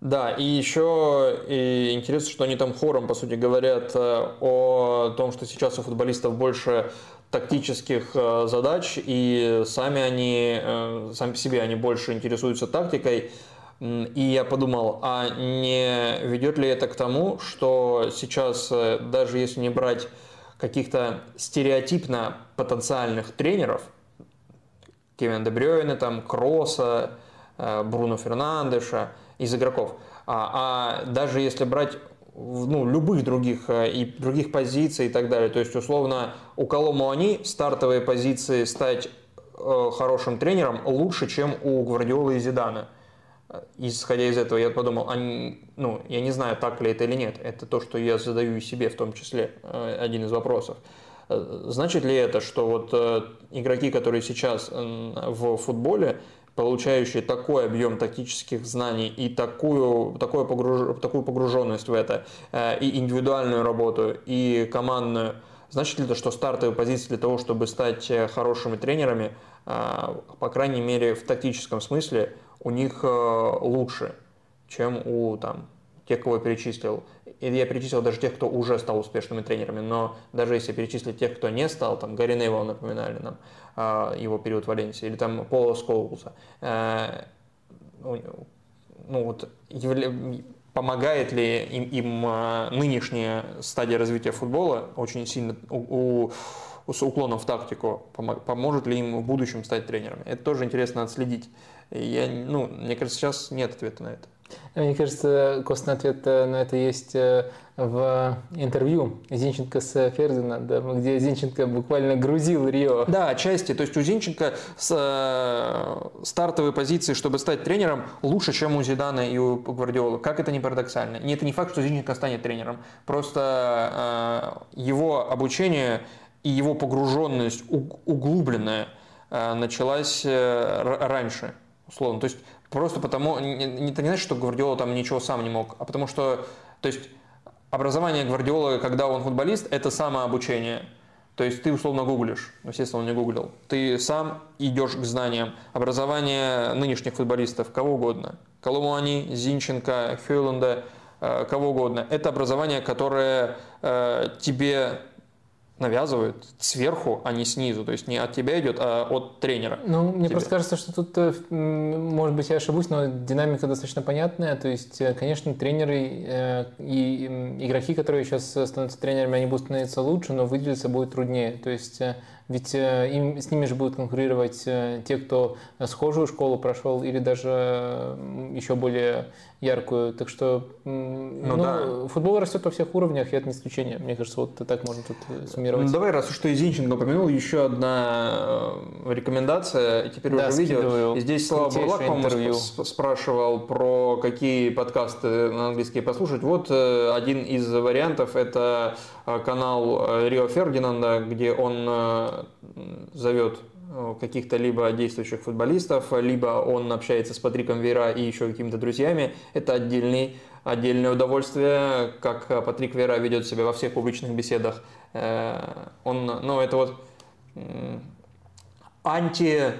Да, и еще и интересно, что они там хором, по сути, говорят э, о том, что сейчас у футболистов больше тактических э, задач, и сами они, э, сами по себе они больше интересуются тактикой. И я подумал, а не ведет ли это к тому, что сейчас, даже если не брать каких-то стереотипно потенциальных тренеров, Кевин Дебрёйна, там, Кросса, Бруно Фернандеша – из игроков. А, а даже если брать ну, любых других э, и других позиций и так далее. То есть, условно, у Колому они стартовые позиции стать э, хорошим тренером лучше, чем у Гвардиолы и Зидана. Исходя из этого, я подумал, они, ну, я не знаю, так ли это или нет. Это то, что я задаю себе в том числе, э, один из вопросов. Э, значит ли это, что вот э, игроки, которые сейчас в футболе, получающие такой объем тактических знаний и такую, такую, погруж, такую погруженность в это, э, и индивидуальную работу, и командную, значит ли это, что стартовые позиции для того, чтобы стать э, хорошими тренерами, э, по крайней мере в тактическом смысле, у них лучше, чем у там, тех, кого я перечислил. И я перечислил даже тех, кто уже стал успешными тренерами, но даже если перечислить тех, кто не стал, там Гарри Невилл напоминали нам, а, его период в Валенсии, или там Пола Скоулса, э, ну вот, помогает ли им, им а, нынешняя стадия развития футбола очень сильно у, у, с уклоном в тактику, поможет ли им в будущем стать тренерами? Это тоже интересно отследить. Я, ну, мне кажется, сейчас нет ответа на это. Мне кажется, костный ответ на это есть в интервью Зинченко с Фердинандом, где Зинченко буквально грузил Рио. Да, отчасти. То есть у Зинченко с э, стартовой позиции, чтобы стать тренером, лучше, чем у Зидана и у Гвардиола. Как это не парадоксально? И это не факт, что Зинченко станет тренером. Просто э, его обучение и его погруженность углубленная э, началась э, раньше, условно. То есть просто потому, это не значит, что Гвардиола там ничего сам не мог, а потому что, то есть образование Гвардиолы, когда он футболист, это самообучение. То есть ты условно гуглишь, естественно, он не гуглил. Ты сам идешь к знаниям. Образование нынешних футболистов, кого угодно. Коломуани, Зинченко, Хюйленда, э, кого угодно. Это образование, которое э, тебе навязывают сверху, а не снизу. То есть не от тебя идет, а от тренера. Ну, мне тебе. просто кажется, что тут, э, может быть, я ошибусь, но динамика достаточно понятная. То есть, э, конечно, тренеры э, и игроки, которые сейчас становятся тренерами, они будут становиться лучше, но выделиться будет труднее. То есть ведь им, с ними же будут конкурировать те, кто схожую школу прошел или даже еще более яркую. Так что ну, ну, да. футбол растет во всех уровнях, и это не исключение. Мне кажется, вот так можно тут э, суммировать. Ну, давай, раз уж ты Зинченко упомянул, еще одна э, рекомендация, теперь да, уже видео. И здесь Слава Бурлак, по-моему, спрашивал про какие подкасты на английский послушать. Вот э, один из вариантов – это канал Рио Фердинанда, где он зовет каких-то либо действующих футболистов, либо он общается с Патриком Вера и еще какими-то друзьями. Это отдельный, отдельное удовольствие, как Патрик Вера ведет себя во всех публичных беседах. Э, он, ну, это вот анти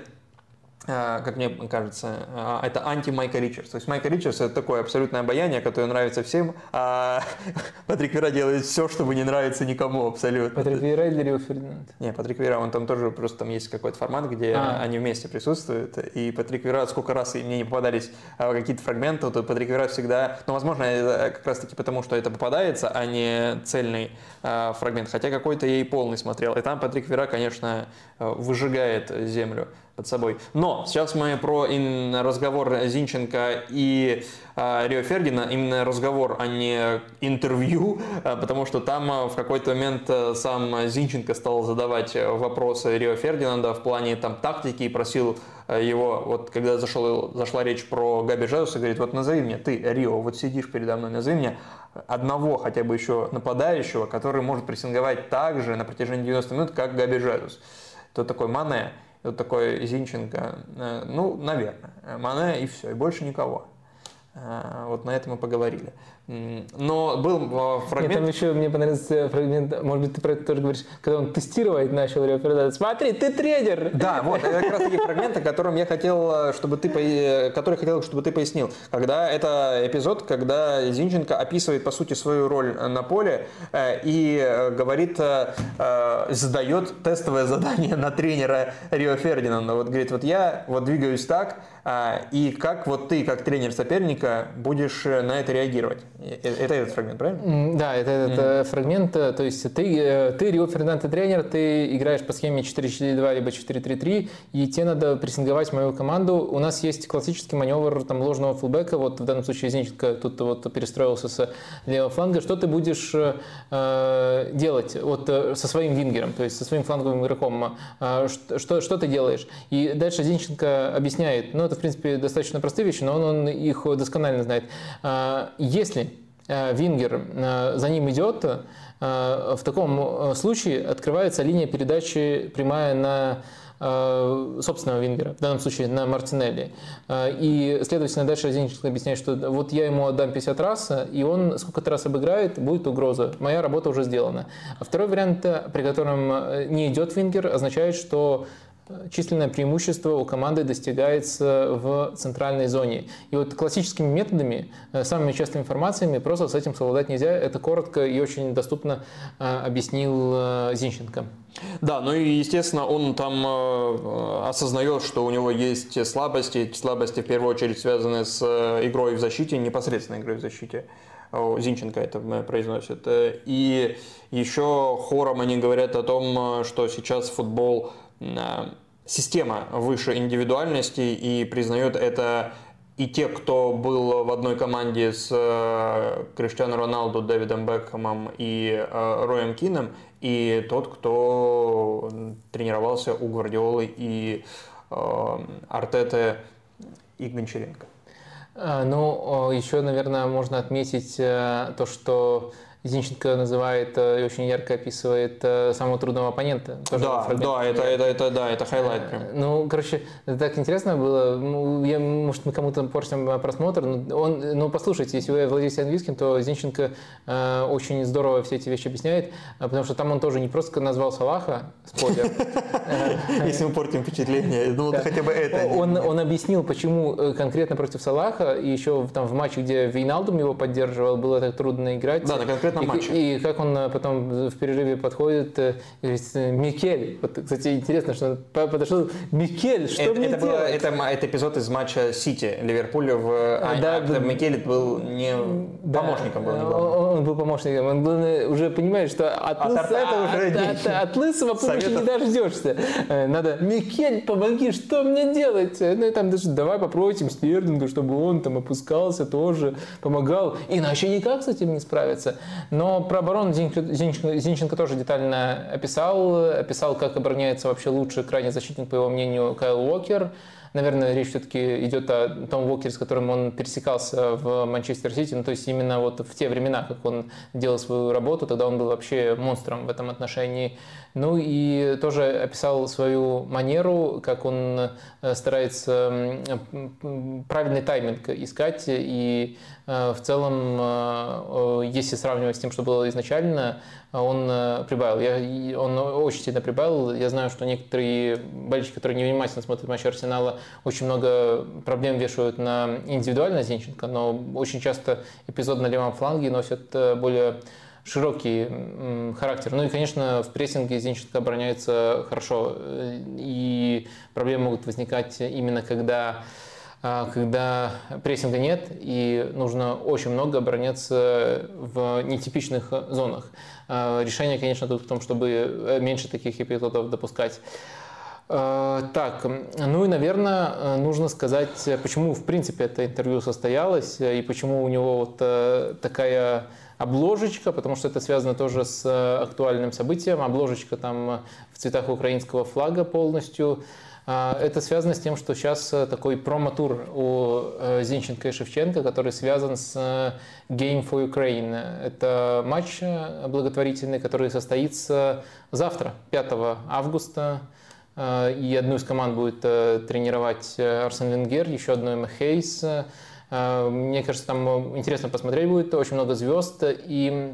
как мне кажется, а, это анти-Майка Ричардс. То есть Майка Ричардс это такое абсолютное обаяние, которое нравится всем, а Патрик Вера делает все, чтобы не нравится никому абсолютно. Патрик Вера или Рио Фердинанд? Не, Патрик Вера, он там тоже, просто там есть какой-то формат, где а. они вместе присутствуют, и Патрик Вера, сколько раз мне не попадались какие-то фрагменты, то Патрик Вера всегда, ну, возможно, это как раз-таки потому, что это попадается, а не цельный фрагмент, хотя какой-то я и полный смотрел, и там Патрик Вера, конечно, выжигает землю под собой. Но сейчас мы про разговор Зинченко и э, Рио Фердина, именно разговор, а не интервью, э, потому что там э, в какой-то момент сам Зинченко стал задавать вопросы Рио Фердинанда в плане там тактики и просил его, вот когда зашел, зашла речь про Габи Жезуса, говорит, вот назови мне, ты, Рио, вот сидишь передо мной, назови мне одного хотя бы еще нападающего, который может прессинговать так же на протяжении 90 минут, как Габи Жезус. Тот такой Мане, вот такой Зинченко, э, ну, наверное, Мане и все, и больше никого. Э, вот на этом мы поговорили. Но был фрагмент... Нет, там еще мне понравился фрагмент, может быть, ты про это тоже говоришь, когда он тестировать начал Рио Смотри, ты тренер! Да, вот, это как раз таки фрагменты, которым я хотел, чтобы ты, который хотел, чтобы ты пояснил. Когда это эпизод, когда Зинченко описывает, по сути, свою роль на поле э, и э, говорит, э, задает тестовое задание на тренера Рио Фердинанда. Вот говорит, вот я вот двигаюсь так, и как вот ты, как тренер соперника, будешь на это реагировать. Э, это этот фрагмент, правильно? Да, это этот mm-hmm. фрагмент. Э, то есть ты, ты Рио Фернандо тренер, ты играешь по схеме 4-4-2 либо 4-3-3, и тебе надо прессинговать мою команду. У нас есть классический маневр там, ложного фулбека, вот в данном случае Зинченко тут вот перестроился с левого фланга. Что ты будешь э, делать вот, со своим вингером, то есть со своим фланговым игроком? Э, что, что ты делаешь? И дальше Зинченко объясняет, ну это в принципе достаточно простые вещи, но он, он их досконально знает. Э, если Э, Вингер э, за ним идет, э, в таком случае открывается линия передачи прямая на собственного Вингера, в данном случае на Мартинелли. И, следовательно, дальше Зинченко объясняет, что вот я ему отдам 50 раз, и он сколько-то раз обыграет, будет угроза. Моя работа уже сделана. А второй вариант, при котором не идет Вингер, означает, что численное преимущество у команды достигается в центральной зоне. И вот классическими методами, э, самыми частыми информациями просто с этим совладать нельзя. Это коротко и очень доступно э, объяснил э, Зинченко. Да, ну и естественно он там осознает, что у него есть слабости. Эти слабости в первую очередь связаны с игрой в защите, непосредственно игрой в защите. Зинченко это произносит. И еще хором они говорят о том, что сейчас футбол система выше индивидуальности и признает это и те, кто был в одной команде с э, Криштиану Роналду, Дэвидом Бекхэмом и э, Роем Кином, и тот, кто тренировался у Гвардиолы и э, Артеты и Гончаренко. А, ну, еще, наверное, можно отметить то, что Зинченко называет э, и очень ярко описывает э, самого трудного оппонента. Тоже да, да, это, это, это, да, это highlight прям. Ну, короче, так интересно было. Ну, я, может, мы кому-то портим просмотр. Но он, ну, послушайте, если вы владеете английским, то Зинченко э, очень здорово все эти вещи объясняет, потому что там он тоже не просто назвал Салаха, спойлер. Если мы портим впечатление, ну, хотя бы это. Он, он объяснил, почему конкретно против Салаха, и еще там в матче, где Вейналдум его поддерживал, было так трудно играть. Да, на конкретно на матче. И, и как он э, потом в перерыве подходит и говорит, Микель. Вот, кстати, интересно, что он подошел, Микель, что это, мне это, было, это, это эпизод из матча Сити Ливерпуля в а, да, а, да, Микель был не да, помощником, был не Он, он был помощником. Он был, уже понимает, что от, от, лыс, это уже от, от, от лысого помощи не дождешься. Э, надо, Микель, помоги, что мне делать? Ну и там даже давай попросим Стерлинга, чтобы он там опускался тоже, помогал. Иначе никак с этим не справиться. Но про оборону Зинченко, Зинченко тоже детально описал. Описал, как обороняется вообще лучший крайний защитник, по его мнению, Кайл Уокер. Наверное, речь все-таки идет о том Уокере, с которым он пересекался в Манчестер Сити. Ну, то есть именно вот в те времена, как он делал свою работу, тогда он был вообще монстром в этом отношении. Ну и тоже описал свою манеру, как он э, старается правильный тайминг искать. И э, в целом, э, если сравнивать с тем, что было изначально, он прибавил. Я, он очень сильно прибавил. Я знаю, что некоторые болельщики, которые невнимательно смотрят матч Арсенала, очень много проблем вешают на индивидуально Зинченко, но очень часто эпизод на левом фланге носят более широкий характер. Ну и, конечно, в прессинге Зинченко обороняется хорошо. И проблемы могут возникать именно когда а, когда прессинга нет и нужно очень много обороняться в нетипичных зонах. А, решение, конечно, тут в том, чтобы меньше таких эпизодов допускать. А, так, ну и, наверное, нужно сказать, почему, в принципе, это интервью состоялось и почему у него вот э, такая обложечка, потому что это связано тоже с э, актуальным событием. Обложечка там в цветах украинского флага полностью. А, это связано с тем, что сейчас э, такой промо-тур у э, Зинченко и Шевченко, который связан с Game for Ukraine. Это матч благотворительный, который состоится завтра, 5 августа. И одну из команд будет тренировать Арсен Венгер, еще одну Эмма Хейс. Э, мне кажется, там интересно посмотреть будет, очень много звезд. И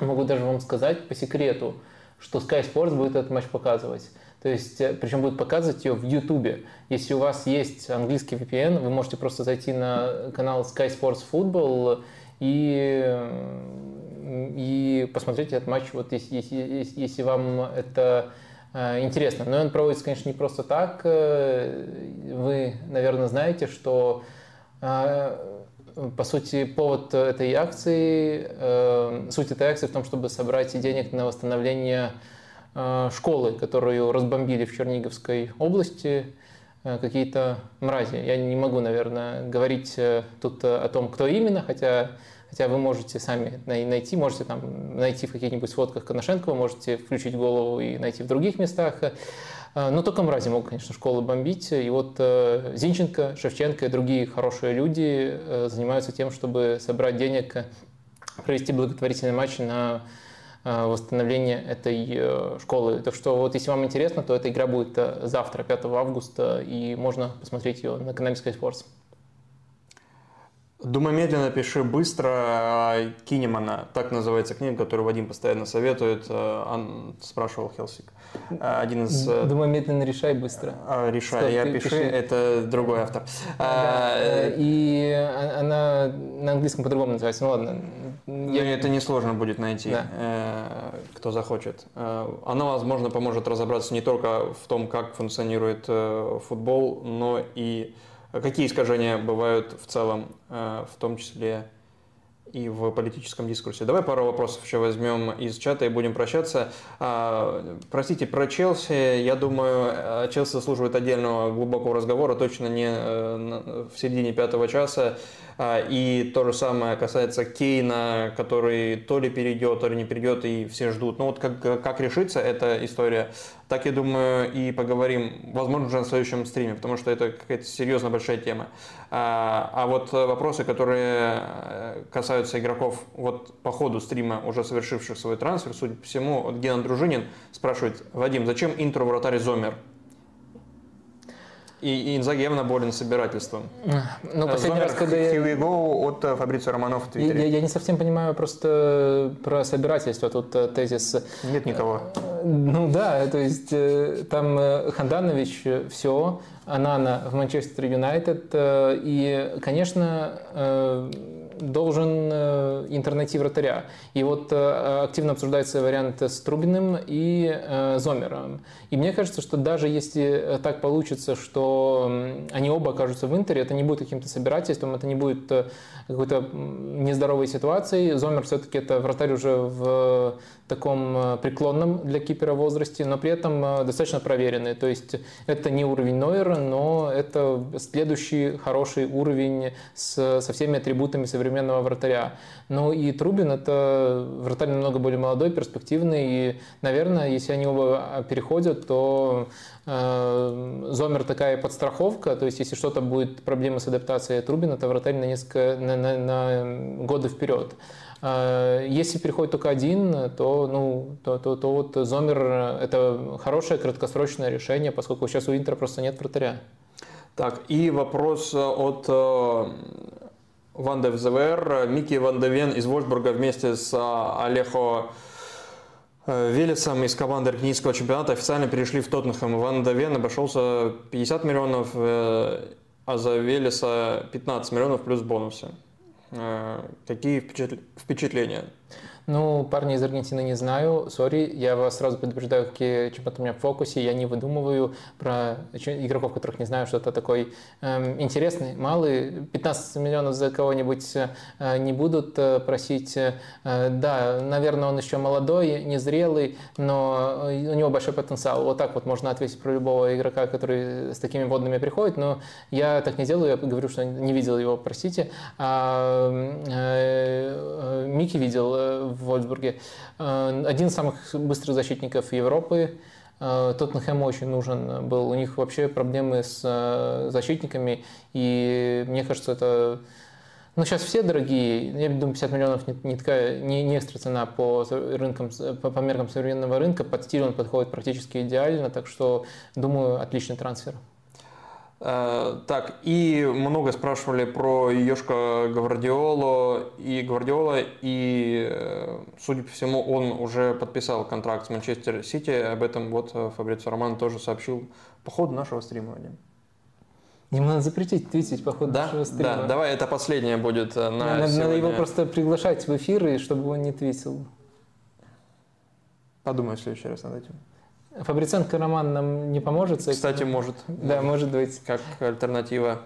могу даже вам сказать по секрету, что Sky Sports будет этот матч показывать. То есть, э, причем будет показывать ее в YouTube. Если у вас есть английский VPN, вы можете просто зайти на канал Sky Sports Football и, и посмотреть этот матч, вот если, если, если вам это э, интересно. Но он проводится, конечно, не просто так. Вы, наверное, знаете, что по сути, повод этой акции, э, суть этой акции в том, чтобы собрать денег на восстановление э, школы, которую разбомбили в Черниговской области э, какие-то мрази. Я не могу, наверное, говорить тут о том, кто именно, хотя, хотя вы можете сами найти, можете там найти в каких-нибудь сводках Коношенкова, можете включить голову и найти в других местах. А, но только мрази могут, конечно, школы бомбить. И вот э, Зинченко, Шевченко и другие хорошие люди э, занимаются тем, чтобы собрать денег, провести благотворительный матч на э, восстановление этой школы. Так что вот если вам интересно, то эта игра будет завтра, 5 августа, и можно посмотреть ее на канале Sky Sports. Думай медленно, пиши быстро. А, Кинемана, так называется книга, которую Вадим постоянно советует. Э, он спрашивал Хелсик. Э, один из... Э, Думай медленно, решай быстро. Решай, Стоп, я пиши, пиши, это другой автор. Да, и она на английском по-другому называется, ну ладно. Ну, я... Это несложно будет найти, да. кто захочет. Она, возможно, поможет разобраться не только в том, как функционирует футбол, но и Какие искажения бывают в целом, э, в том числе и в политическом дискурсе. Давай пару вопросов еще возьмем из чата и будем прощаться. А, простите, про Челси, я думаю, Челси заслуживает отдельного глубокого разговора, точно не э, в середине пятого часа. А, и то же самое касается Кейна, который то ли перейдет, то ли не перейдет, и все ждут. Ну вот как, как решится эта история, так я думаю и поговорим, возможно, уже на следующем стриме, потому что это какая-то серьезно большая тема. А, а вот вопросы, которые э, касаются игроков вот по ходу стрима, уже совершивших свой трансфер, судя по всему, вот Гена Дружинин спрашивает, Вадим, зачем интро вратарь Зомер? И, и Инзаги явно болен собирательством. Ну, последний раз, когда я... Here от э, Фабрицио Романов в Твиттере. Я, я не совсем понимаю просто про собирательство. Тут э, тезис... Нет никого. Ну да, то есть э, там Ханданович все, Анана в Манчестер Юнайтед. И, конечно, должен э, интернете вратаря. И вот э, активно обсуждается вариант с Трубиным и э, Зомером. И мне кажется, что даже если так получится, что они оба окажутся в Интере, это не будет каким-то собирательством, это не будет какой-то нездоровой ситуацией. Зомер все-таки это вратарь уже в таком преклонном для кипера возрасте, но при этом достаточно проверенный. То есть это не уровень Нойера, но это следующий хороший уровень с, со всеми атрибутами современного вратаря. Ну и Трубин это вратарь намного более молодой, перспективный. И, наверное, если они оба переходят, то э, Зомер такая подстраховка. То есть если что-то будет проблема с адаптацией Трубина, это вратарь на несколько на, на, на годы вперед. Э, если переходит только один, то, ну, то, то, то вот Зомер – это хорошее краткосрочное решение, поскольку сейчас у Интера просто нет вратаря. Так, и вопрос от э, Ван де ВЗВР, Микки Ван де Вен из Вольсбурга вместе с а, Олехо э, Велесом из команды аргентинского чемпионата официально перешли в Тоттенхэм. Ван де Вен обошелся 50 миллионов, э, а за Велеса 15 миллионов плюс бонусы. Э, какие впечатления? Ну, парни из Аргентины не знаю, сори, я вас сразу предупреждаю, какие чемпионаты у меня в фокусе, я не выдумываю про игроков, которых не знаю, что-то такой эм, интересный, малый, 15 миллионов за кого-нибудь э, не будут э, просить, э, да, наверное, он еще молодой, незрелый, но у него большой потенциал, вот так вот можно ответить про любого игрока, который с такими водными приходит, но я так не делаю, я говорю, что не видел его, простите, а, э, э, Микки видел э, в Вольсбурге. Э, один из самых быстрых защитников Европы. Э, Тоттенхэм очень нужен был. У них вообще проблемы с э, защитниками. И мне кажется, это... Ну, сейчас все дорогие. Я думаю, 50 миллионов не, не, такая, не, не экстра цена по, рынкам, по, по меркам современного рынка. Под стиль он подходит практически идеально. Так что, думаю, отличный трансфер. Э, так, и много спрашивали про Йошка Гвардиолу и Гвардиола, и, э, судя по всему, он уже подписал контракт с Манчестер Сити. Об этом вот э, Фабрицио Роман тоже сообщил по ходу нашего стрима, Вадим. Ему надо запретить твитить по ходу да? нашего стрима. Да, давай, это последнее будет на надо, сегодня. Надо его просто приглашать в эфиры, чтобы он не твитил. Подумаю в следующий раз над этим. Фабриценко роман нам не поможет? Кстати, может. Да, может быть. Как альтернатива.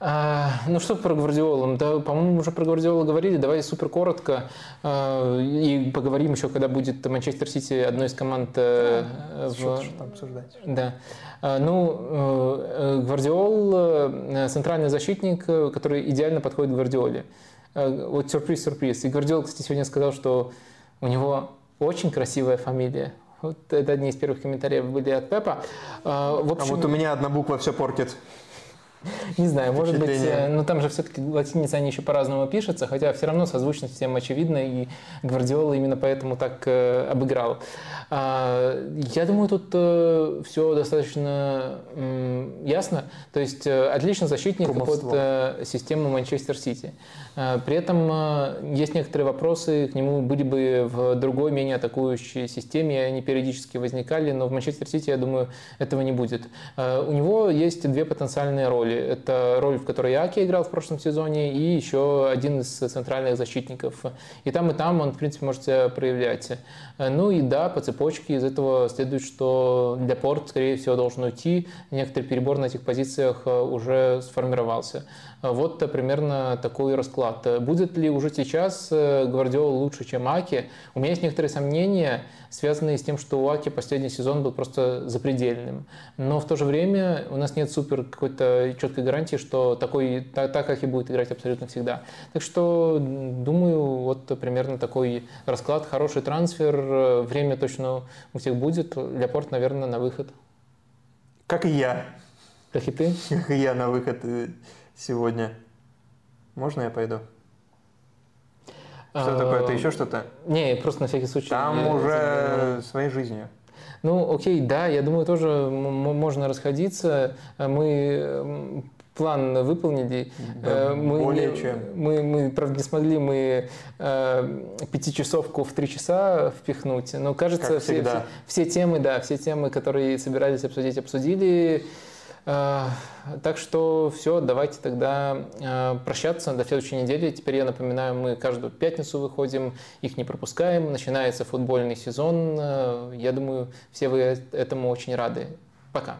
А, ну что про Гвардиолу? Да, по-моему, уже про Гвардиолу говорили. Давай супер коротко. А, и поговорим еще, когда будет Манчестер Сити одной из команд а, в... Что, что там обсуждать? Да. А, ну, э, Гвардиол э, центральный защитник, который идеально подходит к Гвардиоле. Вот сюрприз-сюрприз. И Гвардиол, кстати, сегодня сказал, что у него очень красивая фамилия. Вот это одни из первых комментариев были от Пепа. А, в общем, а вот у меня одна буква все портит. Не знаю, может быть, э, но там же все-таки латиница они еще по-разному пишутся, хотя все равно созвучность всем очевидна, и Гвардиола именно поэтому так э, обыграл. А, я думаю, тут э, все достаточно ясно. То есть отличный защитник Кумовство. под систему Манчестер Сити. Э, при этом э, есть некоторые вопросы, к нему были бы в другой, менее атакующей системе, они периодически возникали, но в Манчестер Сити, я думаю, этого не будет. Э, у него есть две потенциальные роли. Это роль, в которой Аки играл в прошлом сезоне, и еще один из центральных защитников. И там, и там он, в принципе, может себя проявлять. Ну и да, по цепочке из этого следует, что для Порт, скорее всего, должен уйти. Некоторый перебор на этих позициях уже сформировался. Вот примерно такой расклад. Будет ли уже сейчас Гвардиола лучше, чем Аки? У меня есть некоторые сомнения, связанные с тем, что у Аки последний сезон был просто запредельным. Но в то же время у нас нет супер какой-то четкой гарантии, что такой, так, так как и будет играть абсолютно всегда. Так что, думаю, вот примерно такой расклад, хороший трансфер, время точно у всех будет. Ляпорт, наверное, на выход. Как и я. Как и ты? Как и я на выход э, сегодня. Можно я пойду? Что такое? Это еще что-то? Не, просто на всякий случай. Там уже своей жизнью. Ну, окей, да, я думаю, тоже можно расходиться. Мы план выполнили. Да, мы, более чем. Мы, мы, правда, не смогли мы э, пятичасовку в три часа впихнуть, но кажется, все, все, все темы, да, все темы, которые собирались обсудить, обсудили. Э, так что все, давайте тогда э, прощаться до следующей недели. Теперь я напоминаю, мы каждую пятницу выходим, их не пропускаем. Начинается футбольный сезон. Э, я думаю, все вы этому очень рады. Пока.